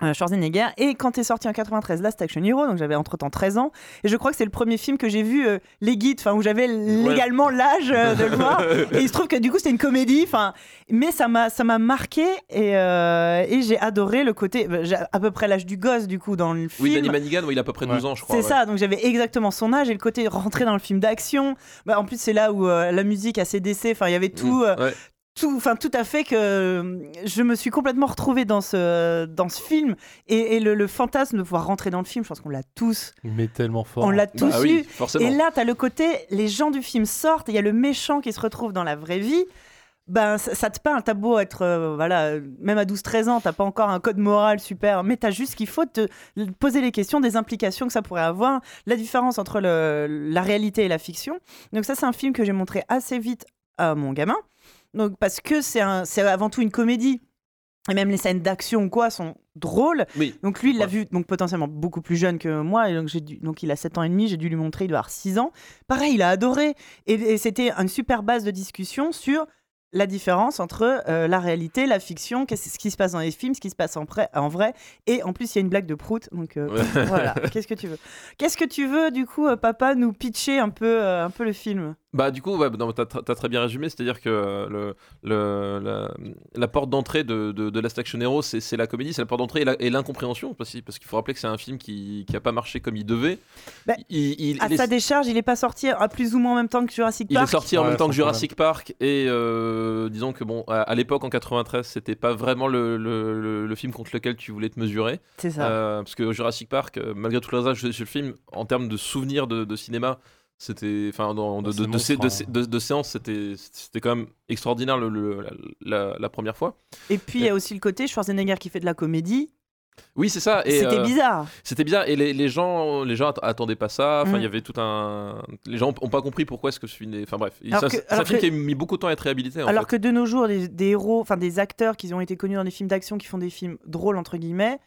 Euh, Schwarzenegger et quand est sorti en 93 Last Action Hero donc j'avais entre temps 13 ans et je crois que c'est le premier film que j'ai vu euh, les guides enfin où j'avais légalement l'âge euh, de le voir et il se trouve que du coup c'était une comédie enfin mais ça m'a ça m'a marqué et, euh, et j'ai adoré le côté j'ai à peu près l'âge du gosse du coup dans le film Oui, Danny Manigan, ouais, il a à peu près 12 ans, je crois. c'est ouais. ça, donc j'avais exactement son âge et le côté rentrer dans le film d'action. Bah, en plus, c'est là où euh, la musique a CDC, enfin, il y avait tout, Mmh, ouais. Tout, enfin, tout à fait que euh, je me suis complètement retrouvée dans ce, dans ce film et, et le, le fantasme de pouvoir rentrer dans le film, je pense qu'on l'a tous, Mais tellement fort. on l'a tous Bah eu. oui, forcément. Et là, tu as le côté, les gens du film sortent, il y a le méchant qui se retrouve dans la vraie vie. Ben, ça, ça te parle, t'as beau être, euh, voilà, même à 12-13 ans, t'as pas encore un code moral super, mais t'as juste qu'il faut te poser les questions des implications que ça pourrait avoir, la différence entre le- la réalité et la fiction. Donc ça, c'est un film que j'ai montré assez vite à mon gamin, donc parce que c'est un- c'est avant tout une comédie. Et même les scènes d'action ou quoi sont drôles. Oui. Donc lui, il l'a Ouais. vu donc potentiellement beaucoup plus jeune que moi. Et donc, j'ai dû, donc il a 7 ans et demi, j'ai dû lui montrer, il doit avoir 6 ans. Pareil, il a adoré. Et, et c'était une super base de discussion sur la différence entre euh, la réalité, la fiction, qu'est-ce ce qui se passe dans les films, ce qui se passe en, vrai- en vrai. Et en plus, il y a une blague de prout. Donc euh, voilà, qu'est-ce que tu veux? Qu'est-ce que tu veux, du coup, euh, papa, nous pitcher un peu, un peu le film? Bah du coup, ouais, non, t'as, t'as très bien résumé, c'est-à-dire que euh, le, le- la, la porte d'entrée de, de, de Last Action Hero, c'est, c'est la comédie, c'est la porte d'entrée et, la- et l'incompréhension, parce, qu'il- parce qu'il faut rappeler que c'est un film qui n'a pas marché comme il devait. Bah, il, il- À il est, sa décharge, il est pas sorti à plus ou moins en même temps que Jurassic il est Park. sorti en même temps que Jurassic Park et euh, disons que bon, à, à l'époque en 93, c'était pas vraiment le, le- le- le film contre lequel tu voulais te mesurer. C'est ça. Euh, parce que Jurassic Park, euh, malgré tout le reste de ce film, en termes de souvenirs de, de cinéma, c'était, enfin, dans- de, de, de, sé- de, monstre, sé- de- de séances, c'était, c'était quand même extraordinaire le, le- la, première fois. Et puis, il y a aussi le côté Schwarzenegger qui fait de la comédie. Oui, c'est ça. Et C'était euh, bizarre. C'était bizarre. Et les, les gens, les gens att- attendaient pas ça. Enfin, Mm. il y avait tout un. Les gens ont pas compris pourquoi est-ce que ce film. est- Enfin bref, c'est un film que- qui a mis beaucoup de temps à être réhabilité. En Alors fait. que de nos jours, des, des héros, enfin des acteurs qui ont été connus dans des films d'action, qui font des films drôles entre guillemets,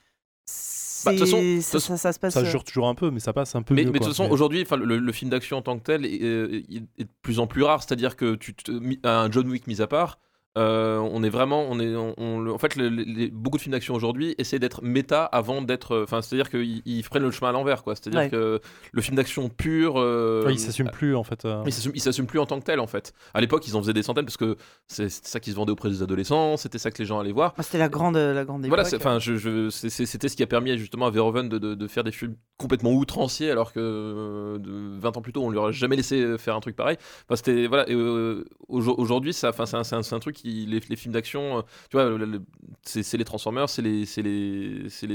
Bah, de toute façon- ça, ça- ça se passe. Ça euh, jure toujours un peu, mais ça passe un peu Mais, mieux. mais de toute façon, Mais- aujourd'hui, enfin, le, le film d'action en tant que tel est, est- est de plus en plus rare. C'est-à-dire que tu te- un John Wick mis à part, euh, on est vraiment, on est, on, on le- en fait, le- beaucoup de films d'action aujourd'hui essaient d'être méta avant d'être, enfin, c'est-à-dire qu'ils ils prennent le chemin à l'envers, quoi. C'est-à-dire Ouais. que le film d'action pur, euh, Ouais, il s'assume plus en fait. euh. il s'assume- il s'assume plus en tant que tel en fait. À l'époque, ils en faisaient des centaines parce que c'est c'était ça qui se vendait auprès des adolescents, c'était ça que les gens allaient voir. ah, C'était la grande, la grande Voilà, époque. c'est- enfin, je, je- c'est- c'est- c'était ce qui a permis justement à Verhoeven de, de- de faire des films complètement outranciers, alors que euh, de 20 ans plus tôt, on lui aurait jamais laissé faire un truc pareil. Enfin, c'était voilà. euh, Aujourd'hui, ça, enfin, c'est un, c'est un- c'est un truc qui les, les films d'action, euh, tu vois, le- le- c'est les Transformers, c'est les,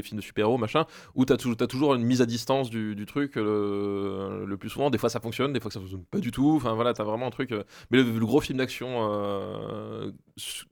films de super-héros, machin, où toujours, as toujours une mise à distance du, du truc le, le plus souvent. Des fois, ça fonctionne, des fois, ça fonctionne pas du tout. Enfin, voilà, t'as vraiment un truc. euh, Mais le, gros film d'action euh,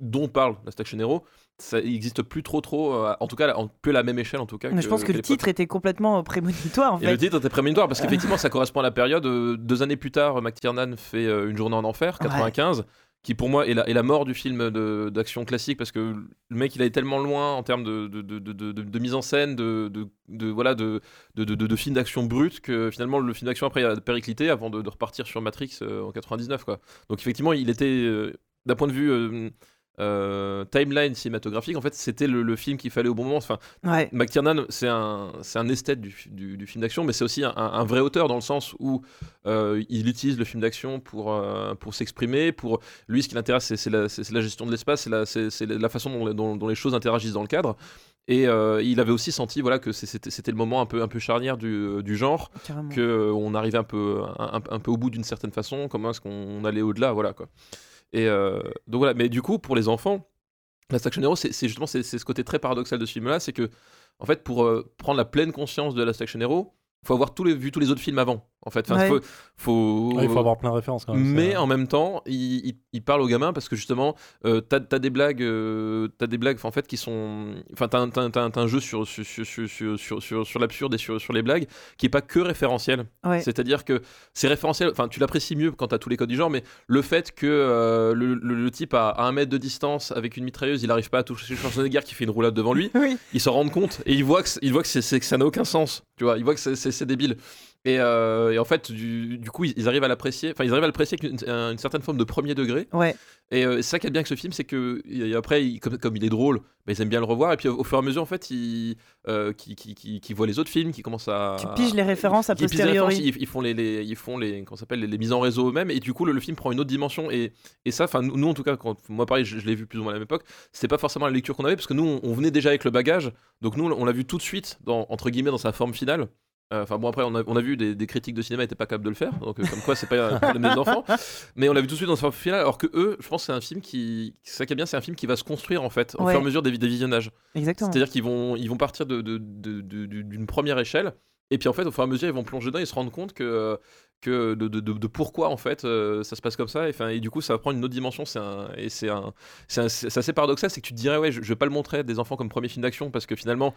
dont parle la Station Hero, ça n'existe plus trop trop, euh, en tout cas en plus à la même échelle en tout cas. Mais je pense que le titre était complètement prémonitoire en Et le titre était prémonitoire parce qu'effectivement ça correspond à la période. euh, deux années plus tard, McTiernan fait euh, Une journée en enfer, 95, qui pour moi est la, mort du film d'action classique parce que le mec il allait tellement loin en termes de, mise en scène, de, voilà, de, film d'action brut que finalement le film d'action après a périclité avant de, repartir sur Matrix euh, en 99. Quoi. Donc effectivement il était, euh, d'un point de vue. Euh, timeline cinématographique, en fait, c'était le, le film qu'il fallait au bon moment. Enfin, Ouais. McTiernan, c'est un, c'est un esthète du, du- du film d'action, mais c'est aussi un, un vrai auteur dans le sens où euh, il utilise le film d'action pour, euh, pour s'exprimer. Pour lui, ce qui l'intéresse, c'est, c'est la, c'est- c'est la gestion de l'espace, c'est la, c'est, la façon dont, dont- dont les choses interagissent dans le cadre. Et il avait aussi senti voilà, que c'était, c'était le moment un peu, un peu charnière du, du genre, qu'on arrivait un peu, un, un peu au bout d'une certaine façon, comment est-ce qu'on allait au-delà, voilà quoi. Et euh, donc voilà, mais du coup, pour les enfants, Last Action Hero, c'est justement c'est ce côté très paradoxal de ce film-là, c'est que en fait, pour euh, prendre la pleine conscience de Last Action Hero, faut avoir vu tous les autres films avant. En fait, Enfin, Ouais. faut, faut- Ouais, il faut avoir plein de références quand même. mais en même temps, il, il- il parle aux gamins parce que justement, euh, t'as as des blagues, euh, t'as des blagues en fait qui sont, enfin t'as un, un jeu sur sur sur sur sur, sur, sur- sur l'absurde et sur, sur les blagues qui est pas que référentiel. Ouais. C'est-à-dire que c'est référentiel, enfin tu l'apprécies mieux quand t'as tous les codes du genre, mais le fait que euh, le, le- le type à, à un mètre de distance avec une mitrailleuse, il arrive pas à toucher Schwarzenegger qui fait une roulade devant lui, Oui. il s'en rend compte et il voit que, il voit que, que ça n'a aucun sens, tu vois, il voit que c'est débile. Et, euh, et en fait, du, du coup, ils, ils arrivent à l'apprécier, enfin ils arrivent à l'apprécier avec une, un- une certaine forme de premier degré. Ouais. Et euh, c'est ça qui est bien avec ce film, c'est que et après, il- comme, comme il est drôle, bah, ils aiment bien le revoir. Et puis au, au fur et à mesure, en fait, ils, euh, qui, qui, qui, qui voient les autres films, qui commencent à. Tu piges les références références, posteriori. ils, ils font les, les- ils font les, comment s'appelle, les, les mises en réseau eux-mêmes. Et du coup, le, le film prend une autre dimension. Et, et ça, enfin, nous, nous, en tout cas, quand, moi pareil, je, je l'ai vu plus ou moins à la même époque. C'était pas forcément la lecture qu'on avait parce que nous, on, on venait déjà avec le bagage. Donc nous, on l'a vu tout de suite, dans, entre guillemets, dans sa forme finale. Euh, Enfin bon après on a, on a vu des, des critiques de cinéma n'étaient pas capables de le faire donc euh, comme quoi c'est pas un problème des enfants mais on l'a vu tout de suite dans forme finale alors que eux je pense c'est un film qui ça qui est bien c'est un film qui va se construire en fait au Ouais. fur et à mesure des, des visionnages Exactement. c'est-à-dire qu'ils vont, ils vont partir de, de- d'une première échelle, et puis en fait, au fur et à mesure, ils vont plonger dedans et se rendre compte que, que de, de- pourquoi en fait euh, ça se passe comme ça. Et, enfin, et du coup, ça va prendre une autre dimension. C'est un, et c'est un, c'est un- c'est assez paradoxal, c'est que tu te dirais ouais, je, je vais pas le montrer à des enfants comme premier film d'action parce que finalement,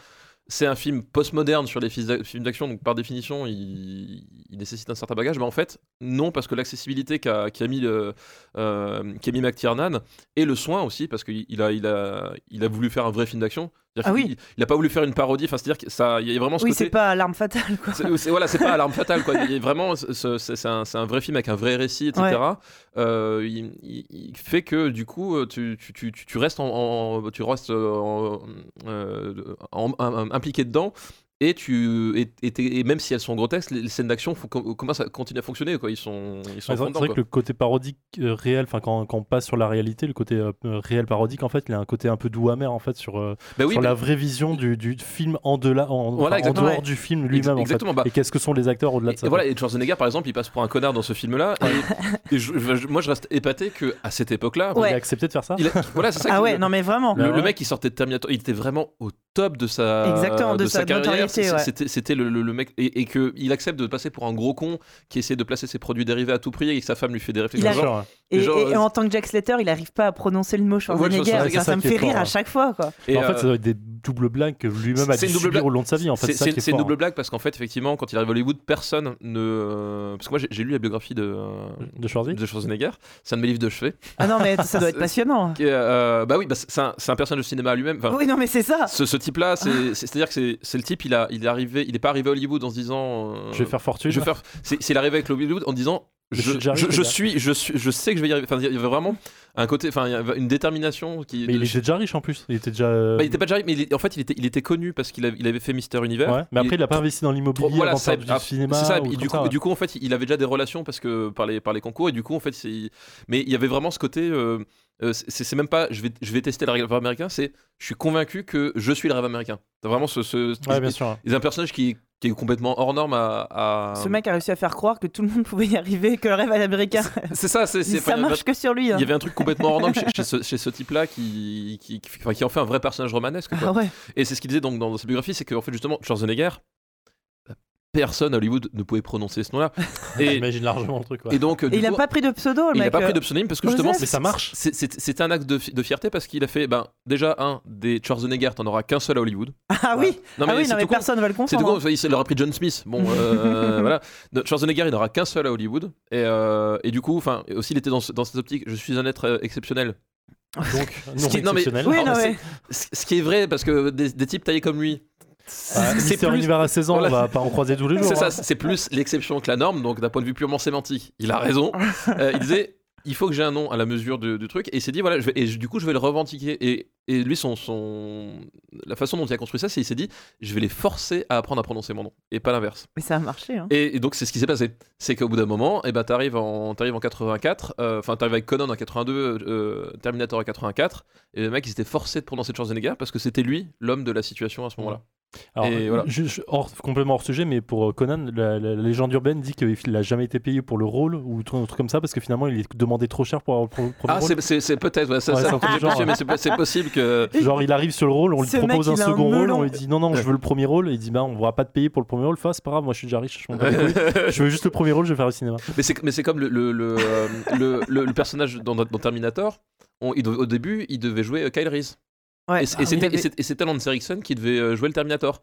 c'est un film postmoderne sur les films d'action, donc par définition, il, il nécessite un certain bagage. Mais en fait, non, parce que l'accessibilité qu'a qu'a mis, le, euh, mis McTiernan et le soin aussi, parce qu'il il a, il a, il a voulu faire un vrai film d'action. Ah oui. Il, a pas voulu faire une parodie. Enfin, c'est-à-dire que ça, il y a vraiment ce Oui, côté. c'est pas l'arme fatale, quoi. Voilà, c'est pas alarme fatale quoi. Il y a vraiment, ce- ce- c'est un, un vrai film avec un vrai récit, etc. Ouais. Euh, il, fait que du coup, euh, tu, tu, tu, tu- restes, en, tu restes euh, impliqué dedans. Et, tu, et, et même si elles sont grotesques, les, les scènes d'action commencent à continuer à fonctionner. Quoi. Ils sont, ils sont Ouais, c'est vrai quoi. que le côté parodique euh, réel, enfin quand, quand on passe sur la réalité, le côté euh, euh, réel parodique, en fait, il a un côté un peu doux amer en fait sur, euh, Bah oui, sur bah- la vraie vision du, du film en, delà, en, Voilà, dehors du film lui-même. en fait. bah- Et qu'est-ce que sont les acteurs au-delà de ça et voilà, et Schwarzenegger par exemple, il passe pour un connard dans ce film-là. Et, et je- je- moi, je reste épaté que à cette époque-là, Il Ouais. a accepté de faire ça il a- voilà, c'est ça. Ah ouais, non mais vraiment. Le, le ouais. mec qui sortait de Terminator, il était vraiment au top de sa, Exactement, de sa carrière. ouais. C'était, c'était le, le- le mec et, et que il accepte de passer pour un gros con qui essaie de placer ses produits dérivés à tout prix et que sa femme lui fait des réflexions. Genre, Genre, Et, Genre, et euh, en tant que Jack Slater, il arrive pas à prononcer le mot Schwarzenegger. Ça, c'est ça ça me fait rire hein. à chaque fois, quoi. et, en fait, euh, ça doit être des doubles blagues que lui-même a dû subir blague. au long de sa vie. En fait, c'est, une double blague parce qu'en fait, effectivement, quand il arrive à Hollywood, personne ne. Parce que moi, j'ai, lu la biographie de, hein, de de Schwarzenegger. C'est un de mes livres de chevet. Ah non, mais ça doit être passionnant. Euh, bah oui, bah, c'est, un, c'est un personnage de cinéma lui-même. Oui, non, mais c'est ça. ce, ce type-là, c'est, c'est, à dire que c'est, le type, il, a, il est arrivé, il est pas arrivé à Hollywood en se disant. euh, Je vais faire fortune. je vais faire. C'est, l'arrivée avec Hollywood en disant. Je suis, je suis, je sais que je vais y arriver. Enfin, il y avait vraiment un côté, enfin, il y avait une détermination qui. Mais il était déjà riche en plus. Il était déjà. euh, Bah, il était pas déjà arrivé, mais il est- en fait, il était, il était connu parce qu'il avait, il avait fait Mister Univers. Ouais, mais après, il a pas investi dans l'immobilier Voilà, avant ça- faire du ah, cinéma. C'est ça, et du, ça, coup, ouais. du coup, en fait, il avait déjà des relations parce que par les, par les concours, et du coup, en fait, c'est. Mais il y avait vraiment ce côté. euh, euh, c'est c'est même pas je vais, je vais tester le rêve américain, c'est je suis convaincu que je suis le rêve américain. T'as vraiment ce. ce Ouais, bien sûr. c'est un personnage qui, qui est complètement hors norme à. à- Ce mec a réussi à faire croire que tout le monde pouvait y arriver, que le rêve à l'américain. C'est ça, c'est. c'est- Ça il marche que sur lui. hein. Il y avait un truc complètement hors norme chez, chez ce, type-là qui, qui, qui, enfin, qui en fait un vrai personnage romanesque. quoi. Ah ouais. Et c'est ce qu'il disait donc dans sa biographie, c'est qu'en fait justement Schwarzenegger, personne à Hollywood ne pouvait prononcer ce nom-là. Et, J'imagine largement le truc. ouais. et donc, euh, Et il a coup, pas pris de pseudo, le il mec. n'a pas pris euh. de pseudonyme parce que Joseph. justement, Mais ça marche. C'était un acte de, fi- de fierté parce qu'il a fait, ben déjà un des Schwarzenegger, t'en auras qu'un seul à Hollywood. Ah oui. Non ah oui, c'est non, mais personne va le C'est tout confondre. con, il il aurait pris John Smith. Bon, euh, voilà. Schwarzenegger, il n'aura qu'un seul à Hollywood. Et, euh, et du coup, enfin, aussi, il était dans, ce- dans cette optique. Je suis un être exceptionnel. Donc, Ce non qui- non, mais-. Oui, non. Ce ce qui est vrai, parce que des, des types taillés comme lui, Ah, c'est plus- Univers à 16 ans, Voilà. on va pas en croiser tous les jours. C'est ça, hein. c'est plus l'exception que la norme, donc d'un point de vue purement sémantique, il a raison. Euh, il disait il faut que j'ai un nom à la mesure du truc. Et il s'est dit, voilà, je vais- et je- du coup, je vais le revendiquer. Et, et lui, son, son, la façon dont il a construit ça, c'est il s'est dit, je vais les forcer à apprendre à prononcer mon nom, et pas l'inverse. Mais ça a marché. Hein. Et, et donc, c'est ce qui s'est passé. C'est qu'au bout d'un moment, eh ben, t'arrives en, t'arrives en 84, euh, enfin, t'arrives avec Conan en 82, euh, Terminator en 84, et le mec, il s'était forcé de prononcer Schwarzenegger parce que c'était lui, l'homme de la situation à ce moment-là. Alors, Et voilà. je- je- hors, complètement hors sujet, mais pour euh, Conan, la, la- la légende urbaine dit qu'il n'a jamais été payé pour le rôle ou tout- un truc comme ça parce que finalement il est demandé trop cher pour avoir le premier Ah, rôle. c'est- c'est peut-être, ouais, ça, Ouais, ça, c'est un truc j'ai du genre, mais c'est po- c'est possible que. Genre il arrive sur le rôle, on lui mec, propose un second rôle, on lui dit non non je veux le premier rôle, et il dit bah on va pas te payer pour le premier rôle, Enfin, c'est pas grave, moi je suis déjà riche, je couilles. veux juste le premier rôle, je vais faire au cinéma. Mais c'est, comme le, le, le, euh, le- le- le personnage dans, dans Terminator. on- il dev- au début, il devait jouer euh, Kyle Reese. Ouais. Et, Ah, avait- c'est- c'était Lance Erickson qui devait euh, jouer le Terminator.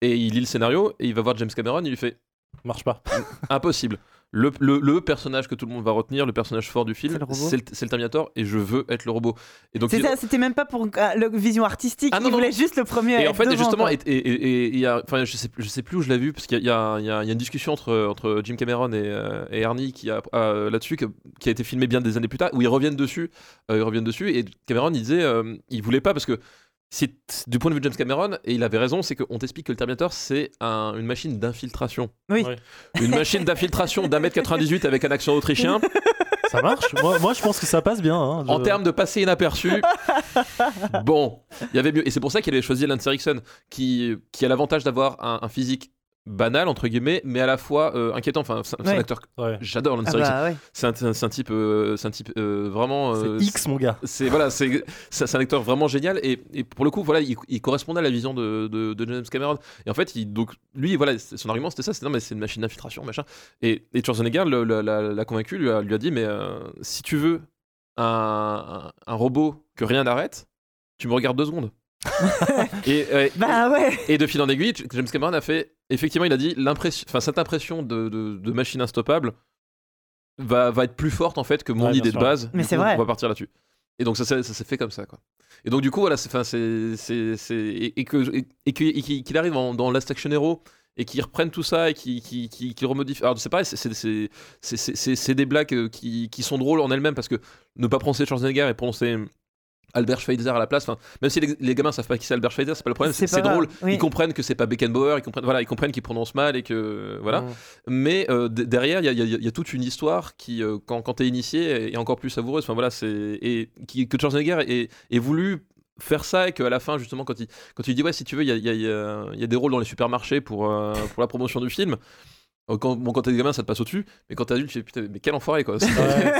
Et il lit le scénario et il va voir James Cameron. Il lui fait Marche pas. Impossible. Le, le- le personnage que tout le monde va retenir, le personnage fort du film, C'est le le, Terminator et je veux être le robot. Et donc c'était même pas pour euh, la vision artistique. Ah, non, il non. voulait juste le premier. Et en fait, devant, justement, et, et- et- y a, je sais, je sais plus où je l'ai vu, parce qu'il y y y a- une discussion entre, entre Jim Cameron et, euh, et Ernie qui a, a- là-dessus, qui a été filmée bien des années plus tard, où ils reviennent dessus, euh, ils reviennent dessus, et Cameron il disait, euh, il voulait pas parce que du point de vue de James Cameron, et il avait raison, c'est qu'on t'explique que le Terminator c'est un- une machine d'infiltration, Oui. Ouais. une machine d'infiltration d'un mètre 98 avec un accent autrichien. Ça marche moi, moi je pense que ça passe bien. hein. Je- En termes de passer inaperçu, bon, il y avait mieux. Et c'est pour ça qu'il avait choisi Lance Erickson, qui, qui a l'avantage d'avoir un, un physique banal, entre guillemets, mais à la fois euh, inquiétant. Enfin, c'est c'est un acteur. Ouais. J'adore Lance Ah bah ouais. C'est un, c'est un type, euh, c'est un type euh, vraiment. C'est X mon gars. c'est voilà, c'est c'est c'est un acteur vraiment génial et, et pour le coup, voilà, il, il correspondait à la vision de, de, de James Cameron. Et en fait, il, donc lui, voilà, c'est- son argument c'était ça, c'était non mais c'est une machine d'infiltration, machin. Et, et Schwarzenegger l'a convaincu, lui a, lui a dit mais si tu veux un, un, robot que rien n'arrête, tu me regardes deux secondes. et, Bah ouais. et de fil en aiguille, James Cameron a fait. Effectivement, il a dit l'impression, enfin cette impression de, de, de machine instoppable va, va être plus forte en fait que mon Ouais, idée sûr. de base. Mais c'est vrai. On va partir là-dessus. Et donc ça, s'est- ça s'est fait comme ça quoi. Et donc du coup voilà, c'est, c'est, et, et que et, et que- et qu'il arrive en- dans Last Action Hero et qu'il reprenne tout ça et qu'il qu'il qu'il- qu'il remodifie. Alors c'est pareil, c'est, des blagues euh, qui, qui sont drôles en elles-mêmes parce que ne pas prononcer Schwarzenegger et prononcer Albert Schweitzer à la place, enfin, même si les, les gamins savent pas qui c'est Albert Schweitzer, c'est pas le problème, c'est, drôle. oui. Ils comprennent que c'est pas Beckenbauer, ils comprennent, voilà, ils comprennent qu'ils prononcent mal et que voilà. Mm. Mais euh, derrière, il y y a- il y a toute une histoire qui, euh, quand, quand t'es initié, est encore plus savoureuse. Enfin voilà, c'est et qui, que Schwarzenegger ait, ait voulu faire ça et qu'à la fin justement quand il quand il dit ouais si tu veux il y a, y a- y a- il y a des rôles dans les supermarchés pour euh, pour la promotion du film quand, bon, quand t'es gamin ça te passe au-dessus mais quand t'es adulte tu fais putain mais quel enfoiré quoi Ouais, c'est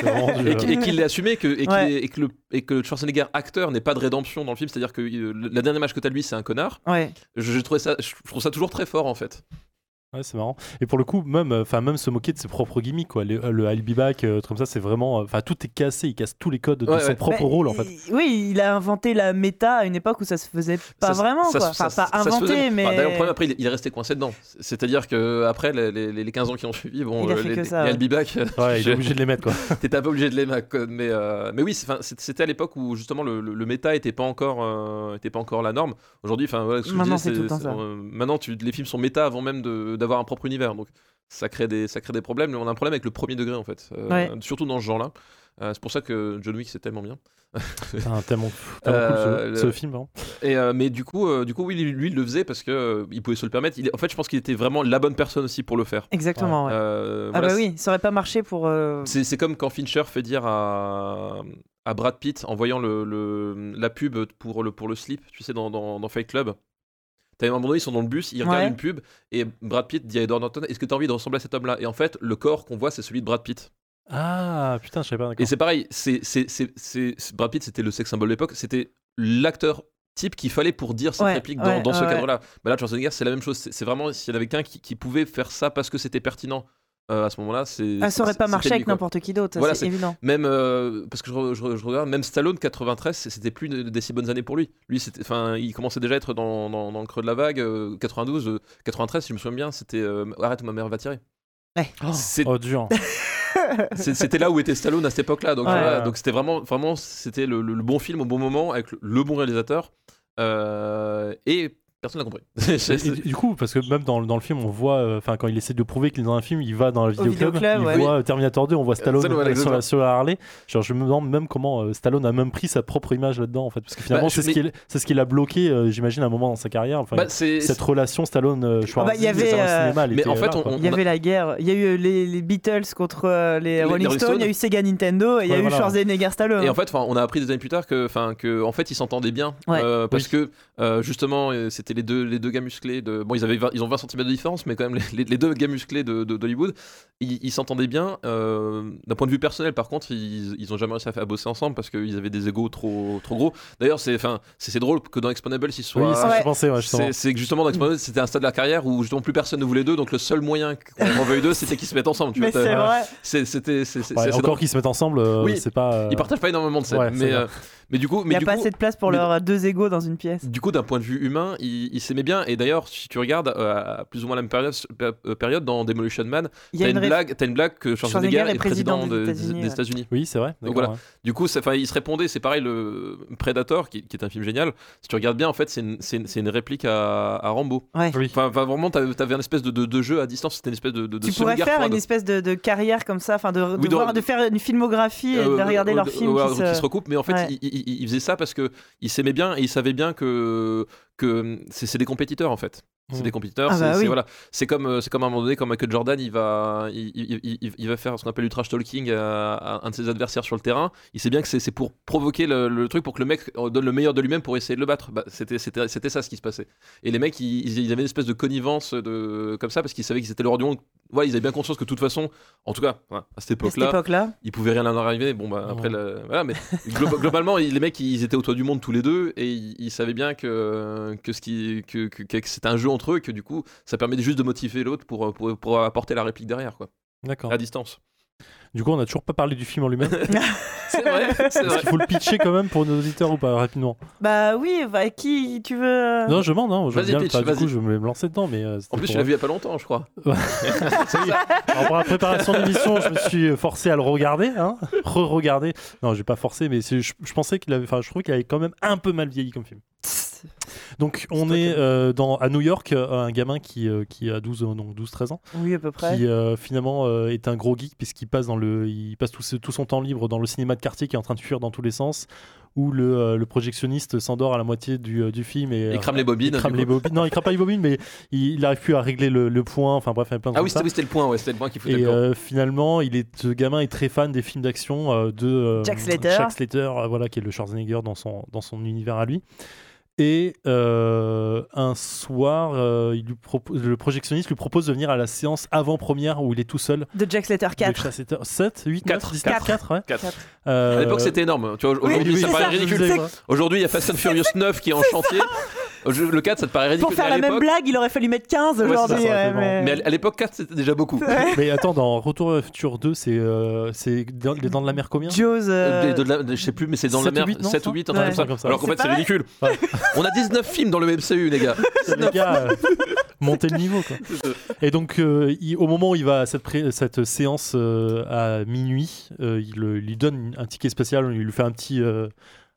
vraiment du- et, qu- et qu'il l'ait assumé que, et, Ouais. que le, et que Schwarzenegger acteur n'ait pas de rédemption dans le film c'est à dire que euh, le- la dernière image que t'as de lui c'est un connard Ouais. je, je trouvais ça je trouve ça toujours très fort en fait Ouais, c'est marrant. Et pour le coup, même, euh, enfin, même se moquer de ses propres gimmicks, quoi. Le, euh, le I'll be back, euh, comme ça, c'est vraiment. Enfin, tout est cassé. Il casse tous les codes de Ouais, son ouais. propre Bah, rôle, en fait. il- Oui, il a inventé la méta à une époque où ça se faisait pas Ça- vraiment. ça- quoi. ça- Enfin, ça- pas inventé, mais. Enfin, D'ailleurs, le problème, après, il, il est resté coincé dedans. C'est-à-dire que après les, les- les 15 ans qui ont suivi, bon, Il a fait les, que les- ça, les ouais. I'll be back, Ouais, il je- est obligé de les mettre, quoi. t'étais pas obligé de les mettre. Mais, euh, mais oui, c'était à l'époque où justement le, le- le méta était pas encore, euh, était pas encore la norme. Aujourd'hui, enfin, voilà, Maintenant, disais, c'est tout le temps ça. maintenant, tu, les films sont méta avant même de- d'avoir un propre univers. Donc, ça crée des, ça crée des problèmes. Mais on a un problème avec le premier degré en fait, Euh, Ouais. surtout dans ce genre-là. Euh, c'est pour ça que John Wick c'est tellement bien. Putain, tellement, tellement Euh, cool ce, ce le- film, vraiment. Et euh, mais du coup, euh, du coup, oui, lui, lui, il le faisait parce que euh, il pouvait se le permettre. Il en fait, je pense qu'il était vraiment la bonne personne aussi pour le faire. Exactement, ouais. Euh, Ah voilà, bah oui, ça aurait pas marché pour. euh, c'est c'est comme quand Fincher fait dire à, à Brad Pitt en voyant le, le- la pub pour le, pour le slip, tu sais, dans, dans, dans Fight Club. T'as un moment donné, ils sont dans le bus, ils regardent Ouais. une pub et Brad Pitt dit à Edward Norton Est-ce que t'as envie de ressembler à cet homme-là? Et en fait, le corps qu'on voit, c'est celui de Brad Pitt. Ah, putain, je savais pas, d'accord. Et c'est pareil, c'est, Brad Pitt, c'était le sex symbole de l'époque, c'était l'acteur type qu'il fallait pour dire cette Ouais, réplique dans, ouais, dans ce ouais, cadre-là. Bah là, Schwarzenegger, c'est la même chose. C'est, c'est vraiment, s'il y en avait qu'un qui, qui pouvait faire ça parce que c'était pertinent euh, à ce moment-là, c'est. Ah, ça aurait pas marché avec n'importe qui d'autre, Voilà, c'est évident. Même euh, parce que je, re- je re- je regarde, même Stallone 93, c- c'était plus de- des si bonnes années pour lui. Lui, enfin, il commençait déjà à être dans, dans- dans le creux de la vague. euh, 92, euh, 93, si je me souviens bien, c'était euh, arrête, ma mère va tirer. Ouais. C'est- Oh, dur. c'était là où était Stallone à cette époque-là. Donc, Ouais. voilà, donc c'était vraiment, vraiment, c'était le, le- le bon film au bon moment avec le, le bon réalisateur. Euh, et Personne n'a compris. Et- et du coup, parce que même dans, dans le film, on voit, euh, enfin, quand il essaie de prouver qu'il est dans un film, il va dans le vidéoclub, il ouais. voit euh, Terminator 2, on voit Stallone Stallone, euh, sur, la, sur la Harley. Genre, je me demande même comment euh, Stallone a même pris sa propre image là-dedans, en fait, parce que finalement, Bah, c'est je- ce qui est- c'est ce qui l'a bloqué, euh, j'imagine, à un moment dans sa carrière. Enfin, Bah, cette relation Stallone-Schwarzenegger bah, il y avait, euh, cinéma, mais était en fait. Il y avait la guerre. Il y a eu les, les Beatles contre euh, les, Les- Rolling Stones. Il y a eu Sega Nintendo et il y a eu. Schwarzenegger Stallone. Et en fait, on a appris des années plus tard que, en fait, ils s'entendaient bien. Euh, parce que, euh, justement, euh, c'était les deux, les deux gars musclés. De... Bon, ils, avaient 20 ils ont 20 cm de différence, mais quand même, les, deux gars musclés de- de- d'Hollywood, ils ils s'entendaient bien. euh, D'un point de vue personnel, par contre, ils, ils ont jamais réussi à, faire- à bosser ensemble parce qu'ils avaient des égos trop, trop gros. D'ailleurs, c'est 'fin, c'est c'est drôle que dans Exponables, ils soient. Oui, ça, Ouais. je pensais, ouais, justement. C'est que justement dans Exponables, c'était un stade de la carrière où justement plus personne ne voulait d'eux, donc le seul moyen qu'on en veuille d'eux, c'était qu'ils se mettent ensemble. Tu Mais c'est vrai. c'est- C'était. c'est- c'est- Ouais, c'est encore drôle. qu'ils se mettent ensemble, euh, Oui, c'est pas. euh, Ils partagent pas énormément de scènes, mais, mais du coup, Il n'y a du pas coup, assez de place pour leurs deux égaux dans une pièce. du coup, d'un point de vue humain, ils s'aimaient bien. Et d'ailleurs, si tu regardes euh, à plus ou moins la même période, euh, période dans Demolition Man, Il y a t'as une une, blague, t'as une blague que Schwarzenegger, Schwarzenegger est est président président des de- États-Unis, des ouais. États-Unis. Oui, c'est vrai. d'accord, voilà. ouais. Du coup, ça- ils se répondaient. C'est pareil, le Predator, qui, qui est un film génial. Si tu regardes bien, en fait, c'est une, réplique à, à Rambo. Ouais. Oui. Enfin, vraiment, t'avais un espèce de, de- de jeu à distance. C'était une espèce de, de, de Tu pourrais faire froide. une espèce de, de carrière comme ça, enfin de, de, Oui, de- voir- de faire une filmographie et de Euh, regarder euh, leurs euh, films qui se... se recoupent mais en fait. Il, faisait ça parce que il s'aimait bien et il savait bien que que c'est des compétiteurs en fait c'est Mm. des compétiteurs Ah c'est bah c'est- oui. voilà c'est comme euh, c'est comme à un moment donné quand Michael Jordan il va il, il- il- il- il va faire ce qu'on appelle du trash talking à, à un de ses adversaires sur le terrain il sait bien que c'est c'est pour provoquer le, le truc pour que le mec euh, donne le meilleur de lui-même pour essayer de le battre Bah, c'était c'était c'était ça ce qui se passait et les mecs ils, ils- ils avaient une espèce de connivence de comme ça parce qu'ils savaient qu'ils étaient le roi du monde voilà ils avaient bien conscience que de toute façon en tout cas voilà, à cette à époque cette là époque-là. il pouvait rien leur arriver. Bon, bah, après, Ouais. le- voilà, mais glo- globalement, ils- les mecs, ils étaient au toit du monde tous les deux et ils, ils savaient bien que, que, ce qui, que, que, que c'était un jeu entre eux et que du coup, ça permet juste de motiver l'autre pour, pour, pour apporter la réplique derrière, quoi, D'accord. à distance. Du coup, on n'a toujours pas parlé du film en lui-même. C'est vrai, Est-ce qu'il faut le pitcher quand même pour nos auditeurs ou pas rapidement? Bah oui, bah, qui tu veux euh, Non, je demande. Hein, je veux Vas-y, bien, pitch, du coup, je vais me lancer dedans, mais. euh, En plus, pour- tu l'as vu il y a pas longtemps, je crois. Ça y est. Alors, pour la préparation de l'émission, je me suis forcé à le regarder, hein, re-regarder. Non, j'ai pas forcé, mais je, je pensais qu'il avait, enfin, je trouvais qu'il avait quand même un peu mal vieilli comme film. Donc, on est euh, dans, à New York, euh, un gamin qui, euh, qui a 12, euh, donc 12-13 ans, Oui, à peu près. qui euh, finalement euh, est un gros geek puisqu'il passe dans le, il passe tout, son temps libre dans le cinéma de quartier qui est en train de fuir dans tous les sens, où le, euh, le projectionniste s'endort à la moitié du, euh, du film et Il crame les bobines. il crame les bobines. Non, il crame pas les bobines, mais il, il arrive plus à régler le, le point. Enfin bref, il y a plein de Ah oui, c'était oui, le point, ouais, c'était le point qui foutait Et le euh, finalement, il est, ce gamin est très fan des films d'action euh, de euh, Jack Slater. Jack Slater, euh, voilà, qui est le Schwarzenegger dans son, dans son univers à lui. Et euh, un soir, euh, il lui propose, le projectionniste lui propose de venir à la séance avant-première où il est tout seul. De Jack Slater 4. 7, 8, 9, Quatre. 10, Quatre. 4, ouais. Quatre. Euh, À l'époque, c'était énorme. Tu vois, Oui, aujourd'hui, oui, ça paraît ça. ridicule. Aujourd'hui, il y a Fast and Furious 9 qui est en chantier. Au- Le 4, ça te paraît ridicule. Pour faire la même blague, il aurait fallu mettre 15 Ouais, c'est ça, aujourd'hui. ça ouais, mais... Mais à l'époque, 4, c'était déjà beaucoup. Ouais. Mais attends, dans Retour à le futur 2, c'est euh, c'est dans- les dents de la mer combien? Jaws. euh, je sais plus, mais c'est dans la 7 ou mer. 8, non, 7 ou ça 8, un Ouais. truc comme ça. Comme ça. Alors qu'en fait, c'est ridicule. On a 19 films dans le MCU, les gars. les gars, euh, montez le niveau quoi. Et donc, euh, il- au moment où il va à cette, pré- cette séance euh, à minuit, euh, il, il lui donne un ticket spécial, il lui fait un petit, euh,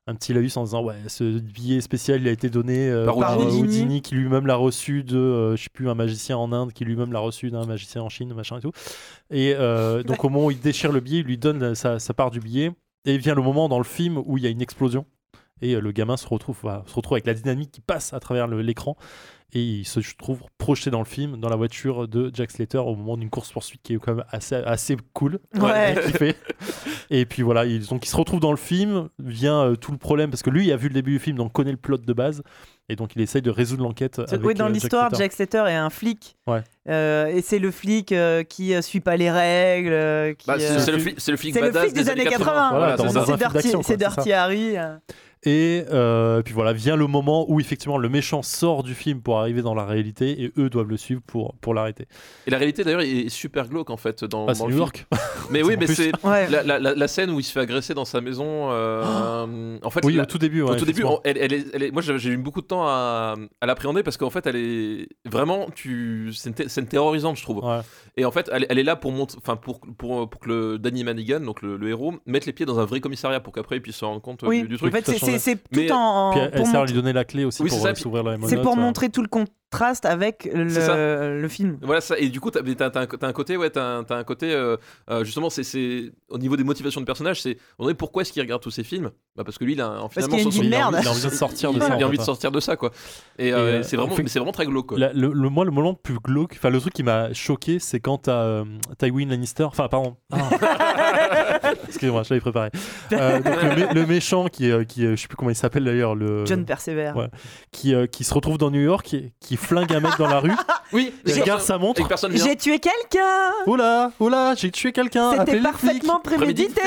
un petit laïus en disant Ouais, ce billet spécial il a été donné euh, Par par, Houdini. Houdini, qui lui-même l'a reçu de, euh, je sais plus, un magicien en Inde, qui lui-même l'a reçu d'un magicien en Chine, machin et tout. Et euh, donc, au moment où il déchire le billet, il lui donne sa, sa part du billet. Et vient le moment dans le film où il y a une explosion. Et euh, le gamin se retrouve, va- se retrouve avec la dynamique qui passe à travers l'écran et il se trouve projeté dans le film, dans la voiture de Jack Slater au moment d'une course-poursuite qui est quand même assez, assez cool. Ouais. Et puis voilà, il, donc il se retrouve dans le film, vient euh, tout le problème, parce que lui, il a vu le début du film, donc connaît le plot de base, et donc il essaye de résoudre l'enquête. Oui, dans euh, l'histoire. Jack Slater est un flic. Ouais. Euh, et c'est le flic euh, qui euh, suit pas les règles. euh, qui, Bah, c'est euh, le flic, c'est le flic des années 80. Voilà, dans- c'est Dirty, Harry. Et euh, puis voilà, vient le moment où effectivement le méchant sort du film pour arriver dans la réalité, et eux doivent le suivre pour, pour l'arrêter. Et la réalité d'ailleurs est super glauque en fait dans, Ah, dans c'est le New film. York. Mais oui, mais c'est Ouais. la, la- la- la scène où il se fait agresser dans sa maison. euh, en fait, Oui, la- au tout début. Au tout début, effectivement. on- elle, elle est- elle est- moi j'ai eu beaucoup de temps à, à l'appréhender parce qu'en fait elle est vraiment, tu, c'est une, té- c'est une terrorisante je trouve. Ouais. Et en fait elle, elle est là pour, monter, enfin pour, pour, pour que le Danny Manigan, donc le, le héros, mette les pieds dans un vrai commissariat pour qu'après il puisse se rendre compte euh, Oui, du, du en truc. fait, c'est ça c'est tout Mais- en, en- Puis elle, elle pour sert à montrer- lui donner la clé aussi Oui, pour euh, s'ouvrir la c'est pour montrer tout le contraste avec le, le film. Voilà ça et du coup t'as t'as- t'as un, côté ouais t'as un, côté euh, euh, justement c'est c'est au niveau des motivations de personnages c'est on est pourquoi est-ce qu'il regarde tous ces films? Bah parce que lui il a finalement qu'il a une son- Il merde. envie- Il a envie de sortir de il, ça. il a envie de sortir de ça quoi et, Et, euh, euh, c'est vraiment en fait, mais c'est vraiment très glauque quoi. La- le, le- moi, le moment le plus glauque, enfin le truc qui m'a choqué, c'est quand t'as euh, Tywin Lannister, enfin pardon, Ah. excusez-moi, je l'avais préparé. Euh, donc, le, mé- le méchant qui, euh, qui, je sais plus comment il s'appelle d'ailleurs, le John ouais. qui, euh, qui se retrouve dans New York, et qui flingue un mec dans la rue, oui il et regarde sa montre. et que personne vient J'ai tué quelqu'un Oula, oula, j'ai tué quelqu'un. C'était appelez les parfaitement prémédité.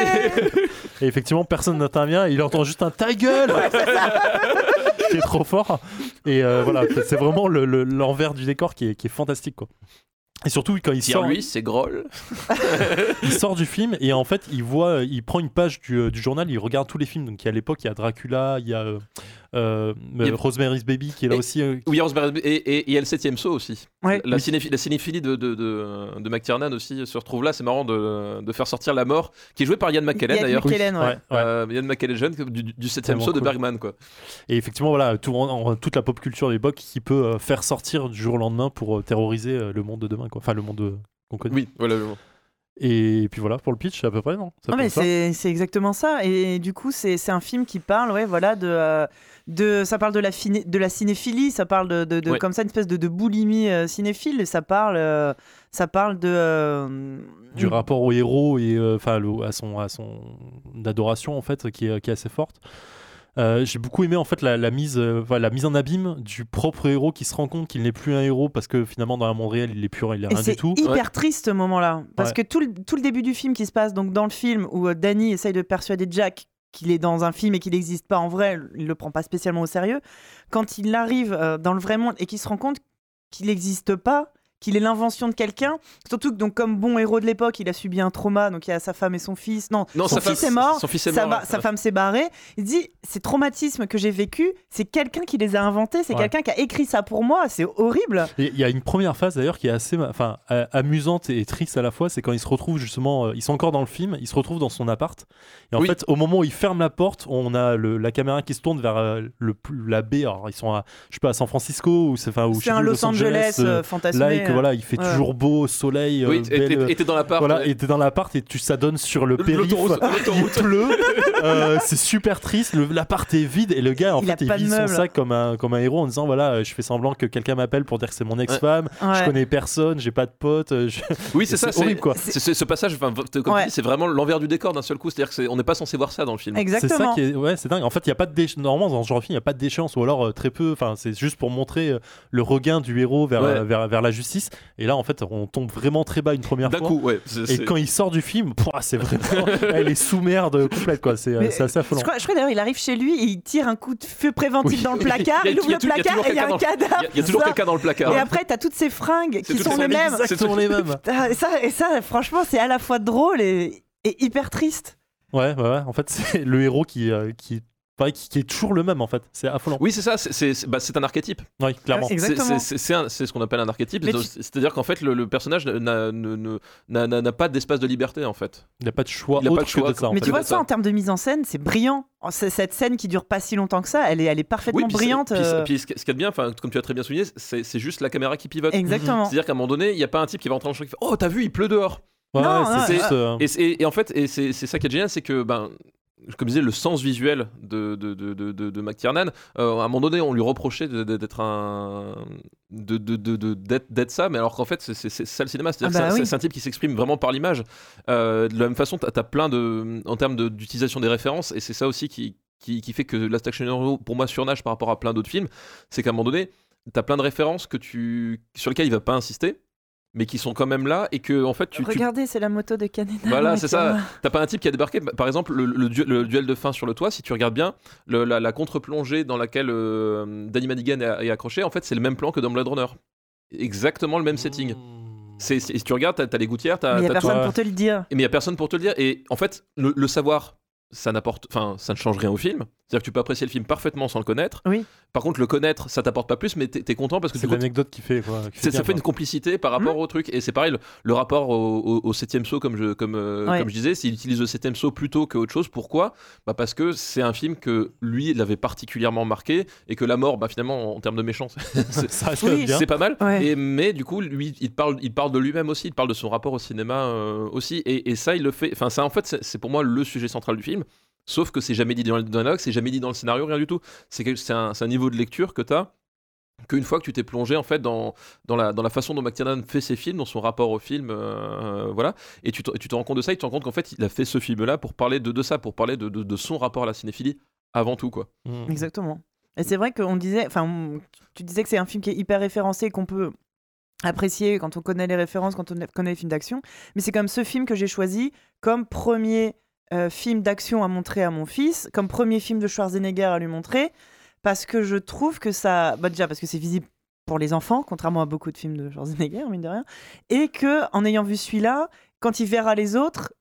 Et effectivement, personne n'intervient. Il entend juste un ta gueule. qui est trop fort. Et euh, voilà, c'est vraiment le- le- l'envers du décor qui est, qui est fantastique, quoi. Et surtout quand il Pierre sort, lui c'est Groll il sort du film et en fait il voit, il prend une page du, euh, du journal, il regarde tous les films. Donc il y a à l'époque il y a Dracula, il y a euh, euh, Il y a- Rosemary's Baby qui est là Et- aussi. euh, oui Rosemary's- et et et il y a le septième saut aussi Ouais. la, cinéphi- la cinéphilie de, de, de, de McTiernan aussi se retrouve là c'est marrant de, de faire sortir la mort qui est jouée par Ian McKellen Ian d'ailleurs McKellen, ouais. ouais, ouais. Euh, Ian McKellen jeune du, du septième saut de. Bergman quoi Et effectivement voilà, tout, en- en- toute la pop culture de l'époque qui peut euh, faire sortir du jour au lendemain pour euh, terroriser euh, le monde de demain, quoi. Enfin le monde euh, qu'on connaît. oui voilà Et puis voilà pour le pitch à peu près non? Peut mais c'est exactement ça. Et du coup, c'est c'est un film qui parle, ouais, voilà, de, euh, de ça parle de la finé- de la cinéphilie, ça parle de, de, de- Ouais. comme ça une espèce de, de boulimie euh, cinéphile. Et ça parle, euh, ça parle de euh, du rapport au héros et euh, enfin le- à son à son adoration en fait qui est, qui est assez forte. Euh, j'ai beaucoup aimé en fait la, la mise euh, la mise en abîme du propre héros qui se rend compte qu'il n'est plus un héros parce que finalement dans un monde réel il est plus il est rien c'est du tout. hyper triste ce moment-là. Parce Ouais. que tout le, tout le début du film qui se passe donc dans le film où euh, Danny essaye de persuader Jack qu'il est dans un film et qu'il n'existe pas en vrai, il le prend pas spécialement au sérieux. Quand il arrive euh, dans le vrai monde et qu'il se rend compte qu'il n'existe pas, qu'il est l'invention de quelqu'un, surtout que donc comme bon héros de l'époque, il a subi un trauma, donc il y a sa femme et son fils. Non, non son fils femme- mort. son fils est sa, mort ba- sa femme s'est barrée. Il dit ces traumatismes que j'ai vécu, c'est quelqu'un qui les a inventés, c'est Ouais. quelqu'un qui a écrit ça pour moi. C'est horrible. Il y a une première phase d'ailleurs qui est assez enfin euh, amusante et triste à la fois, c'est quand ils se retrouvent justement, euh, ils sont encore dans le film, ils se retrouvent dans son appart. Et en Oui. fait, au moment où il ferme la porte, on a le- la caméra qui se tourne vers euh, le la baie. Alors ils sont à, je sais pas, à San Francisco ou c'est enfin un plus, Los Angeles euh, fantasmé. Euh. Voilà, il fait ouais. toujours beau, soleil, euh, oui et- belle, et- et t'es dans l'appart voilà, ouais. et t'es dans l'appart et tu ça donne sur le périph. L'autoroute- Il pleut, euh, c'est super triste. le- L'appart est vide et le gars en Il fait il vit son sac comme un comme un héros en disant voilà, je fais semblant que quelqu'un m'appelle pour dire que c'est mon ex-femme. Je Ouais. connais personne, j'ai pas de potes. euh, je- Oui, c'est ça, c'est horrible quoi. c'est- c'est- ce passage, enfin, v- comme Ouais. tu dis, c'est vraiment l'envers du décor d'un seul coup. C'est-à-dire qu'on n'est pas censé voir ça dans le film. C'est Exactement. ça qui est ouais, c'est dingue. En fait, il y a pas de normalement dans ce genre de film, il y a pas de déchéance ou alors euh, très peu. Enfin, c'est juste pour montrer euh, le regain du héros vers, Ouais. vers vers la justice. Et là, en fait, on tombe vraiment très bas une première D'un fois. coup, ouais. c'est- Et c'est- quand il sort du film, pouah, c'est vraiment elle est sous merde complète quoi. C'est c'est assez Je affolant. crois, je crois d'ailleurs, il arrive chez lui et il tire un coup de feu préventif Oui. dans le placard. Il ouvre le placard et il y a un cadavre. Il y a- toujours quelqu'un dans le placard. Et après, t'as toutes ces fringues qui sont les mêmes. Les mêmes. Et ça, et ça, franchement, c'est à la fois drôle et, et hyper triste. Ouais, ouais, ouais. En fait, c'est le héros qui, euh, qui, pareil, qui, qui est toujours le même, en fait. C'est affolant. Oui, c'est ça, c'est- bah, c'est un archétype. Oui, clairement. C'est- c'est- C'est un- c'est ce qu'on appelle un archétype. Tu- C'est-à-dire qu'en fait, le, le personnage n'a n'a- n'a- n'a pas d'espace de liberté, en fait. Il n'y a pas de choix Il a pas autre de choix, que de ça. en Mais fait. tu vois, ça, ça. en termes de mise en scène, c'est brillant. C'est- Cette scène qui dure pas si longtemps que ça, elle est, elle est parfaitement puis brillante. Puis, euh, puis ce qui ce qu'il y a de bien, enfin, comme tu as très bien souligné, c'est c'est juste la caméra qui pivote. Exactement. C'est-à-dire qu'à un moment donné, il n'y a pas un type qui va rentrer dans le champ qui fait Oh, t'as vu, il pleut dehors. Ouais, Non, non, et- euh, Et, en fait, et c'est ça qui est génial, c'est que, ben, comme je disais, le sens visuel de, de, de, de, McTiernan, euh, à un moment donné, on lui reprochait d'être un. d'être, ça, mais alors qu'en fait, c'est, ça le cinéma. C'est-à-dire Ah bah c'est, oui. c'est un type qui s'exprime vraiment par l'image. Euh, de la même façon, t'as, t'as plein de. en termes d'utilisation des références, et c'est ça aussi qui. Qui, qui fait que Last Action Hero, pour moi, surnage par rapport à plein d'autres films, c'est qu'à un moment donné, t'as plein de références que tu, sur lesquelles il va pas insister, mais qui sont quand même là, et que en fait, tu, tu Regardez, c'est la moto de Canada. Voilà, c'est ça. T'as pas un type qui a débarqué, par exemple, le, le duel, le duel de fin sur le toit, si tu regardes bien, le- la, la contre-plongée dans laquelle euh, Danny Madigan est, est accroché, en fait, c'est le même plan que dans Blade Runner. Exactement le même setting. C'est, c'est- si tu regardes, t'as, les gouttières, t'as, Mais il y a personne pour te le dire. Mais y a personne pour te le dire. Et en fait, le, le savoir, ça n'apporte, enfin, ça ne change rien au film. C'est-à-dire que tu peux apprécier le film parfaitement sans le connaître. Oui. Par contre, le connaître, ça t'apporte pas plus, mais t'es es content parce que C'est l'anecdote qui fait quoi. qui c'est- bien, ça fait quoi. une complicité par rapport au truc. Et c'est pareil, le, le rapport au, au- au septième saut, comme je, comme, euh, Ouais. comme je disais, s'il utilise le septième saut plutôt qu'autre chose, pourquoi? Bah Parce que c'est un film que lui, il avait particulièrement marqué et que la mort, bah, finalement, en, termes de méchant, c'est- Oui, pas mal. Ouais. Et, mais du coup, lui, il parle, il parle de lui-même aussi, il parle de son rapport au cinéma euh, aussi. Et, et ça, il le fait. Enfin, ça, en fait, c'est pour moi le sujet central du film. Sauf que c'est jamais dit dans le dialogue, c'est jamais dit dans le scénario, rien du tout. C'est que- c'est un, c'est un niveau de lecture que tu as qu'une fois que tu t'es plongé en fait dans, dans, la, dans la façon dont McTiernan fait ses films, dans son rapport au film, euh, voilà, et tu te, et tu te rends compte de ça, et tu te rends compte qu'en fait il a fait ce film-là pour parler de, de ça, pour parler de, de, de son rapport à la cinéphilie avant tout quoi. Mm. Exactement. Et c'est vrai qu'on disait, enfin, tu disais que c'est un film qui est hyper référencé, qu'on peut apprécier quand on connaît les références, quand on connaît les films d'action. Mais c'est comme ce film que j'ai choisi comme premier euh, film d'action à montrer à mon fils, comme premier film de Schwarzenegger à lui montrer, parce que je trouve que ça, bah déjà parce que c'est visible pour les enfants, contrairement à beaucoup de films de Schwarzenegger, mine de rien, et que en ayant vu celui-là, quand il verra les autres,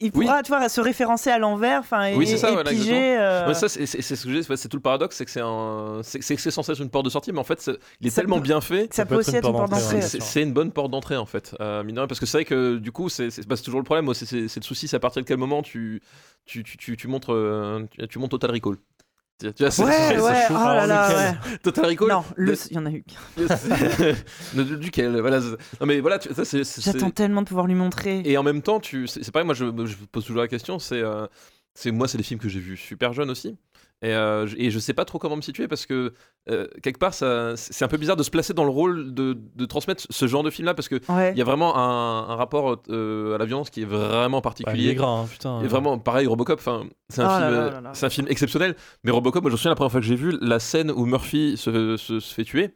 il Oui. pourra tu vois, se référencer à l'envers, enfin, et, Oui, c'est ça, et voilà, piger. euh, Ouais, ça, c'est ce que tout le paradoxe, c'est que c'est un, c'est censé être une porte de sortie, mais en fait, il est Ça tellement peut- bien fait. ça, peut aussi être une porte d'entrée. C'est- une bonne porte d'entrée en fait, euh, mine de rien, parce que c'est vrai que du coup, c'est c'est- bah, toujours le problème. C'est le souci, c'est à partir de quel moment tu, tu, tu, tu, tu montres, euh, tu, tu montres Total Recall. Tu vois, c'est- Ouais, oh là là, ouais. Total Recall. Non, le- il y en a eu. de- duquel voilà. Non mais voilà, tu- ça c'est. J'attends tellement de pouvoir lui montrer. Et en même temps, tu, c'est pareil. Moi, je, je pose toujours la question. C'est, euh, c'est moi, c'est des films que j'ai vus super jeune aussi. Et, euh, je- et je sais pas trop comment me situer parce que euh, quelque part, c'est un peu bizarre de se placer dans le rôle de, de transmettre ce genre de film-là parce que Ouais. il y a vraiment un, un rapport euh, à la violence qui est vraiment Bah, il particulier. est gras, hein, putain. Et vraiment, pareil, Robocop, enfin, c'est un, film, un exceptionnel. Mais Robocop, moi, je me souviens la première fois que j'ai vu la scène où Murphy se, se- se fait tuer.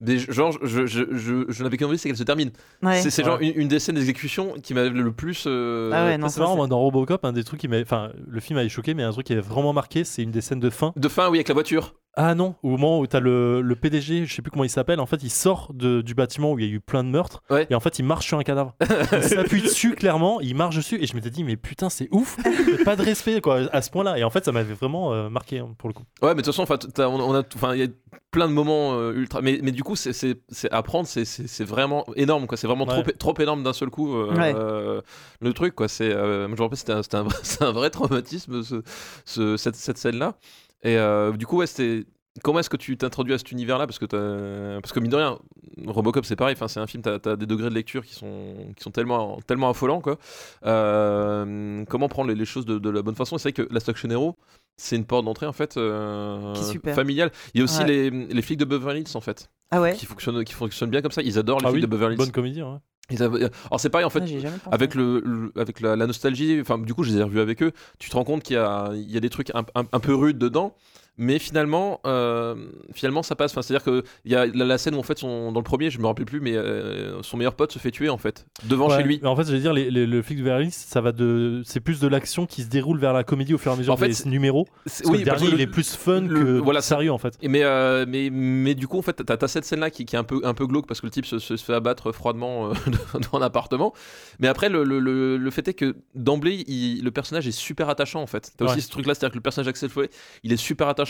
Des, genre, je, je, je, je n'avais qu'une envie, c'est qu'elle se termine. Ouais. C'est c'est Ouais. genre une, une des scènes d'exécution qui m'a le plus. euh, Ah ouais, non, c'est marrant, moi, dans Robocop, un des trucs qui m'a. Enfin, le film m'avait choqué, mais un truc qui avait vraiment marqué, c'est une des scènes de fin. De fin, oui, avec la voiture. Ah non, au moment où t'as le, le PDG, je sais plus comment il s'appelle, en fait, il sort de- du bâtiment où il y a eu plein de meurtres, Ouais. et en fait, il marche sur un cadavre. il s'appuie dessus, clairement, il marche dessus, et je m'étais dit, mais putain, c'est ouf, pas de respect, quoi, à ce point-là. Et en fait, ça m'avait vraiment euh, marqué, hein, pour le coup. Ouais, mais de toute façon, enfin, t'as- on, on a, enfin, il y a plein de moments euh, ultra. Mais, mais du coup, c'est, c'est, c'est apprendre, c'est, c'est, c'est vraiment énorme, quoi. C'est vraiment Ouais. trop, trop énorme d'un seul coup. euh, Ouais. euh, le truc, quoi. C'est, euh, je me rappelle, c'était un, c'était un, vrai- c'est un vrai traumatisme, ce, ce- cette, cette scène-là. Et euh, du coup, ouais, c'était. Comment est-ce que tu t'introduis à cet univers-là? Parce que t'as- parce que mine de rien, Robocop c'est pareil. Enfin, c'est un film. T'as as des degrés de lecture qui sont qui sont tellement tellement affolants quoi. Euh, comment prendre les, les choses de, de la bonne façon? Et C'est vrai que la Stock Hero, c'est une porte d'entrée en fait euh, familiale. Il y a aussi Ouais. les, les flics de Beverly Hills en fait, Ah ouais? qui fonctionnent qui fonctionnent bien comme ça. Ils adorent les Ah flics oui, de Beverly Hills. bonne comédie, ouais. Avaient- Alors c'est pareil en fait. Ah. Avec, le, le- avec la, la nostalgie, enfin du coup je les ai revus avec eux, tu te rends compte qu'il y a, il y a des trucs un, un- un peu rudes dedans, mais finalement, euh, finalement ça passe. Enfin, C'est-à-dire qu'il y a la, la scène où en fait, son, dans le premier, je me rappelle plus, mais euh, son meilleur pote se fait tuer en fait, devant Ouais, chez lui. mais en fait, j'allais dire, les, les- le flic de Beverly Hills, ça va de. C'est plus de l'action qui se déroule vers la comédie au fur et à mesure En fait, des numéros. Parce que le parce dernier, que il est plus fun le- que voilà, sérieux, en fait. Mais, euh, mais, mais du coup, en fait, t'as as cette scène-là qui, qui est un peu, un peu glauque parce que le type se, se- fait abattre froidement dans un appartement. Mais après, le, le, le, le fait est que d'emblée, il- le personnage est super attachant en fait. T'as Ouais. aussi ce truc-là, c'est-à-dire que le personnage Axel Foley, il est super attachant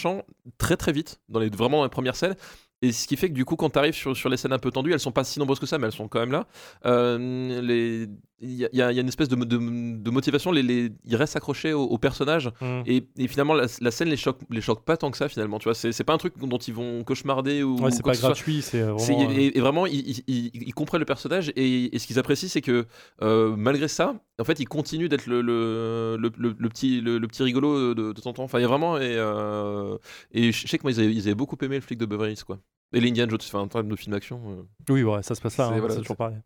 très très vite, dans les, vraiment dans les premières scènes. Et ce qui fait que du coup, quand t'arrives sur, sur les scènes un peu tendues, elles sont pas si nombreuses que ça, mais elles sont quand même là. Euh, les- Il y, a- y y une espèce de, de, de motivation, les, les, ils restent accrochés au, au personnage. Mm. Et, et finalement, la, la scène les choque, les choque pas tant que ça, finalement. Tu vois, c'est pas un truc dont ils vont cauchemarder ou. Ouais, c'est pas gratuit, c'est euh, C'est- vraiment. euh, et, et vraiment, ils, ils- ils- ils comprennent le personnage et, et ce qu'ils apprécient, c'est que euh, malgré ça, en fait, il continue d'être le, le, le, le- le petit, le, petit rigolo de, de temps en temps. Enfin, il y a vraiment. Et, euh, et je sais que moi, ils avaient, ils avaient beaucoup aimé le flic de Beverly Hills, quoi. Et les Indiana Jones, enfin, en termes de film d'action. euh, Oui, ouais, ça se passe là, C'est- hein, voilà, toujours pareil.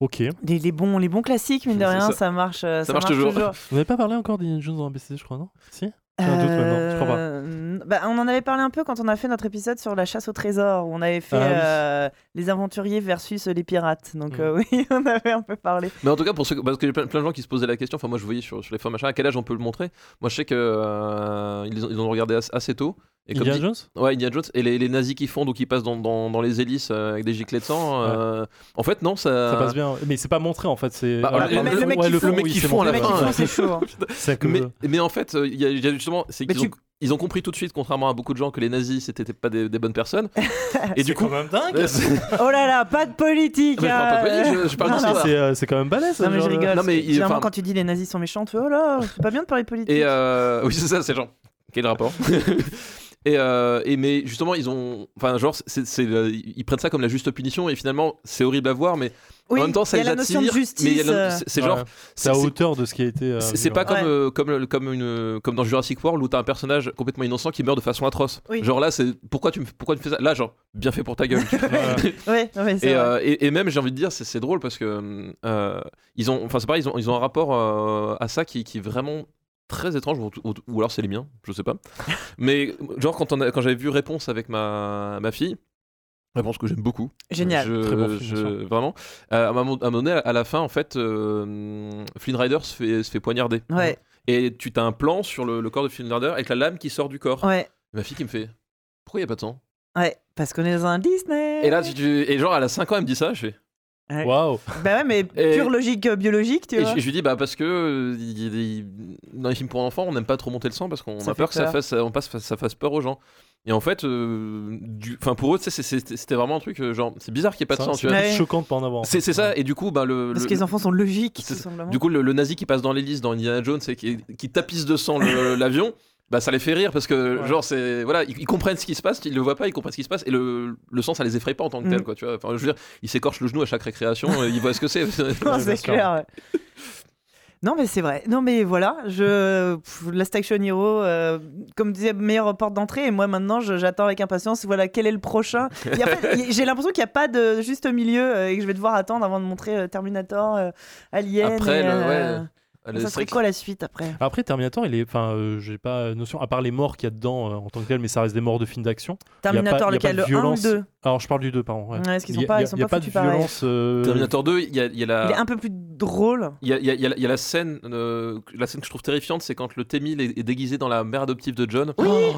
Ok. Les, les bons, les bons classiques, mine de rien, ça. ça, marche, euh, ça, marche toujours. Vous n'avez pas parlé encore d'Indiana Jones dans ABC, je crois, non? Si? J'ai un doute maintenant, je crois pas. Euh, bah, on en avait parlé un peu quand on a fait notre épisode sur la chasse au trésor, où on avait fait Ah oui. euh, les aventuriers versus les pirates. Donc Mm. euh, oui, on avait un peu parlé. Mais en tout cas, pour ceux, parce qu'il y a plein, de gens qui se posaient la question, enfin moi je voyais sur, sur les forums machin, à quel âge on peut le montrer? Moi je sais que euh, ils, ont regardé assez tôt Et comme Indiana dit- Jones? Ouais, Indiana Jones. Et les, les nazis qui fondent ou qui passent dans, dans, dans les hélices euh, avec des giclets de sang. euh, En fait, non, ça. Ça passe bien. Mais c'est pas montré en fait. C'est Bah, voilà, le- le mec Ouais, qui le fond- fond, le mec oui, qui c'est fond à la fin, c'est chaud. hein. Mais, mais en fait, euh, il y a, il y a justement, c'est Mais qu'ils tu- ont, ils ont compris tout de suite, contrairement à beaucoup de gens, que les nazis c'était pas des, des bonnes personnes. Et du coup, quand même dingue. Ouais, c'est- Oh là là, pas de politique. Mais je parle pas de politique, je- je parle non, C'est quand même balèze. Non mais je rigole. Non, mais il- Généralement quand tu dis les nazis sont méchants, tu fais oh là, c'est pas bien de parler de politique. Et oui, c'est ça, c'est genre, quel rapport? Et, euh, et mais justement, ils ont, enfin, genre, c'est, c'est le- ils prennent ça comme la juste punition et finalement, c'est horrible à voir, mais oui, en même temps, ça il y a les la notion de attire. justice. mais il y a la- c'est, c'est Ouais. genre, C'est à hauteur de ce qui a été. euh, c'est, c'est pas violent. comme, Ouais. euh, comme, le- comme, une, comme dans Jurassic World où t'as un personnage complètement innocent qui meurt de façon atroce. Oui. Genre là, c'est pourquoi tu me, pourquoi tu fais ça? Là, genre, bien fait pour ta gueule. Ouais, ouais, c'est Et, vrai. euh, et, et même, j'ai envie de dire, c'est, c'est drôle parce que euh, ils ont, enfin, c'est pareil, ils ont, ils ont un rapport euh, à ça qui, qui est vraiment très étrange, ou, ou- ou alors c'est les miens, je sais pas. Mais genre, quand, on a- quand j'avais vu Réponse avec ma, ma fille, Réponse que j'aime beaucoup. Génial. Je- Très bon film, je- vraiment. Euh, à un moment donné, à la fin, en fait, euh, Flynn Rider se fait, se fait poignarder. Ouais, Et tu as un plan sur le, le corps de Flynn Rider avec la lame qui sort du corps. ouais, Et ma fille qui me fait Pourquoi il n'y a pas de sang? Ouais, parce qu'on est dans un Disney. Et là, tu, tu- et genre, elle a 5 ans, elle me dit ça. Je fais. Ouais. Waouh. Bah ouais, mais Et- pure logique euh, biologique, tu Et vois. je, je lui dis bah parce que euh, il- il- il- dans les films pour enfants on n'aime pas trop monter le sang parce qu'on a peur que ça fasse on passe ça fasse peur aux gens et en fait euh, du pour eux c'était vraiment un truc euh, genre c'est bizarre qu'il n'y ait pas de sang tu C'est vois Ouais. choquant de pas en avoir. c'est ça et du coup bah le, Parce le- que les enfants sont logiques, c'est- tout simplement. du coup le, le nazi qui passe dans l'hélice dans Indiana Jones et qui, qui tapisse de sang l'avion bah ça les fait rire parce que Ouais. genre c'est voilà ils, ils comprennent ce qui se passe ils le voient pas ils comprennent ce qui se passe et le, le sang ça les effraie pas en tant que tel Mm. quoi tu vois enfin je veux dire ils s'écorchent le genou à chaque récréation et ils voient ce que c'est c'est clair. ouais. Non, mais c'est vrai. Non, mais voilà, je Last Action Hero, euh, comme disait, meilleure porte d'entrée. Et moi, maintenant, je- j'attends avec impatience. Voilà, quel est le prochain Et en fait, J'ai l'impression qu'il n'y a pas de juste milieu euh, et que je vais devoir attendre avant de montrer euh, Terminator, euh, Alien. Après, et, le- euh, ouais. Allez, ça serait quoi la suite après? Après, Terminator, il est. Enfin, euh, j'ai pas notion. À part les morts qu'il y a dedans euh, en tant que tel, mais ça reste des morts de films d'action. Il y a Terminator, pas- il y a pas lequel Le 1 ou violence. le 2 Alors, je parle du 2, pardon. Ouais. Ouais, parce qu'ils Il sont y a- pas, il y ils a- y a pas de violence. euh, Terminator 2, il y a, y a la. Il est un peu plus drôle. Il y a, il y a- il y a- il y a la scène, euh, la scène que je trouve terrifiante, c'est quand le T-1000 est, est déguisé dans la mère adoptive de John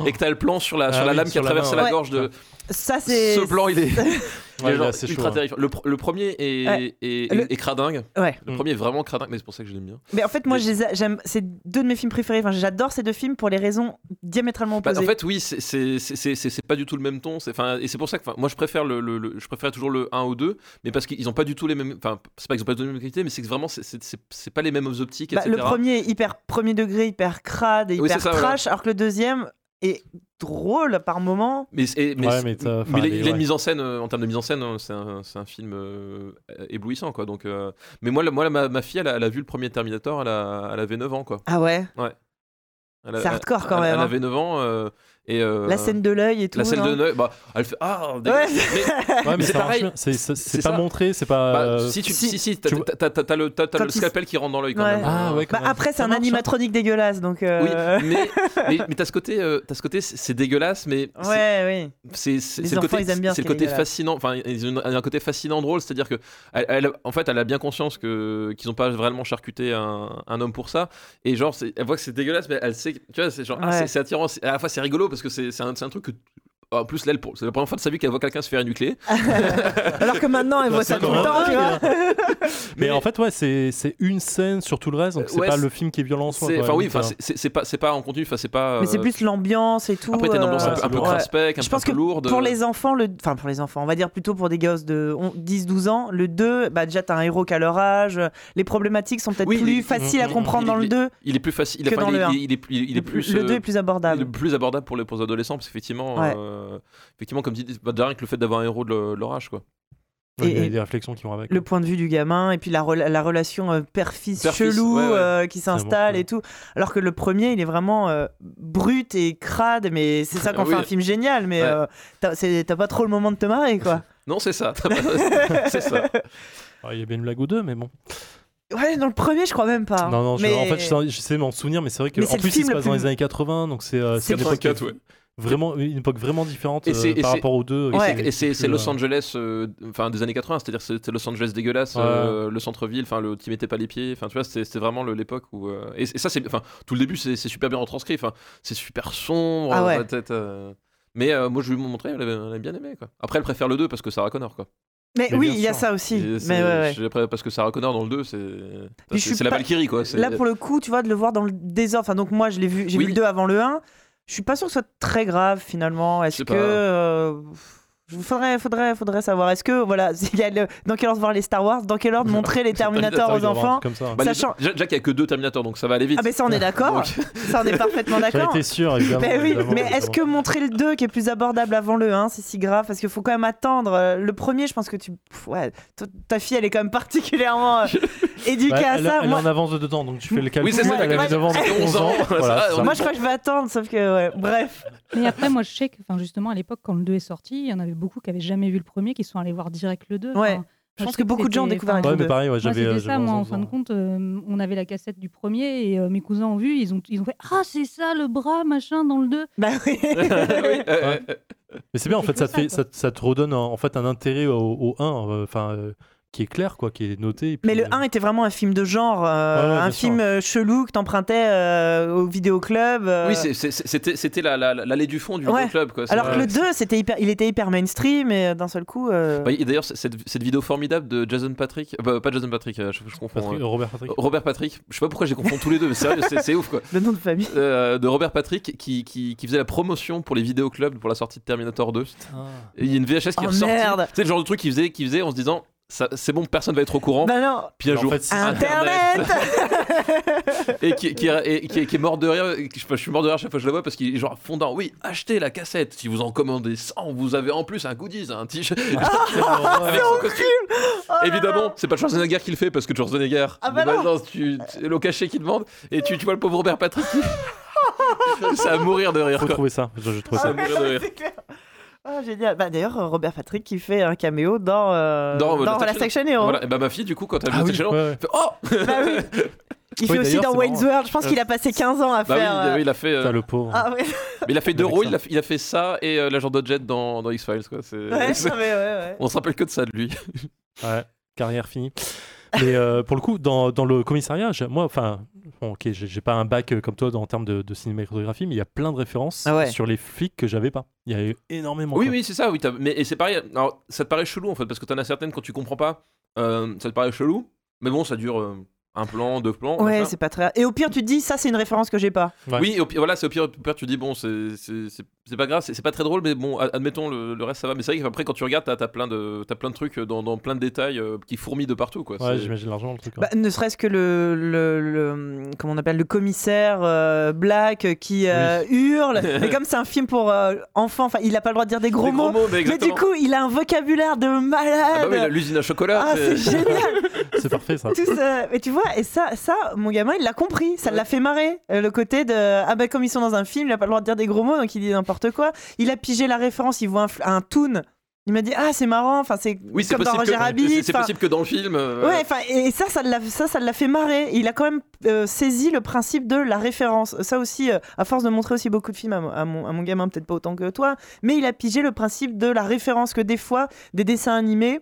et que t'as le plan sur la, sur Ah la oui, lame qui sur a la traversé main, la ouais. gorge de. Ça, c'est. Ce plan, il est, il genre ultra chaud, hein. terrifiant. Le, pr- le premier est, Ouais. est, Le- est cradingue. Ouais. Le premier est vraiment cradingue, mais c'est pour ça que je l'aime bien. Mais en fait, moi, j'aime. C'est deux de mes films préférés. Enfin, j'adore ces deux films pour les raisons diamétralement Bah, opposées. en fait, oui, c'est- c'est c'est- c'est- c'est- c'est pas du tout le même ton. Enfin, et c'est pour ça que moi, je préfère le, le- le- je préfère toujours le 1 au 2, mais parce qu'ils ont pas du tout les mêmes. Enfin, c'est pas qu'ils ont pas du tout les mêmes qualités, mais c'est que vraiment, c'est- pas les mêmes optiques, Bah, etc. le premier est hyper premier degré, hyper crade et Oui, hyper ça, voilà. trash, alors que le deuxième est drôle par moment. Mais, Ouais, mais il, a- une ouais. mise en scène, euh, en termes de mise en scène, euh, c'est un, film euh, éblouissant, quoi. Donc, euh, mais moi, la- moi la- ma, ma fille, elle a, elle a vu le premier Terminator, elle, a, elle avait 9 ans, quoi. Ah ouais? A- C'est hardcore, quand elle- même, Elle hein. avait 9 ans. Euh, et, euh, La scène de l'œil et tout. La scène de Noël, bah, elle fait Ah, Ouais. dégueulasse. Mais- Ouais, mais c'est pareil. pas ça. montré, c'est pas. bah, euh, si, tu, si, si, si, t'as le, Quand le il- scalpel qui rentre dans l'œil quand Ouais. même. Ah, ouais, quand Bah, même. après, c'est un marche, hein. animatronique dégueulasse, donc. Oui, euh, mais, mais, mais t'as ce côté, euh, t'as ce côté, c'est dégueulasse, mais c'est- Ouais, oui. c'est le enfants, côté, ils aiment bien c'est ce le côté fascinant. Enfin, ils ont un côté fascinant drôle, c'est-à-dire que, en fait, elle a bien conscience que qu'ils ont pas vraiment charcuté un, un homme pour ça. Et genre, elle voit que c'est dégueulasse, mais elle sait, que- tu vois, c'est genre, ah, c'est- attirant. À la fois, c'est rigolo parce que c'est un truc que. En plus, là, c'est la première fois de sa vie qu'elle voit quelqu'un se faire nucléer. Alors que maintenant, elle Bah, voit ça tout le temps, tu vois. Mais en fait, ouais, c'est une scène sur tout le reste, donc c'est Ouais, pas le film qui est violent en soi. Enfin, oui, c'est- pas, c'est pas en contenu, enfin, c'est pas. Mais c'est euh, plus l'ambiance et tout. Après, t'as une ambiance euh, un peu, un peu ouais. craspec, un, Je peu- un pense peu que lourde. Pour les enfants, le... enfin pour les enfants, on va dire plutôt pour des gosses de 10-12 ans, le 2, bah déjà t'as un héros qu'à leur âge, les problématiques sont peut-être Oui, plus les- faciles à comprendre dans le il- 2 Il est plus facile. que dans le est- un. il est plus, il est plus. le euh, 2 est plus il est abordable. plus abordable pour les, pour les adolescents parce qu'effectivement, Ouais. euh, effectivement, comme dit, bah, rien que le fait d'avoir un héros de le- âge, quoi. ouais, il y a et- des réflexions qui vont avec. Le point de vue du gamin et puis la, rela- la relation euh, père-fils Père-fils, chelou ouais, ouais. euh, qui s'installe bon, et tout. Alors que le premier, il est vraiment euh, brut et crade, mais c'est ça qu'on Ah fait oui. un film génial, mais Ouais. euh, t'as pas trop le moment de te marrer quoi. Non, c'est ça. pas-. Ah, Il y a bien une blague ou deux, mais bon. Ouais, dans le premier, je crois même pas. Non, non, je- mais... en fait, je sais, m'en souvenir, mais c'est vrai que Mais en le plus, il film se le passe dans les années 80, donc c'est euh, C'est c'est une époque 84, ouais. Vraiment une époque vraiment différente Et euh, et par rapport aux deux. Et Ouais. c'est- Et Los euh, Angeles, euh, enfin des années 80, c'est-à-dire c'était Los Angeles dégueulasse, Ouais. euh, le centre-ville, enfin le t'y mettais pas les pieds, enfin tu vois, c'était vraiment l'époque où euh, et, et ça c'est, enfin tout le début c'est super bien retranscrit, enfin c'est super sombre, Ah dans ouais. la tête, euh, mais euh, moi je lui ai montré, elle avait, elle avait bien aimé quoi. Après elle préfère le 2 parce que Sarah Connor quoi. Mais, Mais oui, il y a ça aussi. Mais ouais, ouais. parce que Sarah Connor dans le 2 c'est la pas- Valkyrie quoi. Là, pour le coup, tu vois, de le voir dans le désordre. Enfin, donc moi, je l'ai vu, j'ai Oui. vu le 2 avant le 1. Je suis pas sûr que ce soit très grave finalement. Est-ce que. euh, Faudrait, faudrait, faudrait savoir. Est-ce que, voilà, il y a le- dans quel ordre voir les Star Wars, dans quel ordre montrer les Terminators aux enfants Comme ça. Bah, sachant- déjà qu'il y a que deux Terminators donc ça va aller vite. Ah, mais ça, on est d'accord. Donc- Ça, on est parfaitement J'en d'accord. étais sûr, évidemment. Mais oui, évidemment, mais est-ce que montrer le 2 qui est plus abordable avant le 1, c'est si grave? Parce qu'il faut quand même attendre. Euh, Le premier, je pense que tu. Ouais, ta- fille, elle est quand même particulièrement euh, éduquée Bah, à elle, ça. elle Moi, est en avance de dedans, donc tu fais le calcul. Oui, c'est ça, elle calcul. 9 ans, Ouais. 11 ans. 11 ans, Voilà, ça, c'est ça. moi, je crois que je vais attendre, sauf que, ouais, bref. Mais après, moi, je sais que, enfin, justement, à l'époque, quand le 2 est sorti, il y en avait beaucoup qui avaient jamais vu le premier, qui sont allés voir direct le 2. Ouais. Enfin, Je moi, pense que beaucoup de gens ont découvert Ouais, le mais pareil, ouais, Moi, j'avais. c'était euh, ça, moi, 11 en fin de compte, euh, on avait la cassette du premier et euh, mes cousins ont vu, ils ont, ils ont fait Ah, c'est ça le bras, machin, dans le 2. Bah oui. Mais c'est bien, en fait, ça te, ça, fait, quoi. ça, ça te redonne un- en fait un intérêt au, au 1, euh, enfin, euh, qui est clair, quoi, qui est noté. et puis, Mais le euh, 1 était vraiment un film de genre, euh, Ouais, ouais, un film sûr. euh, chelou que t'empruntais euh, au vidéoclub. euh. Oui, c'était c'était la- la- l'allée du fond du Ouais. club quoi. Alors que le 2, c'était hyper, il était hyper mainstream et euh, d'un seul coup. euh, Bah, et D'ailleurs, cette, cette vidéo formidable de Jason Patrick, euh, bah, pas Jason Patrick, euh, je, je confonds. Patrick- euh, Robert Patrick. Robert Patrick, je sais pas pourquoi j'ai confondu tous les deux, mais sérieux, c'est c'est ouf quoi. Le nom de famille. Euh, de Robert Patrick qui, qui, qui faisait la promotion pour les vidéoclubs pour la sortie de Terminator 2. Et il y a une VHS qui est Oh, ressortie. merde. C'est le genre de truc qu'il faisait, qu'il faisait en se disant c'est bon, personne va être au courant. Bah non. Puis un En jour, fait, c'est- Internet et qui, qui, et qui- qui est mort de rire. Je, je suis mort de rire chaque fois que je le vois parce qu'il est genre fondant. Oui, achetez la cassette. Si vous en commandez 100, vous avez en plus un goodies, un t-shirt. avec son costume. Oh Évidemment, c'est pas Schwarzenegger qui le fait parce que Schwarzenegger, Ah bah bon, non. non, tu, c'est le cachet qui demande. Et tu, tu vois le pauvre Robert Patrick c'est à mourir de rire. Faut Quoi. trouver ça. Je, je trouve Ah, ça. ouais. mourir de rire. Ah, génial. Bah, D'ailleurs, euh, Robert Patrick qui fait un caméo dans, euh, Dans, euh, dans Hero. Voilà. Et bah, ma fille, du coup, quand elle a Ah vu oui, ouais, elle fait Oh Bah oui. Il Oui, fait aussi dans Wayne's. World. Je pense qu'il a passé 15 ans à Bah faire. il, euh, oui, il a fait. euh, le pauvre. Ah ouais, mais il a fait deux rôles. ça. Il a, fait- il a fait ça et euh, l'agent Dodgett dans, dans X-Files. quoi. C'est- ouais, c'est- non, mais ouais, ouais. On se rappelle que de ça de lui. Ouais, carrière finie. Mais euh, pour le coup, dans, dans le commissariat, moi, enfin, bon, ok, j'ai pas un bac euh, comme toi en termes de, de cinématographie, mais il y a plein de références Ah ouais. sur les flics que j'avais pas. Il y a eu énormément. Oui, quoi. oui, c'est ça. Oui, mais et c'est pareil. Alors, ça te paraît chelou en fait, parce que t'en as certaines quand tu comprends pas, euh, ça te paraît chelou. Mais bon, ça dure euh, un plan, deux plans. Ouais, c'est pas très. Et au pire, tu te dis, ça, c'est une référence que j'ai pas. Ouais. Oui, au pire, voilà, c'est au pire, au pire, tu dis bon, c'est c'est- pas grave, c'est pas très drôle, mais bon, ad- admettons le, le reste ça va. Mais c'est vrai qu'après quand tu regardes, t'as as plein de t'as plein de trucs dans, dans plein de détails euh, qui fourmillent de partout quoi. Ouais, j'imagine largement le truc. ouais. Bah, ne serait-ce que le, le, le- comment on appelle le commissaire euh, Black qui euh, hurle. Mais comme c'est un film pour euh, enfants, enfin, il a pas le droit de dire des gros Des mots. gros mots, mais mais du coup, il a un vocabulaire de malade. Ah bah oui, l'usine à chocolat. Ah, c'est génial. c'est parfait ça. Tout ça. Mais tu vois, et ça, ça, mon gamin, il l'a compris. Ça Ouais. l'a fait marrer. Euh, le côté de ah bah comme ils sont dans un film, il a pas le droit de dire des gros mots, donc il dit n'importe quoi. Il a pigé la référence. Il voit un, un toon. Il m'a dit ah c'est marrant. Enfin c'est Oui, c'est comme dans possible, Roger que, Rabbit. c'est- c'est enfin, possible que dans le film. euh, Ouais, enfin, et ça, ça l'a, ça, ça l'a fait marrer. Il a quand même euh, saisi le principe de la référence. Ça aussi, euh, à force de montrer aussi beaucoup de films à mon, à mon gamin, peut-être pas autant que toi, mais il a pigé le principe de la référence que des fois, des dessins animés.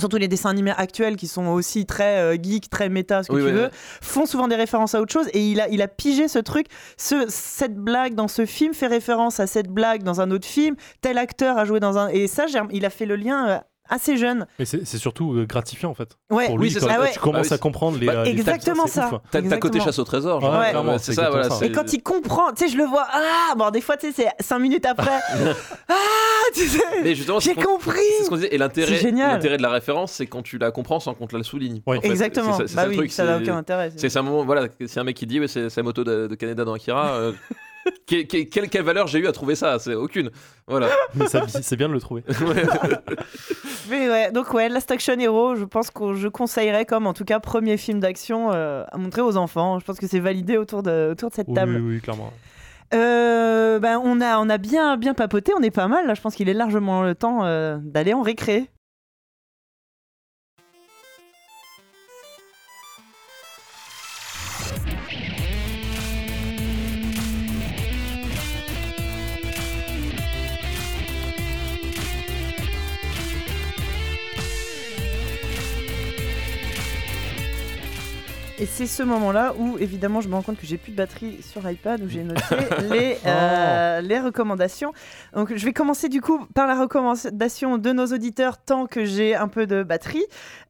Surtout les dessins animés actuels qui sont aussi très euh, geek, très méta, ce que Oui, tu ouais, veux, ouais. font souvent des références à autre chose. Et il a, il a pigé ce truc. Ce, cette blague dans ce film fait référence à cette blague dans un autre film. Tel acteur a joué dans un. Et ça, il a fait le lien euh, assez jeune. Mais c'est surtout euh, gratifiant en fait. Ouais, Pour Oui, lui, quand, ça. quand Ah ouais. tu commences Bah à comprendre les. bah, euh, les exactement ça. hein. T'as t'as côté chasse au trésor. Ouais, genre. Ouais. clairement, c'est ça, voilà. exactement ça. Et quand il comprend, tu sais, je le vois, ah, bon, des fois, tu sais, c'est 5 minutes après, ah, tu sais, Mais justement, c'est j'ai compris. c'est ce qu'on disait. Et l'intérêt, C'est génial. l'intérêt de la référence, c'est quand tu la comprends sans qu'on te la souligne. Oui. En fait, Exactement, c'est ça- bah le oui, truc, ça n'a c'est- aucun intérêt. C'est un moment, voilà, c'est un mec qui dit, c'est la moto de, de Canada dans Akira. que- que- quelle, quelle valeur j'ai eu à trouver ça? C'est aucune. Voilà. Mais c'est bien de le trouver. Ouais. Mais ouais, donc ouais, Last Action Hero, je pense que je conseillerais comme, en tout cas, premier film d'action euh, à montrer aux enfants. Je pense que c'est validé autour de, autour de cette Oui, table. oui, oui, clairement. Euh, ben, on a, on a bien, bien papoté, on est pas mal. Là, je pense qu'il est largement le temps euh, d'aller en récré. Et c'est ce moment-là où, évidemment, je me rends compte que j'ai plus de batterie sur iPad, où j'ai noté les, euh, les recommandations. Donc, je vais commencer du coup par la recommandation de nos auditeurs tant que j'ai un peu de batterie.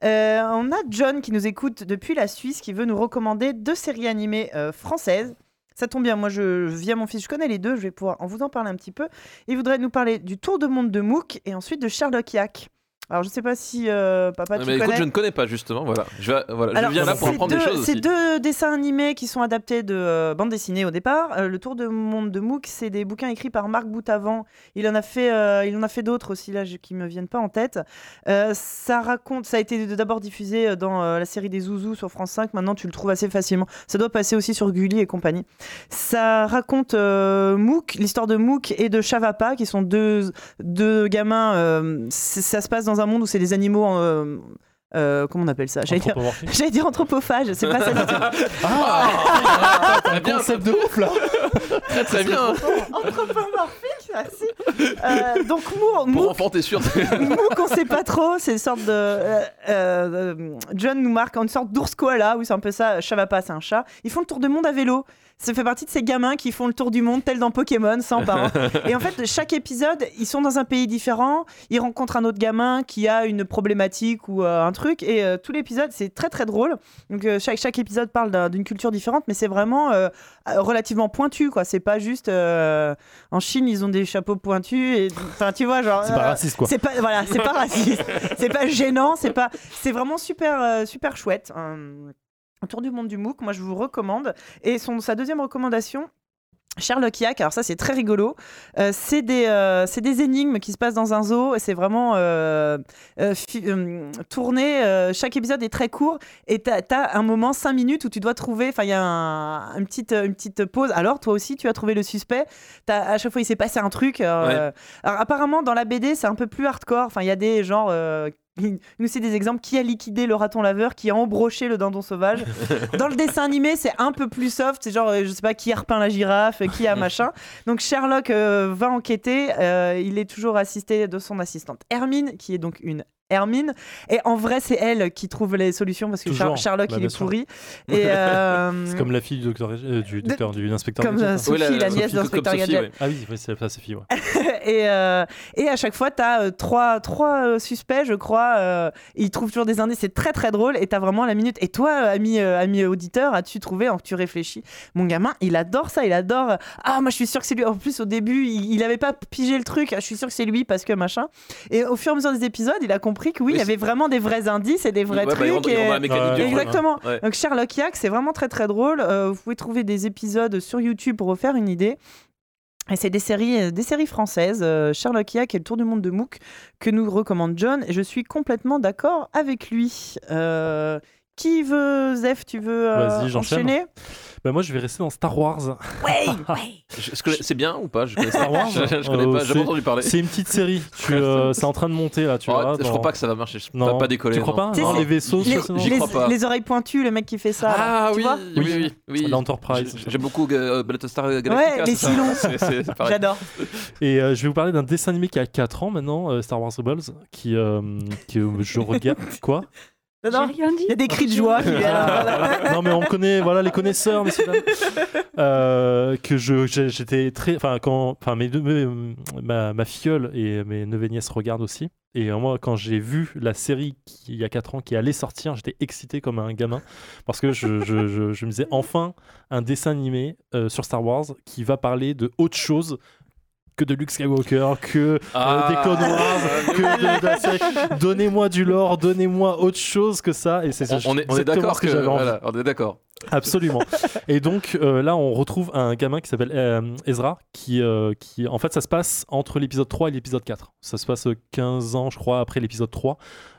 Euh, on a John qui nous écoute depuis la Suisse, qui veut nous recommander deux séries animées euh, françaises. Ça tombe bien, moi, je, via mon fils, je connais les deux, je vais pouvoir en vous en parler un petit peu. Il voudrait nous parler du Tour de monde de Mook et ensuite de Sherlock Yak. Alors, je sais pas si euh, papa, tu Mais connais. écoute, je ne connais pas justement. Voilà, je, vais- voilà, Alors, je viens là pour apprendre des deux- choses C'est deux dessins animés qui sont adaptés de euh, bande dessinée au départ. Euh, le Tour de monde de Mook, c'est des bouquins écrits par Marc Boutavant. Il en a fait, euh, il en a fait d'autres aussi là qui me viennent pas en tête. Euh, ça raconte, ça a été d'abord diffusé dans la série des Zouzous sur France 5. Maintenant, tu le trouves assez facilement. Ça doit passer aussi sur Gulli et compagnie. Ça raconte Mook, l'histoire de Mook et de Chavapa, qui sont deux, deux gamins. ça se passe dans un monde où c'est des animaux. euh, euh, comment on appelle ça? J'allais dire. J'allais dire anthropophage, c'est pas ça du tout. Ah, Très bien, concept de ouf là très très bien. Anthropomorphique, merci. Euh, donc Mook, Pour Mook, enfant, t'es sûr Mook, on sait pas trop, c'est une sorte de... euh, euh, John nous marque en une sorte d'ours koala, oui c'est un peu ça, Chavapa c'est un chat. Ils font le tour du monde à vélo. Ça fait partie de ces gamins qui font le tour du monde, tel dans Pokémon, sans parents. Et en fait, chaque épisode, ils sont dans un pays différent, ils rencontrent un autre gamin qui a une problématique ou euh, un truc, et euh, tout l'épisode, c'est très très drôle. Donc euh, chaque, chaque épisode parle d'un- d'une culture différente, mais c'est vraiment euh, relativement pointu, quoi. C'est pas juste... en Chine, ils ont des chapeaux pointus, et enfin, tu vois, genre... C'est pas raciste quoi. c'est pas voilà, c'est pas raciste, c'est pas gênant, c'est pas, c'est vraiment super super chouette. Euh, Autour du monde du MOOC, moi je vous recommande. Et son sa deuxième recommandation. Sherlock Yak, alors ça c'est très rigolo. Euh, c'est des, euh, des énigmes qui se passent dans un zoo et c'est vraiment euh, euh, tourné. chaque épisode est très court et t'as as un moment, 5 minutes où tu dois trouver. Enfin, il y a un- une, petite, une petite pause. Alors, toi aussi, tu as trouvé le suspect. À chaque fois, il s'est passé un truc. alors apparemment dans la BD c'est un peu plus hardcore. Enfin il y a des genres. Il nous c'est des exemples qui a liquidé le raton laveur, qui a embroché le dindon sauvage. Dans le dessin animé, c'est un peu plus soft. C'est genre, je sais pas, qui a repeint la girafe, qui a machin. Donc Sherlock euh, va enquêter. euh, il est toujours assisté de son assistante Hermine, qui est donc une Hermine. Et en vrai, c'est elle qui trouve les solutions parce que Char-. Sherlock, Bah, il est pourri. Et euh, C'est comme la fille du docteur, euh, du, docteur, du inspecteur. comme, Gadget, euh. Sophie, Oui, la, nièce Sophie, d'inspecteur Gadget. ouais. Ah oui, c'est pas Sophie, ouais. et, euh, et à chaque fois, tu as trois, trois euh, suspects, je crois. euh, ils trouvent toujours des indices. C'est très, très drôle. Et tu as vraiment la minute. Et toi, euh, ami, euh, ami auditeur, as-tu trouvé, en que tu réfléchis Mon gamin, il adore ça. Il adore. Ah, moi, je suis sûr que c'est lui. En plus, au début, il, il avait pas pigé le truc. Ah, Je suis sûr que c'est lui parce que machin. Et au fur et à mesure des épisodes, il a compris que oui, Oui, il y avait vraiment des vrais indices et des vrais Ouais, bah, trucs. et- Ouais, Exactement. ouais. Donc Sherlock Yak, c'est vraiment très très drôle. Euh, vous pouvez trouver des épisodes sur YouTube pour vous faire une idée. Et c'est des séries, euh, des séries françaises, euh, Sherlock Yak et le Tour du monde de Mook, que nous recommande John. Et je suis complètement d'accord avec lui. Euh, qui veut, Zef, tu veux euh, enchaîner? Bah, moi, je vais rester dans Star Wars. Ouais, que C'est bien ou pas? Je connais Star Wars Je, je connais Euh, pas, j'ai c'est- jamais entendu parler. C'est une petite série. Tu, euh, c'est en train de monter là, tu Oh, vois. je dans- crois pas que ça va marcher. Je Non, pas, pas décoller. Tu crois pas? Non, Les vaisseaux, les, ça, les- crois pas. les oreilles pointues, le mec qui fait ça. là, Ah tu oui, vois? oui, oui, oui. L'Enterprise. J'ai- J'aime beaucoup euh, Battlestar Galactica. Ouais, les ça pareil. J'adore. Et euh, je vais vous parler d'un dessin animé qui a 4 ans maintenant, euh, Star Wars Rebels, qui, euh, que je regarde. Quoi? Rien dit. Il y a des cris de joie. qui. Voilà. non mais on connaît voilà les connaisseurs messieurs. Euh, que je j'étais très enfin quand enfin mes deux mes- ma, ma filleule et mes neveux et nièces regardent aussi et euh, moi quand j'ai vu la série qui, il y a 4 ans qui allait sortir j'étais excité comme un gamin parce que je, je, je, je me disais enfin un dessin animé euh, sur Star Wars qui va parler de autre chose que de Luke Skywalker, que euh, Ah. des Clone Wars, que de, de. Donnez-moi du lore, donnez-moi autre chose que ça. Et c'est On, on est d'accord que, que j'avais envie. voilà, on est d'accord. Absolument. Et donc euh, là, on retrouve un gamin qui s'appelle euh, Ezra, qui, euh, qui, en fait, ça se passe entre l'épisode 3 et l'épisode 4. Ça se passe 15 ans, je crois, après l'épisode 3.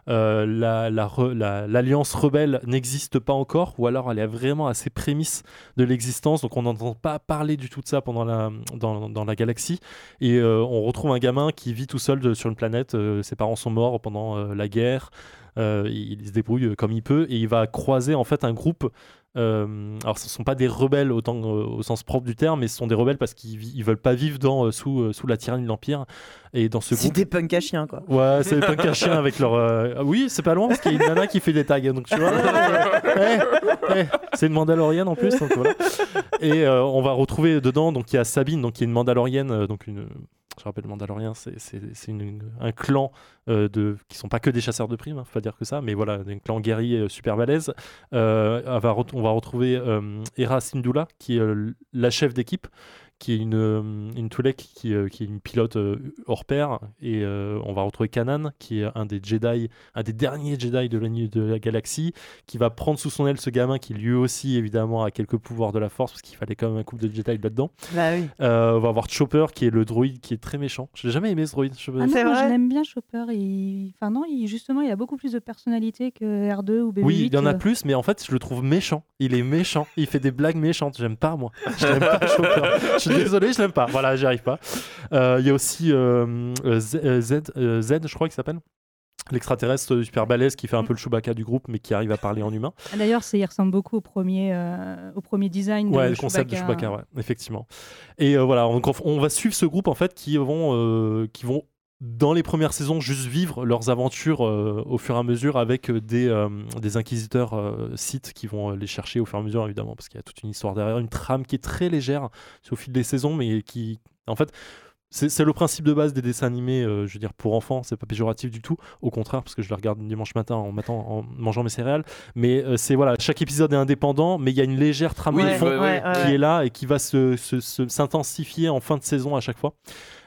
Euh, la- la re- la- L'alliance rebelle n'existe pas encore, ou alors elle est vraiment à ses prémices de l'existence, donc on n'entend pas parler du tout de ça pendant la, dans, dans la galaxie. Et on retrouve un gamin qui vit tout seul sur une planète, ses parents sont morts pendant la guerre. Il se débrouille comme il peut et il va croiser en fait un groupe. Euh, alors, ce ne sont pas des rebelles autant, euh, au sens propre du terme, mais ce sont des rebelles parce qu'ils ils veulent pas vivre dans, euh, sous, euh, sous la tyrannie de l'Empire. Et dans ce C'est groupe. des punks à chiens, quoi. Ouais, c'est des punks à chiens avec leur. euh, ah Oui, c'est pas loin parce qu'il y a une nana qui fait des tags. Donc tu vois, Eh, eh, c'est une Mandalorienne en plus. donc voilà. Et euh, on va retrouver dedans, donc il y a Sabine, donc qui est une Mandalorienne, euh, donc une. Je rappelle, Mandalorien, c'est un clan euh, de, qui sont pas que des chasseurs de primes, hein, faut pas dire que ça, mais voilà, un clan guerrier euh, super balèze. Euh, on, va retrouver euh, Hera Syndulla, qui est la chef d'équipe, qui est une, euh, une Twi'lek qui, euh, qui est une pilote euh, hors pair. Et euh, on va retrouver Kanan, qui est un des Jedi, un des derniers Jedi de la, de la galaxie, qui va prendre sous son aile ce gamin qui lui aussi, évidemment, a quelques pouvoirs de la force, parce qu'il fallait quand même un couple de Jedi là-dedans. Bah oui. Euh, on va avoir Chopper, qui est le droïde qui est très méchant. Je l'ai jamais aimé ce droïde. Je- Ah non, moi, je l'aime bien Chopper. Il... Enfin non, il... justement, il a beaucoup plus de personnalité que R2 ou BB-8. Oui, il y en a euh. plus, mais en fait, je le trouve méchant. Il est méchant. Il fait des blagues méchantes. J'aime pas, moi. Je l'aime pas, Chopper. Je suis désolé, je l'aime pas. Voilà, j'y arrive pas. Euh, Il y a aussi euh, euh, Z, Z, Z, je crois qu'il s'appelle. L'extraterrestre super balèze qui fait un peu le Chewbacca du groupe, mais qui arrive à parler en humain. Ah, D'ailleurs, il ressemble beaucoup au premier, euh, au premier design Ouais, de le concept de Chewbacca. Chewbacca, ouais, effectivement. Et euh, voilà, on, on va suivre ce groupe en fait qui vont, euh, qui vont dans les premières saisons juste vivre leurs aventures euh, au fur et à mesure avec euh, des, euh, des inquisiteurs euh, Sith qui vont les chercher au fur et à mesure évidemment parce qu'il y a toute une histoire derrière, une trame qui est très légère au fil des saisons mais qui en fait c'est le principe de base des dessins animés, euh, je veux dire, pour enfants, c'est pas péjoratif du tout, au contraire, parce que je le regarde dimanche matin en, matin, en mangeant mes céréales, mais euh, c'est voilà, chaque épisode est indépendant, mais il y a une légère trame Oui, de fond ouais, ouais. ouais, qui est là et qui va se- se- se- s'intensifier en fin de saison à chaque fois.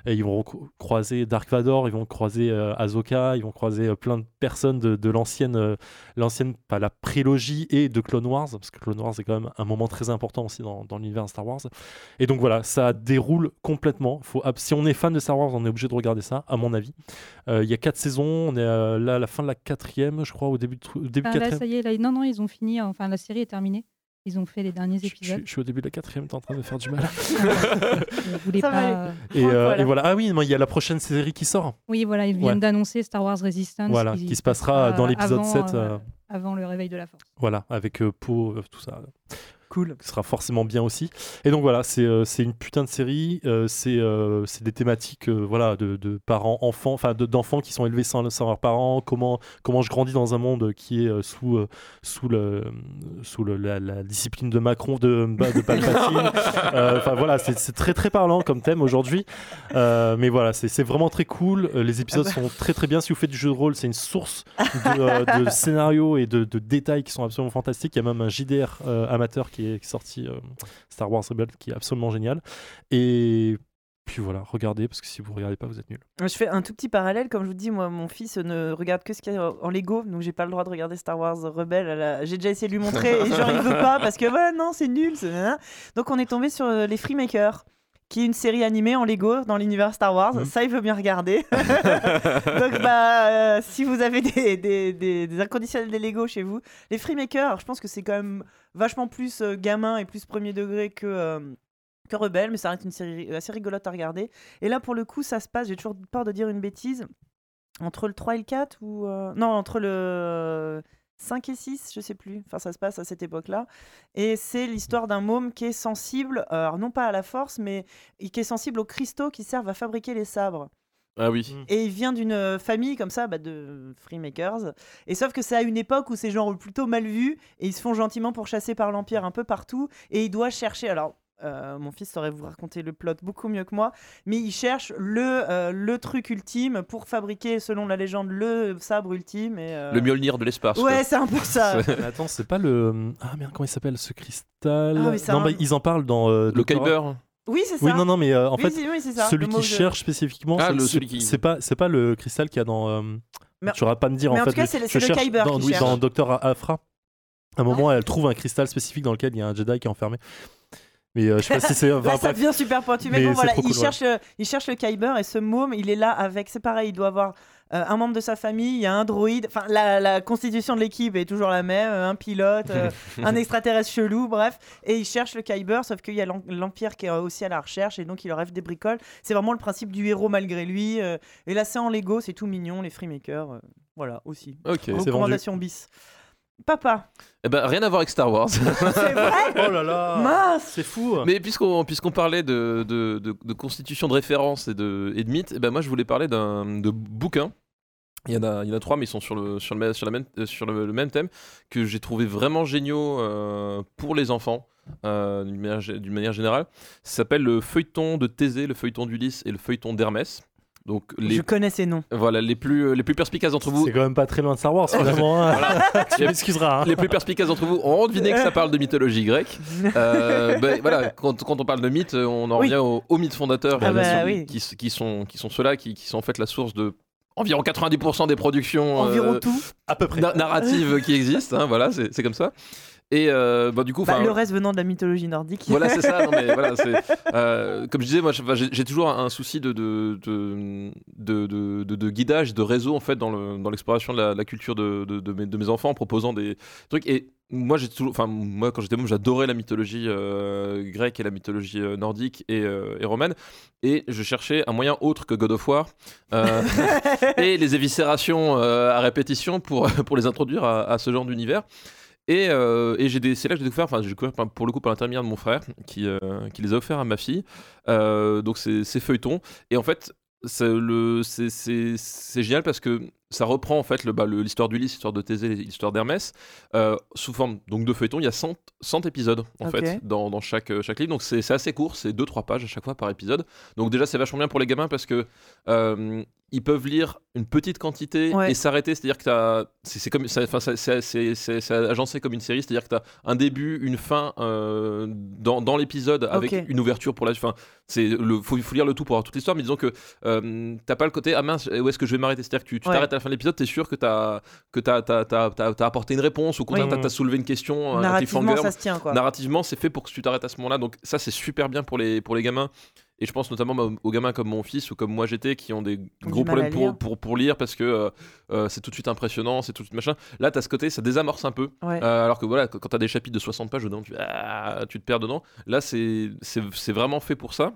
Et ils vont croiser Dark Vador, ils vont croiser euh, Ahsoka, ils vont croiser euh, plein de personnes de, de l'ancienne, euh, l'ancienne, pas la prélogie et de Clone Wars, parce que Clone Wars est quand même un moment très important aussi dans, dans l'univers Star Wars. Et donc voilà, ça déroule complètement. Faut, si on est fan de Star Wars, on est obligé de regarder ça, à mon avis. Euh, Il y a quatre saisons, on est là à la fin de la quatrième, je crois, au début, de, au début Enfin, là, quatrième. ça y est, là, non, non, ils ont fini. Enfin, la série est terminée. Ils ont fait les derniers Je, je- épisodes. je suis au début de la quatrième, t'es en train de me faire du mal. Vous voulez Ça va pas... aller. Et, euh, voilà. et voilà. Ah oui, il y a la prochaine série qui sort. Oui, voilà, ils Ouais. viennent d'annoncer Star Wars Resistance. Voilà, qui se passera dans l'épisode avant, 7, euh, euh, avant le réveil de la force. Voilà, avec euh, Poe, euh, tout ça. Cool. Qui sera forcément bien aussi. Et donc voilà, c'est euh, une putain de série. euh, c'est euh, des thématiques euh, voilà, de, de parents, enfants, enfin de- d'enfants qui sont élevés sans, sans leurs parents. Comment, comment je grandis dans un monde qui est euh, sous, sous, le, sous le- la, la discipline de Macron, de, bah, de Palpatine. Enfin voilà, c'est très très parlant comme thème aujourd'hui. Mais voilà, c'est vraiment très cool. Les épisodes Ah bah. sont très très bien. Si vous faites du jeu de rôle, c'est une source de, de scénarios et de, détails qui sont absolument fantastiques. Il y a même un JDR amateur qui est sorti, euh, Star Wars Rebels, qui est absolument génial. Et puis voilà, regardez, parce que si vous regardez pas, vous êtes nuls. Je fais un tout petit parallèle, comme je vous dis, moi, mon fils ne regarde que ce qu'il y a en Lego, donc j'ai pas le droit de regarder Star Wars Rebelle. J'ai déjà essayé de lui montrer et genre il veut pas parce que ouais, non, c'est nul. Donc on est tombé sur euh, les Freemakers, qui est une série animée en Lego dans l'univers Star Wars. Mhm. Ça, il veut bien regarder. donc bah, euh, si vous avez des, des, des, des inconditionnels des Lego chez vous, les Freemakers, je pense que c'est quand même vachement plus euh, gamin et plus premier degré que. euh, que Rebelle, mais ça reste une série assez rigolote à regarder. Et là, pour le coup, ça se passe, j'ai toujours peur de dire une bêtise, entre le 3 et le 4 ou... Non, entre le 5 et 6, je sais plus. Enfin, ça se passe à cette époque-là. Et c'est l'histoire d'un môme qui est sensible, euh, alors non pas à la force, mais qui est sensible aux cristaux qui servent à fabriquer les sabres. Ah oui. Et il vient d'une euh, famille comme ça, bah, de Freemakers. Et sauf que c'est à une époque où c'est genre plutôt mal vu, et ils se font gentiment pourchasser par l'Empire un peu partout, et il doit chercher... Alors, euh, mon fils saurait vous raconter le plot beaucoup mieux que moi, mais il cherche le, euh, le truc ultime pour fabriquer, selon la légende, le sabre ultime. Et, euh, Le Mjolnir de l'espace. Ouais, c'est un peu ça. Mais attends, c'est pas le. Ah merde, comment il s'appelle ce cristal? Ah, mais c'est Non, un- bah, ils en parlent dans. euh, Le Kyber. Oui, c'est ça. Oui, non, non, mais euh, en Oui, fait, oui, ça, celui qui cherche spécifiquement, Ah, c'est- qui- c'est pas, pas le cristal qu'il y a dans. euh, Mais- tu vas pas me dire mais en en fait. tout cas, je- c'est le- Kyber dans, qui cherche. dans Docteur Afra. À un moment, elle trouve un cristal spécifique dans lequel il y a un Jedi qui est enfermé. Mais euh, je sais pas si c'est. enfin, Là, ça devient super pointu. Mais, Mais bon, voilà, trop il, cool, ouais. cherche, euh, il cherche le Kyber et ce môme, il est là avec. C'est pareil, il doit avoir euh, un membre de sa famille, il y a un droïde. Enfin, la, la constitution de l'équipe est toujours la même euh, un pilote, euh, un extraterrestre chelou, bref. Et il cherche le Kyber, sauf qu'il y a l'em- l'Empire qui est aussi à la recherche et donc il leur rêve des bricoles. C'est vraiment le principe du héros malgré lui. et là, c'est en Lego, c'est tout mignon, les Freemakers. voilà, aussi. Ok. C'est vendu. Recommandation bis. Papa, Eh ben, rien à voir avec Star Wars. c'est vrai Oh là là Mince C'est fou Mais puisqu'on puisqu'on parlait de, de, de- de constitution de référence et de, et de mythes, eh ben moi je voulais parler d'un de bouquins. Il y, en a, il y en a trois, mais ils sont sur le, sur le, même- sur la même, euh, sur le, le même thème, que j'ai trouvé vraiment géniaux euh, pour les enfants, euh, d'une manière, manière générale. Ça s'appelle le feuilleton de Thésée, le feuilleton d'Ulysse et le feuilleton d'Hermès. Donc les, Je connais ces noms. voilà, les, plus, les plus perspicaces d'entre vous C'est quand même pas très loin de Star Wars finalement. hein. tu m'excuseras. hein. les plus perspicaces d'entre vous ont deviné que ça parle de mythologie grecque. Euh, ben, voilà, quand, quand on parle de mythes, on en Oui. revient aux, aux mythes fondateurs, Ah euh, bah qui, sont- oui. qui, s- qui sont, qui sont ceux-là, qui, qui sont en fait la source de environ 90% des productions euh, Environ tout. À peu près. na- narratives qui existent. hein, voilà, c'est comme ça. Et euh, bah, du coup, Bah, le reste venant de la mythologie nordique. voilà, c'est ça. non, mais voilà, c'est, euh, comme je disais, moi, j'ai toujours un souci de de, de, de, guidage, de réseau en fait dans le- dans l'exploration de la, culture de, de, de mes, de mes enfants, en proposant des trucs. Et moi, j'ai toujours, enfin, moi, quand j'étais môme, j'adorais la mythologie euh, grecque et la mythologie nordique et, et romaine. Et je cherchais un moyen autre que God of War et les éviscérations à répétition pour pour les introduire à, à ce genre d'univers. Et, euh, et j'ai des- c'est là que j'ai découvert, enfin j'ai découvert pour le coup par l'intermédiaire de mon frère qui, euh, qui les a offerts à ma fille. Euh, donc c'est c'est feuilleton. Et en fait, c'est le- c'est- c'est c'est génial parce que ça reprend en fait le- bah, le- l'histoire d'Ulysse, l'histoire de Thésée, l'histoire d'Hermès, euh, sous forme donc de feuilleton. Il y a 100, 100 épisodes en fait dans, dans chaque, euh, chaque livre. Donc c'est c'est assez court, c'est 2-3 pages à chaque fois par épisode. Donc déjà c'est vachement bien pour les gamins parce que euh, ils peuvent lire une petite quantité Ouais. et s'arrêter. C'est-à-dire que t'as- c'est comme, c'est agencé comme une série. C'est-à-dire que tu as un début, une fin euh, dans, dans l'épisode avec une ouverture pour la. Enfin, c'est le faut, faut lire le tout pour avoir toute l'histoire. Mais disons que euh, t'as pas le côté ah mince où est-ce que je vais m'arrêter? C'est-à-dire que tu Ouais. t'arrêtes à la fin de l'épisode, t'es sûr que t'as que t'as t'as- t'as- t'as- apporté une réponse ou contraire Oui. t'as soulevé une question, Narrativement, ça se tient quoi. Narrativement, c'est fait pour que tu t'arrêtes à ce moment-là. Donc ça, c'est super bien pour les, pour les gamins. Et je pense notamment bah, aux gamins comme mon fils ou comme moi j'étais qui ont des gros problèmes pour, lire. pour, pour lire parce que euh, euh, c'est tout de suite impressionnant, c'est tout de suite machin. Là, tu as ce côté, ça désamorce un peu. Ouais. Euh, alors que voilà, quand tu as des chapitres de 60 pages dedans, tu, ah, tu te perds dedans. Là, c'est vraiment fait pour ça.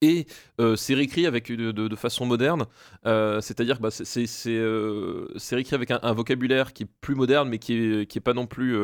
Et euh, c'est réécrit avec de, de façon moderne, Euh, c'est-à-dire que bah, c'est- euh, c'est réécrit avec un, un vocabulaire qui est plus moderne, mais qui est, qui est pas non plus,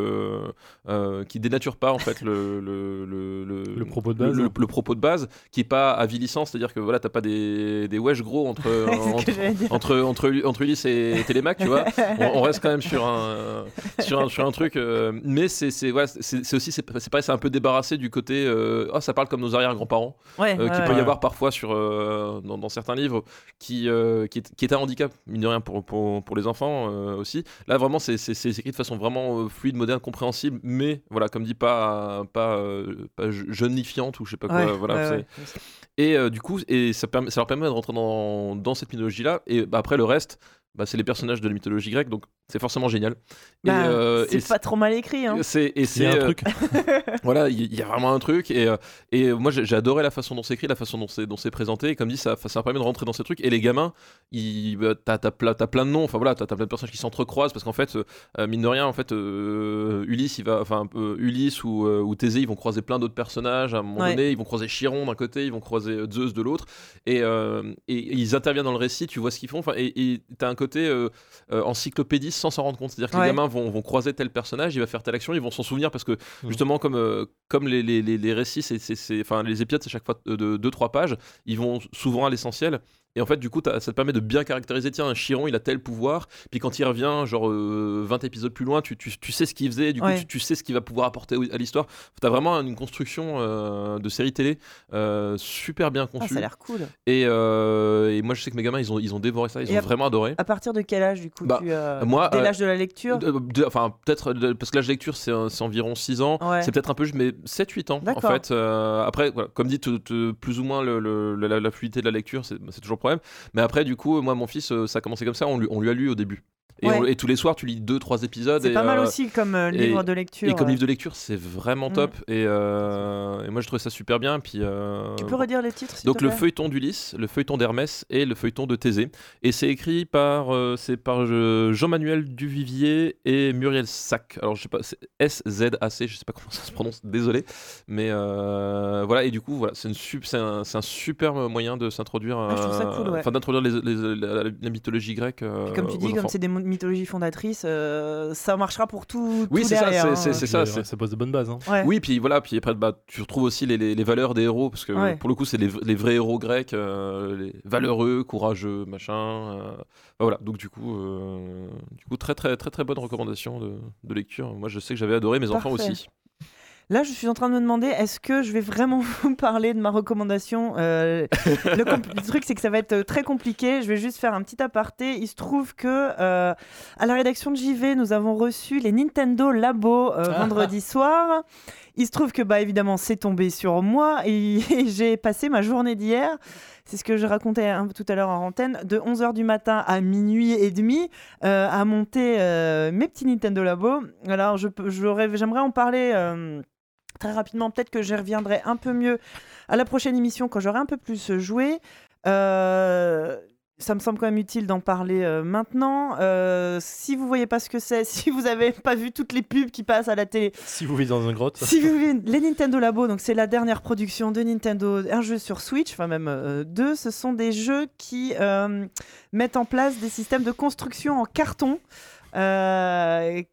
qui dénature pas en fait le le, le, propos de base. le, propos de base, qui est pas avilissant, c'est-à-dire que voilà, t'as pas des, des wesh gros entre entre, entre, entre, entre Ulysse et Télémac, tu vois. On, on reste quand même sur un, sur un, sur un truc. mais c'est c'est- voilà, c'est- aussi, c'est pareil, c'est un peu débarrassé du côté. oh, ça parle comme nos arrière-grands-parents, Ouais, euh, ouais, ouais. peut y Avoir parfois sur, euh, dans, dans certains livres, qui, euh, qui, est, qui est un handicap, mine de rien, pour, pour, pour les enfants euh, aussi. Là, vraiment, c'est écrit de façon vraiment fluide, moderne, compréhensible, mais voilà, comme dit, pas, pas, pas je- jeunifiante ou je sais pas quoi. Ouais, voilà, ouais, c'est- ouais. et du coup, et ça, permet, ça leur permet de rentrer dans, dans cette mythologie-là. Et bah, après, le reste, bah, c'est les personnages de la mythologie grecque, donc c'est forcément génial. Et, Bah, euh, et c'est pas trop mal écrit. Hein. c'est et c'est a un euh, truc. voilà il y, a vraiment un truc et, euh, et moi j'ai j'ai adoré la façon dont c'est écrit la façon dont c'est dont c'est présenté et comme dit ça ça permet de rentrer dans ces trucs et les gamins ils bah, t'as t'as plein t'as plein de noms enfin voilà t'as t'as plein de personnages qui s'entrecroisent parce qu'en fait euh, mine de rien en fait euh, Ulysse il va enfin euh, Ulysse ou, euh, ou Thésée ils vont croiser plein d'autres personnages à un moment Ouais. donné ils vont croiser Chiron d'un côté ils vont croiser Zeus de l'autre et, euh, et, et ils interviennent dans le récit tu vois ce qu'ils font enfin et et t'as un côté euh, euh, encyclopédie sans s'en rendre compte c'est à dire que Ouais. les gamins vont, vont croiser tel personnage il va faire telle action ils vont s'en souvenir parce que Mhm. justement comme euh, comme les, les, les, les récits c'est c'est- c'est- enfin les épisodes c'est chaque fois de 2-3 pages ils vont souvent à l'essentiel et en fait du coup ça te permet de bien caractériser tiens un Chiron il a tel pouvoir. Puis quand il revient genre euh, 20 épisodes plus loin tu, tu, tu sais ce qu'il faisait. Du coup tu, tu sais ce qu'il va pouvoir apporter à l'histoire. T'as vraiment une construction euh, de série télé euh, super bien Ah, conçue ça a l'air cool. et, euh, et moi je sais que mes gamins ils ont, ils ont dévoré ça. Ils Et ont à- vraiment adoré. À partir de quel âge du coup Bah, tu, moi, Dès l'âge de la lecture enfin peut-être parce que l'âge de lecture c'est environ 6 ans. Ouais. c'est peut-être un peu juste mais 7-8 ans en fait. Après voilà, comme dit te- te- plus ou moins le- le- la, la fluidité de la lecture c'est c'est toujours mais après du coup moi mon fils euh, ça a commencé comme ça. On lui, on lui a lu au début Et, Ouais. on- et tous les soirs, tu lis deux, trois épisodes. C'est pas mal euh, aussi comme euh, et- livre de lecture. Et comme livre de lecture, c'est vraiment Mm. top. Et, euh, et moi, je trouvais ça super bien. Puis, Tu peux redire les titres donc le feuilleton d'Ulysse, le feuilleton d'Hermès et le feuilleton de Thésée. Et c'est écrit par, c'est par Jean-Manuel Duvivier et Muriel Sac. Alors je sais pas, c'est S-Z-A-C, je sais pas comment ça se prononce, désolé. Mais voilà, et du coup, voilà, c'est une sup- c'est un, c'est un super moyen de s'introduire, Ah, je trouve ça euh, cool, ouais. enfin d'introduire les- les- la, la mythologie grecque. comme tu dis, comme c'est des mythologies fondatrices, euh, ça marchera pour tout, Oui, tout c'est ça, c'est- hein. c'est- c'est ça. Ça pose de bonnes bases. hein. Ouais. Oui, puis voilà, puis après, bah, tu retrouves aussi les, les- les valeurs des héros, parce que Ouais. pour le coup, c'est les, les vrais héros grecs, euh, les valeureux, courageux, machin. euh, bah voilà, donc du coup, euh, du coup, très très très très bonne recommandation de, de lecture. Moi, je sais que j'avais adoré, mes enfants aussi. Là, je suis en train de me demander, est-ce que je vais vraiment vous parler de ma recommandation Euh, le, truc, c'est que ça va être euh, très compliqué. Je vais juste faire un petit aparté. Il se trouve que euh, à la rédaction de JV, nous avons reçu les Nintendo Labo euh, Ah. vendredi soir. Il se trouve que, bah, évidemment, c'est tombé sur moi et, et j'ai passé ma journée d'hier. C'est ce que je racontais peu tout à l'heure en antenne, de 11h du matin à minuit et demi, euh, à monter euh, mes petits Nintendo Labo. Alors, j'aimerais en parler euh, très rapidement. Peut-être que j'y reviendrai un peu mieux à la prochaine émission quand j'aurai un peu plus joué. Euh, ça me semble quand même utile d'en parler euh, maintenant. Euh, si vous voyez pas ce que c'est, si vous avez pas vu toutes les pubs qui passent à la télé, Si vous vivez dans une grotte, si vous voulez, les Nintendo Labo, donc c'est la dernière production de Nintendo, un jeu sur Switch, enfin même euh, deux, ce sont des jeux qui mettent en place des systèmes de construction en carton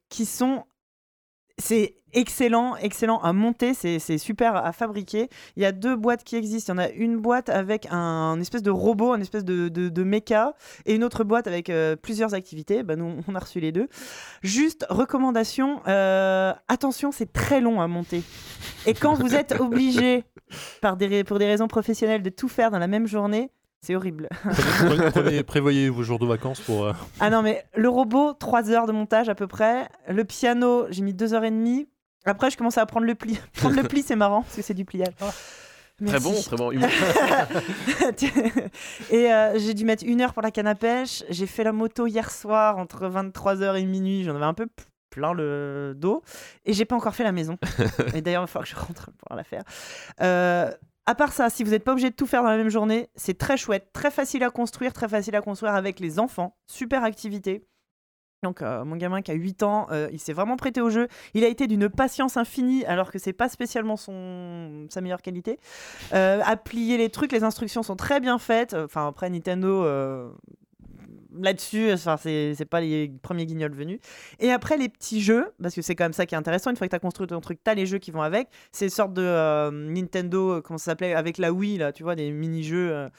qui sont c'est excellent, excellent à monter, c'est super à fabriquer. Il y a deux boîtes qui existent. Il y en a une boîte avec un, espèce de robot, une espèce de, méca, et une autre boîte avec euh, plusieurs activités. Ben, nous, on a reçu les deux. Juste recommandation, euh, attention, c'est très long à monter. Et quand vous êtes obligé, par des, pour des raisons professionnelles, de tout faire dans la même journée, c'est horrible. prenez- prévoyez vos jours de vacances pour. euh, Ah non, mais le robot, 3 heures de montage à peu près. Le piano, j'ai mis 2 heures et demie. Après, je commençais à prendre le pli. prendre le pli, c'est marrant parce que c'est du pliage. Très Merci. bon, très bon. Et euh, j'ai dû mettre une heure pour la canne à pêche. J'ai fait la moto hier soir entre 23h et minuit. J'en avais un peu plein le dos. Et j'ai pas encore fait la maison. et d'ailleurs, il va falloir que je rentre pour la faire. Euh, à part ça, si vous n'êtes pas obligé de tout faire dans la même journée, c'est très chouette, très facile à construire, très facile à construire avec les enfants. Super activité. Donc euh, mon gamin qui a 8 ans, euh, il s'est vraiment prêté au jeu. Il a été d'une patience infinie alors que c'est pas spécialement son sa meilleure qualité. Euh, à plier les trucs, les instructions sont très bien faites. Enfin après Nintendo euh, là-dessus, enfin c'est c'est pas les premiers guignols venus. Et après les petits jeux, parce que c'est quand même ça qui est intéressant. Une fois que tu as construit ton truc, tu as les jeux qui vont avec. C'est une sorte de euh, Nintendo, euh, comment ça s'appelait avec la Wii là, tu vois, des mini-jeux. euh.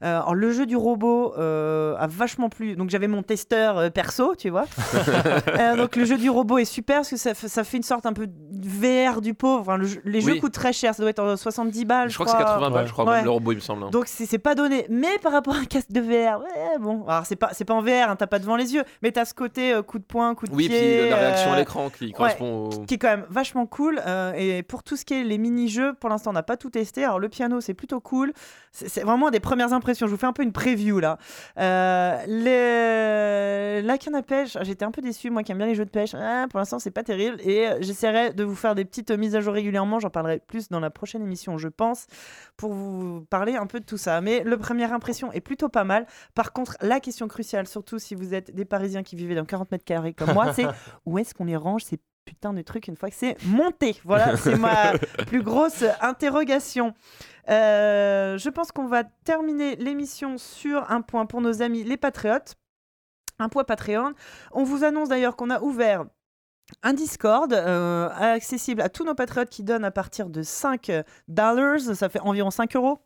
Alors le jeu du robot euh, a vachement plu. Donc j'avais mon testeur perso, tu vois. Donc le jeu du robot est super parce que ça, fait- ça fait une sorte un peu VR du pauvre. Enfin, le jeu- les jeux Oui. coûtent très cher, ça doit être en 70 balles. je crois que c'est 80 balles, je crois, Ouais. même le robot, il me semble. hein. Donc c'est c'est pas donné. Mais par rapport à un casque de VR, ouais, bon. Alors c'est pas, c'est pas en VR, hein, t'as pas devant les yeux, mais t'as ce côté euh, coup de poing, coup de Oui, pied. puis la réaction à euh, l'écran qui correspond au. qui est quand même vachement cool. euh, et pour tout ce qui est les mini-jeux, pour l'instant, on n'a pas tout testé. Alors, le piano, c'est plutôt cool. C'est vraiment des premières impressions. Je vous fais un peu une preview là. Euh, les... La canne à pêche, j'étais un peu déçu. Moi qui aime bien les jeux de pêche, ah, pour l'instant, c'est pas terrible. Et euh, j'essaierai de vous faire des petites mises à jour régulièrement. J'en parlerai plus dans la prochaine émission, je pense, pour vous parler un peu de tout ça. Mais le première impression est plutôt pas mal. Par contre, la question cruciale, surtout si vous êtes des Parisiens qui vivez dans 40 mètres carrés comme moi, c'est où est-ce qu'on les range ces putains de trucs une fois que c'est monté Voilà, c'est ma plus grosse interrogation. Euh, je pense qu'on va terminer l'émission sur un point pour nos amis les patriotes. Un point Patreon. On vous annonce d'ailleurs qu'on a ouvert un Discord euh, accessible à tous nos patriotes qui donnent à partir de 5 dollars. Ça fait environ 5 euros.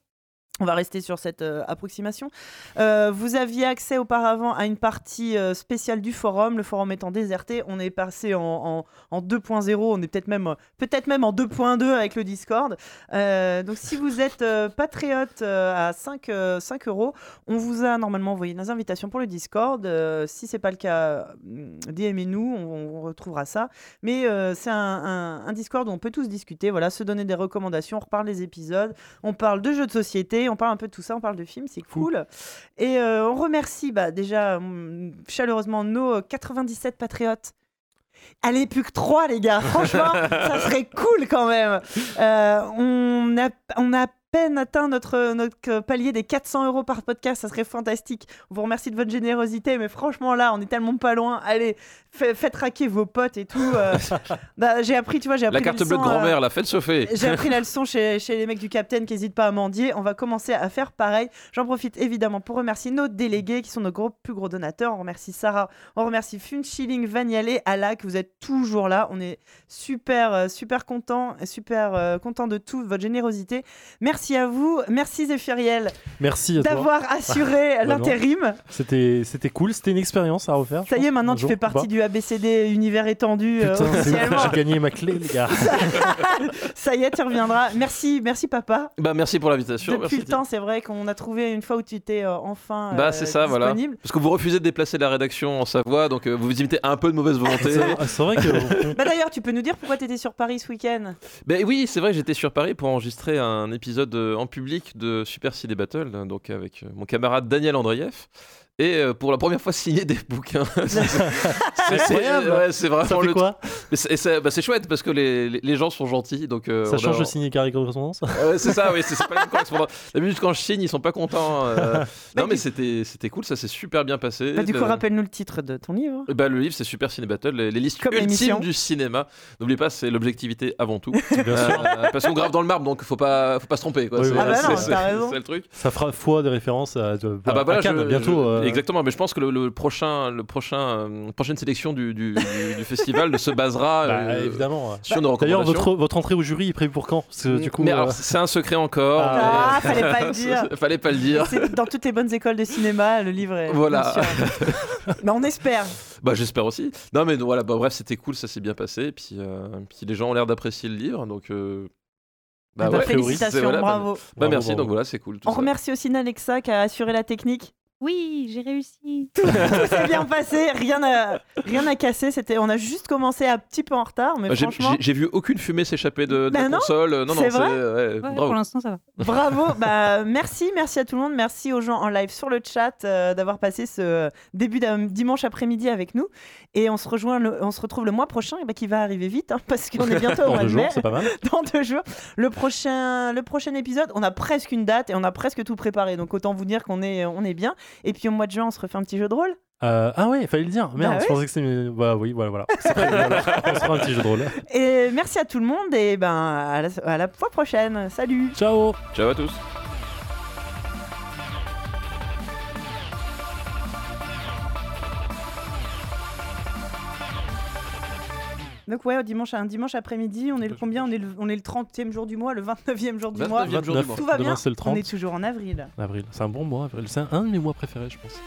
On va rester sur cette euh, approximation. Euh, vous aviez accès auparavant à une partie euh, spéciale du forum, le forum étant déserté. On est passé en, en- en 2.0, on est peut-être même, peut-être même en 2.2 avec le Discord. Donc si vous êtes patriote à 5, euh, 5 euros, on vous a normalement envoyé des invitations pour le Discord. Si c'est pas le cas, DMez-nous, on, on retrouvera ça. Mais c'est un Discord où on peut tous discuter, voilà, se donner des recommandations, on reparle des épisodes, on parle de jeux de société, on parle un peu de tout ça, on parle de films, c'est cool. Et euh, on remercie bah, déjà hum, chaleureusement nos 97 patriotes. Allez, plus que 3 les gars, franchement, ça serait cool quand même. Euh, on, a, on a peine atteint notre, notre palier des 400 euros par podcast, ça serait fantastique. On vous remercie de votre générosité, mais franchement là, on est tellement pas loin. Allez, fa- faites raquer vos potes et tout. euh. Bah, j'ai appris, tu vois, j'ai appris La carte bleue de euh, grand-mère, la fête chauffer. j'ai appris la leçon chez, chez les mecs du Capitaine qui n'hésitent pas à mendier. On va commencer à faire pareil. J'en profite évidemment pour remercier nos délégués qui sont nos gros, plus gros donateurs. On remercie Sarah, on remercie Funchilling, Vagnalé, Alak. Vous êtes toujours là. On est super, euh, super content, super euh, content de toute votre générosité. Merci à vous. Merci Zéphiriel Merci d'avoir assuré non. l'intérim. C'était c'était cool, c'était une expérience à refaire. Ça y est, maintenant tu fais partie du ABCD univers étendu euh, j'ai gagné ma clé, les gars. Ça y est, tu reviendras. Merci, merci papa. Bah merci pour l'invitation. Depuis merci, le temps, c'est vrai qu'on a trouvé une fois où tu étais euh, enfin Bah euh, c'est ça, voilà. disponible. Parce que vous refusez de déplacer la rédaction en Savoie, donc vous vous imitez un peu de mauvaise volonté. C'est vrai que. Bah d'ailleurs, tu peux nous dire pourquoi tu étais sur Paris ce week-end? Ben oui, c'est vrai, j'étais sur Paris pour enregistrer un épisode euh, en public de Super Ciné Battle, donc avec euh, mon camarade Daniel Andreev. Et euh, pour la première fois signer des bouquins. C'est- ouais, c'est vraiment Ça fait le quoi c'est- bah, c'est chouette parce que les, les- les gens sont gentils. Donc, euh, Ça change a- de signer carré correspondance c'est ça, oui, c'est pas la même correspondance. D'habitude, quand je signe, ils sont pas contents. euh. Bah, non, mais c'était c'était cool, ça s'est super bien passé. bah, Du coup, Le- rappelle-nous le titre de ton livre. Eh ben, le livre, c'est Super Ciné Battle, les, les listes Comme ultimes du cinéma. N'oubliez pas, c'est l'objectivité avant tout. Bien sûr. Parce qu'on grave dans le marbre, donc faut pas, faut pas se tromper. Oui, C'est-. Ah bah c'est- le truc. Ça fera foi des références à, de- Ah bah voilà, à Cannes je- bientôt. je- Exactement, mais je pense que le, le prochain, le prochain, euh, prochaine sélection du, du, du- du festival se basera bah, euh, évidemment. sur nos D'ailleurs, recommandations. votre, votre entrée au jury est prévue pour quand? Que du coup. mais euh, alors, c'est un secret encore. Ah, mais- fallait pas le dire. fallait pas le dire. Dans toutes les bonnes écoles de cinéma, le livre est. Voilà. Mais on espère. Bah j'espère aussi. Non mais voilà, bah, bref, c'était cool, ça s'est bien passé. Et puis, euh, puis les gens ont l'air d'apprécier le livre, donc. euh, Bah, Eh ben, ouais, félicitations, bah, bravo. Bah bravo, merci, bravo. donc voilà, c'est cool. tout On ça. remercie aussi Nalexa qui a assuré la technique. Oui, j'ai réussi. Tout s'est bien passé, rien à, rien à casser. C'était, on a juste commencé un petit peu en retard, mais Bah, j'ai- franchement, J'ai j'ai vu aucune fumée s'échapper de, de Bah la non, console. Non, non, c'est c'est. vrai ouais, Ouais, bravo. pour l'instant, ça va. Bravo, bah, merci, merci à tout le monde, merci aux gens en live sur le chat euh, d'avoir passé ce début de dimanche après-midi avec nous. Et on se rejoint, le- on se retrouve le mois prochain, et bah, qui va arriver vite, hein, parce qu'on est bientôt au Dans mois deux de jours, mai. c'est pas mal. Dans deux jours, le prochain, le prochain épisode, on a presque une date et on a presque tout préparé. Donc autant vous dire qu'on est, on est bien. Et puis au mois de juin, on se refait un petit jeu de rôle. Euh, ah ouais, il fallait le dire. Merde, Bah je pensais que c'était. Bah oui, voilà, voilà. C'est prévu, alors. On se fera un petit jeu de rôle. Et merci à tout le monde et ben à la, à la fois prochaine. Salut. Ciao Ciao à tous. Donc ouais, dimanche, un dimanche après-midi, on est le combien? On est le, on est le 30e jour du mois, le 29e jour du mois. 29e jour du 29, mois. Tout va bien. le On 30 est toujours en avril. avril. C'est un bon mois, avril. C'est un de mes mois préférés, je pense.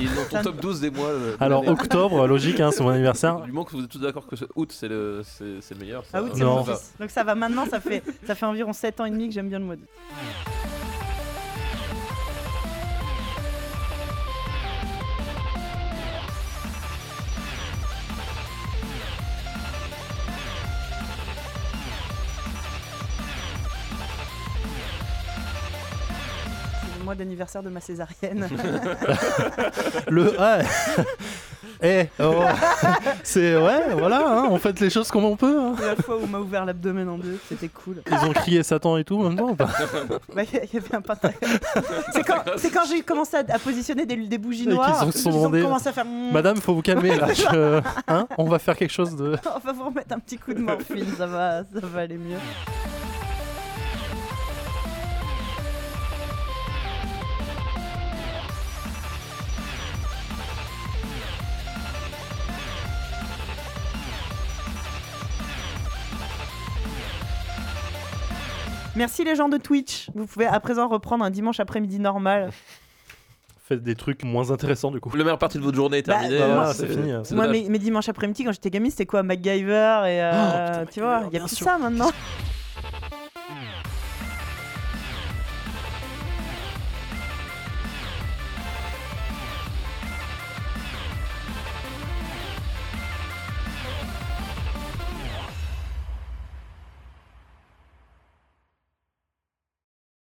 Ils ont ton top 12 des mois. euh, de Alors, l'année. octobre, logique, hein, c'est mon anniversaire. Du moment que vous êtes tous d'accord que ce août c'est le, c'est, c'est le meilleur. ça- Ah oui, c'est Non. mon fils. Donc ça va maintenant, ça fait, ça fait environ 7 ans et demi que j'aime bien le mois d'août. Mois d'anniversaire de ma césarienne. Le. Eh, oh. c'est. Ouais, voilà, hein, on fait les choses comme on peut. hein. la fois où on m'a ouvert l'abdomen en deux, c'était cool. Ils ont crié Satan et tout en même temps ou pas? Bah, Il y avait un pentagramme. C'est quand, c'est quand j'ai commencé à, à positionner des, des bougies noires. sont ils ont commencé à faire. Madame, faut vous calmer là. je- Hein on va faire quelque chose de. On va vous remettre un petit coup de morphine, ça va, ça va aller mieux. Merci les gens de Twitch. Vous pouvez à présent reprendre un dimanche après-midi normal. Faites des trucs moins intéressants du coup. La meilleure partie de votre journée est Bah, terminée. bah, hein, c'est fini, hein. Moi, mes, mes dimanches après-midi, quand j'étais gamine, c'était quoi MacGyver et euh, Oh, putain, tu vois, il y a plus sûr. ça maintenant.